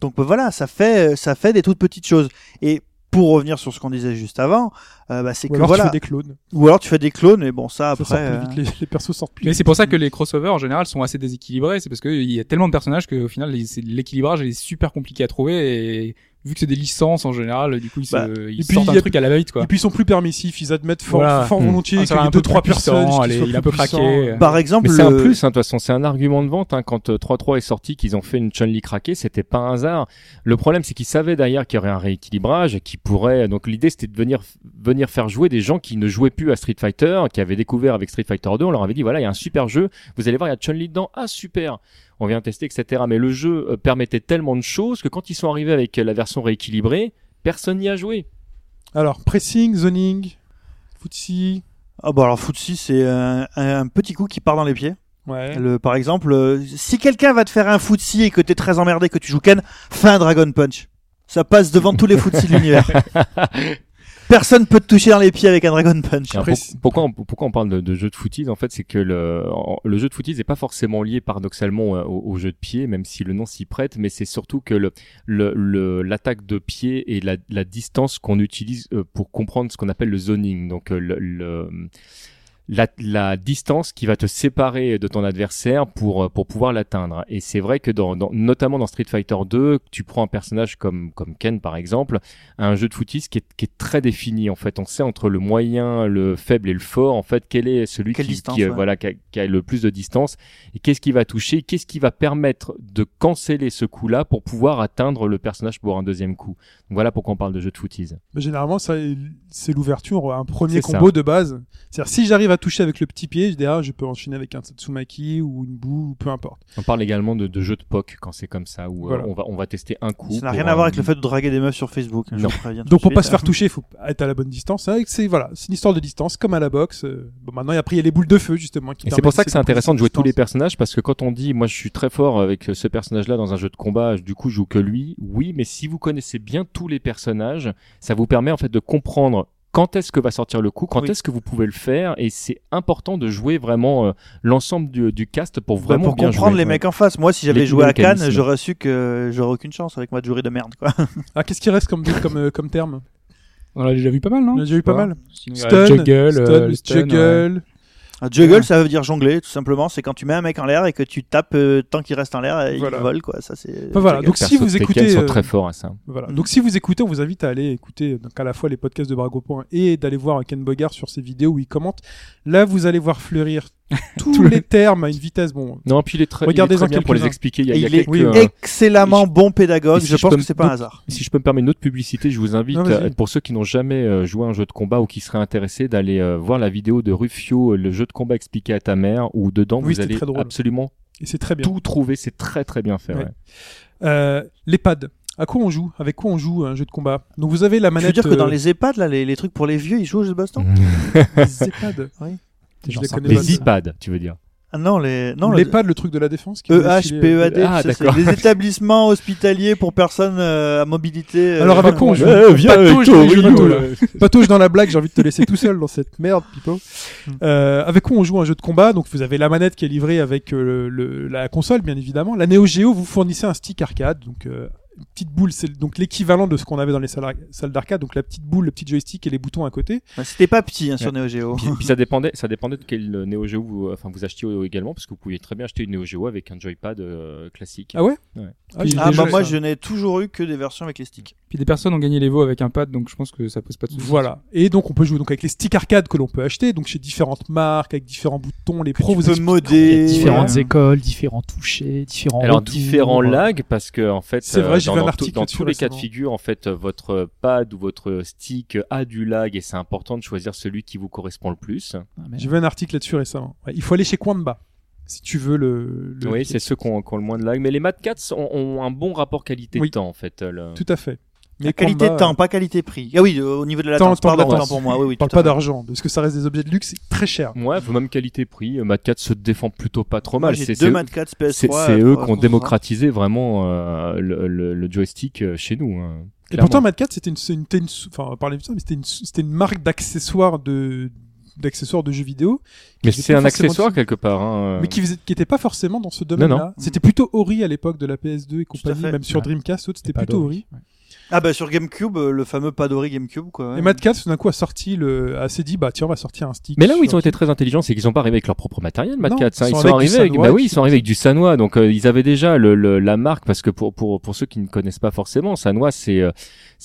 Donc bah, voilà, ça fait, ça fait des toutes petites choses. Et pour revenir sur ce qu'on disait juste avant, euh, bah, c'est ou que alors voilà, tu fais des clones. ou alors tu fais des clones, et bon ça Ça après. sort euh, vite, les, les persos sortent plus Mais c'est pour ça que les crossovers en général sont assez déséquilibrés. C'est parce qu'il y a tellement de personnages qu'au final l'équilibrage est super compliqué à trouver et vu que c'est des licences en général, du coup ils, se- Bah, ils et puis, sortent un a- truc à la va-vite quoi. Et puis ils sont plus permissifs, ils admettent fort, Voilà. fort Hmm. volontiers Ah, qu'il y ait deux trois qui allez, il est un peu craqué. Par exemple, c'est le- un plus, hein, de toute façon, c'est un argument de vente. Hein, quand euh, 3.3 est sorti, qu'ils ont fait une Chun-Li craquée, c'était pas un hasard. Le problème, c'est qu'ils savaient derrière qu'il y aurait un rééquilibrage, qui pourrait. Donc l'idée, c'était de venir venir faire jouer des gens qui ne jouaient plus à Street Fighter, qui avaient découvert avec Street Fighter 2. On leur avait dit voilà, il y a un super jeu. Vous allez voir, il y a Chun-Li dedans. Ah super. On vient tester, etc. Mais le jeu euh, permettait tellement de choses que quand ils sont arrivés avec euh, la version rééquilibrée, personne n'y a joué. Alors, pressing, zoning, footsie. ah bah alors Footsie c'est un, un petit coup qui part dans les pieds. Ouais. Le, par exemple, euh, si quelqu'un va te faire un Footsie et que t'es très emmerdé, que tu joues Ken, fais un Dragon Punch. Ça passe devant tous les Footsie de l'univers. [LAUGHS] personne peut te toucher dans les pieds avec un Dragon Punch. Alors, pour- pourquoi, on, pourquoi on parle de, de jeu de footies En fait, c'est que le, le jeu de footies n'est pas forcément lié paradoxalement euh, au, au jeu de pied, même si le nom s'y prête, mais c'est surtout que le, le, le- l'attaque de pied et la, la distance qu'on utilise euh, pour comprendre ce qu'on appelle le zoning. Donc, euh, le, le- la, la distance qui va te séparer de ton adversaire pour, euh, pour pouvoir l'atteindre. Et c'est vrai que dans, dans, notamment dans Street Fighter 2, tu prends un personnage comme, comme Ken par exemple, un jeu de footies qui est, qui est très défini. En fait, on sait entre le moyen, le faible et le fort, en fait, quel est celui Quelle qui, distance, qui, euh, ouais. voilà, qui, a, qui a le plus de distance et qu'est-ce qui va toucher, qu'est-ce qui va permettre de canceller ce coup-là pour pouvoir atteindre le personnage pour un deuxième coup. Donc voilà pourquoi on parle de jeu de footies. Mais généralement, ça, c'est l'ouverture, un premier combo ça. de base. C'est-à-dire, si j'arrive à toucher avec le petit pied, derrière, je peux enchaîner avec un Tatsumaki ou une boue, ou peu importe. On parle également de, de jeux de POC quand c'est comme ça, où euh, Voilà. on, va, on va tester un coup. Ça n'a rien à voir avec le fait de draguer des meufs sur Facebook. hein, Non. Donc, pour pas se suite. faire toucher, il faut être à la bonne distance. C'est voilà, c'est une histoire de distance, comme à la boxe. Euh, Bon, maintenant, après, il y a les boules de feu, justement. Qui Et c'est pour ça que c'est intéressant de jouer tous les personnages parce que quand on dit moi je suis très fort avec ce personnage-là dans un jeu de combat, du coup je joue que lui. Oui, mais si vous connaissez bien tous les personnages, ça vous permet en fait de comprendre quand est-ce que va sortir le coup, quand Oui. est-ce que vous pouvez le faire et c'est important de jouer vraiment euh, l'ensemble du, du cast pour Bah, vraiment pour bien comprendre jouer. les Ouais. mecs en face. Moi, si j'avais joué à Cannes, j'aurais su que j'aurais aucune chance avec ma jury de merde. Quoi. [LAUGHS] Ah, qu'est-ce qui reste comme, comme, euh, comme terme? On l'a déjà vu pas mal, non? On a déjà eu pas mal. Stun, juggle, stun, euh, le le stun, ouais. Juggle. Un juggle, ça veut dire jongler, tout simplement. C'est quand tu mets un mec en l'air et que tu tapes euh, tant qu'il reste en l'air et Voilà. il vole, quoi. Ça, c'est. Enfin, voilà. Donc, si vous écoutez, sont euh, très forts à ça. Voilà. Donc si vous écoutez, on vous invite à aller écouter donc à la fois les podcasts de Brago Point et d'aller voir Ken Bogart sur ses vidéos où il commente. Là, vous allez voir fleurir [LAUGHS] tous les termes à une vitesse. Bon, Non, puis il est très, il est Regardez-en très bien pour les expliquer. Il y a, Et il y a il est quelques, oui, euh, excellemment bon pédagogue. si je je pense que c'est pas un hasard. Si je peux me permettre une autre publicité, je vous invite, Ah, euh, pour ceux qui n'ont jamais euh, joué à un jeu de combat ou qui seraient intéressés, d'aller voir la vidéo de Rufio, euh, le jeu de combat expliqué à ta mère, où dedans Oui, vous allez absolument et c'est très bien. tout trouver. C'est très très bien fait. Ouais. ouais. Euh, les pads. À quoi on joue? Avec quoi on joue un jeu de combat? Donc vous avez la Tu manette. veux dire que dans les EHPAD, là, les, les trucs pour les vieux, ils jouent au jeu de baston [LAUGHS] les. Des gens les iPads, tu veux dire. Ah non, les. Non, les le- pads, le truc de la défense. qui E filé- EHPEAD, Ah, c'est d'accord. les établissements hospitaliers pour personnes euh, à mobilité. euh, Alors, avec quoi on joue Ouais, viens Patouche, euh. [LAUGHS] Patouche dans la blague, j'ai envie de te laisser tout seul dans cette merde, Pipo. Hmm. Euh, avec quoi on joue un jeu de combat Donc vous avez la manette qui est livrée avec euh, le, le- la console, bien évidemment. La Neo Geo vous fournissez un stick arcade, donc euh, une petite boule, c'est donc l'équivalent de ce qu'on avait dans les salles, ar- salles d'arcade, donc la petite boule, le petit joystick et les boutons à côté. bah, C'était pas petit hein, sur Neo Geo. Puis, puis ça dépendait, ça dépendait de quel Neo Geo vous, enfin vous achetiez également, parce que vous pouviez très bien acheter une Neo Geo avec un joypad euh, classique. Ah ouais? Ouais. Ah, Ah bah moi ça. je n'ai toujours eu que des versions avec les sticks. Puis des personnes ont gagné les veaux avec un pad, donc je pense que ça pose pas de soucis. Voilà. Et donc on peut jouer donc avec les sticks arcade que l'on peut acheter, donc chez différentes marques, avec différents boutons. Les pros vous peux modder. Différentes écoles, différents touchés, différents. Alors différents lags parce que en fait C'est vrai, j'ai dans, vu un dans article dans tous les cas de figure en fait euh, votre pad ou votre stick a du lag et c'est important de choisir celui qui vous correspond le plus. Ah. J'ai vu un article là-dessus récemment. Ouais, il faut aller chez Quamba si tu veux le. le- Oui, c'est ceux qui ont, qui ont le moins de lag mais les Mad Cats ont, ont un bon rapport qualité Oui. temps en fait. euh, le- Tout à fait. La qualité de temps, pas qualité prix. Ah oui, euh, au niveau de la Temps- temps pardon, autant pour moi. Oui, oui, On parle pas d'argent, parce que ça reste des objets de luxe, c'est très cher. Ouais, faut même qualité prix. euh, Mad Cats se défend plutôt pas trop mal. C'est deux c'est- Mad Cats PS3. c'est c'est euh, eux qui ont démocratisé vraiment euh, le, le- le joystick euh, chez nous. hein, Et pourtant, Mad Cat, c'était une, c'est une, c'était une- enfin, on va parler de ça, mais c'était une, c'était une marque d'accessoires de, d'accessoires de jeux vidéo. mais c'est un accessoire dessus. quelque part. Hein. Mais qui, faisait, qui était pas forcément dans ce domaine-là. C'était plutôt Ori à l'époque de la PS2 et compagnie, même sur Ouais. Dreamcast, autres, c'était plutôt. Ori. Ouais. Ah bah sur GameCube, euh, le fameux Padori GameCube quoi. Et Mad Cat, tout d'un coup, a sorti le, a s'est dit, bah, tiens, on va sortir un stick. Mais là où ils ont été très intelligents, c'est qu'ils sont pas arrivés avec leur propre matériel, Mad Non, Cats. hein. ils sont arrivés avec, bah oui, ils sont arrivés avec du Sanwa. Donc euh, ils avaient déjà le, le- la marque parce que pour pour pour ceux qui ne connaissent pas forcément, Sanwa c'est euh,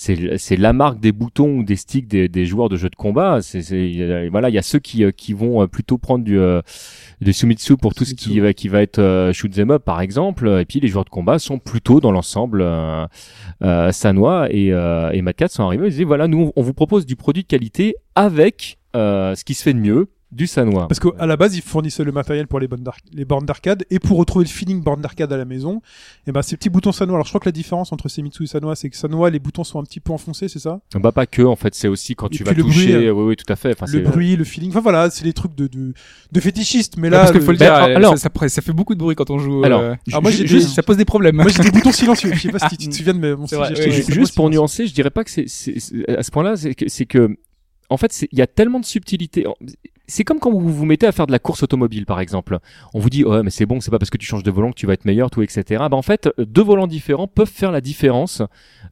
c'est la marque des boutons ou des sticks des, des joueurs de jeux de combat. C'est voilà, il y a ceux qui euh, qui vont euh, plutôt prendre du euh, du Sumitsu pour tout ce qui qui va être euh, shoot them up par exemple. Et puis les joueurs de combat sont plutôt dans l'ensemble euh, euh, Sanwa et euh, et Mad sont arrivés. Ils disaient voilà, nous on vous propose du produit de qualité avec euh, ce qui se fait de mieux du Sanois. Parce qu'à la base, ils fournissaient le matériel pour les bornes d'ar- les bornes d'arcade et pour retrouver le feeling borne d'arcade à la maison, et ben ces petits boutons Sanois. Alors je crois que la différence entre Semitsu et Sanois, c'est que Sanois les boutons sont un petit peu enfoncés, c'est ça? Bah pas que en fait, c'est aussi quand Et tu vas le toucher. bruit, euh, oui, oui, tout à fait. Enfin, Le c'est- bruit, le feeling. Enfin voilà, c'est des trucs de de, de fétichistes. Mais là, parce qu'il le- faut le Bah, dire, alors- euh, alors- ça, ça, ça fait beaucoup de bruit quand on joue. Alors, euh, Ah, moi, des- ça pose des problèmes. moi j'ai des boutons silencieux. Je sais pas si tu te souviens de mes- style, vrai, Juste pour nuancer, je dirais pas que c'est à ce point-là, c'est que, en fait, il y a tellement de subtilité. C'est comme quand vous vous mettez à faire de la course automobile, par exemple. On vous dit, ouais, mais c'est bon, c'est pas parce que tu changes de volant que tu vas être meilleur, tout, etc. Bah, en fait, deux volants différents peuvent faire la différence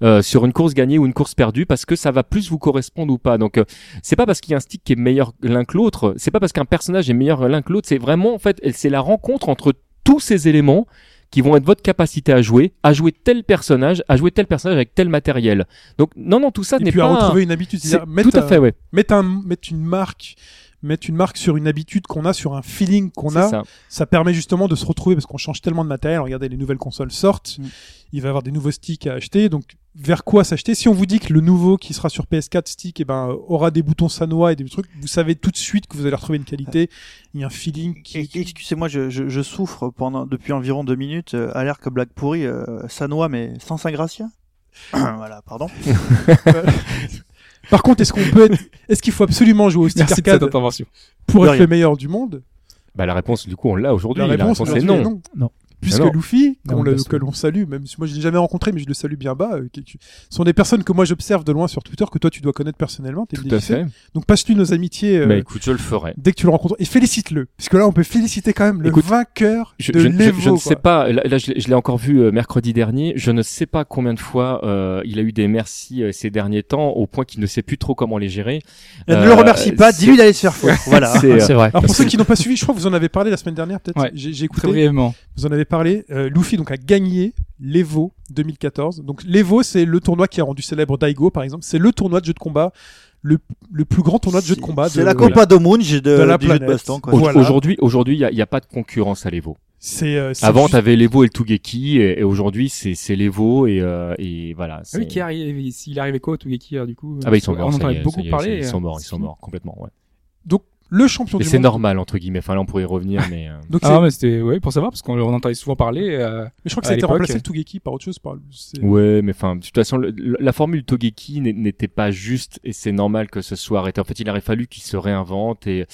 euh, sur une course gagnée ou une course perdue parce que ça va plus vous correspondre ou pas. Donc, euh, c'est pas parce qu'il y a un stick qui est meilleur l'un que l'autre. C'est pas parce qu'un personnage est meilleur l'un que l'autre. C'est vraiment, en fait, c'est la rencontre entre tous ces éléments qui vont être votre capacité à jouer, à jouer tel personnage, à jouer tel personnage avec tel matériel. Donc non non tout ça Et n'est puis à pas retrouver une habitude, c'est- tout à un- fait ouais. mettre un mettre une marque mettre une marque sur une habitude qu'on a, sur un feeling qu'on a, ça. ça permet justement de se retrouver parce qu'on change tellement de matériel. Regardez, les nouvelles consoles sortent, Mm. il va y avoir des nouveaux sticks à acheter. Donc, vers quoi s'acheter? Si on vous dit que le nouveau qui sera sur PS4 stick, eh ben, aura des boutons Sanois et des trucs, vous savez tout de suite que vous allez retrouver une qualité, il y a un feeling qui. Excusez-moi, je, je, je souffre pendant depuis environ deux minutes euh, à l'air que blague pourrie, euh, Sanois mais sans Saint-Gratien. [COUGHS] voilà, pardon. [LAUGHS] [LAUGHS] [LAUGHS] Par contre, est-ce qu'on peut être, est-ce qu'il faut absolument jouer au stick Merci de cette arcade intervention. pour De être rien. le meilleur du monde? Bah la réponse du coup on l'a aujourd'hui. La réponse, est aujourd'hui, non. Non. Puisque. Luffy, le- parce que- que l'on salue, même si moi je l'ai jamais rencontré, mais je le salue bien bas, euh, qui- qui- sont des personnes que moi j'observe de loin sur Twitter, que toi tu dois connaître personnellement. t'es Tout le à fait. Donc passe-lui nos amitiés euh, Bah écoute, je le ferai. dès que tu le rencontres et félicite-le, puisque là on peut féliciter quand même le Écoute, vainqueur Je, de je- je- l'Evo. je ne quoi. sais pas, là, là, je l'ai je l'ai encore vu euh, mercredi dernier, je ne sais pas combien de fois euh, il a eu des merci euh, ces derniers temps, au point qu'il ne sait plus trop comment les gérer. ne Euh, le remercie pas, dis-lui d'aller se faire foutre. [LAUGHS] Voilà. C'est, euh, vrai. Alors pour ceux qui n'ont pas suivi, je crois que vous en avez parlé la semaine dernière, peut-être. Ouais. J'ai écouté. brièvement. Vous en avez parlé. Euh, Luffy donc a gagné l'Evo 2014. Donc l'Evo c'est le tournoi qui a rendu célèbre Daigo par exemple. C'est le tournoi de jeu de combat, le, le plus grand tournoi de jeu de combat. C'est la Copa Domunj de, de la du jeu de planète. baston. Au- Voilà. Aujourd'hui, aujourd'hui, il y a, pas de concurrence à l'Evo. C'est euh, c'est Avant, juste- t'avais l'Evo et le Tougeki, et, et aujourd'hui, c'est c'est l'Evo et, euh, et voilà. Ah c'est- oui, qui arrive, il arrivait quoi, Tougeki, alors, du coup Ah bah ils sont On morts. ça en est, beaucoup est, parler. Ils sont euh, morts, ils sont morts complètement. Ouais. donc le champion Mais du c'est monde. normal entre guillemets. Enfin là, on pourrait y revenir, mais euh, Donc Ah c'est- non, mais c'était, ouais, pour savoir, parce qu'on on entendait souvent parler. euh, mais je crois que ça a été remplacé le Tougeki par autre chose. Par... c'est- ouais, mais enfin, de toute façon, le- la formule Togeki n'était pas juste et c'est normal que ce soit arrêté. En fait, il aurait fallu qu'il se réinvente et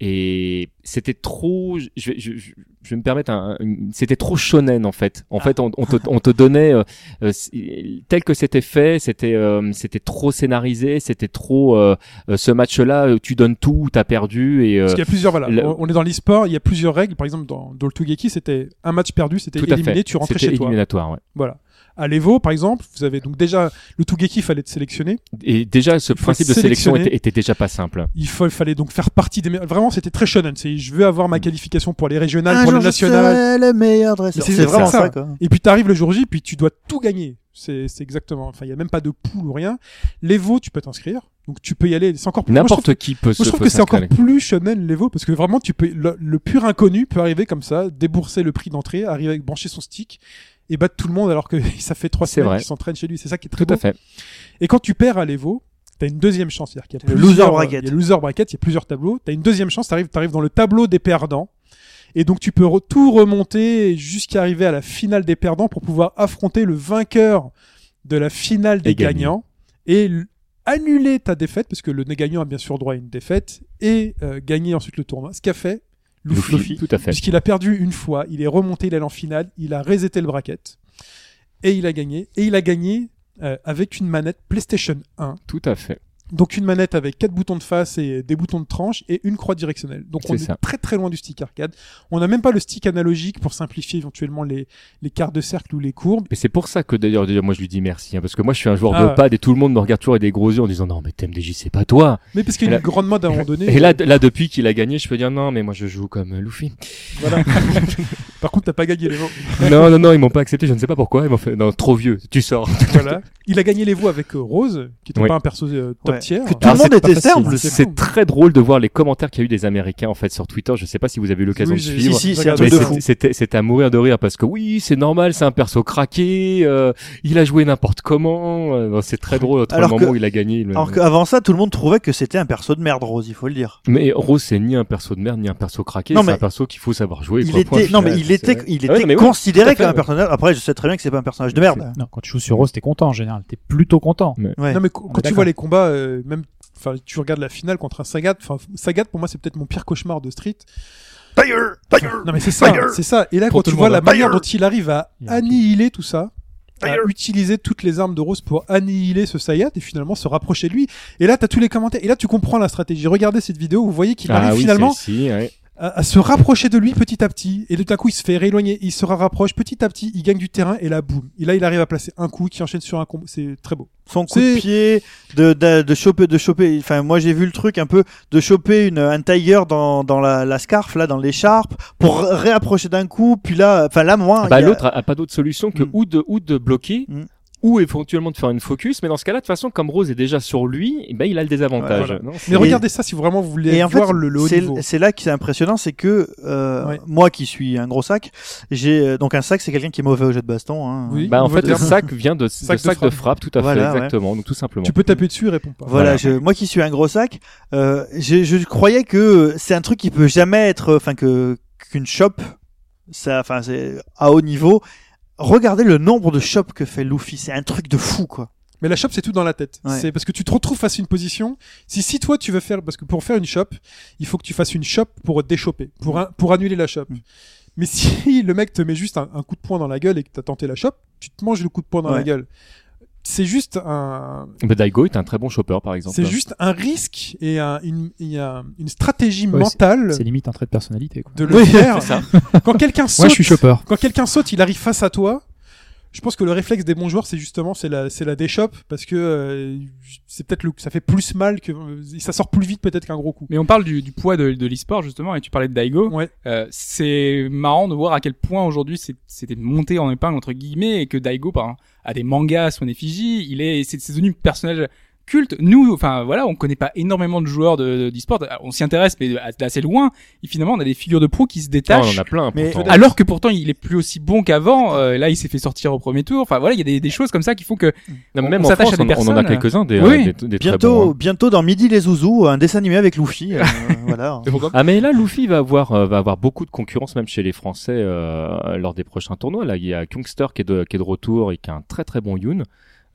et c'était trop. Je, je, je, je- vais me permettre un, c'était trop shonen en fait. En fait, on, on te, on te donnait euh, euh, tel que c'était fait, c'était euh, c'était trop scénarisé, c'était trop. euh, ce match-là, tu donnes tout, t'as perdu et euh, Parce qu'il y a plusieurs, voilà. le- On est dans l'e-sport, il y a plusieurs règles. Par exemple, dans, dans le Tougeki, c'était un match perdu, c'était éliminé, tu rentrais chez toi. éliminatoire. Ouais. Voilà. À l'Evo, par exemple, vous avez donc déjà le Tougeki, fallait être sélectionné. Et déjà, ce Il principe de sélection était, était déjà pas simple. Il fa- fallait donc faire partie des meilleurs. Vraiment, c'était très shonen. C'est, je veux avoir ma qualification pour les régionales, Un pour jour, le je national. serai le meilleur dresseur. C'est vraiment ça. ça, quoi. Et puis t'arrives le jour J, puis tu dois tout gagner. C'est, c'est exactement. Enfin, il y a même pas de poule ou rien. L'Evo, tu peux t'inscrire. Donc tu peux y aller. C'est encore plus. N'importe qui peut Moi, se je trouve que c'est encore plus shonen l'Evo parce que vraiment, tu peux le, le pur inconnu peut arriver comme ça, débourser le prix d'entrée, arriver avec brancher son stick et battre tout le monde alors que [LAUGHS] ça fait trois semaines vrai. qu'il s'entraîne chez lui. C'est ça qui est très Tout à fait. Et quand tu perds à l'Evo, t'as une deuxième chance. C'est-à-dire qu'il y a Le plusieurs- loser bracket. Il y a le loser bracket, il y a plusieurs tableaux. T'as une deuxième chance. T'arrives, t'arrives dans le tableau des perdants. Et donc tu peux re- tout remonter jusqu'à arriver à la finale des perdants pour pouvoir affronter le vainqueur de la finale des Et gagnants et annuler ta défaite parce que le gagnant a bien sûr droit à une défaite et euh, gagner ensuite le tournoi. Ce qu'a fait Luffy, Luffy, tout à fait. puisqu'il a perdu une fois, il est remonté, il est allé en finale, il a reseté le bracket et il a gagné et il a gagné euh, avec une manette PlayStation 1. Tout à fait. Donc une manette avec quatre boutons de face et des boutons de tranche et une croix directionnelle. Donc on C'est est très très loin du stick arcade. On n'a même pas le stick analogique pour simplifier éventuellement les, les quarts de cercle ou les courbes. Et c'est pour ça que d'ailleurs, d'ailleurs, moi je lui dis merci, hein, parce que moi je suis un joueur Ah. de pad et tout le monde me regarde toujours avec des gros yeux en disant non mais TMDJ c'est pas toi. Mais parce qu'il y a une grande mode à un moment [LAUGHS] donné. Et là, d- là depuis qu'il a gagné, je peux dire non mais moi je joue comme euh, Luffy. Voilà. [LAUGHS] Par contre, t'as pas gagné les vents. non non non, ils m'ont pas accepté, je ne sais pas pourquoi. Ils m'ont fait non trop vieux, tu sors. voilà. Il a gagné les voix avec euh, Rose, qui était Oui. pas un perso euh, top Ouais. Tiers. Que tout Alors, le monde était simple. C'est très drôle de voir les commentaires qu'il y a eu des Américains en fait sur Twitter. Je sais pas si vous avez eu l'occasion Oui, de suivre. Si, si, c'est à mourir de rire parce que oui c'est normal c'est un perso craqué euh, il a joué n'importe comment euh, c'est très drôle entre Alors le que- moment où il a gagné il- Alors qu'avant ça, tout le monde trouvait que c'était un perso de merde, Rose, il faut le dire. mais Rose c'est ni un perso de merde ni un perso craqué c'est mais un perso qu'il faut savoir jouer Il quoi, point était, non, mais il était, il Ah ouais, était oui, considéré comme un personnage. Après, je sais très bien que c'est pas un personnage de merde. Non, quand tu joues sur Rose, t'es content en général. T'es plutôt content. Ouais. Non mais quand tu vois les combats, euh, même, enfin, tu regardes la finale contre un Sagat. Enfin, Sagat pour moi c'est peut-être mon pire cauchemar de Street. Fire, fire. Non mais c'est ça, c'est ça. Et là Pour quand tu vois la hein. manière dont il arrive à annihiler tout ça, à utiliser toutes les armes de Rose pour annihiler ce Sagat et finalement se rapprocher de lui. Et là t'as tous les commentaires. Et là tu comprends la stratégie. Regardez cette vidéo, vous voyez qu'il ah arrive oui finalement ouais. À, à se rapprocher de lui petit à petit. Et tout à coup il se fait rééloigner, il se rapproche petit à petit, il gagne du terrain et là boum. Et là il arrive à placer un coup qui enchaîne sur un combo. C'est très beau. Son coup de pied, de, de, de choper, de choper. Enfin, moi j'ai vu le truc un peu de choper une un tiger dans dans la, la scarf là, dans l'écharpe, pour réapprocher d'un coup. Puis là, enfin là moi, Bah, il y a- l'autre a, a pas d'autre solution que Mm. ou de ou de bloquer Mm. Ou éventuellement de faire une focus mais dans ce cas-là de toute façon comme Rose est déjà sur lui eh ben il a le désavantage Ouais, voilà. Non, c'est- Mais Et- regardez ça si vraiment vous voulez Et en fait, voir le, le haut c'est niveau. c'est là que c'est impressionnant, c'est que euh, Ouais. moi qui suis un gros sac, j'ai euh, donc un sac, c'est quelqu'un qui est mauvais au jeu de baston. Hein. Oui. bah en fait le sac vient de, de Sac sac, de de frappe tout à Voilà, fait ouais. exactement donc tout simplement Tu peux taper dessus, il répond pas. Voilà, Voilà. je, moi qui suis un gros sac, euh, je, je croyais que c'est un truc qui peut jamais être, enfin que qu'une shop, ça, enfin c'est à haut niveau. Regardez le nombre de shops que fait Luffy, c'est un truc de fou quoi. Mais la shop, c'est tout dans la tête. Ouais. C'est parce que tu te retrouves face à une position. Si, si toi, tu veux faire, parce que pour faire une shop, il faut que tu fasses une shop pour déchoper, pour, un- pour annuler la shop. Mm. Mais si [LAUGHS] le mec te met juste un, un coup de poing dans la gueule et que t'as tenté la shop, tu te manges le coup de poing dans Ouais. la gueule. C'est juste un, Bah, Daigo est un très bon chopper par exemple c'est juste un risque et un- une, stratégie Ouais, mentale C'est limite un trait de personnalité. Quoi. de le Oui, faire. c'est ça. Quand quelqu'un saute, [LAUGHS] Moi, je suis chopper. quand quelqu'un saute, il arrive face à toi. Je pense que le réflexe des bons joueurs, c'est justement c'est la c'est la déchoppe parce que euh, c'est peut-être le ça fait plus mal que ça sort plus vite peut-être qu'un gros coup. Mais on parle du, du poids de, de l'e-sport justement, et tu parlais de Daigo. Ouais. Euh, c'est marrant de voir à quel point aujourd'hui c'est- c'était monté en épingle entre guillemets et que Daigo par exemple, a des mangas à son effigie. Il est c'est devenu personnage culte. Nous, enfin voilà, on connaît pas énormément de joueurs de de- d'e-sport. On s'y intéresse, mais d'assez loin. Et finalement, on a des figures de pro qui se Ah, détachent. on en a plein Mais- pourtant. Alors que pourtant il est plus aussi bon qu'avant. Euh, là, il s'est fait sortir au premier tour. Enfin voilà, il y a des, des choses comme ça qui font que Non, on même en s'attache France, à des on, on en a quelques-uns des, Oui. euh, des, des très Bientôt, bons, hein. bientôt dans Midi les Zouzous, un dessin animé avec Luffy. euh, [LAUGHS] voilà. Ah mais là Luffy va avoir euh, va avoir beaucoup de concurrence même chez les Français euh, lors des prochains tournois. Là il y a Kungster qui est de qui est de retour et qui a un très très bon Yoon.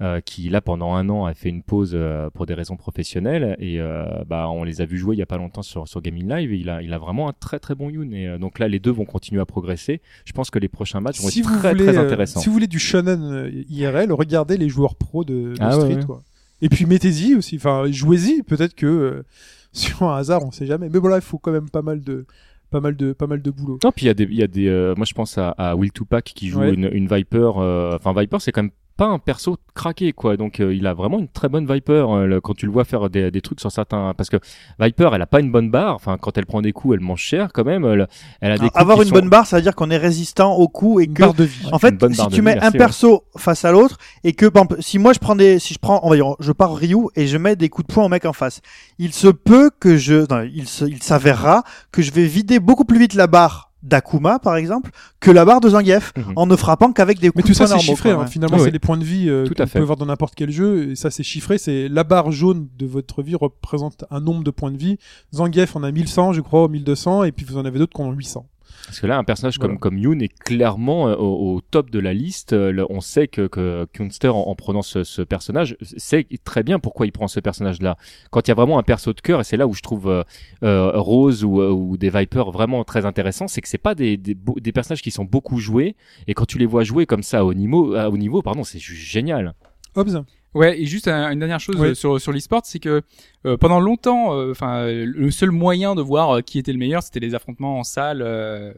Euh, qui là pendant un an a fait une pause euh, pour des raisons professionnelles et euh, bah on les a vus jouer il y a pas longtemps sur sur Gaming Live et il a il a vraiment un très très bon Yoon et euh, donc là les deux vont continuer à progresser. Je pense que les prochains matchs vont Si être très voulez très euh, intéressants. si vous voulez du shonen euh, IRL, regardez les joueurs pros de, de Ah Street ouais. quoi. Et puis mettez-y aussi, enfin jouez-y, peut-être que euh, [LAUGHS] sur un hasard, on sait jamais. Mais voilà, il faut quand même pas mal de pas mal de pas mal de boulot. Non, puis il y a des, il y a des, euh, moi je pense à, à Will Tupac qui joue Ouais. une, une Viper. euh, Enfin Viper, c'est quand même pas un perso craqué quoi. Donc euh, il a vraiment une très bonne Viper euh, le- quand tu le vois faire des, des trucs sur certains. Parce que Viper, elle a pas une bonne barre. Enfin quand elle prend des coups, elle mange cher quand même. Elle, elle a des coups Avoir une sont- bonne barre, ça veut dire qu'on est résistant aux coups et Une que barre de vie. En fait, si tu vie, mets un merci, perso face à l'autre et que par exemple, si moi je prends des, si je prends, on va dire, je pars Ryu et je mets des coups de poing au mec en face, il se peut que je, non, il s'avérera que je vais vider beaucoup plus vite la barre d'Akuma par exemple que la barre de Zangief Mhm. en ne frappant qu'avec des Mais coups tout de ça c'est chiffré. hein. Finalement, Oui, c'est oui. les points de vie euh, Tout qu'on à fait. peut voir dans n'importe quel jeu. Et ça c'est chiffré. C'est la barre jaune de votre vie représente un nombre de points de vie. Zangief en a 1100, je crois, ou 1200, et puis vous en avez d'autres qui en ont 800. Parce que là, un personnage Voilà. comme, comme Yoon est clairement euh, au, au top de la liste. Euh, on sait que, que Kunster, en, en prenant ce, ce personnage, sait très bien pourquoi il prend ce personnage-là. Quand il y a vraiment un perso de cœur, et c'est là où je trouve euh, euh, Rose ou, ou des Vipers vraiment très intéressants, c'est que c'est pas des, des, des personnages qui sont beaucoup joués, et quand tu les vois jouer comme ça au niveau, à haut niveau, pardon, c'est juste génial. Hobbs Ouais, et juste un- une dernière chose Ouais. sur sur l'e-sport, c'est que euh, pendant longtemps, euh, enfin, euh, le seul moyen de voir euh, qui était le meilleur, c'était les affrontements en salle, euh,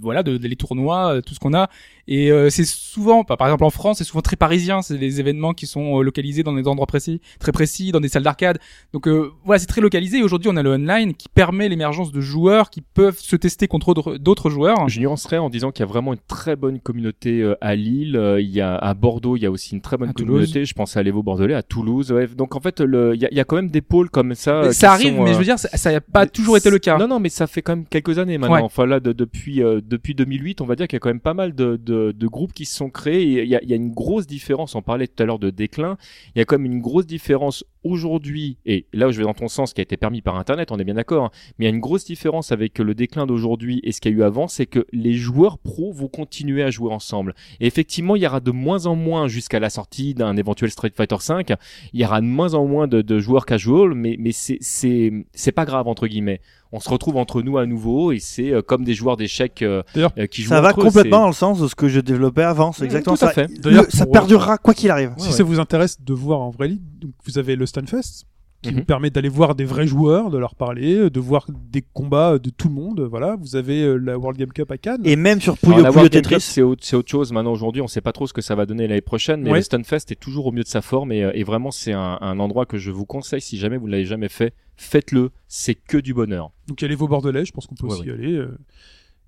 voilà, de, de- les tournois, tout ce qu'on a. Et euh, c'est souvent, par exemple en France, c'est souvent très parisien. C'est des événements qui sont localisés dans des endroits précis, très précis, dans des salles d'arcade. Donc euh, voilà, c'est très localisé. Et aujourd'hui, on a le online qui permet l'émergence de joueurs qui peuvent se tester contre d'autres- joueurs. Je nuancerais en disant qu'il y a vraiment une très bonne communauté à Lille. Il y a à Bordeaux, il y a aussi une très bonne À Toulouse. communauté. Je pense à l'Evo Bordelais, à Toulouse. ouais. Donc en fait, il y y a quand même des pôles comme ça. euh, Mais qui ça arrive, sont, mais euh, je veux dire, ça n'a pas toujours été le cas. Non, non, mais ça fait quand même quelques années maintenant. Ouais. Enfin là, de- depuis euh, depuis 2008, on va dire qu'il y a quand même pas mal de, de, de groupes qui se sont créés. Il y a, il y a une grosse différence. On parlait tout à l'heure de déclin. Il y a quand même une grosse différence aujourd'hui. Et là où je vais dans ton sens, qui a été permis par Internet, on est bien d'accord. hein, mais il y a une grosse différence avec le déclin d'aujourd'hui et ce qu'il y a eu avant, c'est que les joueurs pros vont continuer à jouer ensemble. Et effectivement, il y aura de moins en moins jusqu'à la sortie d'un éventuel Street Fighter 5 il y aura de moins en moins de, de joueurs mais, mais c'est, c'est, c'est pas grave, entre guillemets. On se retrouve entre nous à nouveau et c'est euh, comme des joueurs d'échecs euh, euh, qui jouent Ça va entre complètement dans le sens de ce que je développais avant. C'est Mmh, exactement tout à ça. fait. Le- ça perdurera quoi qu'il arrive. si Ouais, ça vous intéresse de voir en vrai donc vous avez le Stunfest qui Mhm. vous permet d'aller voir des vrais joueurs, de leur parler, de voir des combats de tout le monde. Voilà, vous avez euh, la World Game Cup à Cannes. Et même sur Puyo la Puyo Tetris. c'est autre, chose. Maintenant, aujourd'hui, on sait pas trop ce que ça va donner l'année prochaine, mais Ouais. le Stunfest est toujours au mieux de sa forme et, euh, et vraiment, c'est un, un endroit que je vous conseille si jamais vous ne l'avez jamais fait. Faites-le. C'est que du bonheur. Donc il y a les Vaux Bordelais, je pense qu'on peut Ouais, aussi y aller. euh,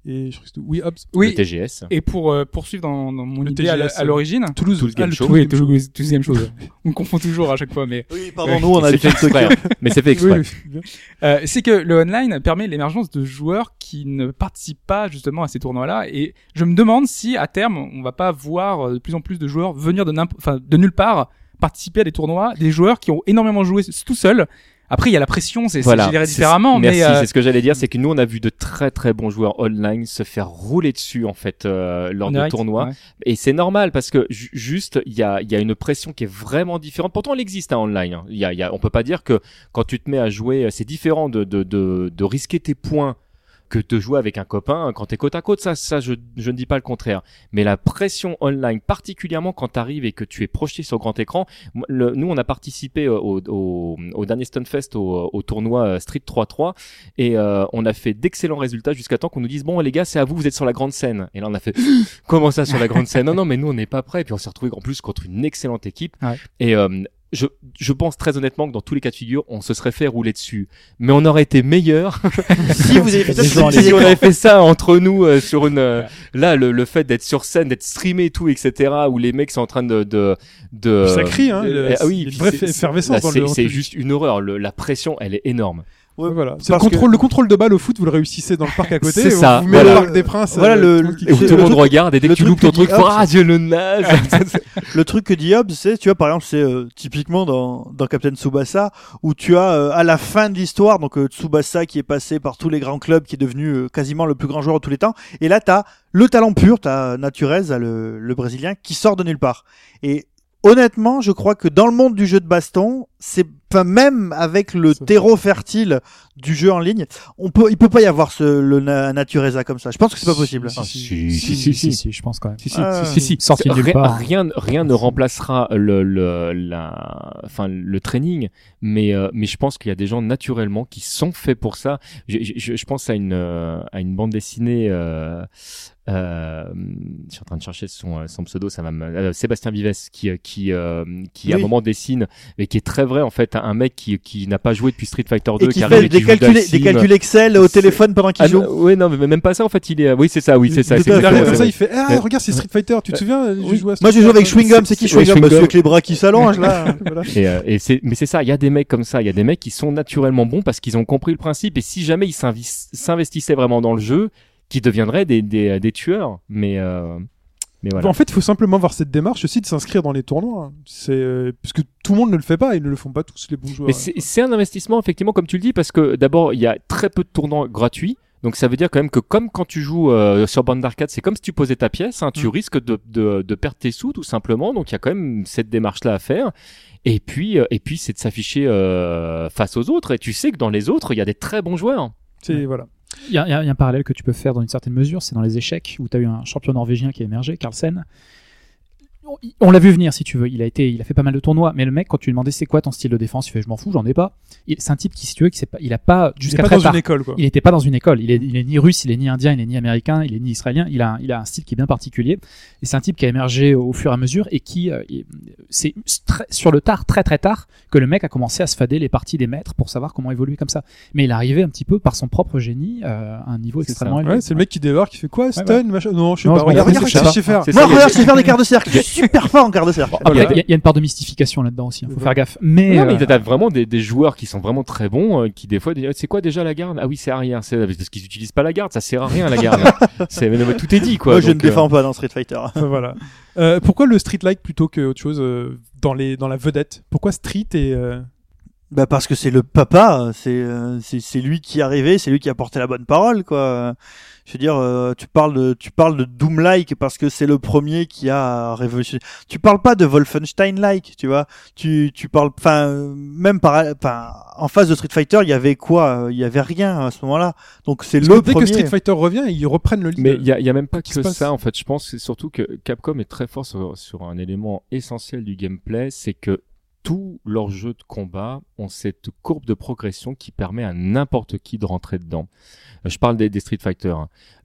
Et je crois que c'était- oui, Hobbs. Oui. Le TGS. Et pour euh, poursuivre dans, dans mon Le idée TGS, à l'origine. Toulouse, Toulouse Game le Show. Toulouse Oui, Game Show. toujours deuxième chose. [LAUGHS] On confond toujours à chaque fois, mais Oui, pardon, nous on a fait exprès. hein. mais c'est fait exprès. Oui. Euh, c'est que le online permet l'émergence de joueurs qui ne participent pas justement à ces tournois-là. Et je me demande si à terme on va pas voir euh, de plus en plus de joueurs venir de, enfin, de nulle part participer à des tournois, des joueurs qui ont énormément joué tout seuls. Après, il y a la pression, c'est Voilà. géré différemment, Merci, mais euh, c'est ce que j'allais dire, c'est que nous on a vu de très très bons joueurs online se faire rouler dessus en fait euh, lors de tournois. ouais. Et c'est normal parce que ju- juste il y a, il y a une pression qui est vraiment différente. Pourtant elle existe hein, online. hein. Il y a, y a, on peut pas dire que quand tu te mets à jouer, c'est différent de, de, de, de risquer tes points que de jouer avec un copain quand t'es côte à côte. Ça, ça je, je ne dis pas le contraire. Mais la pression online, particulièrement quand tu arrives et que tu es projeté sur grand écran. Le- nous on a participé euh, au, au, au dernier Stunfest au, au tournoi euh, Street 3-3 et euh, on a fait d'excellents résultats jusqu'à temps qu'on nous dise bon les gars c'est à vous vous êtes sur la grande scène et là on a fait [LAUGHS] comment ça sur la grande scène? Non non mais nous on n'est pas prêts et puis on s'est retrouvé en plus contre une excellente équipe Ouais. et euh, je, je pense très honnêtement que dans tous les cas de figure, on se serait fait rouler dessus. Mais on aurait été meilleur [LAUGHS] Si vous avez fait ça [LAUGHS] gens si on avait fait ça entre nous euh, sur une. euh, là, le, le fait d'être sur scène, d'être streamé et tout, etc., où les mecs sont en train de. de, de ça crie, hein, euh, le- ah oui, c'est- effervescence c'est- juste une horreur. Le- la pression, elle est énorme. Ouais, Voilà. C'est le que- contrôle, le contrôle de balle au foot, vous le réussissez dans le parc à côté. C'est ça, Vous, voilà. le parc des Princes. Voilà, euh, le-. Et où tout le monde truc- regarde et dès que tu loupes ton truc, ah Dieu le nage. [LAUGHS] Le truc que dit Hobbes, c'est, tu vois, par exemple, c'est euh, typiquement dans, dans Captain Tsubasa, où tu as euh, à la fin de l'histoire, donc euh, Tsubasa qui est passé par tous les grands clubs, qui est devenu euh, quasiment le plus grand joueur de tous les temps, et là t'as le talent pur, t'as Naturez, le, le brésilien, qui sort de nulle part. Et honnêtement, je crois que dans le monde du jeu de baston, c'est enfin, même avec le terreau fertile du jeu en ligne, on peut, il peut pas y avoir ce, le na- Natureza comme ça. Je pense que c'est pas possible. Si, Ah, si, si, Si, si, si, je pense quand même. si, si, Ah. si, si. Sorti rien, part. rien, rien ne remplacera le, le, la, enfin, le training, mais, euh, mais je pense qu'il y a des gens naturellement qui sont faits pour ça. Je, je, je pense à une, euh, à une bande dessinée. Euh, euh, je suis en train de chercher son, son pseudo, ça va me... euh, Sébastien Vives qui, qui, euh, qui à un moment dessine, mais qui est très vrai en fait, un mec qui, qui n'a pas joué depuis Street Fighter 2, Et qui arrive fait des joue calculs, Dalsim. des calculs Excel au téléphone pendant qu'il Ah, joue. ouais, non, mais même pas ça en fait. Il est, oui, c'est ça, oui, c'est ça. Il comme ça, ça. il fait Ah, regarde, c'est Street Fighter. Tu te souviens j'ai oui. joué à Moi, j'ai joué avec Fighter. Chewing Gum, c'est qui c'est- Chewing Gum ouais, celui Chewing avec les bras qui s'allongent, là. [LAUGHS] Et, euh, mais c'est ça, il y a des mecs comme ça, il y a des mecs qui sont naturellement bons parce qu'ils ont compris le principe et si jamais ils s'investissaient vraiment dans le jeu, qui deviendraient des, des, des tueurs. Mais, euh, mais voilà. En fait, il faut simplement avoir cette démarche aussi de s'inscrire dans les tournois. C'est euh, parce que tout le monde ne le fait pas, ils ne le font pas tous les bons joueurs. Mais c'est, un investissement effectivement comme tu le dis parce que d'abord il y a très peu de tournois gratuits. Donc ça veut dire quand même que comme quand tu joues euh, sur bande d'arcade, c'est comme si tu posais ta pièce, hein, tu Mm. risques de, de, de perdre tes sous tout simplement. Donc il y a quand même cette démarche là à faire. Et puis euh, et puis c'est de s'afficher euh, face aux autres. Et tu sais que dans les autres il y a des très bons joueurs. C'est voilà. Il y, y y a un parallèle que tu peux faire dans une certaine mesure, c'est dans les échecs, où tu as eu un champion norvégien qui a émergé, Carlsen. On- On l'a vu venir, si tu veux. Il a été, il a fait pas mal de tournois, mais le mec, quand tu lui demandais c'est quoi ton style de défense, il fait je m'en fous, j'en ai pas. Il- C'est un type qui, si tu veux, qui pas, il a pas jusqu'à pas très dans tard. une école, quoi. Il n'était pas dans une école. Il est, il est ni russe, il est ni indien, il est ni américain, il est ni israélien. Il a, un- il a un style qui est bien particulier. Et c'est un type qui a émergé au fur et à mesure et qui, euh, c'est très- sur le tard, très très tard, que le mec a commencé à se fader les parties des maîtres pour savoir comment évoluer comme ça. Mais il est arrivé un petit peu par son propre génie euh, à un niveau extrêmement ça. élevé. Ouais, c'est le mec qui débarque, qui fait quoi, stun, ouais. machin? Non, je sais Non, pas. Regarde, je ça. sais faire. Moi, regarde, je sais faire des quarts de cercle. Super fort en quart de cercle. Après, Voilà. il y, a- il y a une part de mystification là-dedans aussi, il faut faire gaffe. Mais, Non, mais euh, t'as vraiment des, des joueurs qui sont vraiment très bons, euh, qui des fois disent c'est quoi déjà la garde? Ah oui, c'est arrière, c'est parce qu'ils utilisent pas la garde, ça sert à rien la garde. [LAUGHS] c'est mais non, mais tout est dit quoi. Moi, je ne donc, euh, défends pas dans Street Fighter. [LAUGHS] Voilà. Euh, pourquoi le street-like plutôt que autre chose euh, dans les dans la vedette? Pourquoi street et euh, Bah parce que c'est le papa, c'est euh, c'est c'est lui qui est arrivé, c'est lui qui a porté la bonne parole quoi. Je veux dire, euh, tu parles de tu parles de Doom like parce que c'est le premier qui a révolutionné. Tu parles pas de Wolfenstein like, tu vois. Tu tu parles, enfin euh, même par, enfin en face de Street Fighter, il y avait quoi Il y avait rien à ce moment-là. Donc c'est le que dès premier. que Street Fighter revient, ils reprennent le lead. Mais il y a, y a même pas que ça en fait. Je pense c'est surtout que Capcom est très fort sur, sur un élément essentiel du gameplay, c'est que tous leurs jeux de combat ont cette courbe de progression qui permet à n'importe qui de rentrer dedans. Euh, Je parle des, Street Fighter.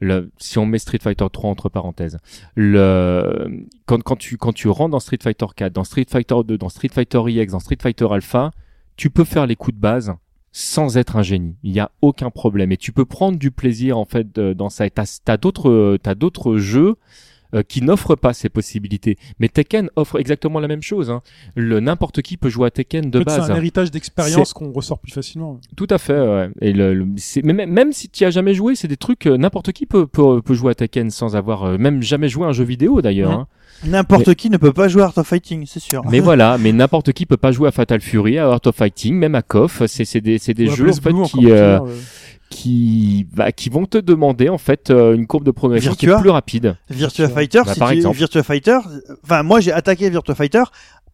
hein. Si on met Street Fighter 3 entre parenthèses, le, quand, quand, tu, quand tu rentres dans Street Fighter 4, dans Street Fighter 2, dans Street Fighter EX, dans Street Fighter Alpha, tu peux faire les coups de base sans être un génie. Il n'y a aucun problème. Et tu peux prendre du plaisir en fait dans ça. Et t'as, t'as d'autres, t'as d'autres jeux euh, qui n'offrent pas ces possibilités. Mais Tekken offre exactement la même chose. Hein. Le n'importe qui peut jouer à Tekken de En fait, base. c'est un héritage d'expérience qu'on ressort plus facilement. Tout à fait. Ouais. Et le, le- c'est, mais même, même si tu as jamais joué, c'est des trucs euh, n'importe qui peut, peut, peut jouer à Tekken sans avoir euh, même jamais joué à un jeu vidéo d'ailleurs. Mhm. hein. N'importe qui ne peut pas jouer à Art of Fighting, c'est sûr. Mais [LAUGHS] voilà, mais n'importe qui peut pas jouer à Fatal Fury, à Art of Fighting, même à KOF. C'est, c'est des, c'est des jeux en fait Blue, encore qui, bah, qui vont te demander en fait euh, une courbe de progression qui est plus rapide. Virtua Fighter, Bah, si par tu- exemple. Virtua Fighter, enfin moi j'ai attaqué Virtua Fighter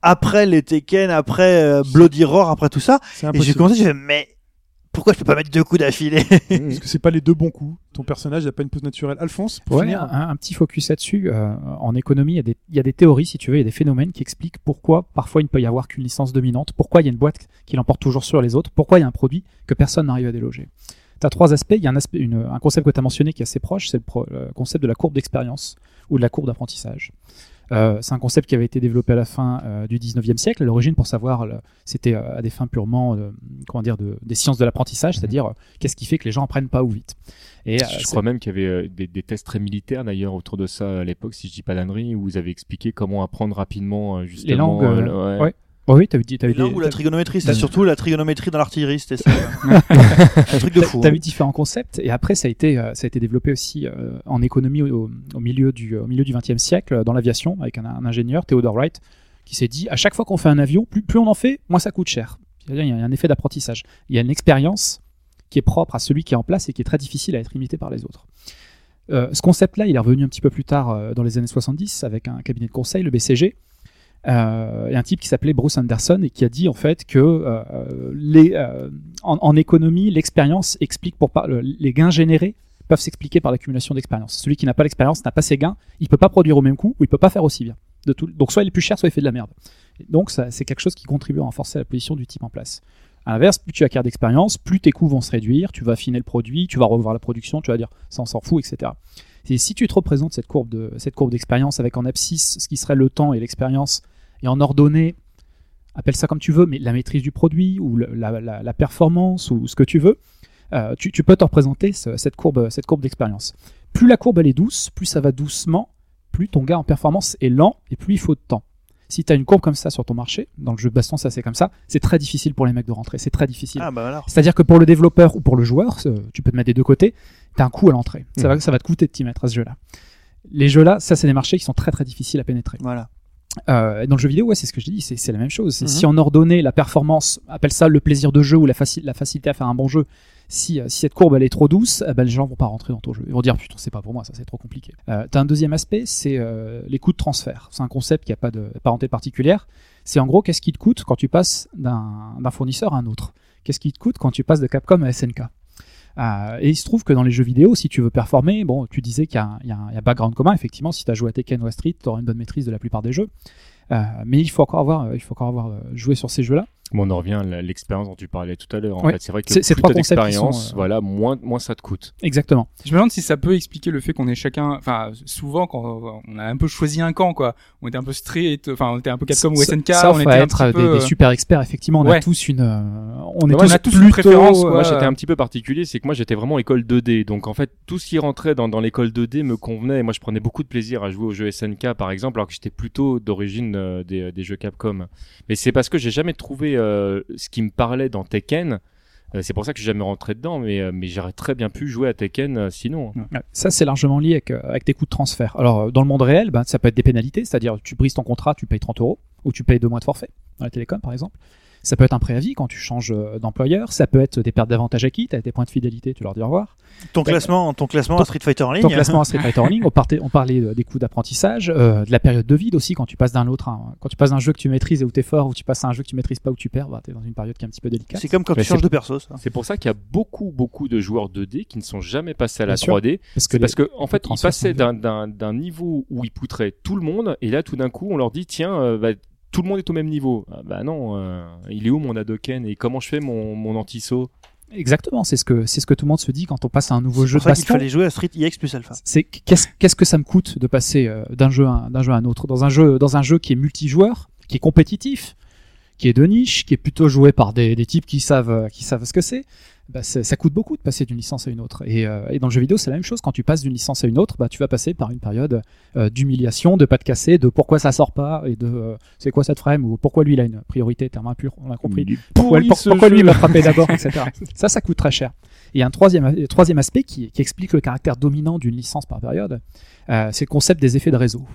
après les Tekken, après euh, Bloody Roar, après tout ça, et j'ai commencé, j'ai fait mais pourquoi je peux pas mettre deux coups d'affilée? Parce que c'est pas les deux bons coups. Ton personnage n'a pas une pose naturelle. Alphonse, pour Ouais, finir. un, un petit focus là-dessus. Euh, en économie, y, il y a des théories, si tu veux, il y a des phénomènes qui expliquent pourquoi parfois il ne peut y avoir qu'une licence dominante, pourquoi il y a une boîte qui l'emporte toujours sur les autres, pourquoi il y a un produit que personne n'arrive à déloger. Tu as trois aspects. Il y a un, aspect, une- un concept que tu as mentionné qui est assez proche, c'est le, pro- le concept de la courbe d'expérience ou de la courbe d'apprentissage. Euh, c'est un concept qui avait été développé à la fin euh, du 19e siècle. À l'origine, pour savoir, c'était euh, à des fins purement, comment dire, de, des sciences de l'apprentissage, c'est-à-dire euh, qu'est-ce qui fait que les gens apprennent pas ou vite. Et, je crois même qu'il y avait des, des tests très militaires d'ailleurs autour de ça à l'époque, si je dis pas d'annerie, où vous avez expliqué comment apprendre rapidement justement. langues, euh, euh, le- ouais. Oh oui, t'avais dit, langues dit- ou la trigonométrie, c'était surtout la trigonométrie dans l'artillerie, c'était ça. [LAUGHS] un truc de fou. T'as hein. vu différents concepts et après ça a été euh, ça a été développé aussi euh, en économie au, au milieu du au milieu du XXe siècle dans l'aviation avec un, un ingénieur Theodore Wright qui s'est dit à chaque fois qu'on fait un avion plus plus on en fait moins ça coûte cher. C'est-à-dire, Il y a un effet d'apprentissage. Il y a une expérience qui est propre à celui qui est en place et qui est très difficile à être imité par les autres. Euh, ce concept-là, il est revenu un petit peu plus tard euh, dans les années 70 avec un cabinet de conseil, le BCG, euh, et un type qui s'appelait Bruce Anderson et qui a dit en fait que euh, les, euh, en, économie, l'expérience explique pour par- le- les gains générés peuvent s'expliquer par l'accumulation d'expérience. Celui qui n'a pas l'expérience n'a pas ses gains, il peut pas produire au même coût ou il peut pas faire aussi bien. Donc soit il est plus cher, soit il fait de la merde. Donc c'est quelque chose qui contribue à renforcer la position du type en place. À l'inverse, plus tu acquiers d'expérience, plus tes coûts vont se réduire, tu vas affiner le produit, tu vas revoir la production, tu vas dire ça on s'en fout, etc. Et si tu te représentes cette courbe de d'expérience avec en abscisse ce qui serait le temps et l'expérience, et en ordonnée, appelle ça comme tu veux, mais la maîtrise du produit ou la, la- la performance ou ce que tu veux, euh, tu, tu peux te représenter ce- cette courbe, cette courbe d'expérience. Plus la courbe elle est douce, plus ça va doucement, plus ton gain en performance est lent et plus il faut de temps. Si tu as une courbe comme ça sur ton marché, dans le jeu de baston ça c'est comme ça, c'est très difficile pour les mecs de rentrer, c'est très difficile. Ah bah alors. C'est-à-dire que pour le développeur ou pour le joueur, tu peux te mettre des deux côtés, tu as un coût à l'entrée. Ça, va, ça va te coûter de t'y mettre à ce jeu-là. Les jeux-là, ça c'est des marchés qui sont très très difficiles à pénétrer. Voilà. Euh, dans le jeu vidéo, ouais, c'est ce que je dis, c'est la même chose. Mhm. Si on ordonnait la performance, appelle ça le plaisir de jeu ou la, faci- la facilité à faire un bon jeu, si, euh, si cette courbe elle est trop douce, eh ben, les gens vont pas rentrer dans ton jeu. Ils vont dire putain, c'est pas pour moi, ça c'est trop compliqué. Euh, T'as un deuxième aspect, c'est euh, les coûts de transfert. C'est un concept qui a pas de parenté particulière. C'est en gros qu'est-ce qui te coûte quand tu passes d'un d'un fournisseur à un autre? Qu'est-ce qui te coûte quand tu passes de Capcom à SNK. Euh, et il se trouve que dans les jeux vidéo, si tu veux performer, bon, tu disais qu'il y, a un- background commun. Effectivement, si tu as joué à Tekken ou à Street, tu auras une bonne maîtrise de la plupart des jeux. Euh, mais il faut encore avoir, il faut encore avoir euh, joué sur ces jeux-là. Mais on en revient à l'expérience dont tu parlais tout à l'heure. En Ouais. fait, c'est vrai que C'est- plus trois d'expérience, euh, voilà, moins, moins ça te coûte. Exactement. Je me demande si ça peut expliquer le fait qu'on est chacun, enfin, souvent quand on a un peu choisi un camp, quoi. On était un peu street, enfin, on était un peu Capcom ou SNK, ça, on était un être petit des, peu. des super experts. Effectivement, on a tous une, euh, on est Moi, tous une plutôt, préférence, euh, quoi. Moi, j'étais un petit peu particulier, c'est que moi, j'étais vraiment école 2D. Donc, en fait, tout ce qui rentrait dans, dans l'école 2D me convenait. Et moi, je prenais beaucoup de plaisir à jouer aux jeux SNK, par exemple, alors que j'étais plutôt d'origine euh, des, des jeux Capcom. Mais c'est parce que j'ai jamais trouvé euh, ce qui me parlait dans Tekken. Euh, c'est pour ça que j'ai jamais rentré dedans, mais, euh, j'aurais très bien pu jouer à Tekken euh, sinon. Ouais, Ça, c'est largement lié avec, euh, tes coûts de transfert. Alors, euh, dans le monde réel, ben, ça peut être des pénalités, c'est-à-dire tu brises ton contrat, tu payes 30 euros, ou tu payes deux mois de forfait, dans la télécom par exemple. Ça peut être un préavis quand tu changes euh, d'employeur, ça peut être des pertes d'avantages acquis, tu as des points de fidélité, tu leur dis au revoir. Ton classement, ton classement Ton- à Street Fighter en ligne. Ton classement à Street Fighter [LAUGHS] en ligne, on, partait- on parlait euh, des coûts d'apprentissage, euh, de la période de vide aussi, quand tu passes d'un autre, à un- quand tu passes d'un jeu que tu maîtrises et où tu es fort, ou tu passes à un jeu que tu maîtrises pas où tu perds, bah, tu es dans une période qui est un petit peu délicate. C'est comme quand Mais tu changes de perso. C'est pour ça qu'il y a beaucoup, beaucoup de joueurs 2D qui ne sont jamais passés à la Bien sûr. 3D. Parce que, parce que en fait, ils passaient d'un, niveau où ils poutraient tout le monde, et là, tout d'un coup, on leur dit tiens, euh, bah, tout le monde est au même niveau. Ah, bah non, euh, il est où mon Hadoken et comment je fais mon, mon anti-saut? Exactement, c'est ce que c'est ce que tout le monde se dit quand on passe à un nouveau jeu pour de ça qu'il fallait jouer à Street EX plus Alpha. c'est qu'est-ce qu'est-ce que ça me coûte de passer euh, d'un jeu à, d'un jeu à un autre? Dans un jeu dans un jeu qui est multijoueur qui est compétitif qui est de niche qui est plutôt joué par des, des types qui savent euh, qui savent ce que c'est bah, ça coûte beaucoup de passer d'une licence à une autre et, euh, et dans le jeu vidéo c'est la même chose quand tu passes d'une licence à une autre bah tu vas passer par une période euh, d'humiliation de pas de casser de pourquoi ça sort pas et de euh, c'est quoi cette frame ou pourquoi lui il a une priorité terme impur on l'a compris pourquoi, pour- lui il m'a frappé d'abord, [LAUGHS] etc. Ça, ça coûte très cher. Et il y a un troisième, troisième aspect qui, qui explique le caractère dominant d'une licence par période, c'est le concept des effets de réseau.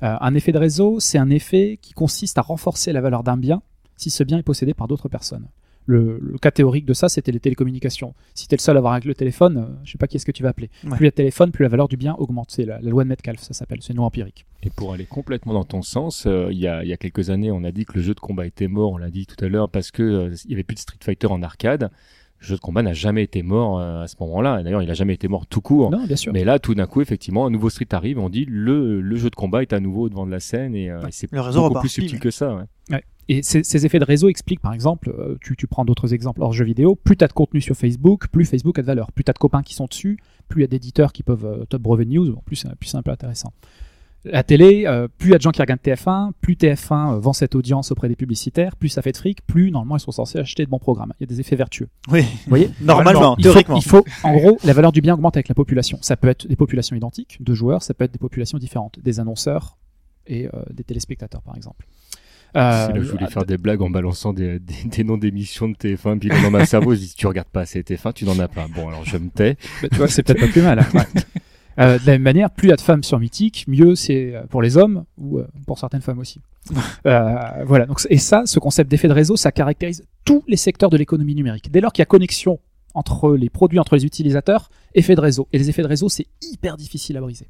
Un effet de réseau, c'est un effet qui consiste à renforcer la valeur d'un bien si ce bien est possédé par d'autres personnes. Le, le cas théorique de ça, c'était les télécommunications. Si tu es le seul à avoir avec le téléphone, euh, je sais pas qui est-ce que tu vas appeler. Ouais. Plus il y a de téléphone, plus la valeur du bien augmente. C'est la, la loi de Metcalfe, ça s'appelle. C'est une loi empirique. Et pour aller complètement dans ton sens, euh, il y, a, il y a quelques années, on a dit que le jeu de combat était mort, on l'a dit tout à l'heure, parce que euh, il y avait plus de Street Fighter en arcade. Le jeu de combat n'a jamais été mort euh, à ce moment-là. D'ailleurs, il a jamais été mort tout court. Non, bien sûr. Mais là, tout d'un coup, effectivement, un nouveau Street arrive, on dit le, le jeu de combat est à nouveau devant de la scène et, et c'est beaucoup plus subtil mais- que ça. Ouais. Et ces, ces effets de réseau expliquent, par exemple, euh, tu, tu prends d'autres exemples hors jeux vidéo, plus tu as de contenu sur Facebook, plus Facebook a de valeur. Plus tu as de copains qui sont dessus, plus il y a d'éditeurs qui peuvent euh, top brevet news, bon, plus, c'est- plus c'est un peu intéressant. La télé, euh, plus il y a de gens qui regardent TF1, plus TF1 euh, vend cette audience auprès des publicitaires, plus ça fait de fric, plus normalement ils sont censés acheter de bons programmes. Il y a des effets vertueux. Oui, Vous voyez [LAUGHS] normalement, il faut, théoriquement. il faut, en gros, la valeur du bien augmente avec la population. Ça peut être des populations identiques de joueurs, ça peut être des populations différentes, des annonceurs et euh, des téléspectateurs, par exemple. Euh, là je voulais faire des blagues en balançant des, des, des noms d'émissions de TF1, puis dans ma cerveau, je dis, tu regardes pas assez TF1, tu n'en as pas. Bon, alors je me tais. Bah, tu vois, c'est peut-être pas plus mal. hein. [LAUGHS] Euh, de la même manière, plus il y a de femmes sur Mythique, mieux c'est euh, pour les hommes ou euh, pour certaines femmes aussi. [LAUGHS] Euh, voilà. Donc, et ça, ce concept d'effet de réseau, ça caractérise tous les secteurs de l'économie numérique. Dès lors qu'il y a connexion entre les produits, entre les utilisateurs, effet de réseau. Et les effets de réseau, c'est hyper difficile à briser.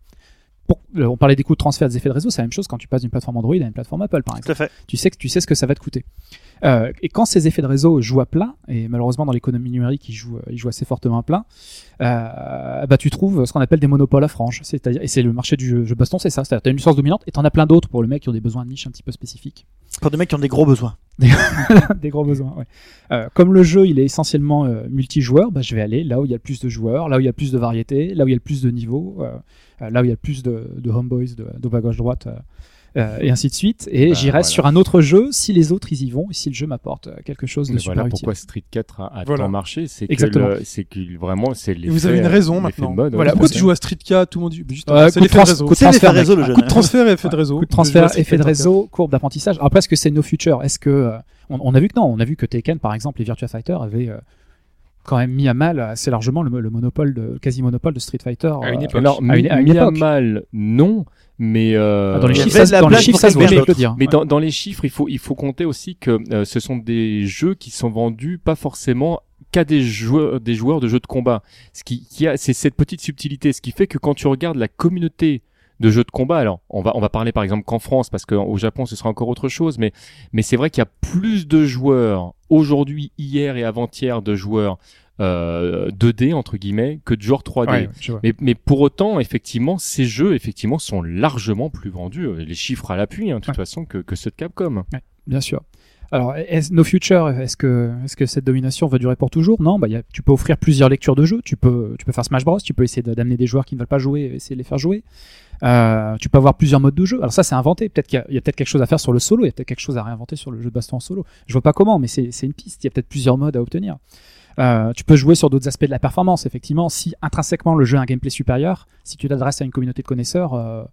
Pour- euh, on parlait des coûts de transfert des effets de réseau, c'est la même chose quand tu passes d'une plateforme Android à une plateforme Apple, par exemple Tout à fait. tu sais que tu sais ce que ça va te coûter. Euh, et quand ces effets de réseau jouent à plein, et malheureusement dans l'économie numérique ils jouent, ils jouent assez fortement à plein, euh, bah tu trouves ce qu'on appelle des monopoles à franges. C'est-à-dire, et c'est le marché du jeu, jeu baston, c'est ça. C'est-à-dire t'as une licence dominante et t'en as plein d'autres pour le mec qui ont des besoins de niche un petit peu spécifiques. Pour des mecs qui ont des gros besoins. [LAUGHS] des gros besoins. Euh, comme le jeu il est essentiellement euh, multijoueur, bah, je vais aller là où il y a le plus de joueurs, là où il y a le plus de variété, là où il y a le plus de niveaux, euh, là où il y a le plus de, homeboys de, de gauche droite. Euh, euh, et ainsi de suite. Et Bah, j'irai voilà. sur un autre jeu si les autres ils y vont et si le jeu m'apporte euh, quelque chose de Mais super voilà utile. pourquoi Street 4 a, a Voilà. tant marché, c'est que, c'est que vraiment, c'est Et vous avez une raison euh, l'effet maintenant. de mode, Voilà, tout tu à joues à Street 4 Tout le monde dit justement, Ouais, c'est coup de l'effet de trans- réseau. coup de transfert, réseau, le jeune. Coup de transfert et effet de réseau. Coup de transfert, effet de 4. réseau, courbe d'apprentissage. Après, est-ce que c'est no future Est-ce que euh, on, on a vu que non On a vu que Tekken, par exemple, les Virtua Fighter avaient euh, quand même mis à mal assez largement le, le monopole, de, quasi monopole de Street Fighter. À une euh, époque. Alors, à une- à une mis à mal, non, mais euh, Ah, dans les chiffres, ça, de la dans les blague chiffres, pour ça se voit, quelqu'un je peux le dire. Mais Ouais. dans, dans les chiffres, il faut, il faut compter aussi que euh, ce sont des jeux qui sont vendus pas forcément qu'à des joueurs, des joueurs de jeux de combat. Ce qui, qui a, c'est cette petite subtilité, ce qui fait que quand tu regardes la communauté de jeux de combat, alors on va, on va parler par exemple qu'en France, parce qu'au Japon ce sera encore autre chose, mais, mais c'est vrai qu'il y a plus de joueurs aujourd'hui, hier et avant-hier de joueurs euh, 2D entre guillemets que de joueurs 3D. Ouais, je vois. Mais, mais pour autant, effectivement, ces jeux, effectivement, sont largement plus vendus, euh, les chiffres à l'appui, hein, de toute Ouais. façon, que, que ceux de Capcom. Bien sûr. Alors, est No Future, est-ce que, cette domination va durer pour toujours? Non, bah, tu peux offrir plusieurs lectures de jeu. Tu peux, faire Smash Bros. Tu peux essayer d'amener des joueurs qui ne veulent pas jouer, et essayer de les faire jouer. Euh, tu peux avoir plusieurs modes de jeu. Alors ça, c'est inventé. Peut-être qu'il y a, peut-être quelque chose à faire sur le solo. Il y a peut-être quelque chose à réinventer sur le jeu de baston en solo. Je vois pas comment, mais c'est une piste. Il y a peut-être plusieurs modes à obtenir. Euh, tu peux jouer sur d'autres aspects de la performance, effectivement. Si intrinsèquement le jeu a un gameplay supérieur, si tu t'adresses à une communauté de connaisseurs, euh,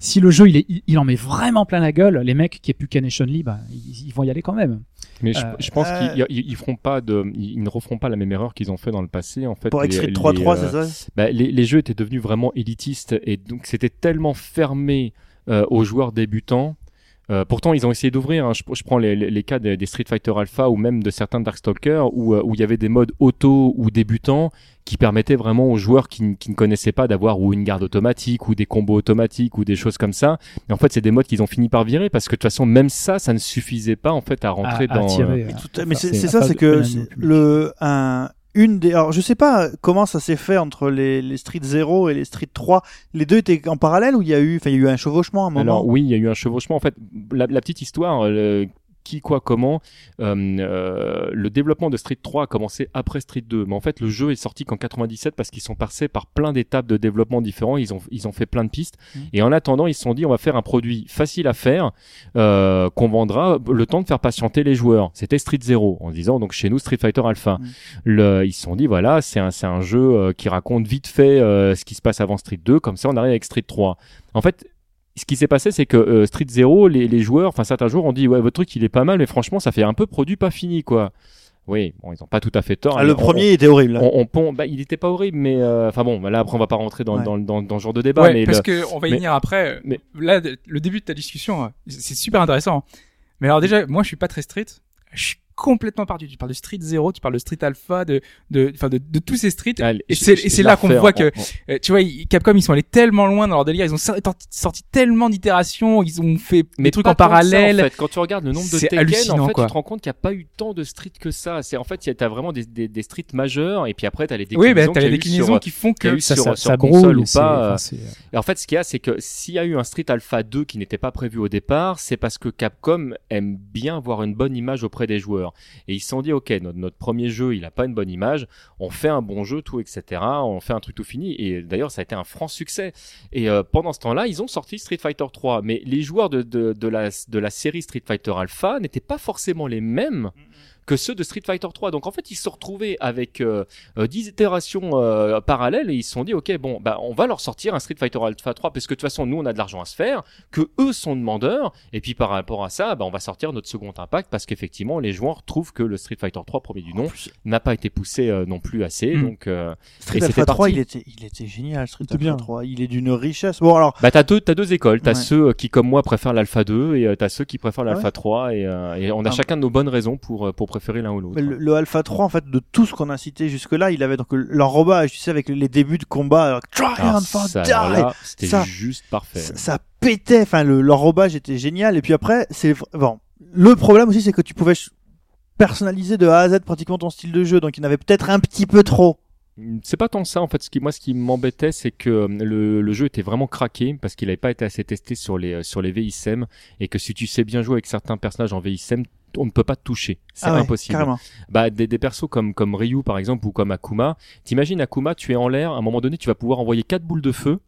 si le jeu il, est, en met vraiment plein la gueule, les mecs qui aient pu Ken et Chun-Li, bah, ils, ils vont y aller quand même. Mais je, Euh, je pense euh, qu'ils ils, ils feront pas de, ils, ils ne referont pas la même erreur qu'ils ont fait dans le passé. En fait, Pour les, 3.3, euh, c'est ça bah, les, les jeux étaient devenus vraiment élitistes et donc c'était tellement fermé euh, aux joueurs débutants. Euh, pourtant, ils ont essayé d'ouvrir. hein. Je, je prends les, les- les cas des, des Street Fighter Alpha ou même de certains Darkstalkers où euh, où il y avait des modes auto ou débutants qui permettaient vraiment aux joueurs qui, qui ne connaissaient pas d'avoir ou une garde automatique ou des combos automatiques ou des choses comme ça. Et en fait, c'est des modes qu'ils ont fini par virer parce que de toute façon, même ça, ça ne suffisait pas en fait à rentrer à dans. euh, euh, à- mais c'est ça, c'est que le un une des alors je sais pas comment ça s'est fait entre les, les Street 0 et les Street 3 les deux étaient en parallèle ou il y a eu enfin il y a eu un chevauchement à un moment? Alors oui, il y a eu un chevauchement. En fait, la, la petite histoire, euh, qui, quoi, comment, euh, euh, le développement de Street 3 a commencé après Street 2. Mais en fait, le jeu est sorti qu'en 97 parce qu'ils sont passés par plein d'étapes de développement différents. Ils ont, ils ont fait plein de pistes. Mhm. Et en attendant, ils se sont dit, on va faire un produit facile à faire, euh, qu'on vendra le temps de faire patienter les joueurs. C'était Street 0, en disant, donc chez nous, Street Fighter Alpha. Le, ils se sont dit, voilà, c'est un, c'est un jeu qui raconte vite fait ce qui se passe avant Street 2. Comme ça, on arrive avec Street 3. En fait, ce qui s'est passé, c'est que euh, Street Zero, les, les joueurs, enfin certains joueurs ont dit ouais votre truc il est pas mal, mais franchement ça fait un peu produit pas fini quoi. Oui, bon ils ont pas tout à fait tort. Ah, le on- premier était horrible hein. on, bah, il était pas horrible, mais euh, enfin bon, là après on va pas rentrer dans, Ouais. dans, dans, dans ce genre de débat, Ouais, mais parce le- que on va y mais- venir après. mais- Là, le début de ta discussion, euh, c'est super intéressant. Mais alors déjà, moi, je suis pas très street. Je suis complètement perdu. Tu parles de Street 0, tu parles de Street Alpha, de, de, enfin, de, de tous ces streets. Et c'est- là qu'on voit que- en- Euh, tu vois, Capcom, ils sont allés tellement loin dans leur délire. Ils ont sorti, sorti tellement d'itérations. Ils ont fait des trucs en ça, parallèle. en fait. Quand tu regardes le nombre de Tekken, en fait, quoi. tu te rends compte qu'il n'y a pas eu tant de streets que ça. C'est en fait, t'as vraiment des, des, des streets majeurs, et puis après t'as les déclinaisons. Oui, bah, t'as les déclinaisons sur- qui font que ça, sur, ça, sur ça console ou pas. enfin, euh, c'est- Et en fait, ce qu'il y a, c'est que s'il y a eu un Street Alpha 2 qui n'était pas prévu au départ, c'est parce que Capcom aime bien avoir une bonne image auprès des joueurs. Et ils se sont dit, ok, notre, premier jeu, il a pas une bonne image, on fait un bon jeu, tout, etc. On fait un truc tout fini. Et d'ailleurs, ça a été un franc succès. Et euh, pendant ce temps-là, ils ont sorti Street Fighter 3. Mais les joueurs de la série Street Fighter Alpha n'étaient pas forcément les mêmes que ceux de Street Fighter 3. Donc en fait, ils se sont retrouvés avec euh, euh, 10 itérations euh, parallèles et ils se sont dit, ok, bon, bah on va leur sortir un Street Fighter Alpha 3 parce que de toute façon, nous, on a de l'argent à se faire, que eux sont demandeurs et puis par rapport à ça, bah, on va sortir notre second impact parce qu'effectivement, les joueurs trouvent que le Street Fighter 3 premier du nom n'a pas été poussé euh, non plus assez. Mm. Donc euh, Street et Alpha c'était 3 parti. il était il était génial Street Alpha bien. 3 il est d'une richesse bon alors Bah t'as deux, t'as deux écoles. T'as Ouais. ceux euh, qui comme moi préfèrent l'Alpha 2 et euh, t'as ceux qui préfèrent Ah l'Alpha 3 et, euh, et on a Ah. chacun de nos bonnes raisons pour euh, pour préférer l'un ou l'autre. Mais le, le Alpha 3 en fait de tout ce qu'on a cité jusque là il avait donc l'enrobage tu sais avec les débuts de combat alors, Triumph or ça, c'était juste parfait. ça, ça pétait enfin le l'enrobage était génial et puis après c'est bon le problème aussi c'est que tu pouvais personnaliser de A à Z pratiquement ton style de jeu donc il y en avait peut-être un petit peu trop C'est pas tant ça en fait. Ce qui moi, ce qui m'embêtait, c'est que euh, le, le jeu était vraiment craqué parce qu'il n'avait pas été assez testé sur les euh, sur les VISM et que si tu sais bien jouer avec certains personnages en VISM, on ne peut pas te toucher. C'est Ah ouais, impossible. carrément Bah des, des persos comme comme Ryu par exemple ou comme Akuma. T'imagines Akuma, tu es en l'air. À un moment donné, tu vas pouvoir envoyer quatre boules de feu.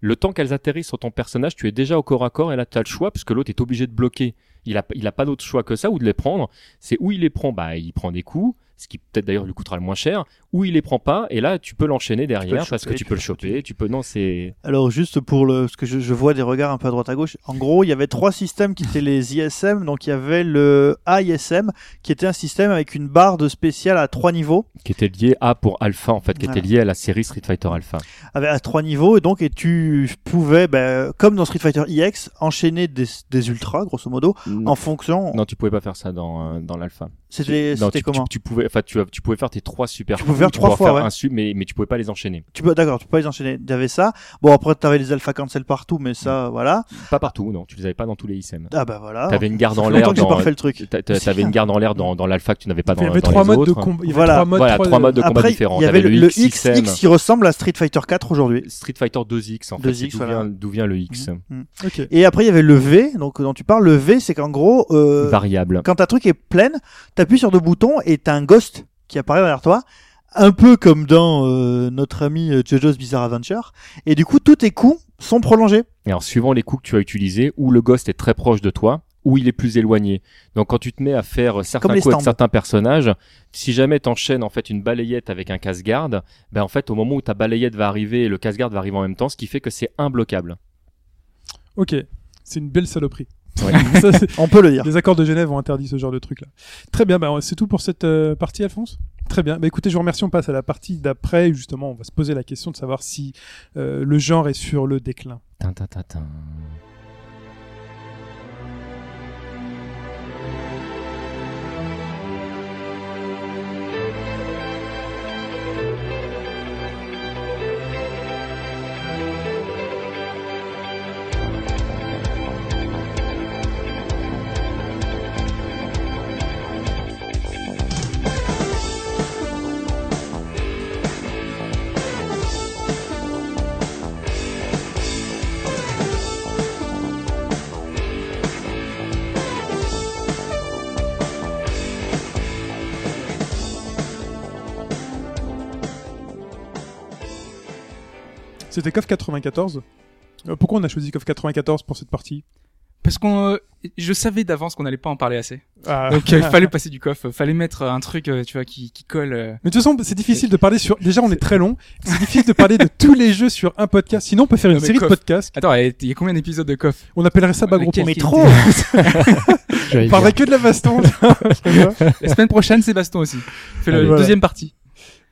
Le temps qu'elles atterrissent sur ton personnage, tu es déjà au corps à corps et là tu as le choix parce que l'autre est obligé de bloquer. Il a il a pas d'autre choix que ça ou de les prendre. C'est où il les prend, bah il prend des coups, ce qui peut-être d'ailleurs lui coûtera le moins cher. Ou il les prend pas et là tu peux l'enchaîner derrière le parce que tu tu peux le choper. Tu peux non c'est Alors juste pour le, parce que je, je vois des regards un peu à droite à gauche. En gros, il y avait trois systèmes qui étaient les ISM. Donc il y avait le AISM, qui était un système avec une barre de spécial à trois niveaux, qui était lié à pour Alpha en fait, qui Voilà. était lié à la série Street Fighter Alpha. avec à trois niveaux, et donc et tu pouvais, ben, comme dans Street Fighter EX, enchaîner des, des ultras, grosso modo, en fonction. Non, tu pouvais pas faire ça dans euh, dans l'Alpha. C'était Non, c'était tu, comment tu, tu pouvais, enfin, tu, tu pouvais faire tes trois super. Tu pouvais faire trois fois, faire ouais. un sub, mais, mais tu pouvais pas les enchaîner. Tu peux d'accord, tu peux pas les enchaîner. T'avais ça. Bon après t'avais les alpha cancel partout, mais ça voilà. Pas partout, non. Tu les avais pas dans tous les ISM. Ah bah voilà. T'avais une garde en l'air dans. pas le truc. T'avais une garde en l'air dans, dans l'alpha que tu n'avais pas dans, il y avait dans trois les modes de autres. Il y avait Voilà. trois modes, Voilà, trois modes de combat Après différents. il y avait le, le X, XXM. X qui ressemble à Street Fighter 4 aujourd'hui. Street Fighter 2X en fait. 2X, c'est d'où vient, d'où vient le X. Ok. Et après il y avait le V, donc dont tu parles. Le V c'est qu'en gros euh, Variable. quand ta truc est pleine, t'appuies sur deux boutons et t'as un ghost qui apparaît derrière toi, un peu comme dans euh, notre ami euh, JoJo's Bizarre Adventure. Et du coup, tous tes coups sont prolongés. Et alors, suivant les coups que tu as utilisés, où le ghost est très proche de toi, ou il est plus éloigné. Donc, quand tu te mets à faire certains coups avec certains personnages, si jamais t'enchaînes en fait une balayette avec un casse-garde, ben en fait, au moment où ta balayette va arriver, le casse-garde va arriver en même temps, ce qui fait que c'est imbloquable. Ok. C'est une belle saloperie. Ouais. [LAUGHS] Ça, c'est- On peut le dire. les accords de Genève ont interdit ce genre de truc là. Très bien, bah, c'est tout pour cette euh, partie, Alphonse? Très bien. Bah, écoutez, je vous remercie. On passe à la partie d'après. où, Justement, on va se poser la question de savoir si euh, le genre est sur le déclin. Tin, tin, C'était KOF 94. Euh, pourquoi on a choisi KOF 94 pour cette partie? Parce qu'on, euh, je savais d'avance qu'on n'allait pas en parler assez. Ah. Donc euh, il fallait [LAUGHS] passer du coffre, fallait mettre un truc, euh, tu vois, qui, qui colle. euh. Mais de toute façon, c'est difficile de parler sur. Déjà, on est très long. C'est difficile de parler de [LAUGHS] tous les jeux sur un podcast. Sinon, on peut faire une Non, série de podcasts. Attends, il y a combien d'épisodes de coffre? On appellerait ça Bagro Mais trop On parlerait que de la baston. [LAUGHS] La semaine prochaine, c'est Baston aussi. Fait le Allez, voilà. deuxième partie.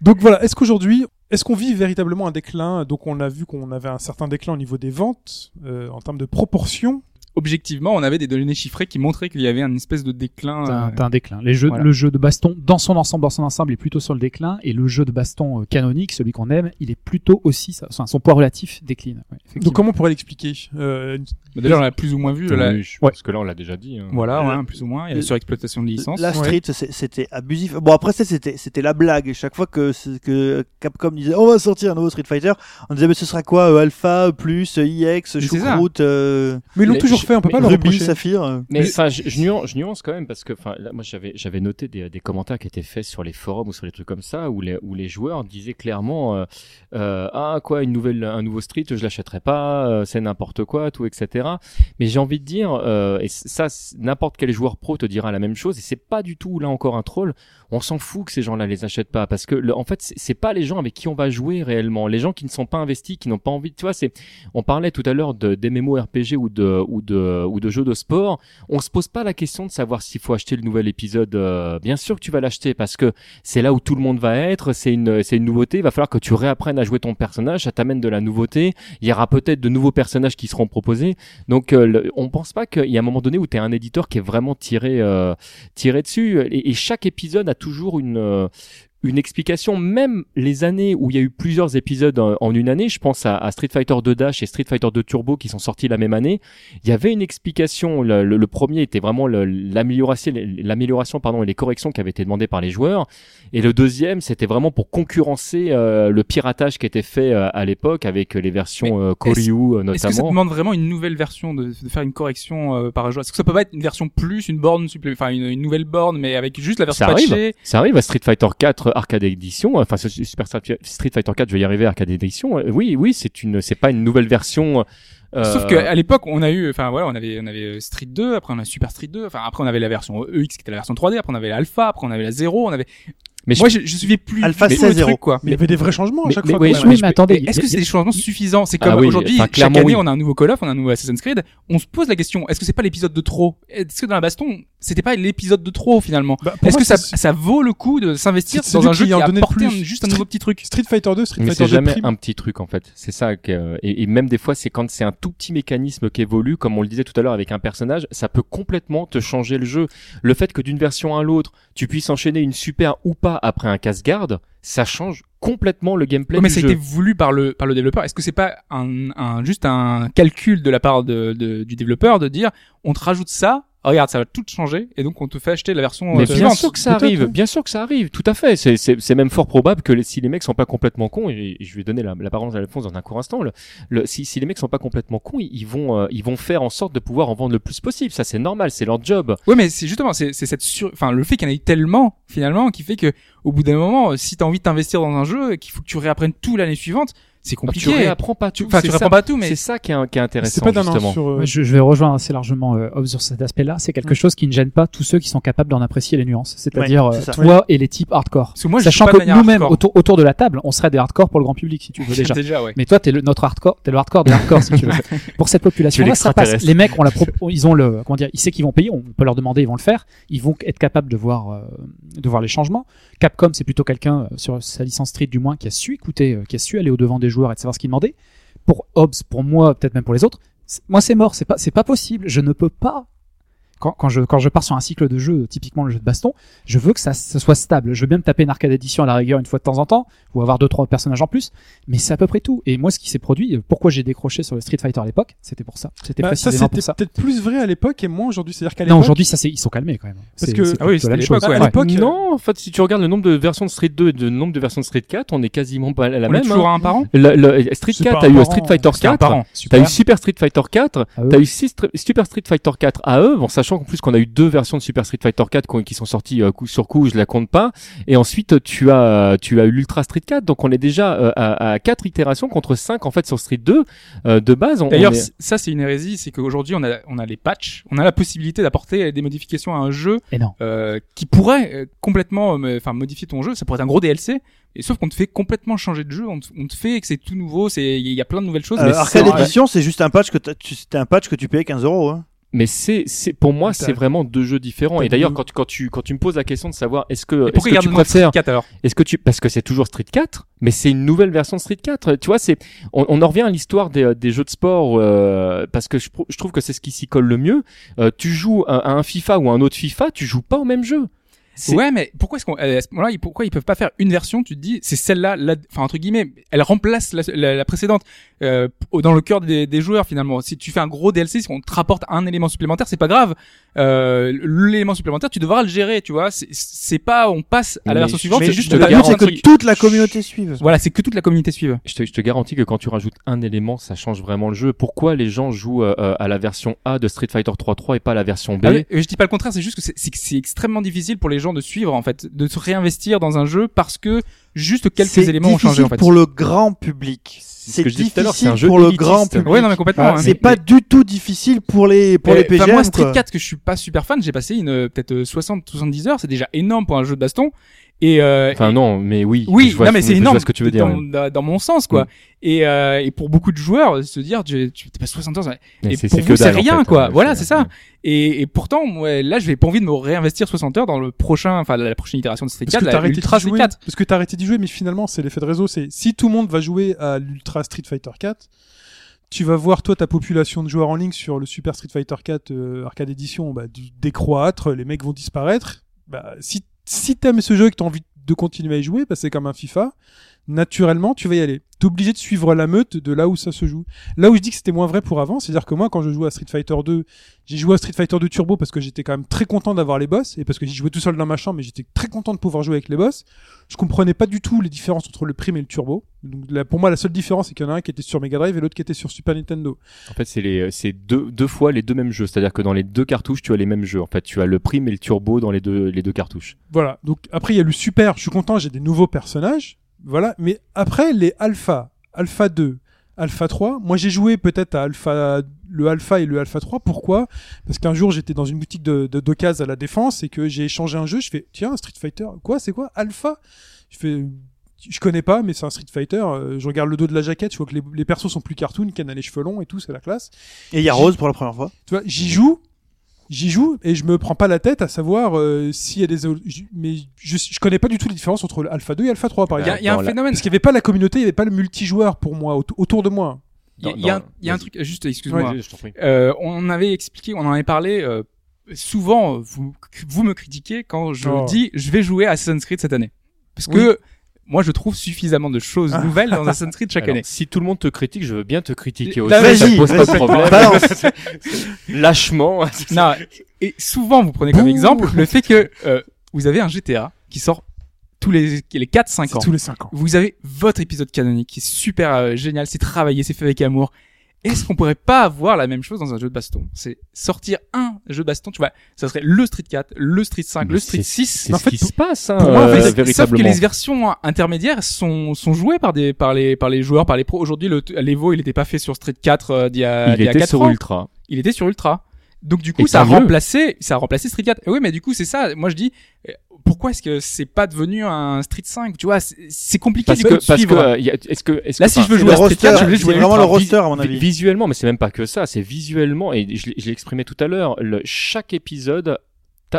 Donc voilà, est-ce qu'aujourd'hui, est-ce qu'on vit véritablement un déclin? Donc on a vu qu'on avait un certain déclin au niveau des ventes, euh, en termes de proportion. Objectivement, on avait des données chiffrées qui montraient qu'il y avait une espèce de déclin. T'as un, euh, t'as un déclin. Les jeux, Voilà. Le jeu de baston, dans son ensemble, dans son ensemble, est plutôt sur le déclin, et le jeu de baston euh, canonique, celui qu'on aime, il est plutôt aussi, ça- enfin, son poids relatif décline. Ouais. Donc comment on pourrait l'expliquer euh, bah, Déjà, on l'a plus ou moins vu. là. Je- Parce que là, on l'a déjà dit. hein. Voilà, ouais, plus ou moins. Il y a la surexploitation de licences. La Street, c'était abusif. Bon après ça, c'était c'était la blague. Chaque fois que Capcom disait on va sortir un nouveau Street Fighter, on disait mais ce sera quoi euh, Alpha plus euh, IX. Choucroute, euh, Mais ils l'ont toujours je- fait, on peut mais pas leur Ruby, reprocher. Saphir. euh. Mais enfin, je, je nuance, je nuance quand même parce que, enfin, moi, j'avais, j'avais noté des, des commentaires qui étaient faits sur les forums ou sur les trucs comme ça où les, où les joueurs disaient clairement, euh, euh, ah quoi, une nouvelle, un nouveau Street, je l'achèterai pas, euh, c'est n'importe quoi, tout, etc. Mais j'ai envie de dire, euh, et ça, n'importe quel joueur pro te dira la même chose, et c'est pas du tout là encore un troll. On s'en fout que ces gens-là les achètent pas parce que, le- en fait, c'est, c'est pas les gens avec qui on va jouer réellement, les gens qui ne sont pas investis, qui n'ont pas envie. Tu vois, c'est, on parlait tout à l'heure de, des MMORPG ou de, ou de, ou de jeux de sport on se pose pas la question de savoir s'il faut acheter le nouvel épisode. euh, bien sûr que tu vas l'acheter parce que c'est là où tout le monde va être. C'est une, c'est une nouveauté. Il va falloir que tu réapprennes à jouer ton personnage. Ça t'amène de la nouveauté. Il y aura peut-être de nouveaux personnages qui seront proposés. Donc, euh, on pense pas qu'il y a un moment donné où tu es un éditeur qui est vraiment tiré, euh, tiré dessus. Et, chaque épisode a toujours une, une explication, même les années où il y a eu plusieurs épisodes en, en une année, je pense à, à Street Fighter 2 Dash et Street Fighter 2 Turbo qui sont sortis la même année, il y avait une explication. Le, le- le premier était vraiment le- l'amélioration, pardon et les corrections qui avaient été demandées par les joueurs, et le deuxième c'était vraiment pour concurrencer euh, le piratage qui était fait euh, à l'époque avec les versions euh, Koryu euh, Est-ce que ça notamment. demande vraiment une nouvelle version de, de faire une correction par joueur? Est-ce que ça peut pas être une version plus, une borne supplémentaire, enfin une, une nouvelle borne, mais avec juste la version Ça arrive. Ça arrive à Street Fighter 4 Arcade Edition, enfin Super Street Fighter 4, je vais y arriver Arcade Edition. Euh, Oui, oui, c'est une, c'est pas une nouvelle version. euh, Sauf qu'à l'époque, on a eu, enfin voilà, on avait, on avait euh, Street 2, après on a Super Street 2, enfin après on avait la version EX qui était la version 3D, après on avait l'Alpha, après on avait la 0, on avait. Mais Moi, je, je suivais plus Alpha du tout le 16-0. truc, quoi. Mais il y avait des vrais changements à mais- chaque mais fois. oui, mais attendez, Est-ce que c'est des changements suffisants C'est Ah comme oui, aujourd'hui, enfin, chaque clairement, année oui. on a un nouveau Call of, on a un nouveau Assassin's Creed, on se pose la question, est-ce que c'est pas l'épisode de trop? Est-ce que dans la baston, c'était pas l'épisode de trop finalement? Bah, Est-ce que ça, ça vaut le coup de s'investir dans un jeu qui qui en a apporté plus. un- juste un nouveau petit truc? Street Fighter 2, Street Mais Fighter c'est 2 jamais un petit truc en fait. C'est ça et même des fois c'est quand c'est un tout petit mécanisme qui évolue, comme on le disait tout à l'heure avec un personnage, ça peut complètement te changer le jeu. Le fait que d'une version à l'autre, tu puisses enchaîner une super ou pas après un casse-garde, ça change complètement le gameplay mais du ça a été voulu par le par le développeur. Est-ce que c'est pas un, un juste un calcul de la part de, de- du développeur de dire on te rajoute ça, regarde ça va tout changer et donc on te fait acheter la version Mais euh, bien sûr que ça arrive, bien sûr que ça arrive, tout à fait. C'est, c'est, c'est même fort probable que les, si les mecs sont pas complètement cons, et, et je vais donner la, la parole à Alphonse dans un court instant, le, le- si, si les mecs sont pas complètement cons, ils, ils vont, euh, ils vont faire en sorte de pouvoir en vendre le plus possible. Ça c'est normal, c'est leur job. Ouais, mais c'est justement c'est c'est cette sur... enfin le fait qu'il y en ait tellement finalement qui fait que au bout d'un moment, euh, si t'as envie de t'investir dans un jeu et qu'il faut que tu réapprennes tout l'année suivante, c'est Tu compliqué. réapprends pas tout. Enfin, tu ça- réapprends pas tout, mais C'est ça qui est, un- qui est C'est intéressant pas d'un an justement. sur. euh, je, je vais rejoindre assez largement euh, Hobbes sur cet aspect-là. C'est quelque chose qui ne gêne pas tous ceux qui sont capables d'en apprécier les nuances. C'est-à-dire Ouais, euh, toi et les types hardcore. Parce que moi, je Sachant que nous-mêmes, autour, autour de la table, on serait des hardcore pour le grand public, si tu veux [LAUGHS] déjà. déjà ouais. Mais toi, t'es le, notre hardcore, t'es le hardcore des hardcore, si tu veux. [LAUGHS] Pour cette population-là, ça passe. Les mecs, on la pro- ils ont le, comment dire, ils savent qu'ils vont payer, on peut leur demander, ils vont le faire. Ils vont être capables de voir, euh, de voir les changements. Capcom, c'est plutôt quelqu'un, euh, sur sa licence Street du moins, qui a su écouter, euh, qui a su aller au devant des joueurs et de savoir ce qu'ils demandaient. Pour Hobbs, pour moi, peut-être même pour les autres, moi c'est mort, c'est pas, c'est pas possible. Je ne peux pas. Quand, quand je quand je pars sur un cycle de jeu, typiquement le jeu de baston, je veux que ça, ça soit stable. Je veux bien me taper une arcade édition à la rigueur une fois de temps en temps, ou avoir deux trois personnages en plus, mais c'est à peu près tout. Et moi, ce qui s'est produit, euh, pourquoi j'ai décroché sur le Street Fighter à l'époque, c'était pour ça. C'était bah, ça précisément pour ça. peut-être plus vrai à l'époque et moins aujourd'hui. C'est-à-dire qu'à Non, l'époque. aujourd'hui, ça c'est ils sont calmés quand même. Parce que- Ah oui, l'époque, à Ouais. l'époque, Non, en fait, si tu regardes le nombre de versions de Street 2 et le nombre de versions de Street 4, on est quasiment pas à la On est même. toujours hein. à un par an. Le, le- Street C'est 4, pas t'as eu Street. Fighter C'était un 4, par an. T'as eu Super Street Fighter 4, Ah, eux. t'as eu Super Street Fighter 4 AE, bon, sachant qu'en plus qu'on a eu deux versions de Super Street Fighter 4 qui- sont sorties euh, coup sur coup, je la compte pas. Et ensuite, tu as, tu as eu l'Ultra Street 4, donc on est déjà euh, à, à quatre itérations contre 5 en fait sur Street 2 euh, de base. D'ailleurs, est- ça c'est une hérésie, c'est qu'aujourd'hui on a on a les patchs, on a la possibilité d'apporter des modifications à un jeu Et non. euh, qui pourrait euh, complètement, euh, enfin modifier ton jeu. Ça pourrait être un gros DLC. Et sauf qu'on te fait complètement changer de jeu, on te, on te fait que c'est tout nouveau, c'est il y a plein de nouvelles choses. Euh, mais Arcade c'est- Edition, c'est juste un patch que tu, c'était un patch que tu payais 15 euros. Hein. Mais c'est, c'est pour moi, c'est vraiment deux jeux différents. Et d'ailleurs, quand, tu- quand tu quand tu me poses la question de savoir est-ce que est-ce que tu Street préfères 4 alors Est-ce que tu parce que c'est toujours Street 4, mais c'est une nouvelle version de Street 4. Tu vois, c'est on, on en revient à l'histoire des, des jeux de sport euh, parce que je, je trouve que c'est ce qui s'y colle le mieux. Euh, tu joues à, à un FIFA ou un autre FIFA, tu joues pas au même jeu. Ouais, mais pourquoi est-ce qu'on, à ce moment-là, ils- pourquoi ils peuvent pas faire une version Tu te dis, c'est celle-là, enfin entre guillemets, elle remplace la, la- la précédente euh, dans le cœur des, des joueurs finalement. Si tu fais un gros DLC, si on te rapporte un élément supplémentaire, c'est pas grave. Euh, L'élément supplémentaire, tu devras le gérer, tu vois. C'est- C'est pas, on passe à la Mais version suivante, mais juste c'est garantis- que toute la communauté suive. Voilà, c'est que toute la communauté suive. Je te, je te garantis que quand tu rajoutes un élément, ça change vraiment le jeu. Pourquoi les gens jouent euh, euh, à la version A de Street Fighter 3.3 et pas à la version B? Ah oui, je dis pas le contraire, c'est juste que c'est- c'est que c'est extrêmement difficile pour les gens de suivre en fait, de se réinvestir dans un jeu parce que juste quelques éléments ont changé en fait. pour le grand public. ce C'est difficile jeu pour le grand public. Ouais, non mais complètement. Ah, hein, c'est mais- pas du tout difficile pour les pour les enfin, PGM. moi, Street quoi. 4, que je suis pas super fan, j'ai passé une euh, peut-être euh, 60-70 heures, c'est déjà énorme pour un jeu de baston. Et, euh, Enfin et- non, mais oui. oui, je vois, non mais c'est énorme ce que tu veux dire. dans, mon sens quoi. Mm. Et, euh, et pour beaucoup de joueurs, se dire tu tu pas 60 heures, Mais et c'est- pour c'est vous que c'est dalle, en rien fait, quoi. hein, voilà, c'est- ça. Et, et pourtant, moi, là, je vais pas envie de me réinvestir 60 heures dans le prochain, enfin la prochaine itération de Street Parce 4, que t'as la arrêté Ultra d'y Street jouer. 4. Parce que t'as arrêté d'y jouer, mais finalement, c'est l'effet de réseau. C'est si tout le monde va jouer à l'Ultra Street Fighter 4, tu vas voir toi ta population de joueurs en ligne sur le Super Street Fighter 4 euh, Arcade Edition bah, décroître, les mecs vont disparaître. Bah, si si t'aimes ce jeu et que t'as envie de continuer à y jouer, bah, c'est comme un FIFA. Naturellement, tu vas y aller. T'es obligé de suivre la meute de là où ça se joue. Là où je dis que c'était moins vrai pour avant, c'est-à-dire que moi, quand je jouais à Street Fighter 2, j'ai joué à Street Fighter 2 Turbo parce que j'étais quand même très content d'avoir les boss et parce que j'y jouais tout seul dans ma chambre, mais j'étais très content de pouvoir jouer avec les boss. Je comprenais pas du tout les différences entre le prime et le turbo. Donc là, pour moi, la seule différence, c'est qu'il y en a un qui était sur Mega Drive et l'autre qui était sur Super Nintendo. En fait, c'est les, c'est deux, deux fois les deux mêmes jeux. C'est-à-dire que dans les deux cartouches, tu as les mêmes jeux. En fait, tu as le prime et le turbo dans les deux, les deux cartouches. Voilà. Donc après, il y a le super. Je suis content, j'ai des nouveaux personnages. Voilà. Mais après, les alpha, alpha 2, alpha 3. Moi, j'ai joué peut-être à alpha, le alpha et le alpha 3. Pourquoi? Parce qu'un jour, j'étais dans une boutique de, de, d'occasion à la défense et que j'ai échangé un jeu. Je fais, tiens, Street Fighter. Quoi? C'est quoi? Alpha? Je fais, je connais pas, mais c'est un Street Fighter. Euh, je regarde le dos de la jaquette, je vois que les, les persos sont plus cartoon, Ken a les cheveux longs et tout, c'est la classe. Et il y a Rose pour la première fois. Tu vois, j'y joue, j'y joue et je me prends pas la tête à savoir euh, s'il y a des mais je, je connais pas du tout les différences entre le Alpha 2 et Alpha 3 par Il y a, exemple il y a un la- phénomène. parce qu'il y avait pas la communauté il y avait pas le multijoueur pour moi aut- autour de moi Il y a, y un- y a truc, juste, excuse-moi. Ouais. Euh, on avait expliqué, on en avait parlé. euh, souvent, vous, vous me critiquez quand je Oh. dis je vais jouer à Assassin's Creed cette année, parce que moi je trouve suffisamment de choses nouvelles dans Assassin's Creed chaque Alors, année. si tout le monde te critique, je veux bien te critiquer Là, aussi. ça pose pas de problème. [LAUGHS] Lâchement. [LAUGHS] Non, et souvent vous prenez comme exemple le fait que euh, vous avez un GTA qui sort tous les les 4 5 c'est ans. tous les 5 ans Vous avez votre épisode canonique qui est super euh, génial, c'est travaillé, c'est fait avec amour. Est-ce qu'on pourrait pas avoir la même chose dans un jeu de baston? C'est sortir un jeu de baston, tu vois, ça serait le Street 4, le Street 5, le Mais Street c'est- 6. C'est En ce fait, qui pour- se passe, hein, pour moi, en euh, Sauf que les versions intermédiaires sont sont jouées par des par les par les joueurs, par les pros. Aujourd'hui, le l'Evo, il était pas fait sur Street 4 euh, d'il y a, Il y a était 4 sur ans. Ultra. Il était sur Ultra. Donc du coup, Et ça a mieux. remplacé ça a remplacé Street 4. Et oui, mais du coup, c'est ça. Moi, je dis euh, pourquoi est-ce que c'est pas devenu un Street 5 Tu vois, c'est- compliqué Parce de que, parce suivre. que, y a- est-ce que, est-ce Là, que, si je veux C'est jouer le à Street roster, 4, je vais jouer vraiment le roster à mon Vi- avis. Visuellement, mais c'est même pas que ça, c'est visuellement, et je, l'ai- exprimé tout à l'heure, le- chaque épisode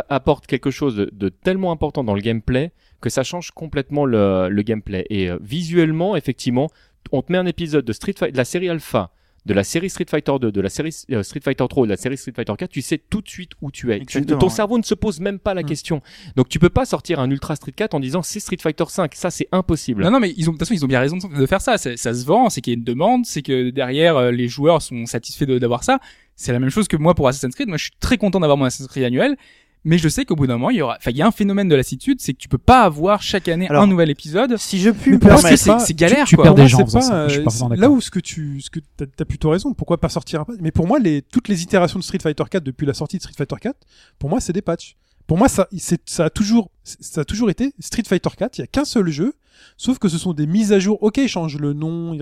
apporte quelque chose de, de tellement important dans le gameplay que ça change complètement le, le gameplay. Et euh, visuellement, effectivement, on te met un épisode de Street Fighter, de la série Alpha, de la série Street Fighter 2, de la série euh, Street Fighter 3 ou de la série Street Fighter 4, tu sais tout de suite où tu es. Tu- ton ouais. cerveau ne se pose même pas la Mm. question. Donc tu peux pas sortir un Ultra Street 4 en disant c'est Street Fighter 5. Ça, c'est impossible. Non, non, mais ils ont, de toute façon, ils ont bien raison de faire ça. C'est- Ça se vend, c'est qu'il y a une demande, c'est que derrière, euh, les joueurs sont satisfaits de- d'avoir ça. C'est la même chose que moi pour Assassin's Creed. Moi, je suis très content d'avoir mon Assassin's Creed annuel. Mais je sais qu'au bout d'un moment, il y aura, enfin, il y a un phénomène de lassitude, c'est que tu peux pas avoir chaque année Alors, un nouvel épisode. Si je puis me permettre, c'est c'est galère, tu quoi. perds des gens pas, ça, je suis parfaitement là où ce que tu ce que t'as as plutôt raison. Pourquoi pas sortir un patch mais pour moi les toutes les itérations de Street Fighter 4 depuis la sortie de Street Fighter 4 pour moi c'est des patchs pour moi ça c'est ça a toujours ça a toujours été Street Fighter 4 il y a qu'un seul jeu. Sauf que ce sont des mises à jour. Ok ils changent le nom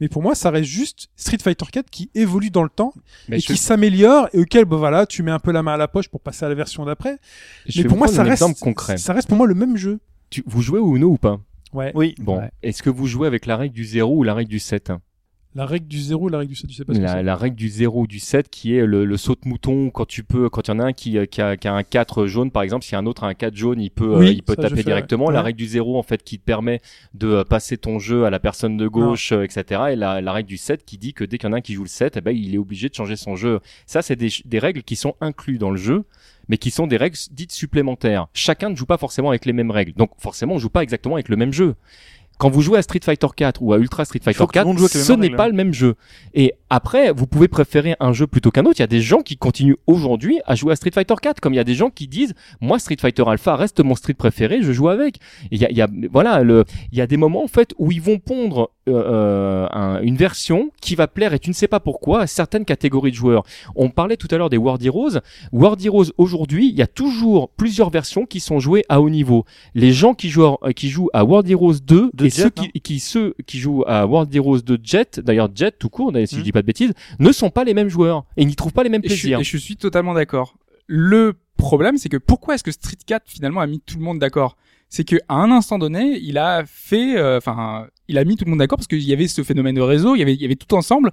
mais pour moi ça reste juste Street Fighter 4 qui évolue dans le temps Mais et qui s'améliore et auquel bah voilà tu mets un peu la main à la poche pour passer à la version d'après. Mais pour moi ça reste concret. ça reste pour moi le même jeu. Tu- vous jouez au Uno ou pas? Ouais. Oui. Bon, Ouais. est-ce que vous jouez avec la règle du 0 ou la règle du 7 la règle du 0 la règle du 7 je sais pas ce que la, c'est. la règle du 0 ou du 7 qui est le, le saut de mouton quand tu peux quand il y en a un qui, euh, qui, a, qui a un 4 jaune par exemple si un autre a un 4 jaune il peut Oui, euh, il peut taper directement. Ouais. la règle du 0 en fait qui te permet de euh, passer ton jeu à la personne de gauche etc et la, la règle du 7 qui dit que dès qu'il y en a un qui joue le 7 eh ben, il est obligé de changer son jeu. Ça c'est des, des règles qui sont inclus dans le jeu mais qui sont des règles dites supplémentaires. Chacun ne joue pas forcément avec les mêmes règles. Donc forcément on joue pas exactement avec le même jeu quand vous jouez à Street Fighter 4 ou à Ultra Street Fighter que tout le 4, monde joue avec les ce n'est pas le même jeu. Et après, vous pouvez préférer un jeu plutôt qu'un autre. Il y a des gens qui continuent aujourd'hui à jouer à Street Fighter 4, comme il y a des gens qui disent, moi Street Fighter Alpha reste mon Street préféré, je joue avec. Il y a, il y a, voilà, le, il y a des moments en fait où ils vont pondre euh, euh, un- une version qui va plaire et tu ne sais pas pourquoi à certaines catégories de joueurs. On parlait tout à l'heure des World Heroes. World Heroes aujourd'hui, il y a toujours plusieurs versions qui sont jouées à haut niveau. Les gens qui jouent, euh, qui jouent à World Heroes 2 De et Jet, ceux qui, qui ceux qui jouent à World Heroes de Jet, d'ailleurs Jet tout court, si Mhm. je dis pas de bêtises, ne sont pas les mêmes joueurs et n'y trouvent pas les mêmes Et je, plaisirs. et je suis totalement d'accord. Le problème, c'est que pourquoi est-ce que Street 4 finalement a mis tout le monde d'accord? C'est que à un instant donné, il a fait, euh, enfin, il a mis tout le monde d'accord parce qu'il y avait ce phénomène de réseau, il y avait, il y avait tout ensemble.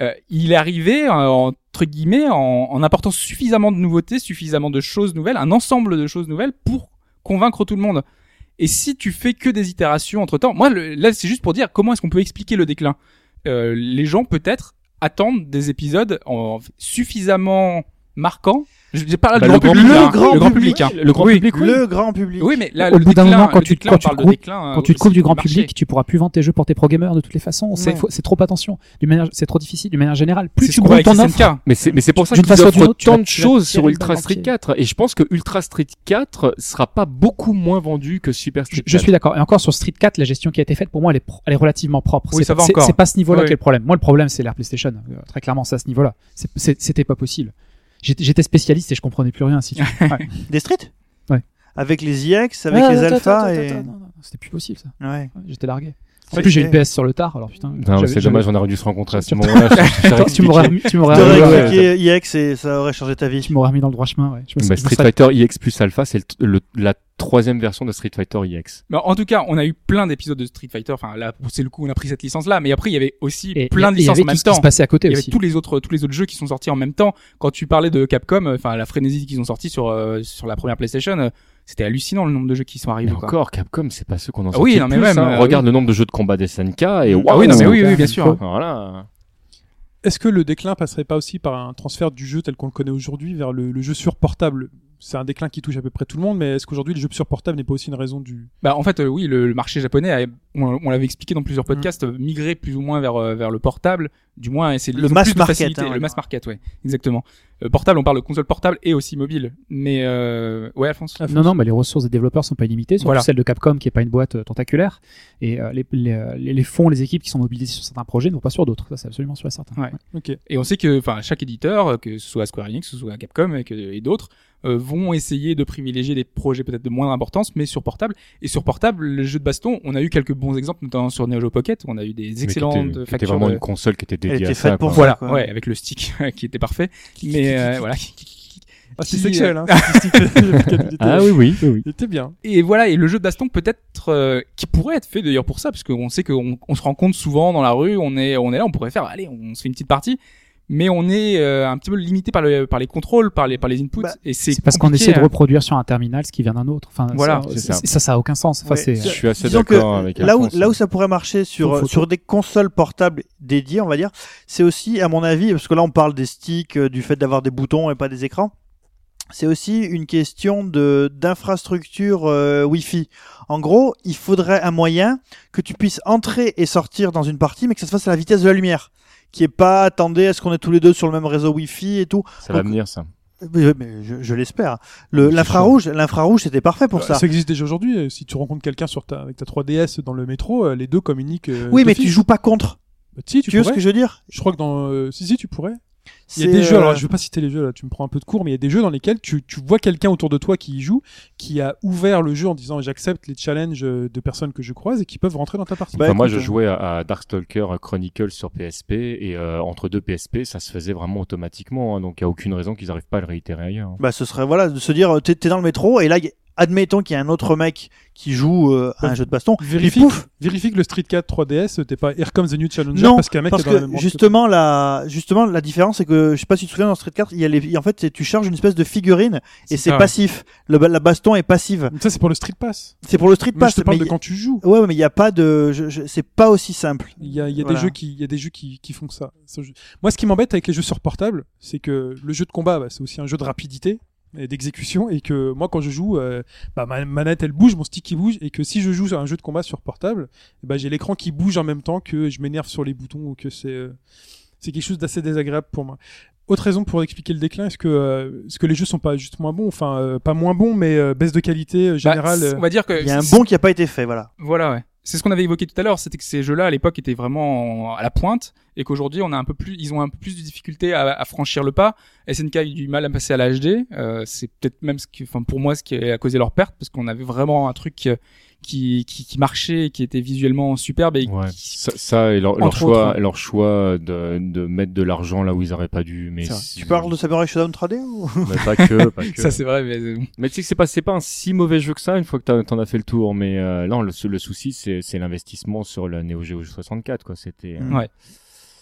Euh, il est arrivé euh, entre guillemets en, en apportant suffisamment de nouveautés, suffisamment de choses nouvelles, un ensemble de choses nouvelles pour convaincre tout le monde. Et si tu fais que des itérations entre temps, moi là c'est juste pour dire comment est-ce qu'on peut expliquer le déclin. Euh, les gens peut-être attendent des épisodes en suffisamment marquants. Je parle Bah, du le grand grand public, public, hein, le grand le grand public, public. hein. Le grand Oui, public, oui. Le grand public. Oui, mais là, Au le bout d'un moment, quand le tu- déclin, quand on tu parle te de coupes- déclin, Quand euh, tu te coupes du grand marché. public, tu pourras plus vendre tes jeux pour tes pro gamers de toutes les façons. C'est Ouais. trop attention. D'une manière, c'est trop difficile. D'une manière générale, plus tu avec ton offre. Mais c'est, mais c'est pour ça qu'ils façon ou d'une offrent tant de choses sur Ultra le Street pied. 4. Et je pense que Ultra Street 4 sera pas beaucoup moins vendu que Super Street 4. je suis d'accord. Et encore sur Street 4, la gestion qui a été faite, pour moi, elle est, pro- elle est relativement propre. Oui, c'est ça pas, va c'est- encore. c'est pas ce niveau-là qui est le problème. Moi, le problème, c'est l'Air PlayStation. Euh, très clairement, c'est à ce niveau-là. C'était pas possible. J'étais spécialiste et je comprenais plus rien. Si tu... [LAUGHS] ouais. Des streets Ouais. Avec les IX, avec Ah, les attends, alphas et. non, non, C'était plus possible, ça. Ouais, J'étais largué. En plus, j'ai une PS sur le tard, alors putain. Non, c'est dommage, on aurait dû se rencontrer à ce moment-là. [LAUGHS] tu m'aurais tu m'aurais IX et ça aurait changé ta vie. tu m'aurais remis dans le droit chemin, ouais. Je me- Bah, Street Fighter EX plus Alpha, c'est le, le- la troisième version de Street Fighter EX. Mais en tout cas, on a eu plein d'épisodes de Street Fighter. Enfin, là, c'est le coup, on a pris cette licence-là. Mais après, il y avait aussi Et- plein et- de licences avait en même tout ce qui temps. se à côté Il y avait aussi. tous les autres, tous les autres jeux qui sont sortis en même temps. Quand tu parlais de Capcom, euh, enfin, la frénésie qu'ils ont sorti sur, euh, sur la première PlayStation, euh, c'était hallucinant le nombre de jeux qui sont Mais arrivés, quoi. encore, Capcom, c'est pas ceux qu'on en Ah oui, non, mais plus, même, hein. euh, Regarde le nombre de jeux de combat des SNK et Ah waouh. oui, non, mais oui, oui, bien sûr. Voilà. Est-ce que le déclin passerait pas aussi par un transfert du jeu tel qu'on le connaît aujourd'hui vers le, le jeu sur portable C'est un déclin qui touche à peu près tout le monde, mais est-ce qu'aujourd'hui le jeu sur portable n'est pas aussi une raison du Bah, en fait, euh, oui, le, le marché japonais, a- on, on l'avait expliqué dans plusieurs Mm. podcasts, euh, migrait plus ou moins vers, euh, vers le portable. Du moins, c'est Le mass market, facilité, hein, le mass market, ouais, exactement. Euh, portable, on parle de console portable et aussi mobile. Mais euh, ouais, Alphonse? Non, non, mais les ressources des développeurs sont pas illimitées, surtout Voilà. celle de Capcom qui est pas une boîte euh, tentaculaire. Et euh, les, les, les- les fonds, les équipes qui sont mobilisées sur certains projets ne vont pas sur d'autres. Ça, c'est absolument sûr et certain. Ouais. Ok. Et on sait que, enfin, chaque éditeur, que ce soit Square Enix, que ce soit Capcom et, d'autres, euh, vont essayer de privilégier des projets peut-être de moindre importance, mais sur portable. Et sur portable, le jeu de baston, on a eu quelques bons exemples, notamment sur Neo Geo Pocket, où on a eu des excellentes était- qui était factures. vraiment de- une console qui était dédiée était à ça. pour. Voilà, quoi. ouais, avec le stick qui était parfait. Mais euh, voilà. Ah, c'est sexuel, euh, hein Ah oui, oui, oui, oui. Il était bien. Et voilà, et le jeu de baston peut-être euh, qui pourrait être fait d'ailleurs pour ça, parce qu'on sait qu'on on se rencontre souvent dans la rue, on est on est là, on pourrait faire, allez, on se fait une petite partie, mais on est euh, un petit peu limité par le par les contrôles, par les par les inputs, Bah, et c'est C'est parce qu'on essaie de hein. reproduire sur un terminal ce qui vient d'un autre. Enfin, Voilà, ça, c'est ça. ça, ça a aucun sens. Enfin, Ouais. c'est, Je suis assez d'accord avec là où, là où ça pourrait marcher sur, faut sur des consoles portables dédiées, on va dire, c'est aussi, à mon avis, parce que là on parle des sticks, euh, du fait d'avoir des boutons et pas des écrans, c'est aussi une question de d'infrastructure euh, Wi-Fi. En gros, il faudrait un moyen que tu puisses entrer et sortir dans une partie, mais que ça se fasse à la vitesse de la lumière. Qui est pas, attendez, est-ce qu'on est tous les deux sur le même réseau Wi-Fi et tout. Ça va venir, ça. Mais, mais je, je l'espère. L'infrarouge, l'infrarouge, c'était parfait pour Euh, ça. Ça existe déjà aujourd'hui. euh, Si tu rencontres quelqu'un sur ta, avec ta 3DS dans le métro, euh, les deux communiquent. euh, Oui, mais tu joues pas contre. Bah, si, tu, Tu, vois ce que je veux dire? Je crois que dans. euh, Si, si, tu pourrais. Il y a des jeux, euh, alors je vais pas citer les jeux là, tu me prends un peu de cours, mais il y a des jeux dans lesquels tu, tu vois quelqu'un autour de toi qui y joue, qui a ouvert le jeu en disant j'accepte les challenges euh, de personnes que je croise et qui peuvent rentrer dans ta partie. Bah, Enfin, moi, je euh, jouais à, à Darkstalker Chronicle sur PSP et euh, entre deux PSP, ça se faisait vraiment automatiquement. hein, donc, il y a aucune raison qu'ils n'arrivent pas à le réitérer ailleurs. Bah, ce serait voilà de se dire euh, t'es t'es dans le métro et là admettons qu'il y a un autre mec qui joue euh, à un jeu de baston. Vérifie, Et pouf vérifie que le Street 4 3DS, t'es pas Here Comes the New Challenger Non, parce qu'un mec parce est dans la même que branche justement la justement la différence c'est que je sais pas si tu te souviens dans Street 4 il y a les en fait tu charges une espèce de figurine et c'est passif. Le la baston est passive. Ça c'est pour le Street Pass. C'est pour le Street Mais Pass. je te parle mais de quand tu joues. Ouais, mais il y a pas de c'est pas aussi simple. Il y a, il y a Voilà. des jeux qui, il y a des jeux qui, qui font ça. Moi, ce qui m'embête avec les jeux sur portable, c'est que le jeu de combat, bah, c'est aussi un jeu de rapidité d'exécution, et que moi, quand je joue, euh, bah, ma manette elle bouge, mon stick il bouge, et que si je joue à un jeu de combat sur portable, bah, j'ai l'écran qui bouge en même temps que je m'énerve sur les boutons ou que c'est, euh, c'est quelque chose d'assez désagréable pour moi. Autre raison pour expliquer le déclin, est-ce que, euh, est-ce que les jeux sont pas juste moins bons, enfin euh, pas moins bons, mais euh, baisse de qualité euh, Bah, générale. on va dire que Il y a un bon qui a pas été fait, voilà. Voilà, ouais. C'est ce qu'on avait évoqué tout à l'heure, c'était que ces jeux-là à l'époque étaient vraiment à la pointe et qu'aujourd'hui on a un peu plus, ils ont un peu plus de difficultés à, à franchir le pas. SNK a eu du mal à passer à la HD. Euh, c'est peut-être même ce qui, enfin pour moi, ce qui a causé leur perte parce qu'on avait vraiment un truc euh, qui, qui, qui marchait, et qui était visuellement superbe et Ouais. qui- Ça, ça et leur, leur choix, autres. leur choix de, de mettre de l'argent là où ils auraient pas dû. Mais Tu parles de Samurai Shodown 3D ou? Mais pas que, pas [LAUGHS] que. ça c'est vrai, mais euh, Mais tu sais que c'est pas, c'est pas un si mauvais jeu que ça une fois que t'en as fait le tour. Mais euh, non, le, le souci c'est, c'est l'investissement sur la Neo Geo 64 quoi. C'était. euh, Ouais.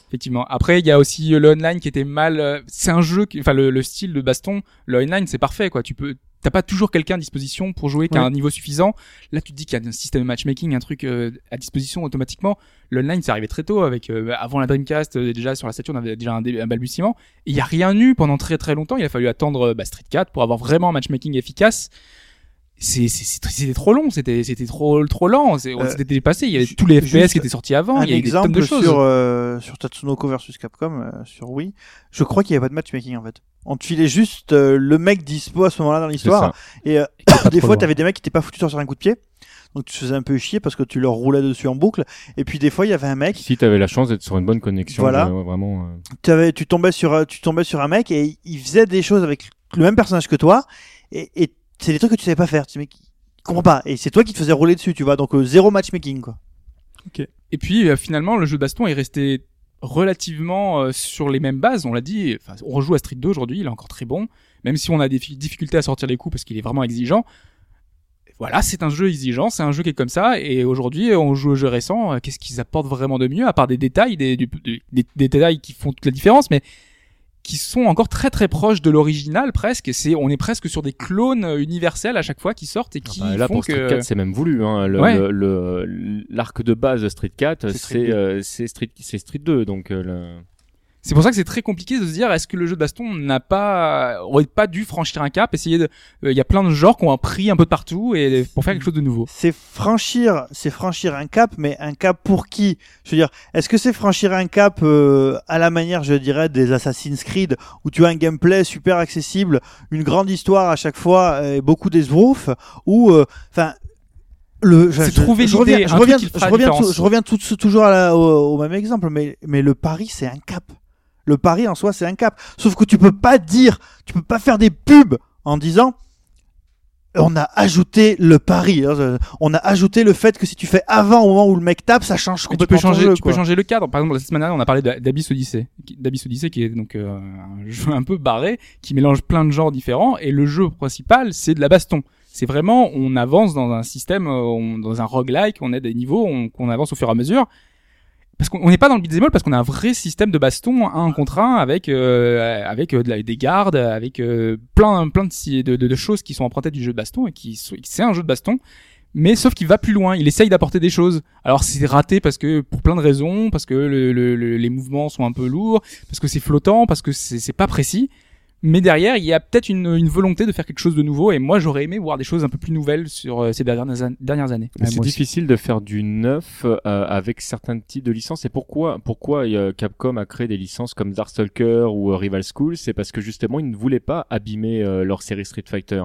Effectivement. Après, il y a aussi euh, le online qui était mal. euh, C'est un jeu, qui... enfin le, le style de baston, le online c'est parfait quoi. Tu peux, t'as pas toujours quelqu'un à disposition pour jouer qui a Ouais. un niveau suffisant. Là, tu te dis qu'il y a un système de matchmaking, un truc euh, à disposition automatiquement. L'online c'est arrivé très tôt avec euh, avant la Dreamcast euh, déjà sur la Saturn on avait déjà un, balbutiement. Il y a rien eu pendant très très longtemps. Il a fallu attendre euh, bah, Street 4 pour avoir vraiment un matchmaking efficace. C'est c'est- c'est- c'était trop long, c'était c'était trop trop lent, c'est- on Euh, s'était dépassé. Il y avait tous les FPS qui étaient sortis avant. un il y avait des exemple de choses. sur euh, sur Tatsunoko versus Capcom euh, sur Wii. Je crois qu'il y avait pas de matchmaking en fait. On te filait juste euh, le mec dispo à ce moment-là dans c'est l'histoire ça. et euh, pas des fois t'avais des mecs qui étaient pas foutus sur un coup de pied. Donc tu te faisais un peu chier parce que tu leur roulais dessus en boucle et puis des fois il y avait un mec Si t'avais la chance d'être sur une bonne connexion, Voilà. euh, vraiment. euh, tu, avais, tu tombais sur euh, tu tombais sur un mec et il faisait des choses avec le même personnage que toi et, et c'est des trucs que tu savais pas faire tu mec il comprend pas et c'est toi qui te faisais rouler dessus tu vois donc euh, zéro matchmaking quoi Ok. Et puis euh, finalement, le jeu de baston est resté relativement euh, sur les mêmes bases. On l'a dit, enfin, on rejoue à Street 2 aujourd'hui, il est encore très bon, même si on a des fi- difficultés à sortir les coups parce qu'il est vraiment exigeant. Voilà, c'est un jeu exigeant, c'est un jeu qui est comme ça. Et aujourd'hui, on joue au jeu récent. Qu'est-ce qu'ils apportent vraiment de mieux, à part des détails, des détails qui font toute la différence, mais qui sont encore très très proches de l'original presque. C'est, on est presque sur des clones euh, universels à chaque fois qui sortent et qui Bah, là font pour Street que 4 c'est même voulu hein. le, Ouais. le- le- l'arc de base de Street 4 C'est Street c'est 2. euh, c'est Street c'est Street 2 donc euh, le- C'est pour ça que c'est très compliqué de se dire est-ce que le jeu de baston n'a pas aurait pas dû franchir un cap, essayer de euh, il y a plein de genres qui ont pris un peu de partout et pour faire quelque chose de nouveau. C'est franchir, c'est franchir un cap, mais un cap pour qui? Je veux dire, est-ce que c'est franchir un cap euh, à la manière, je dirais, des Assassin's Creed, où tu as un gameplay super accessible, une grande histoire à chaque fois, et beaucoup d'esbrouf, ou, euh, enfin. le, je, trouver je reviens, je reviens, je reviens, tout- je reviens tout- toujours à la- au, au même exemple, mais, mais le pari, c'est un cap. Le pari en soi, c'est un cap. Sauf que tu peux pas dire, tu peux pas faire des pubs en disant, on a ajouté le pari. On a ajouté le fait que si tu fais avant au moment où le mec tape, ça change Mais tu complètement peux changer, jeu, tu peux changer le cadre. Par exemple, la semaine dernière, on a parlé d'Abyss Odyssey, d'Abyss Odyssey qui est donc euh, un jeu un peu barré, qui mélange plein de genres différents. Et le jeu principal, c'est de la baston. C'est vraiment, on avance dans un système, euh, on- dans un roguelike, on a des niveaux, on, avance au fur et à mesure. Parce qu'on on n'est pas dans le beat'em parce qu'on a un vrai système de baston un contre un avec euh, avec euh, de la- des gardes, avec euh, plein plein de, de, de, de choses qui sont empruntées du jeu de baston et qui sont- c'est un jeu de baston mais sauf qu'il va plus loin, il essaye d'apporter des choses. Alors c'est raté parce que pour plein de raisons, parce que le, le- le- les mouvements sont un peu lourds, parce que c'est flottant, parce que c'est c'est pas précis. Mais derrière, il y a peut-être une, une volonté de faire quelque chose de nouveau. Et moi, j'aurais aimé voir des choses un peu plus nouvelles sur euh, ces dernières, an- dernières années. Ouais, c'est aussi. difficile de faire du neuf euh, avec certains types de licences. Et pourquoi, pourquoi euh, Capcom a créé des licences comme Darkstalker ou euh, Rival School? C'est parce que justement, ils ne voulaient pas abîmer euh, leur série Street Fighter.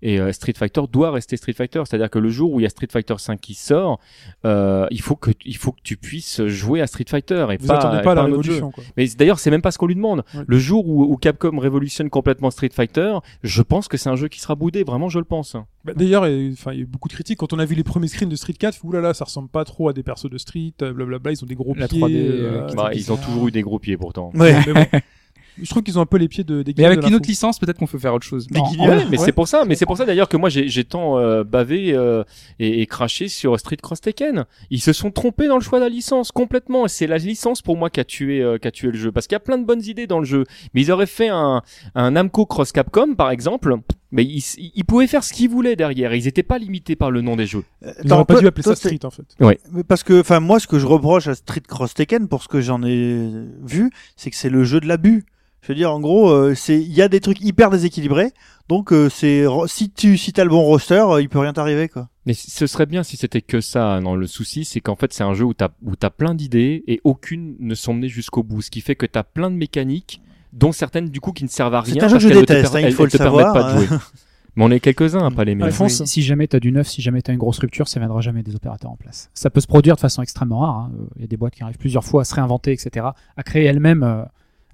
Et euh, Street Fighter doit rester Street Fighter. C'est-à-dire que le jour où il y a Street Fighter 5 qui sort, euh, il faut que il faut que tu puisses jouer à Street Fighter et Vous pas, attendez et pas à la un autre jeu. révolution, quoi. Mais d'ailleurs, c'est même pas ce qu'on lui demande. Ouais. Le jour où, où Capcom révolutionne complètement Street Fighter, je pense que c'est un jeu qui sera boudé. Vraiment, je le pense. Bah, D'ailleurs, enfin, il y a eu beaucoup de critiques quand on a vu les premiers screens de Street 4. Oulala, ça ressemble pas trop à des persos de Street. euh, Blablabla, ils ont des gros La pieds. 3D, euh, euh, Bah, ils ont toujours eu des gros pieds pourtant. Ouais. mais bon. [LAUGHS] Je trouve qu'ils ont un peu les pieds de des Mais avec de une autre licence, peut-être qu'on peut faire autre chose. Des Non, guignols. Ouais, mais Ouais. c'est pour ça, mais c'est pour ça d'ailleurs que moi j'ai j'ai tant euh, bavé euh, et, et craché sur Street Cross Tekken. Ils se sont trompés dans le choix de la licence complètement. Et C'est la licence pour moi qui a tué euh, qui a tué le jeu parce qu'il y a plein de bonnes idées dans le jeu. Mais ils auraient fait un un Namco Cross Capcom par exemple. Mais ils, ils pouvaient faire ce qu'ils voulaient derrière. Ils étaient pas limités par le nom des jeux. Euh, Ils auraient attends, pas dû appeler toi, ça Street en fait. Mais parce que, enfin, moi, ce que je reproche à Street Cross Tekken, pour ce que j'en ai vu, c'est que c'est le jeu de l'abus. Je veux dire, en gros, euh, c'est, il y a des trucs hyper déséquilibrés. Donc, euh, c'est, si tu, si t'as le bon roster, euh, il peut rien t'arriver, quoi. Mais ce serait bien si c'était que ça. Non, le souci, c'est qu'en fait, c'est un jeu où t'as où t'as plein d'idées et aucune ne sont menées jusqu'au bout. Ce qui fait que t'as plein de mécaniques, dont certaines du coup qui ne servent à C'est rien. un jeu que je déteste, hein, il faut le te savoir, pas de jouer. [LAUGHS] Mais on est quelques-uns à pas Alphonse, oui. si jamais tu as du neuf, si jamais tu as une grosse rupture, ça viendra jamais des opérateurs en place. Ça peut se produire de façon extrêmement rare. hein. Il y a des boîtes qui arrivent plusieurs fois à se réinventer, etc., à créer elles-mêmes, euh,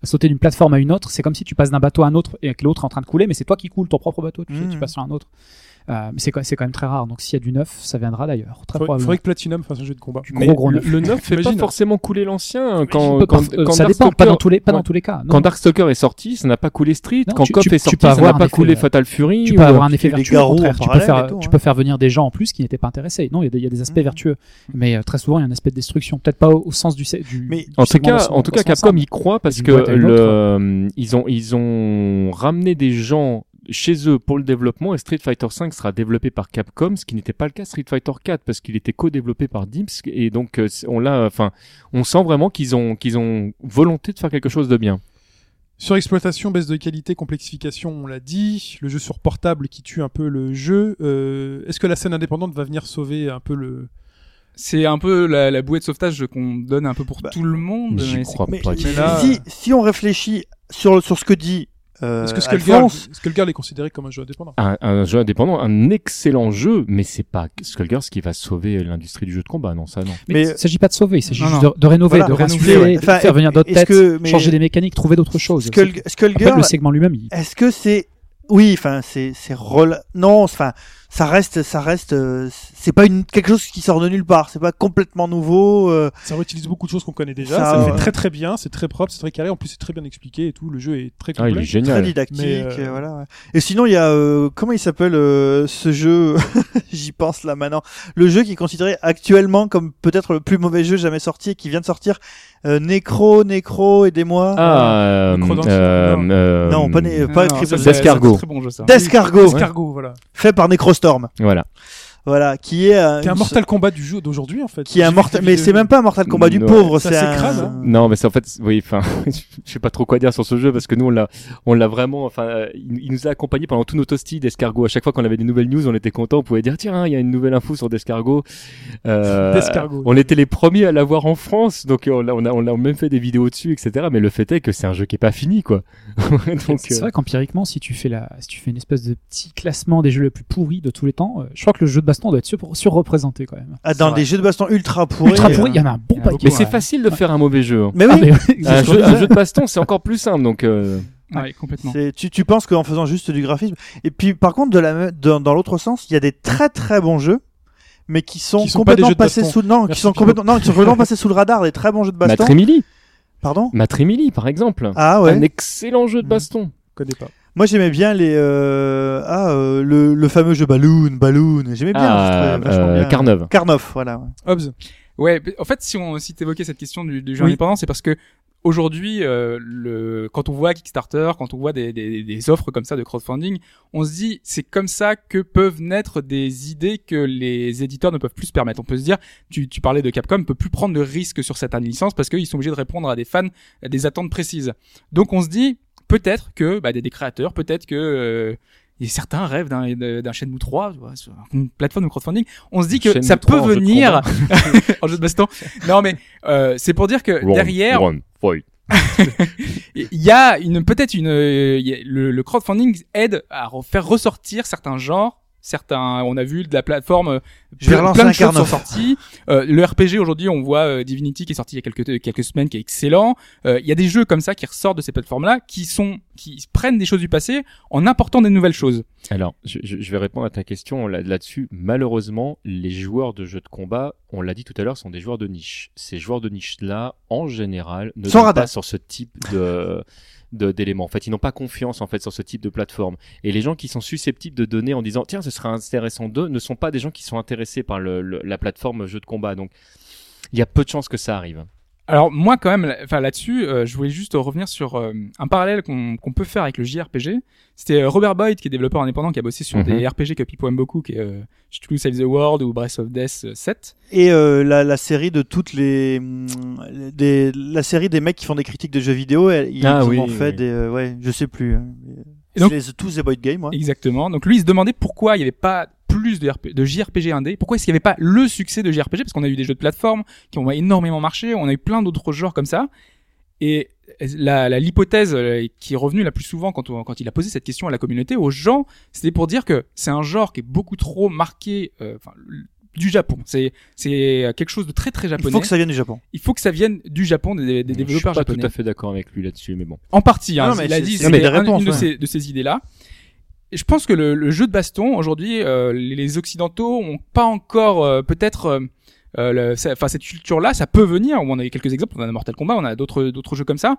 sauter d'une plateforme à une autre. C'est comme si tu passes d'un bateau à un autre et que l'autre est en train de couler, mais c'est toi qui coules ton propre bateau, tu, sais, tu passes sur un autre. Euh, mais c'est quand, c'est quand même très rare. Donc s'il y a du neuf, ça viendra d'ailleurs. Très Faudrait, probablement. faudrait que Platinum fasse un jeu de combat. Du Mais gros gros le, neuf. le neuf [LAUGHS] fait pas forcément couler l'ancien. Quand, quand, euh, quand ça dépend, pas Darkstalker- dans tous les, pas ouais. dans tous les cas. Non, Quand Darkstalker est sorti, ça n'a pas coulé Street. Non, quand tu- KOF tu- est tu sorti, peux ça n'a avoir un pas effet, coulé euh, Fatal Fury. tu peux avoir un effet des vertueux au contraire. Tu peux, faire, hein. peux faire venir des gens en plus qui n'étaient pas intéressés. Non, il y a des, aspects Mhm. vertueux, mais euh, très souvent il y a un aspect de destruction. Peut-être pas au, sens du, du Mais du En tout cas, en tout Capcom y croit parce que le, euh, ils ont ils ont ramené des gens chez eux pour le développement et Street Fighter 5 sera développé par Capcom, ce qui n'était pas le cas Street Fighter 4 parce qu'il était co-développé par Dimps et donc euh, on l'a, enfin, on sent vraiment qu'ils ont qu'ils ont volonté de faire quelque chose de bien. Surexploitation, baisse de qualité, complexification, on l'a dit. Le jeu sur portable qui tue un peu le jeu. Euh, Est-ce que la scène indépendante va venir sauver un peu le... C'est un peu la, la bouée de sauvetage qu'on donne un peu pour Bah, tout le monde. Mais crois Mais, pas. du mais tout. là- si, si on réfléchit sur, sur ce que dit, euh, Est-ce que Skullgirl, Skullgirl est considéré comme un jeu indépendant Un, un jeu indépendant, un excellent jeu, mais c'est pas Skullgirls qui va sauver l'industrie du jeu de combat, non ça non. Mais, Mais- il s'agit pas de sauver, il s'agit juste de, de rénover, Voilà, de ouais. de Enfin, faire venir d'autres têtes, que- mais- changer des mécaniques, trouver d'autres choses. Skull, Après, Skullgirl, le segment lui-même, il... est-ce que c'est Oui, enfin, c'est c'est rela- non, enfin, ça reste, ça reste, euh, c'est pas une quelque chose qui sort de nulle part. C'est pas complètement nouveau. euh, Ça réutilise beaucoup de choses qu'on connaît déjà. Ça, Ça, le ouais. fait très très bien. C'est très propre, c'est très carré. En plus, c'est très bien expliqué et tout. Le jeu est très Ah, il complet. très didactique, euh, euh, voilà. ouais. Et sinon, il y a euh, comment il s'appelle euh, ce jeu J'y pense là maintenant. Le jeu qui est considéré actuellement comme peut-être le plus mauvais jeu jamais sorti et qui vient de sortir. Euh, Necro, Necro, aidez-moi. Ah, euh, euh, non. euh, Non, pas né- pas Non, c'est- Descargot. bon jeu ça. Descargot, Escargot, voilà. fait par Necrostorm. Voilà. Voilà, qui est euh, Qui est un une- Mortal Kombat du jeu d'aujourd'hui en fait. qui est un J'ai vu mortal, mais c'est même pas un Mortal Kombat du Non. pauvre, Ça c'est un. s'écrase, hein. Non, mais c'est en fait, oui, enfin, [LAUGHS] je sais pas trop quoi dire sur ce jeu parce que nous on l'a, on l'a vraiment, enfin, euh, il, il nous a accompagnés pendant tous nos toasties d'escargot. À chaque fois qu'on avait des nouvelles news, on était content, on pouvait dire tiens, il y a une nouvelle info sur d'escargot. Euh, D'escargot. on était les premiers à l'avoir en France, donc on a, on a, on a même fait des vidéos dessus, etc. Mais le fait est que c'est un jeu qui est pas fini, quoi. [LAUGHS] donc, C'est euh, vrai qu'empiriquement, si tu fais la, si tu fais une espèce de petit classement des jeux les plus pourris de tous les temps, euh, je crois que le jeu de baston doit être sur- surreprésenté quand même. Ah, dans des jeux de baston ultra pourris. Ultra euh, pourri, il y en a un bon paquet. mais c'est facile de faire un mauvais jeu. hein. Mais oui. [LAUGHS] Un jeu, un de baston, c'est encore plus simple, donc. euh, Ouais, complètement. Tu, tu penses qu'en faisant juste du graphisme. Et puis, par contre, de la, me- dans, dans l'autre sens, il y a des très très bons jeux, mais qui sont, Qui complètement passés sous, non, qui sont complètement, non, qui sont complètement passés sous le radar, des très bons jeux de baston. Matrimili. Pardon? Matrimili, par exemple. Ah Un ouais. excellent jeu de Mhm. baston. Je connais pas. Moi, j'aimais bien les, euh, ah, euh, le, le fameux jeu Balloon, Balloon. J'aimais bien. Ah, je trouvais vachement euh, bien. Carnov. Carnov, voilà. Hobbs. Ouais, en fait, si on si t'évoquais cette question du, du jeu Oui. indépendant, c'est parce que aujourd'hui, euh, le quand on voit Kickstarter, quand on voit des, des, des offres comme ça de crowdfunding, on se dit c'est comme ça que peuvent naître des idées que les éditeurs ne peuvent plus se permettre. On peut se dire, tu, tu parlais de Capcom, peut plus prendre de risques sur certaines licences parce qu'ils sont obligés de répondre à des fans, à des attentes précises. Donc on se dit peut-être que bah, des, des créateurs, peut-être que euh, et certains rêvent d'un d'un Shenmue 3 tu vois, sur une plateforme de crowdfunding. On se dit que Shenmue ça 3 peut venir en [LAUGHS] jeu de baston. Non mais euh, c'est pour dire que derrière [LAUGHS] il y a une peut-être une euh, a- le, le crowdfunding aide à re- faire ressortir certains genres certains on a vu de la plateforme euh, Je vais plein, de choses sont sortis euh, le RPG aujourd'hui on voit euh, Divinity qui est sorti il y a quelques quelques semaines qui est excellent. Euh, il y a des jeux comme ça qui ressortent de ces plateformes là qui sont qui prennent des choses du passé en apportant des nouvelles choses. Alors, je, je- je vais répondre à ta question là- là-dessus. Malheureusement, les joueurs de jeux de combat, on l'a dit tout à l'heure, sont des joueurs de niche. Ces joueurs de niche-là, en général, ne sont pas sur ce type de- d'éléments. En fait, ils n'ont pas confiance en fait sur ce type de plateforme. Et les gens qui sont susceptibles de donner en disant tiens, ce serait intéressant d'eux, ne sont pas des gens qui sont intéressés par le, le- la plateforme jeu de combat. Donc, il y a peu de chances que ça arrive. Alors moi quand même, enfin là-dessus, euh, je voulais juste revenir sur euh, un parallèle qu'on qu'on peut faire avec le JRPG. C'était euh, Robert Boyd qui est développeur indépendant qui a bossé sur Mhm. des RPG que Pipo aime beaucoup, qui est euh, Cthulhu Save the World ou Breath of Death euh, 7. Et euh, la, la série de toutes les, hum, des, la série des mecs qui font des critiques de jeux vidéo, elle- ils Ah ont oui, fait oui. des, euh, ouais, je sais plus. Et donc- les, tous The Boyd Game, ouais. Exactement. Donc lui il se demandait pourquoi il n'y avait pas plus de, RP de JRPG indé, pourquoi est-ce qu'il n'y avait pas le succès de JRPG parce qu'on a eu des jeux de plateforme qui ont énormément marché, on a eu plein d'autres genres comme ça. Et la la- l'hypothèse euh, qui est revenue la plus souvent quand, on- quand il a posé cette question à la communauté, aux gens, c'était pour dire que c'est un genre qui est beaucoup trop marqué, euh, enfin, du Japon. C'est c'est quelque chose de très très Il japonais. faut que ça vienne du Japon. Il faut que ça vienne du Japon, des, des je suis développeurs pas japonais. tout à fait d'accord avec lui là-dessus, mais bon. En partie, hein, Non, mais il a c'est- dit c'est un- une de ouais. ces, de ces idées-là. Et je pense que le, le jeu de baston aujourd'hui, euh, les, occidentaux ont pas encore euh, peut-être, euh, euh, enfin cette culture-là, ça peut venir. On a eu quelques exemples, on a Mortal Kombat, on a d'autres d'autres jeux comme ça,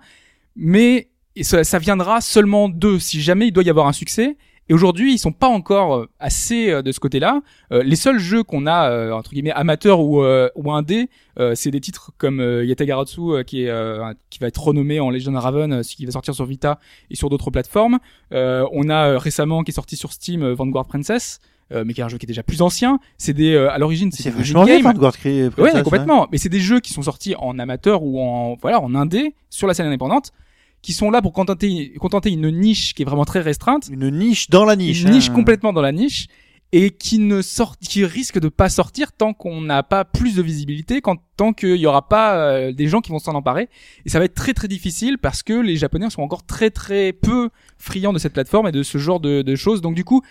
mais ça, ça viendra seulement d'eux. Si jamais il doit y avoir un succès. Et aujourd'hui, ils sont pas encore euh, assez euh, de ce côté-là. Euh, les seuls jeux qu'on a euh, entre guillemets amateurs ou euh, ou indés, euh, c'est des titres comme euh, Yatagaratsu euh, qui est euh, qui va être renommé en Legion Raven, euh, ce qui va sortir sur Vita et sur d'autres plateformes. Euh, on a euh, récemment qui est sorti sur Steam Vanguard Princess, euh, mais qui est un jeu qui est déjà plus ancien. C'est des euh, à l'origine c'est des Vanguard Cri- Ouais, complètement. Mais c'est des jeux qui sont sortis en amateur ou en voilà en indé sur la scène indépendante, qui sont là pour contenter contenter une niche qui est vraiment très restreinte Une niche dans la niche. une niche hein. complètement dans la niche et qui ne sort, qui risque de pas sortir tant qu'on n'a pas plus de visibilité, quand, tant qu'il y aura pas euh, des gens qui vont s'en emparer. Et ça va être très très difficile parce que les Japonais sont encore très très peu friands de cette plateforme et de ce genre de, de choses. Donc du coup,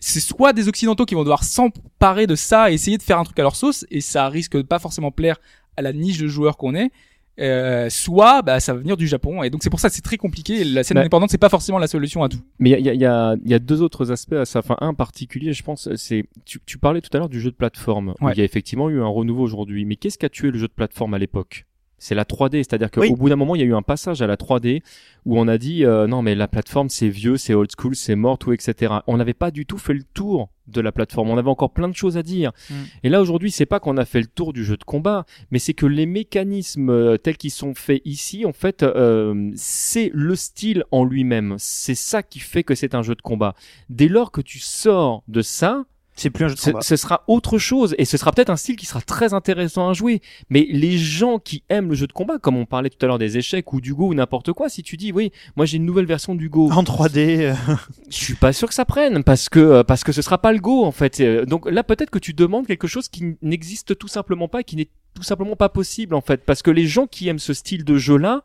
c'est soit des occidentaux qui vont devoir s'emparer de ça et essayer de faire un truc à leur sauce et ça risque de pas forcément plaire à la niche de joueurs qu'on est. euh, soit bah, ça va venir du Japon. Et donc c'est pour ça que c'est très compliqué. La scène Bah- indépendante, c'est pas forcément la solution à tout. Mais il y a, y, a, y, a, deux autres aspects à ça. Enfin, un particulier, je pense, c'est tu, tu parlais tout à l'heure du jeu de plateforme. où Ouais. Il y a effectivement eu un renouveau aujourd'hui. Mais qu'est-ce qui a tué le jeu de plateforme à l'époque? C'est la 3D, c'est-à-dire qu'au Oui. bout d'un moment, il y a eu un passage à la 3D où on a dit euh, non mais la plateforme c'est vieux, c'est old school, c'est mort, tout etc. On n'avait pas du tout fait le tour de la plateforme. On avait encore plein de choses à dire. Mm. Et là aujourd'hui, c'est pas qu'on a fait le tour du jeu de combat, mais c'est que les mécanismes euh, tels qu'ils sont faits ici, en fait, euh, c'est le style en lui-même. C'est ça qui fait que c'est un jeu de combat. Dès lors que tu sors de ça, C'est plus un jeu de ce, combat. ce sera autre chose et ce sera peut-être un style qui sera très intéressant à jouer. Mais les gens qui aiment le jeu de combat, comme on parlait tout à l'heure des échecs ou du Go ou n'importe quoi, si tu dis oui, moi j'ai une nouvelle version du Go, En 3D. euh, je suis pas sûr que ça prenne parce que euh, parce que ce sera pas le Go en fait. Euh, Donc là peut-être que tu demandes quelque chose qui n'existe tout simplement pas, et qui n'est tout simplement pas possible en fait, parce que les gens qui aiment ce style de jeu là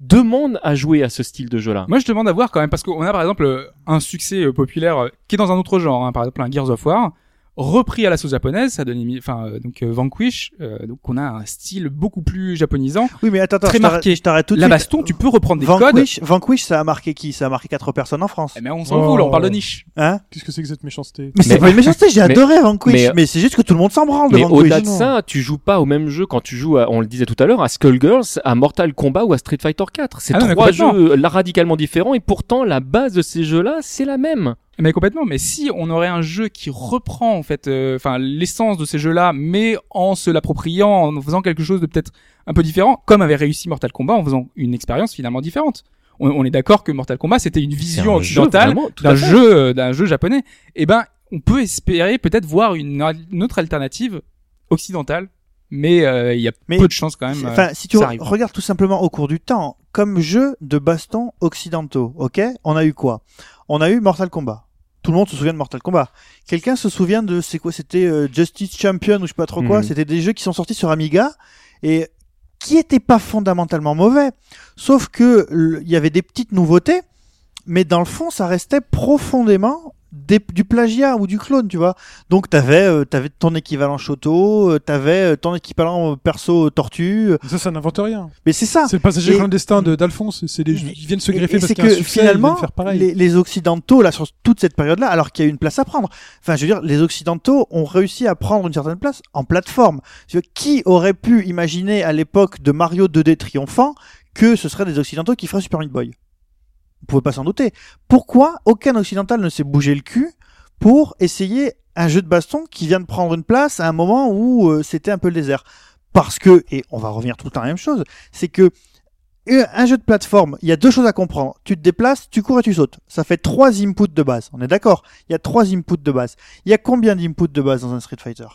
demandent à jouer à ce style de jeu là. Moi, je demande à voir quand même parce qu'on a par exemple un succès euh, populaire euh, qui est dans un autre genre, hein, par exemple un Gears of War repris à la sauce japonaise, ça donne enfin euh, donc euh, Vanquish, euh, donc on a un style beaucoup plus japonisant. Oui, mais attends, attends, Très je t'arrête- marqué. je t'arrête tout de La suite. baston, tu peux reprendre des codes. Vanquish, Vanquish, ça a marqué qui? Ça a marqué quatre personnes en France. Eh, Mais on s'en Oh. fout, là, on parle de niche. Hein? Qu'est-ce que c'est que cette méchanceté? Mais c'est Mais- pas une méchanceté, j'ai mais- adoré Vanquish. mais- Mais, c'est juste que tout le monde s'en branle de Mais Vanquish. au-delà de ça, tu joues pas au même jeu quand tu joues, à, on le disait tout à l'heure, à Skullgirls, à Mortal Kombat ou à Street Fighter 4. C'est Ah mais trois jeux là radicalement différents et pourtant la base de ces jeux-là, c'est la même. Mais complètement. Mais si on aurait un jeu qui reprend en fait, euh, enfin l'essence de ces jeux-là, mais en se l'appropriant, en faisant quelque chose de peut-être un peu différent, comme avait réussi Mortal Kombat en faisant une expérience finalement différente. On, on est d'accord que Mortal Kombat c'était une vision un occidentale d'un jeu euh, d'un jeu japonais. Eh ben, on peut espérer peut-être voir une, une autre alternative occidentale, mais euh, il y a Mais- peu de chances quand même. euh, Enfin, si tu ça re- arrive. regardes tout simplement au cours du temps, comme jeu de baston occidentaux, ok? On a eu quoi? On a eu Mortal Kombat. Tout le monde se souvient de Mortal Kombat. Quelqu'un se souvient de c'est quoi C'était euh, Justice Champion ou je sais pas trop quoi. Mhm. C'était des jeux qui sont sortis sur Amiga et qui étaient pas fondamentalement mauvais. Sauf que il y avait des petites nouveautés, mais dans le fond, ça restait profondément des- du plagiat ou du clone, tu vois. Donc t'avais euh, t'avais ton équivalent Shoto, euh, t'avais euh, ton équivalent euh, perso Tortue. euh, Ça, ça n'invente rien. Mais c'est ça. C'est le passager Et- clandestin de d'Alphonse. C'est des, ils viennent se Et- greffer et parce c'est qu'il y a un que succès, ils viennent finalement, faire pareil. les, les occidentaux là sur toute cette période-là, alors qu'il y a une place à prendre. Enfin, je veux dire, les occidentaux ont réussi à prendre une certaine place en plateforme. Dire, qui aurait pu imaginer à l'époque de Mario 2D triomphant que ce serait des occidentaux qui feraient Super Meat Boy? Vous pouvez pas s'en douter. Pourquoi aucun occidental ne s'est bougé le cul pour essayer un jeu de baston qui vient de prendre une place à un moment où euh, c'était un peu le désert? Parce que, et on va revenir tout le temps à la même chose, c'est que euh, un jeu de plateforme, il y a deux choses à comprendre. Tu te déplaces, tu cours et tu sautes. Ça fait trois inputs de base. On est d'accord? Il y a trois inputs de base. Il y a combien d'inputs de base dans un Street Fighter?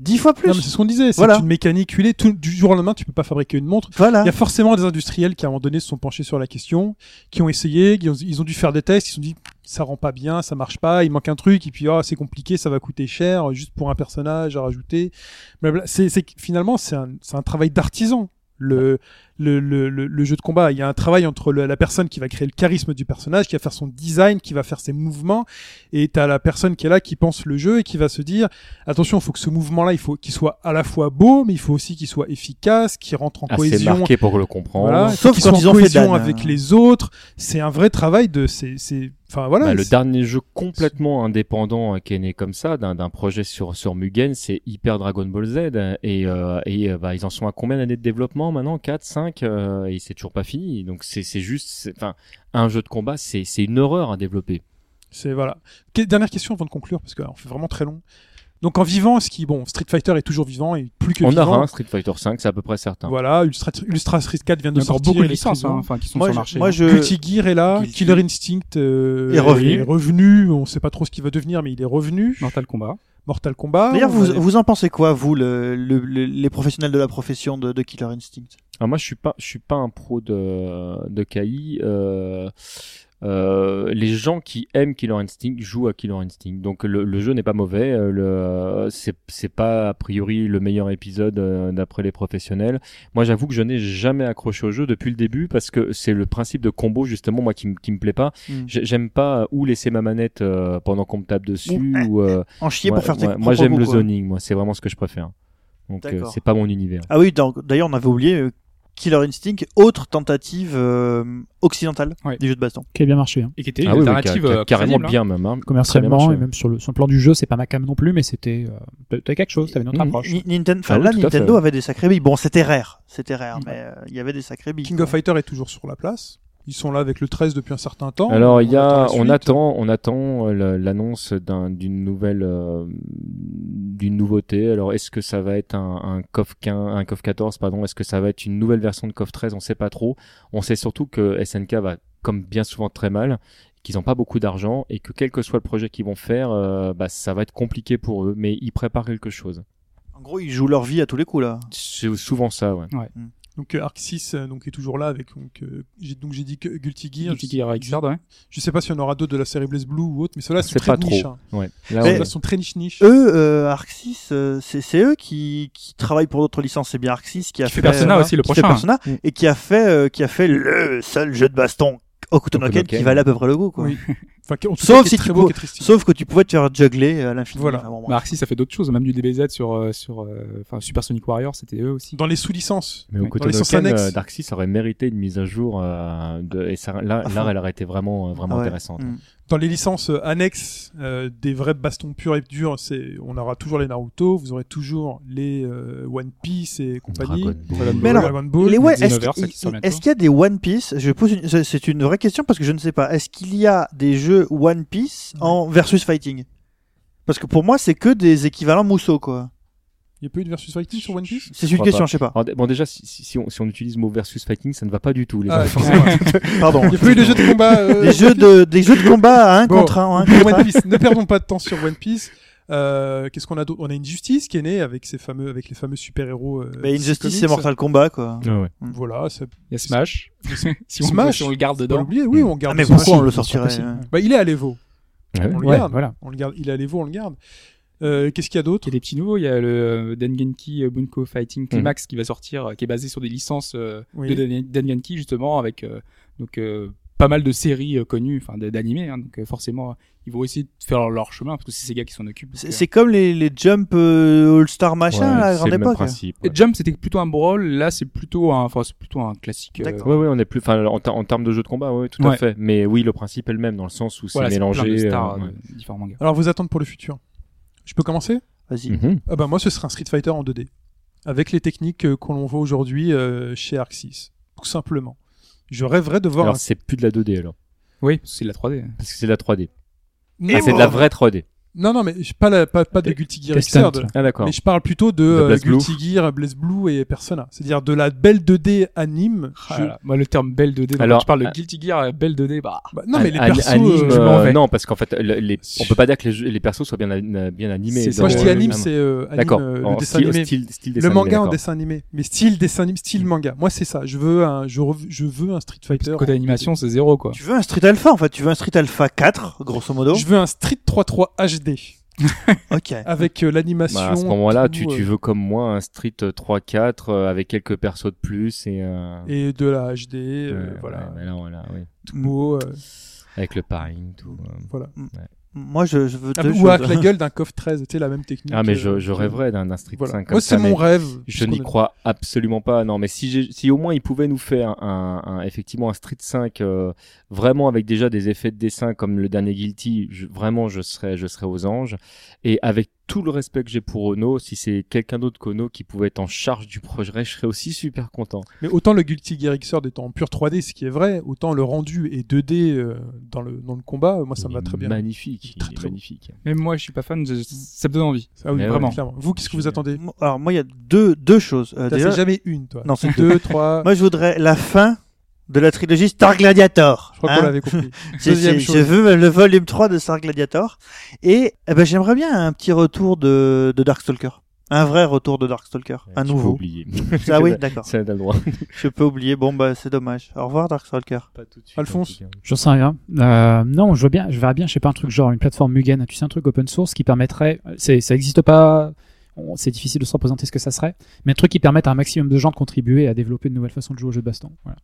Dix fois plus. Non, mais c'est ce qu'on disait. C'est Voilà. une mécanique huilée. Tout, du jour au lendemain, tu peux pas fabriquer une montre. Voilà. Il y a forcément des industriels qui, à un moment donné, se sont penchés sur la question, qui ont essayé, qui ont- ils ont dû faire des tests, ils se sont dit, ça rend pas bien, ça marche pas, il manque un truc, et puis, oh, c'est compliqué, ça va coûter cher, juste pour un personnage à rajouter. C'est, finalement, c'est un, c'est un travail d'artisan. Le, le, le, le, le jeu de combat, il y a un travail entre le- la personne qui va créer le charisme du personnage, qui va faire son design, qui va faire ses mouvements, et t'as la personne qui est là, qui pense le jeu et qui va se dire, attention, il faut que ce mouvement-là, il faut qu'il soit à la fois beau, mais il faut aussi qu'il soit efficace, qu'il rentre en Assez cohésion marqué pour le comprendre. voilà, Sauf soient ils en fait cohésion avec les autres. C'est un vrai travail de, c'est, c'est, enfin voilà. Bah, le dernier jeu complètement indépendant qui est né comme ça, d'un d'un projet sur sur Mugen, c'est Hyper Dragon Ball Z. Et, euh, et euh, bah, ils en sont à combien d'années de développement maintenant? 4, 5 euh, Et c'est toujours pas fini. Donc c'est juste, enfin, un jeu de combat, c'est une horreur à développer. C'est voilà. Dernière question avant de conclure parce qu'on fait vraiment très long. Donc en vivant, ce qui bon, Street Fighter est toujours vivant et plus que On vivant. aura un Street Fighter 5, c'est à peu près certain. Voilà, Ultra, Ultra Street 4 vient de a encore sortir. beaucoup de est licences hein, enfin, qui sont Moi, sur le marché. moi, hein. je, Guilty Gear est là, Guilty- Killer Instinct euh, Est revenu. revenu. On sait pas trop ce qu'il va devenir, mais il est revenu. Mortal Kombat. Mortal Kombat. D'ailleurs, on vous, en pensez quoi, vous, le, le- le- les professionnels de la profession de, de Killer Instinct? Alors moi, je suis pas, je suis pas un pro de de KI. Euh, euh, les gens qui aiment Killer Instinct jouent à Killer Instinct. Donc le, le jeu n'est pas mauvais. euh, Le, c'est, c'est pas a priori le meilleur épisode euh, d'après les professionnels. Moi, j'avoue que je n'ai jamais accroché au jeu depuis le début parce que c'est le principe de combo justement moi qui, qui me plaît pas. Mm. J'ai- J'aime pas où laisser ma manette euh, pendant qu'on me tape dessus ou. euh, En chier ouais, pour faire tes moi propres j'aime le zoning. Moi, c'est vraiment ce que je préfère. Donc c'est pas mon univers. Ah oui, d'ailleurs, on avait oublié, Killer Instinct, autre tentative euh, occidentale Ouais. du jeu de baston. Qui a bien marché. hein. Et qui était une Ah oui, oui, alternative euh, carrément hein. bien même. hein. Commercialement et même sur le, sur le plan du jeu, c'est pas ma cam non plus, mais c'était euh, t'avais quelque chose, t'avais une autre Mhm. approche. Ni- Ninten- enfin, Ah oui, là, Nintendo avait des sacrés billes. Bon, c'était rare, c'était rare, Mm. mais euh, il y avait des sacrés billes. King quoi. of Fighter est toujours sur la place. Ils sont là avec le 13 depuis un certain temps. Alors il y a, on attend, on attend euh, l'annonce d'un- d'une nouvelle, euh, d'une nouveauté. Alors est-ce que ça va être un, un CoF 15, un CoF 14, pardon? Est-ce que ça va être une nouvelle version de CoF 13 On sait pas trop. On sait surtout que SNK va, comme bien souvent très mal, qu'ils n'ont pas beaucoup d'argent et que quel que soit le projet qu'ils vont faire, euh, bah, ça va être compliqué pour eux. Mais ils préparent quelque chose. En gros, ils jouent leur vie à tous les coups là. C'est souvent ça, ouais. Donc euh, Arc 6 euh, donc est toujours là avec donc euh, j'ai donc j'ai dit que Guilty Gear. Guilty je, Gear Xrd, ouais. je sais pas s'il y en aura d'autres de la série Blaze Blue ou autre, mais ceux-là sont C'est très pas niche. trop. hein. Ouais. Mais- Là, est- sont très niche niche. Eux, euh, Arc 6, euh, c'est c'est eux qui, qui travaillent pour d'autres licences. C'est bien Arc 6 qui a Qui fait Persona euh, aussi, le fait prochain. Persona, Mm. et qui a fait euh, qui a fait le seul jeu de baston Okutonoken qui valait à peu près le goût quoi. Oui. [LAUGHS] Enfin, qui- en tout Sauf cas, si très tu beau. Sauf que tu pouvais te faire juggler à l'infini. Voilà. Enfin, bon, Bah, Arc 6, ça fait d'autres choses, même du DBZ sur, euh, sur euh, enfin, Super Sonic Warrior, c'était eux aussi. Dans les sous-licences. Mais au Dans côté euh, Dark Six aurait mérité une mise à jour euh, de, et ça, là, fond. elle aurait été vraiment, euh, vraiment Ah ouais. intéressante. Mm. Dans les licences euh, annexes euh, des vrais bastons purs et durs, c'est on aura toujours les Naruto, vous aurez toujours les euh, One Piece et compagnie. Dragon Mais Ball, alors, Dragon Ball. Les ouais, est-ce qu'il y a des One Piece? Je pose une, c'est- c'est une vraie question parce que je ne sais pas. Est-ce qu'il y a des jeux One Piece en versus fighting? Parce que pour moi, c'est que des équivalents Mousseau quoi. Il y a pas eu de versus fighting sur One Piece? C'est une question, pas. je sais pas. Alors, bon, déjà, si, si, si on, si on utilise le mot versus fighting, ça ne va pas du tout. Les Ah. [LAUGHS] Pardon. Il y a pas eu de jeux de combat. euh, des jeux de des jeux de combat à un Bon, contre un. un pour contre un. One Piece, ne perdons pas de temps sur One Piece. Euh, Qu'est-ce qu'on a d'autre? On a une justice qui est née avec ces fameux, avec les fameux super héros. Euh, Bah, Injustice, c'est Mortal Kombat quoi. Ah ouais. Voilà, Il y a Smash. [LAUGHS] si, on, Smash, on le garde dedans. l'oublier. Oui, on garde. Ah mais pourquoi on le sortirait hein Bah, il est à l'Evo. Ah ouais. On le Ouais, garde. voilà. On le garde. Il est à l'Evo, on le garde. Euh, Qu'est-ce qu'il y a d'autre Il y a des petits nouveaux, il y a le euh, Dengenki euh, Bunko Fighting Climax qui va sortir, qui est basé sur des licences euh, Oui. de Den- Dengenki justement, avec euh, donc euh, pas mal de séries euh, connues, enfin d'animés. Hein, donc euh, forcément, ils vont essayer de faire leur, leur chemin parce que c'est ces gars qui s'en occupent. C'est comme les, les Jump euh, All Star machin Ouais, à la c'est grande le même époque. principe. ouais. et Jump c'était plutôt un brawl, là c'est plutôt un, enfin c'est plutôt un classique. euh. Ouais, ouais, on est plus, enfin, en, ter- en termes de jeu de combat, ouais, tout Ouais. à fait. Mais oui, le principe est le même dans le sens où c'est voilà, c'est plein mélangé. de stars de différents mangas. Alors, vos attentes pour le futur Je peux commencer? Vas-y. mhm. Ah bah moi, ce serait un Street Fighter en 2D, avec les techniques euh, qu'on voit aujourd'hui euh, chez Arc 6, tout simplement. Je rêverais de voir. Alors un... c'est plus de la 2D alors, Oui, c'est de la 3D. parce que c'est de la 3D. Non, Ah, c'est de la vraie 3D. Non, non, mais pas, la, pas, pas de Guilty Gear Xrd. Ah d'accord. mais je parle plutôt de, euh, Blaze Blue. Guilty Gear, Blaze Blue et Persona. C'est-à-dire de la belle 2D anime. Ah je- là là. Moi le terme belle 2D, donc Alors, je parle de euh, Guilty Gear, euh, belle 2D, bah Bah, non, mais les persos. anime, euh, euh, non, parce qu'en fait, le- les, on peut pas dire que les, persos soient bien, a- bien animés. Moi, je dis euh, anime, c'est euh, anime, D'accord. euh, le En dessin style, animé. style, style le manga animé, en dessin animé, mais style dessin animé, style manga. Moi, c'est ça. Je veux un, je, rev- je veux un Street Fighter. côté animation c'est zéro quoi. Tu veux un Street Alpha en fait, tu veux un Street Alpha 4 grosso modo. 2D. Je veux un Street 3.3 HD [LAUGHS] OK. avec euh, l'animation. Bah, à ce moment-là, tu, tu euh, veux comme moi un Street 3-4 euh, avec quelques persos de plus et, euh, et de la HD, euh, ouais, voilà, ouais, mais là, voilà, oui. tout beau, euh, Avec le paring, tout. euh. voilà. Moi je, je veux Ah, deux ou avec la gueule d'un [LAUGHS] KOF 13, tu sais, la même technique. Ah, mais euh, je, je rêverais d'un d'un Street Voilà. 5 comme Moi, c'est mon rêve. Je n'y crois absolument pas. Non, mais si, j'ai- si au moins ils pouvaient nous faire un, un- effectivement un Street 5 euh, vraiment avec déjà des effets de dessin comme le dernier Guilty, je- vraiment je serais, je serais aux anges. Et avec tout le respect que j'ai pour Ono, si c'est quelqu'un d'autre qu'Ono qui pouvait être en charge du projet, je serais aussi super content. Mais autant le Guilty Gear Xrd étant en pure 3D, ce qui est vrai, autant le rendu est 2D euh, dans le dans le combat, moi ça me va est très bien. Magnifique, Très, est très magnifique. Même moi je suis pas fan, je- ça me donne envie. Ah oui, Mais vraiment. ouais. Vous, qu'est-ce que vous attendez Alors moi il y a deux deux choses. Euh, T'as déjà, jamais une, toi. Non, c'est deux, trois. moi je voudrais la fin de la trilogie Star Gladiator. Je crois hein. qu'on l'avait compris. [LAUGHS] Deuxième chose. Je veux le volume 3 de Star Gladiator. Et eh ben, j'aimerais bien un petit retour de, de Darkstalker. Un vrai retour de Darkstalker. Un Tu peux nouveau. oublier. [LAUGHS] [LAUGHS] Ah oui, d'accord. Ça, le droit. Je peux oublier. Bon, bah, c'est dommage. Au revoir, Darkstalker. Pas tout de suite. Alphonse. J'en sais rien. Euh, non, je vois bien, je verrais bien, je sais pas, un truc genre une plateforme Mugen, tu sais, un truc open source qui permettrait, c'est, ça existe pas, c'est difficile de se représenter ce que ça serait, mais un truc qui permette à un maximum de gens de contribuer à développer de nouvelles façons de jouer au jeu de baston. Voilà.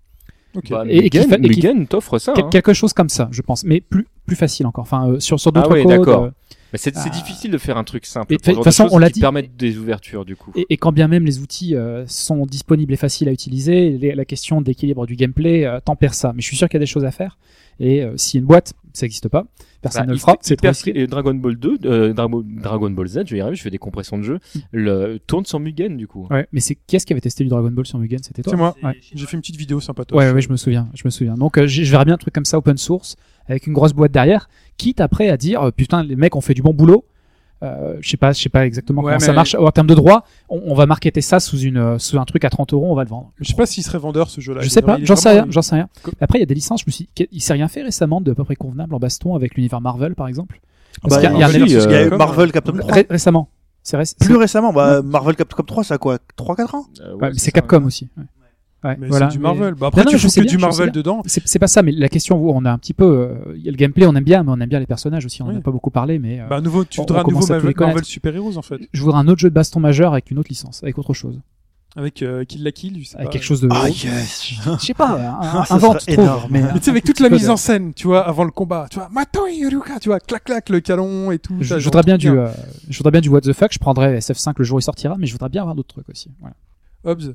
Bah, Et- Mugen, et t'offre ça. Hein. Quelque chose comme ça, je pense, mais plus, plus facile encore. Enfin, euh, sur, sur d'autres Ah d'accord. euh, Mais c'est c'est Ah. difficile de faire un truc simple. De toute façon, on l'a dit- permettent des ouvertures du coup. Et, et quand bien même les outils euh, sont disponibles et faciles à utiliser, les- la question d'équilibre du gameplay euh, tempère ça. Mais je suis sûr qu'il y a des choses à faire. Et si une boîte, ça n'existe pas, personne Bah, ne le fera, c'est trop Hyper risqué. et Dragon Ball 2, euh, Dragon, Dragon Ball Z, je vais y arriver, je fais des compressions de jeu, le, tourne sur Mugen du coup. Ouais, mais c'est qui est-ce qui avait testé du Dragon Ball sur Mugen? C'était toi C'est moi. Ouais. J'ai fait une petite vidéo sympatoche. Ouais, ouais, je me souviens, je me souviens. Donc, euh, je verrais bien un truc comme ça, open source, avec une grosse boîte derrière, quitte après à dire, euh, putain, les mecs ont fait du bon boulot. Euh, je sais pas, je sais pas exactement Ouais, comment ça mais- marche en termes de droit. On, on va marketer ça sous une, euh, sous un truc à 30 euros, on va le vendre. Je sais pas s'il serait vendeur ce jeu-là. Je sais pas, j'en sais rien, j'en sais rien. Après, il y a des licences. Je me suis, dit, il s'est rien fait récemment de à peu près convenable en baston avec l'univers Marvel, par exemple? Parce Bah, qu'il y a- il y a il y a eu euh, Marvel Capcom 3. Ré- récemment. Ré- Plus récemment, bah, Marvel Capcom 3, ça a quoi? 3-4 ans? Euh, ouais, mais c'est Capcom ouais. aussi. Ouais. Ouais, Mais voilà, c'est du mais- Marvel. Bah, après, Non, non, tu je fous sais que bien, du Marvel dedans. C'est c'est pas ça, mais la question où on a un petit peu, euh, il y a le gameplay, on aime bien, mais on aime bien les personnages aussi. On Oui. n'a pas beaucoup parlé, mais euh, Bah, à nouveau, tu voudrais un nouveau Marvel, Super Heroes en fait. je voudrais un autre jeu de baston majeur avec une autre licence, avec autre chose, Avec euh, Kill la Kill, je sais avec pas. quelque chose de. Ah, yes [LAUGHS] Je sais pas, [LAUGHS] un, Ah, invente, trouve, énorme. mais, Mais tu sais, avec toute la mise de- en scène, tu vois, avant le combat, tu vois, Mato Yuruka, tu vois, clac clac, le canon et tout. Je, ça, je genre, voudrais bien du, euh, je voudrais bien du what the fuck. Je prendrais SF5 le jour où il sortira, mais je voudrais bien avoir d'autres trucs aussi. Voilà. Hobbs.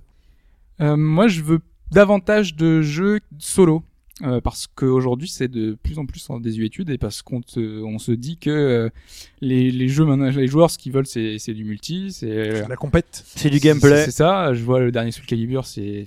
Euh, moi, je veux davantage de jeux solo. Euh, parce qu'aujourd'hui c'est de plus en plus en désuétude et parce qu'on te- on se dit que euh, les, les jeux maintenant les joueurs ce qu'ils veulent c'est c'est du multi c'est La compète. C'est du gameplay. c'est ça je vois le dernier Soul Calibur c'est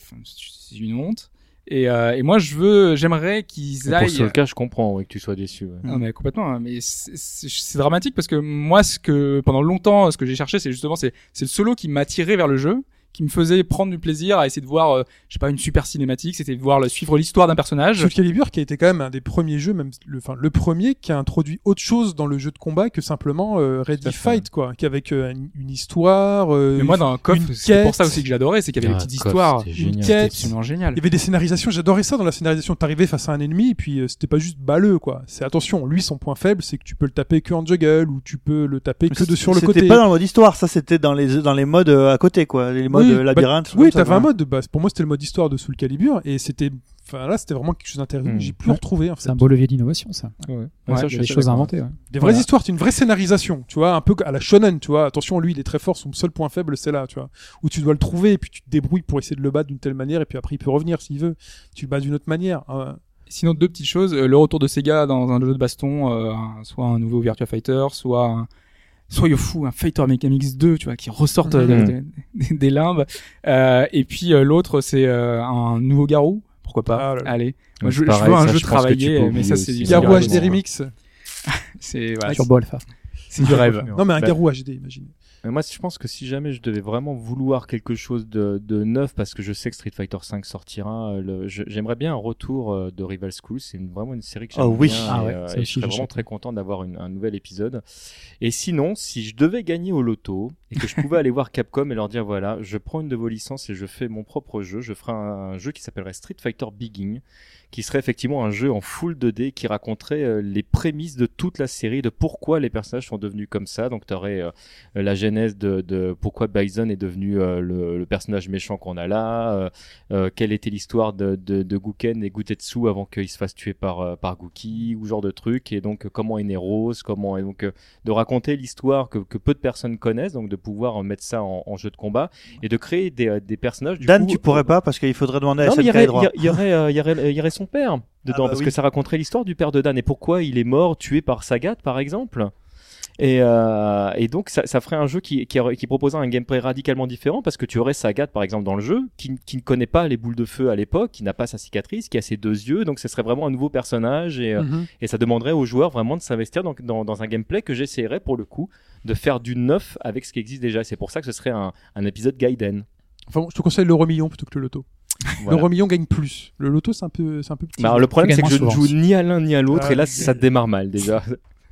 une honte et, euh, et moi je veux j'aimerais qu'ils Pour aillent ce cas, je comprends ouais, que tu sois déçu. ouais. non mais complètement hein, mais c'est- dramatique parce que moi ce que pendant longtemps ce que j'ai cherché c'est justement c'est c'est le solo qui m'a tiré vers le jeu qui me faisait prendre du plaisir à essayer de voir euh, je sais pas une super cinématique c'était de voir le, suivre l'histoire d'un personnage Soul Calibur qui a été quand même un des premiers jeux, même le, enfin le premier qui a introduit autre chose dans le jeu de combat que simplement euh, Ready. Fight quoi, qui avec euh, une, une histoire. euh, mais moi dans KOF une c'est pour ça aussi que j'adorais c'est qu'il y avait Ah, des petites Coff, histoires une quête. c'était absolument génial Il y avait des scénarisations, j'adorais ça dans la scénarisation. T'arrivais face à un ennemi et puis euh, c'était pas juste balleux quoi. C'est attention, lui son point faible c'est que tu peux le taper que en juggle ou tu peux le taper que de sur le côté. C'était pas dans le mode histoire, ça c'était dans les dans les modes à côté quoi, les modes Oui, bah, labyrinthe. Oui, t'avais un mode de base. Pour moi, c'était le mode histoire de Soul Calibur et c'était, enfin là, c'était vraiment quelque chose d'intéressant. Hmm. J'ai plus Ouais. retrouvé en fait. C'est un beau levier d'innovation, ça. Ouais. Ouais, ça, je des choses à inventer. ouais. Des vraies Voilà. histoires, c'est une vraie scénarisation, tu vois, un peu à la shonen, tu vois. Attention, lui, il est très fort, son seul point faible, c'est là, tu vois. Où tu dois le trouver et puis tu te débrouilles pour essayer de le battre d'une telle manière et puis après il peut revenir s'il veut. Tu le bats d'une autre manière. hein. Sinon, deux petites choses. Euh, Le retour de Sega dans un jeu de baston, euh, soit un nouveau Virtua Fighter, soit un, soyez fou, un Fighter Mechanics 2, tu vois, qui ressortent Mhm. de- de- des limbes. Euh, et puis euh, l'autre, c'est euh, un nouveau Garou. Pourquoi pas Ah là là. Allez, moi je, je pareil, veux un ça, jeu je travaillé, mais ça c'est du Garou Garou, HD. Remix. [LAUGHS] c'est voilà, Turbo Alpha. c'est du rêve. Non, mais un Bah, Garou HD, imagine. Mais moi, je pense que si jamais je devais vraiment vouloir quelque chose de, de neuf, parce que je sais que Street Fighter V sortira, euh, j'aimerais bien un retour euh, de Rival School. C'est vraiment une série que j'aime Oh oui. bien. Ah et, ouais, euh, et je serais vraiment très content d'avoir un nouvel épisode. Et sinon, si je devais gagner au loto et que je pouvais [LAUGHS] aller voir Capcom et leur dire voilà, je prends une de vos licences et je fais mon propre jeu, je ferai un, un jeu qui s'appellerait Street Fighter Begin qui serait effectivement un jeu en full 2D qui raconterait euh, les prémices de toute la série, de pourquoi les personnages sont devenus comme ça. Donc tu aurais la genèse de, de pourquoi Bison est devenu euh, le, le personnage méchant qu'on a là, euh, euh, quelle était l'histoire de, de, de Guken et Gutetsu avant qu'il se fasse tuer par, euh, par Guki, ou genre de truc, et donc euh, comment est né Rose, comment et donc euh, de raconter l'histoire que, que peu de personnes connaissent, donc de pouvoir mettre ça en, en jeu de combat et de créer des, euh, des personnages. Du Dan, coup, tu pourrais pas parce qu'il faudrait demander à non, mais il y SNK aurait, il y aurait, euh, il y aurait, il y aurait son père dedans, bah parce oui. que ça raconterait l'histoire du père de Dan et pourquoi il est mort, tué par Sagat, par exemple. Et, euh, et donc ça, ça ferait un jeu qui, qui, aurait- qui proposerait un gameplay radicalement différent parce que tu aurais Sagat par exemple dans le jeu qui, qui ne connaît pas les boules de feu à l'époque, qui n'a pas sa cicatrice, qui a ses deux yeux, donc ce serait vraiment un nouveau personnage et, euh, Mhm. et ça demanderait aux joueurs vraiment de s'investir dans, dans, dans un gameplay que j'essayerais pour le coup de faire du neuf avec ce qui existe déjà. C'est pour ça que ce serait un, un épisode Gaiden. Enfin, bon, je te conseille l'euro million plutôt que le loto. Voilà. L'euro million gagne plus. Le loto, c'est un peu, c'est un peu petit. Bah, alors, le problème, c'est que je ne joue ni à l'un ni à l'autre, Ah, et là, ça démarre mal déjà.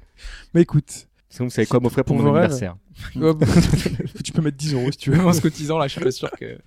[LAUGHS] Mais écoute, Sinon, vous savez quoi m'offrir pour Pour mon vos rêves. anniversaire [LAUGHS] hop, [LAUGHS] tu peux mettre 10 euros si tu veux. En se cotisant là, je suis pas sûr que.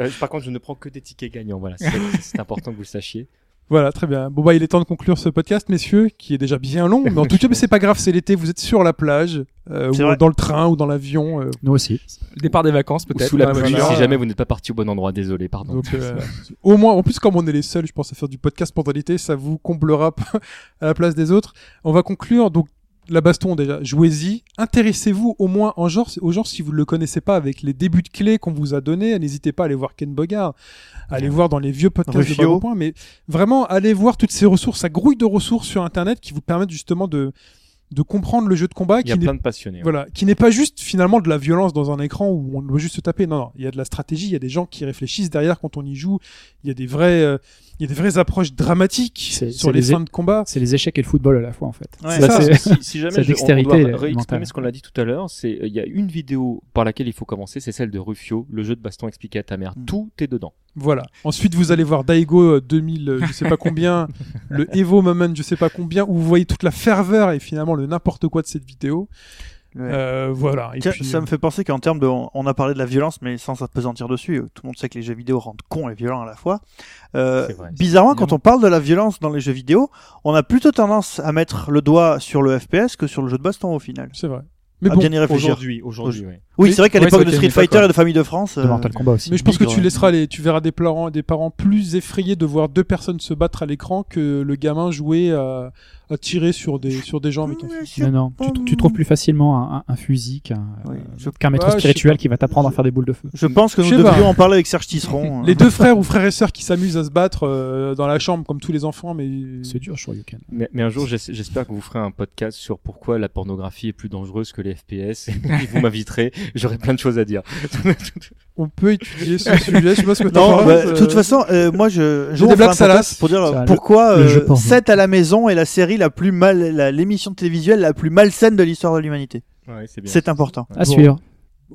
Euh, Par contre, je ne prends que des tickets gagnants. Voilà, c'est important que vous le sachiez. Voilà, très bien. Bon bah il est temps de conclure ce podcast, messieurs, qui est déjà bien long, mais en tout cas, mais c'est pas grave, c'est l'été, vous êtes sur la plage, euh, ou vrai. dans le train, ou dans l'avion. euh, Nous aussi. Le départ des vacances peut-être. sous la pluie, voiture. si jamais vous n'êtes pas parti au bon endroit. Désolé, pardon. donc euh, [LAUGHS] au moins, en plus comme on est les seuls, je pense à faire du podcast pendant l'été, ça vous comblera [LAUGHS] à la place des autres. On va conclure. Donc la baston déjà, jouez-y. Intéressez-vous au moins en genre, au genre si vous ne le connaissez pas avec les débuts de clés qu'on vous a donnés. N'hésitez pas à aller voir Ken Bogard, allez voir dans les vieux podcasts de Point, mais vraiment allez voir toutes ces ressources, ça grouille de ressources sur Internet qui vous permettent justement de de comprendre le jeu de combat Il y a qui n'est plein de passionnés. ouais. voilà, qui n'est pas juste finalement de la violence dans un écran où on doit juste se taper. Non, non, il y a de la stratégie, il y a des gens qui réfléchissent derrière quand on y joue. Il y a des vrais, euh, il y a des vraies approches dramatiques sur les les- fins de combat. C'est les échecs et le football à la fois en fait. Ouais. C'est ça. c'est- si, si jamais je- dextérité on doit réexprimer ce qu'on a dit tout à l'heure, c'est il y a une vidéo par laquelle il faut commencer, c'est celle de Rufio, le jeu de baston expliqué à ta mère. Mm. Tout est dedans. Voilà. Ensuite, vous allez voir Daigo euh, 2000, euh, je sais pas combien, [LAUGHS] le Evo Moment, je sais pas combien, où vous voyez toute la ferveur et finalement le n'importe quoi de cette vidéo. Ouais. Euh, voilà. Et Tiens, puis, ça me fait penser qu'en termes de, on a parlé de la violence, mais sans s'apesantir dessus. euh, Tout le monde sait que les jeux vidéo rendent cons et violents à la fois. Euh, vrai. bizarrement, quand on parle de la violence dans les jeux vidéo, on a plutôt tendance à mettre le doigt sur le FPS que sur le jeu de baston au final. c'est vrai. Mais à bon, bien y réfléchir. Aujourd'hui, aujourd'hui, oui. Oui, Oui, c'est vrai qu'à ouais, l'époque de Street Fighter et de Famille de France, De euh, Mortal Kombat aussi. Mais je pense que tu laisseras les, tu verras des parents, des parents plus effrayés de voir deux personnes se battre à l'écran que le gamin jouer à, à tirer sur des, sur des gens avec un fusil. Non, non, tu, tu trouves plus facilement un, un- un fusil qu'un Oui, euh, qu'un maître Ouais, je sais spirituel qui va t'apprendre à faire des boules de feu. je pense que Je nous sais pas. devrions en parler avec Serge Tisseron. [LAUGHS] Les deux frères ou frères et sœurs qui s'amusent à se battre euh, dans la chambre comme tous les enfants, mais C'est dur, Shoryuken. Mais, mais un jour, j'es- j'espère que vous ferez un podcast sur pourquoi la pornographie est plus dangereuse que les FPS. [LAUGHS] Et vous m'inviterez, [LAUGHS] j'aurai plein de choses à dire. [LAUGHS] on peut étudier ce sujet. Je sais pas ce que t'en Non, penses, bah, euh, de toute façon, euh, moi, je, je des blagues salaces. pour dire Ça, euh, le- pourquoi le euh, porno. 7 à la maison est la série la plus mal, l'émission télévisuelle la plus malsaine de l'histoire de l'humanité. Ouais, c'est bien. C'est important. À Bon. suivre.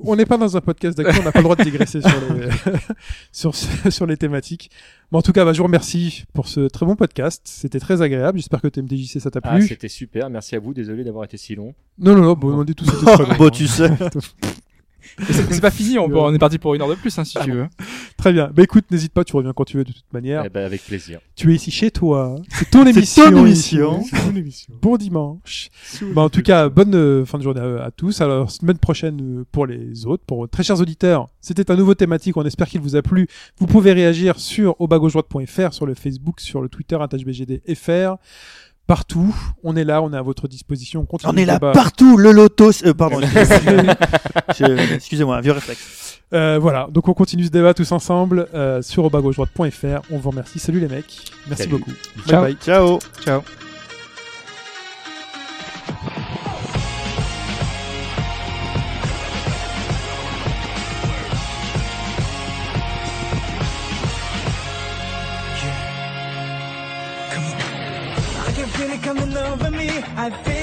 on n'est pas dans un podcast d'actu, on n'a pas le droit de digresser sur les, [LAUGHS] sur, ce- sur les thématiques. Mais en tout cas, bah, je vous remercie pour ce très bon podcast. C'était très agréable. J'espère que TMDJC ça t'a Ah, plu. c'était super. Merci à vous. Désolé d'avoir été si long. non, non, non, bon, on dit tout bon, tu sais. C'est pas fini, on, peut- on est parti pour une heure de plus hein, si tu veux. Très bien. Bah écoute, n'hésite pas, tu reviens quand tu veux de toute manière. Eh ben, avec plaisir. Tu es ici chez toi. C'est ton [LAUGHS] émission. ton émission. C'est ton [LAUGHS] émission. Bon dimanche. Bah, en tout cas, bonne euh, fin de journée à, à tous. Alors, semaine prochaine euh, pour les autres, pour très chers auditeurs. C'était un nouveau thématique. On espère qu'il vous a plu. Vous pouvez réagir sur aubagaujoie.fr, sur le Facebook, sur le Twitter, HBGDFR. Partout. On est là, on est à votre disposition. continue On est là partout, le loto. euh, pardon. [LAUGHS] Je- Excusez-moi, un vieux réflexe. Euh, voilà. Donc, on continue ce débat tous ensemble euh, sur aubagaujoie.fr. On vous remercie. Salut les mecs. Merci Salut. beaucoup. Ciao. Bye bye. Ciao. Ciao. I feel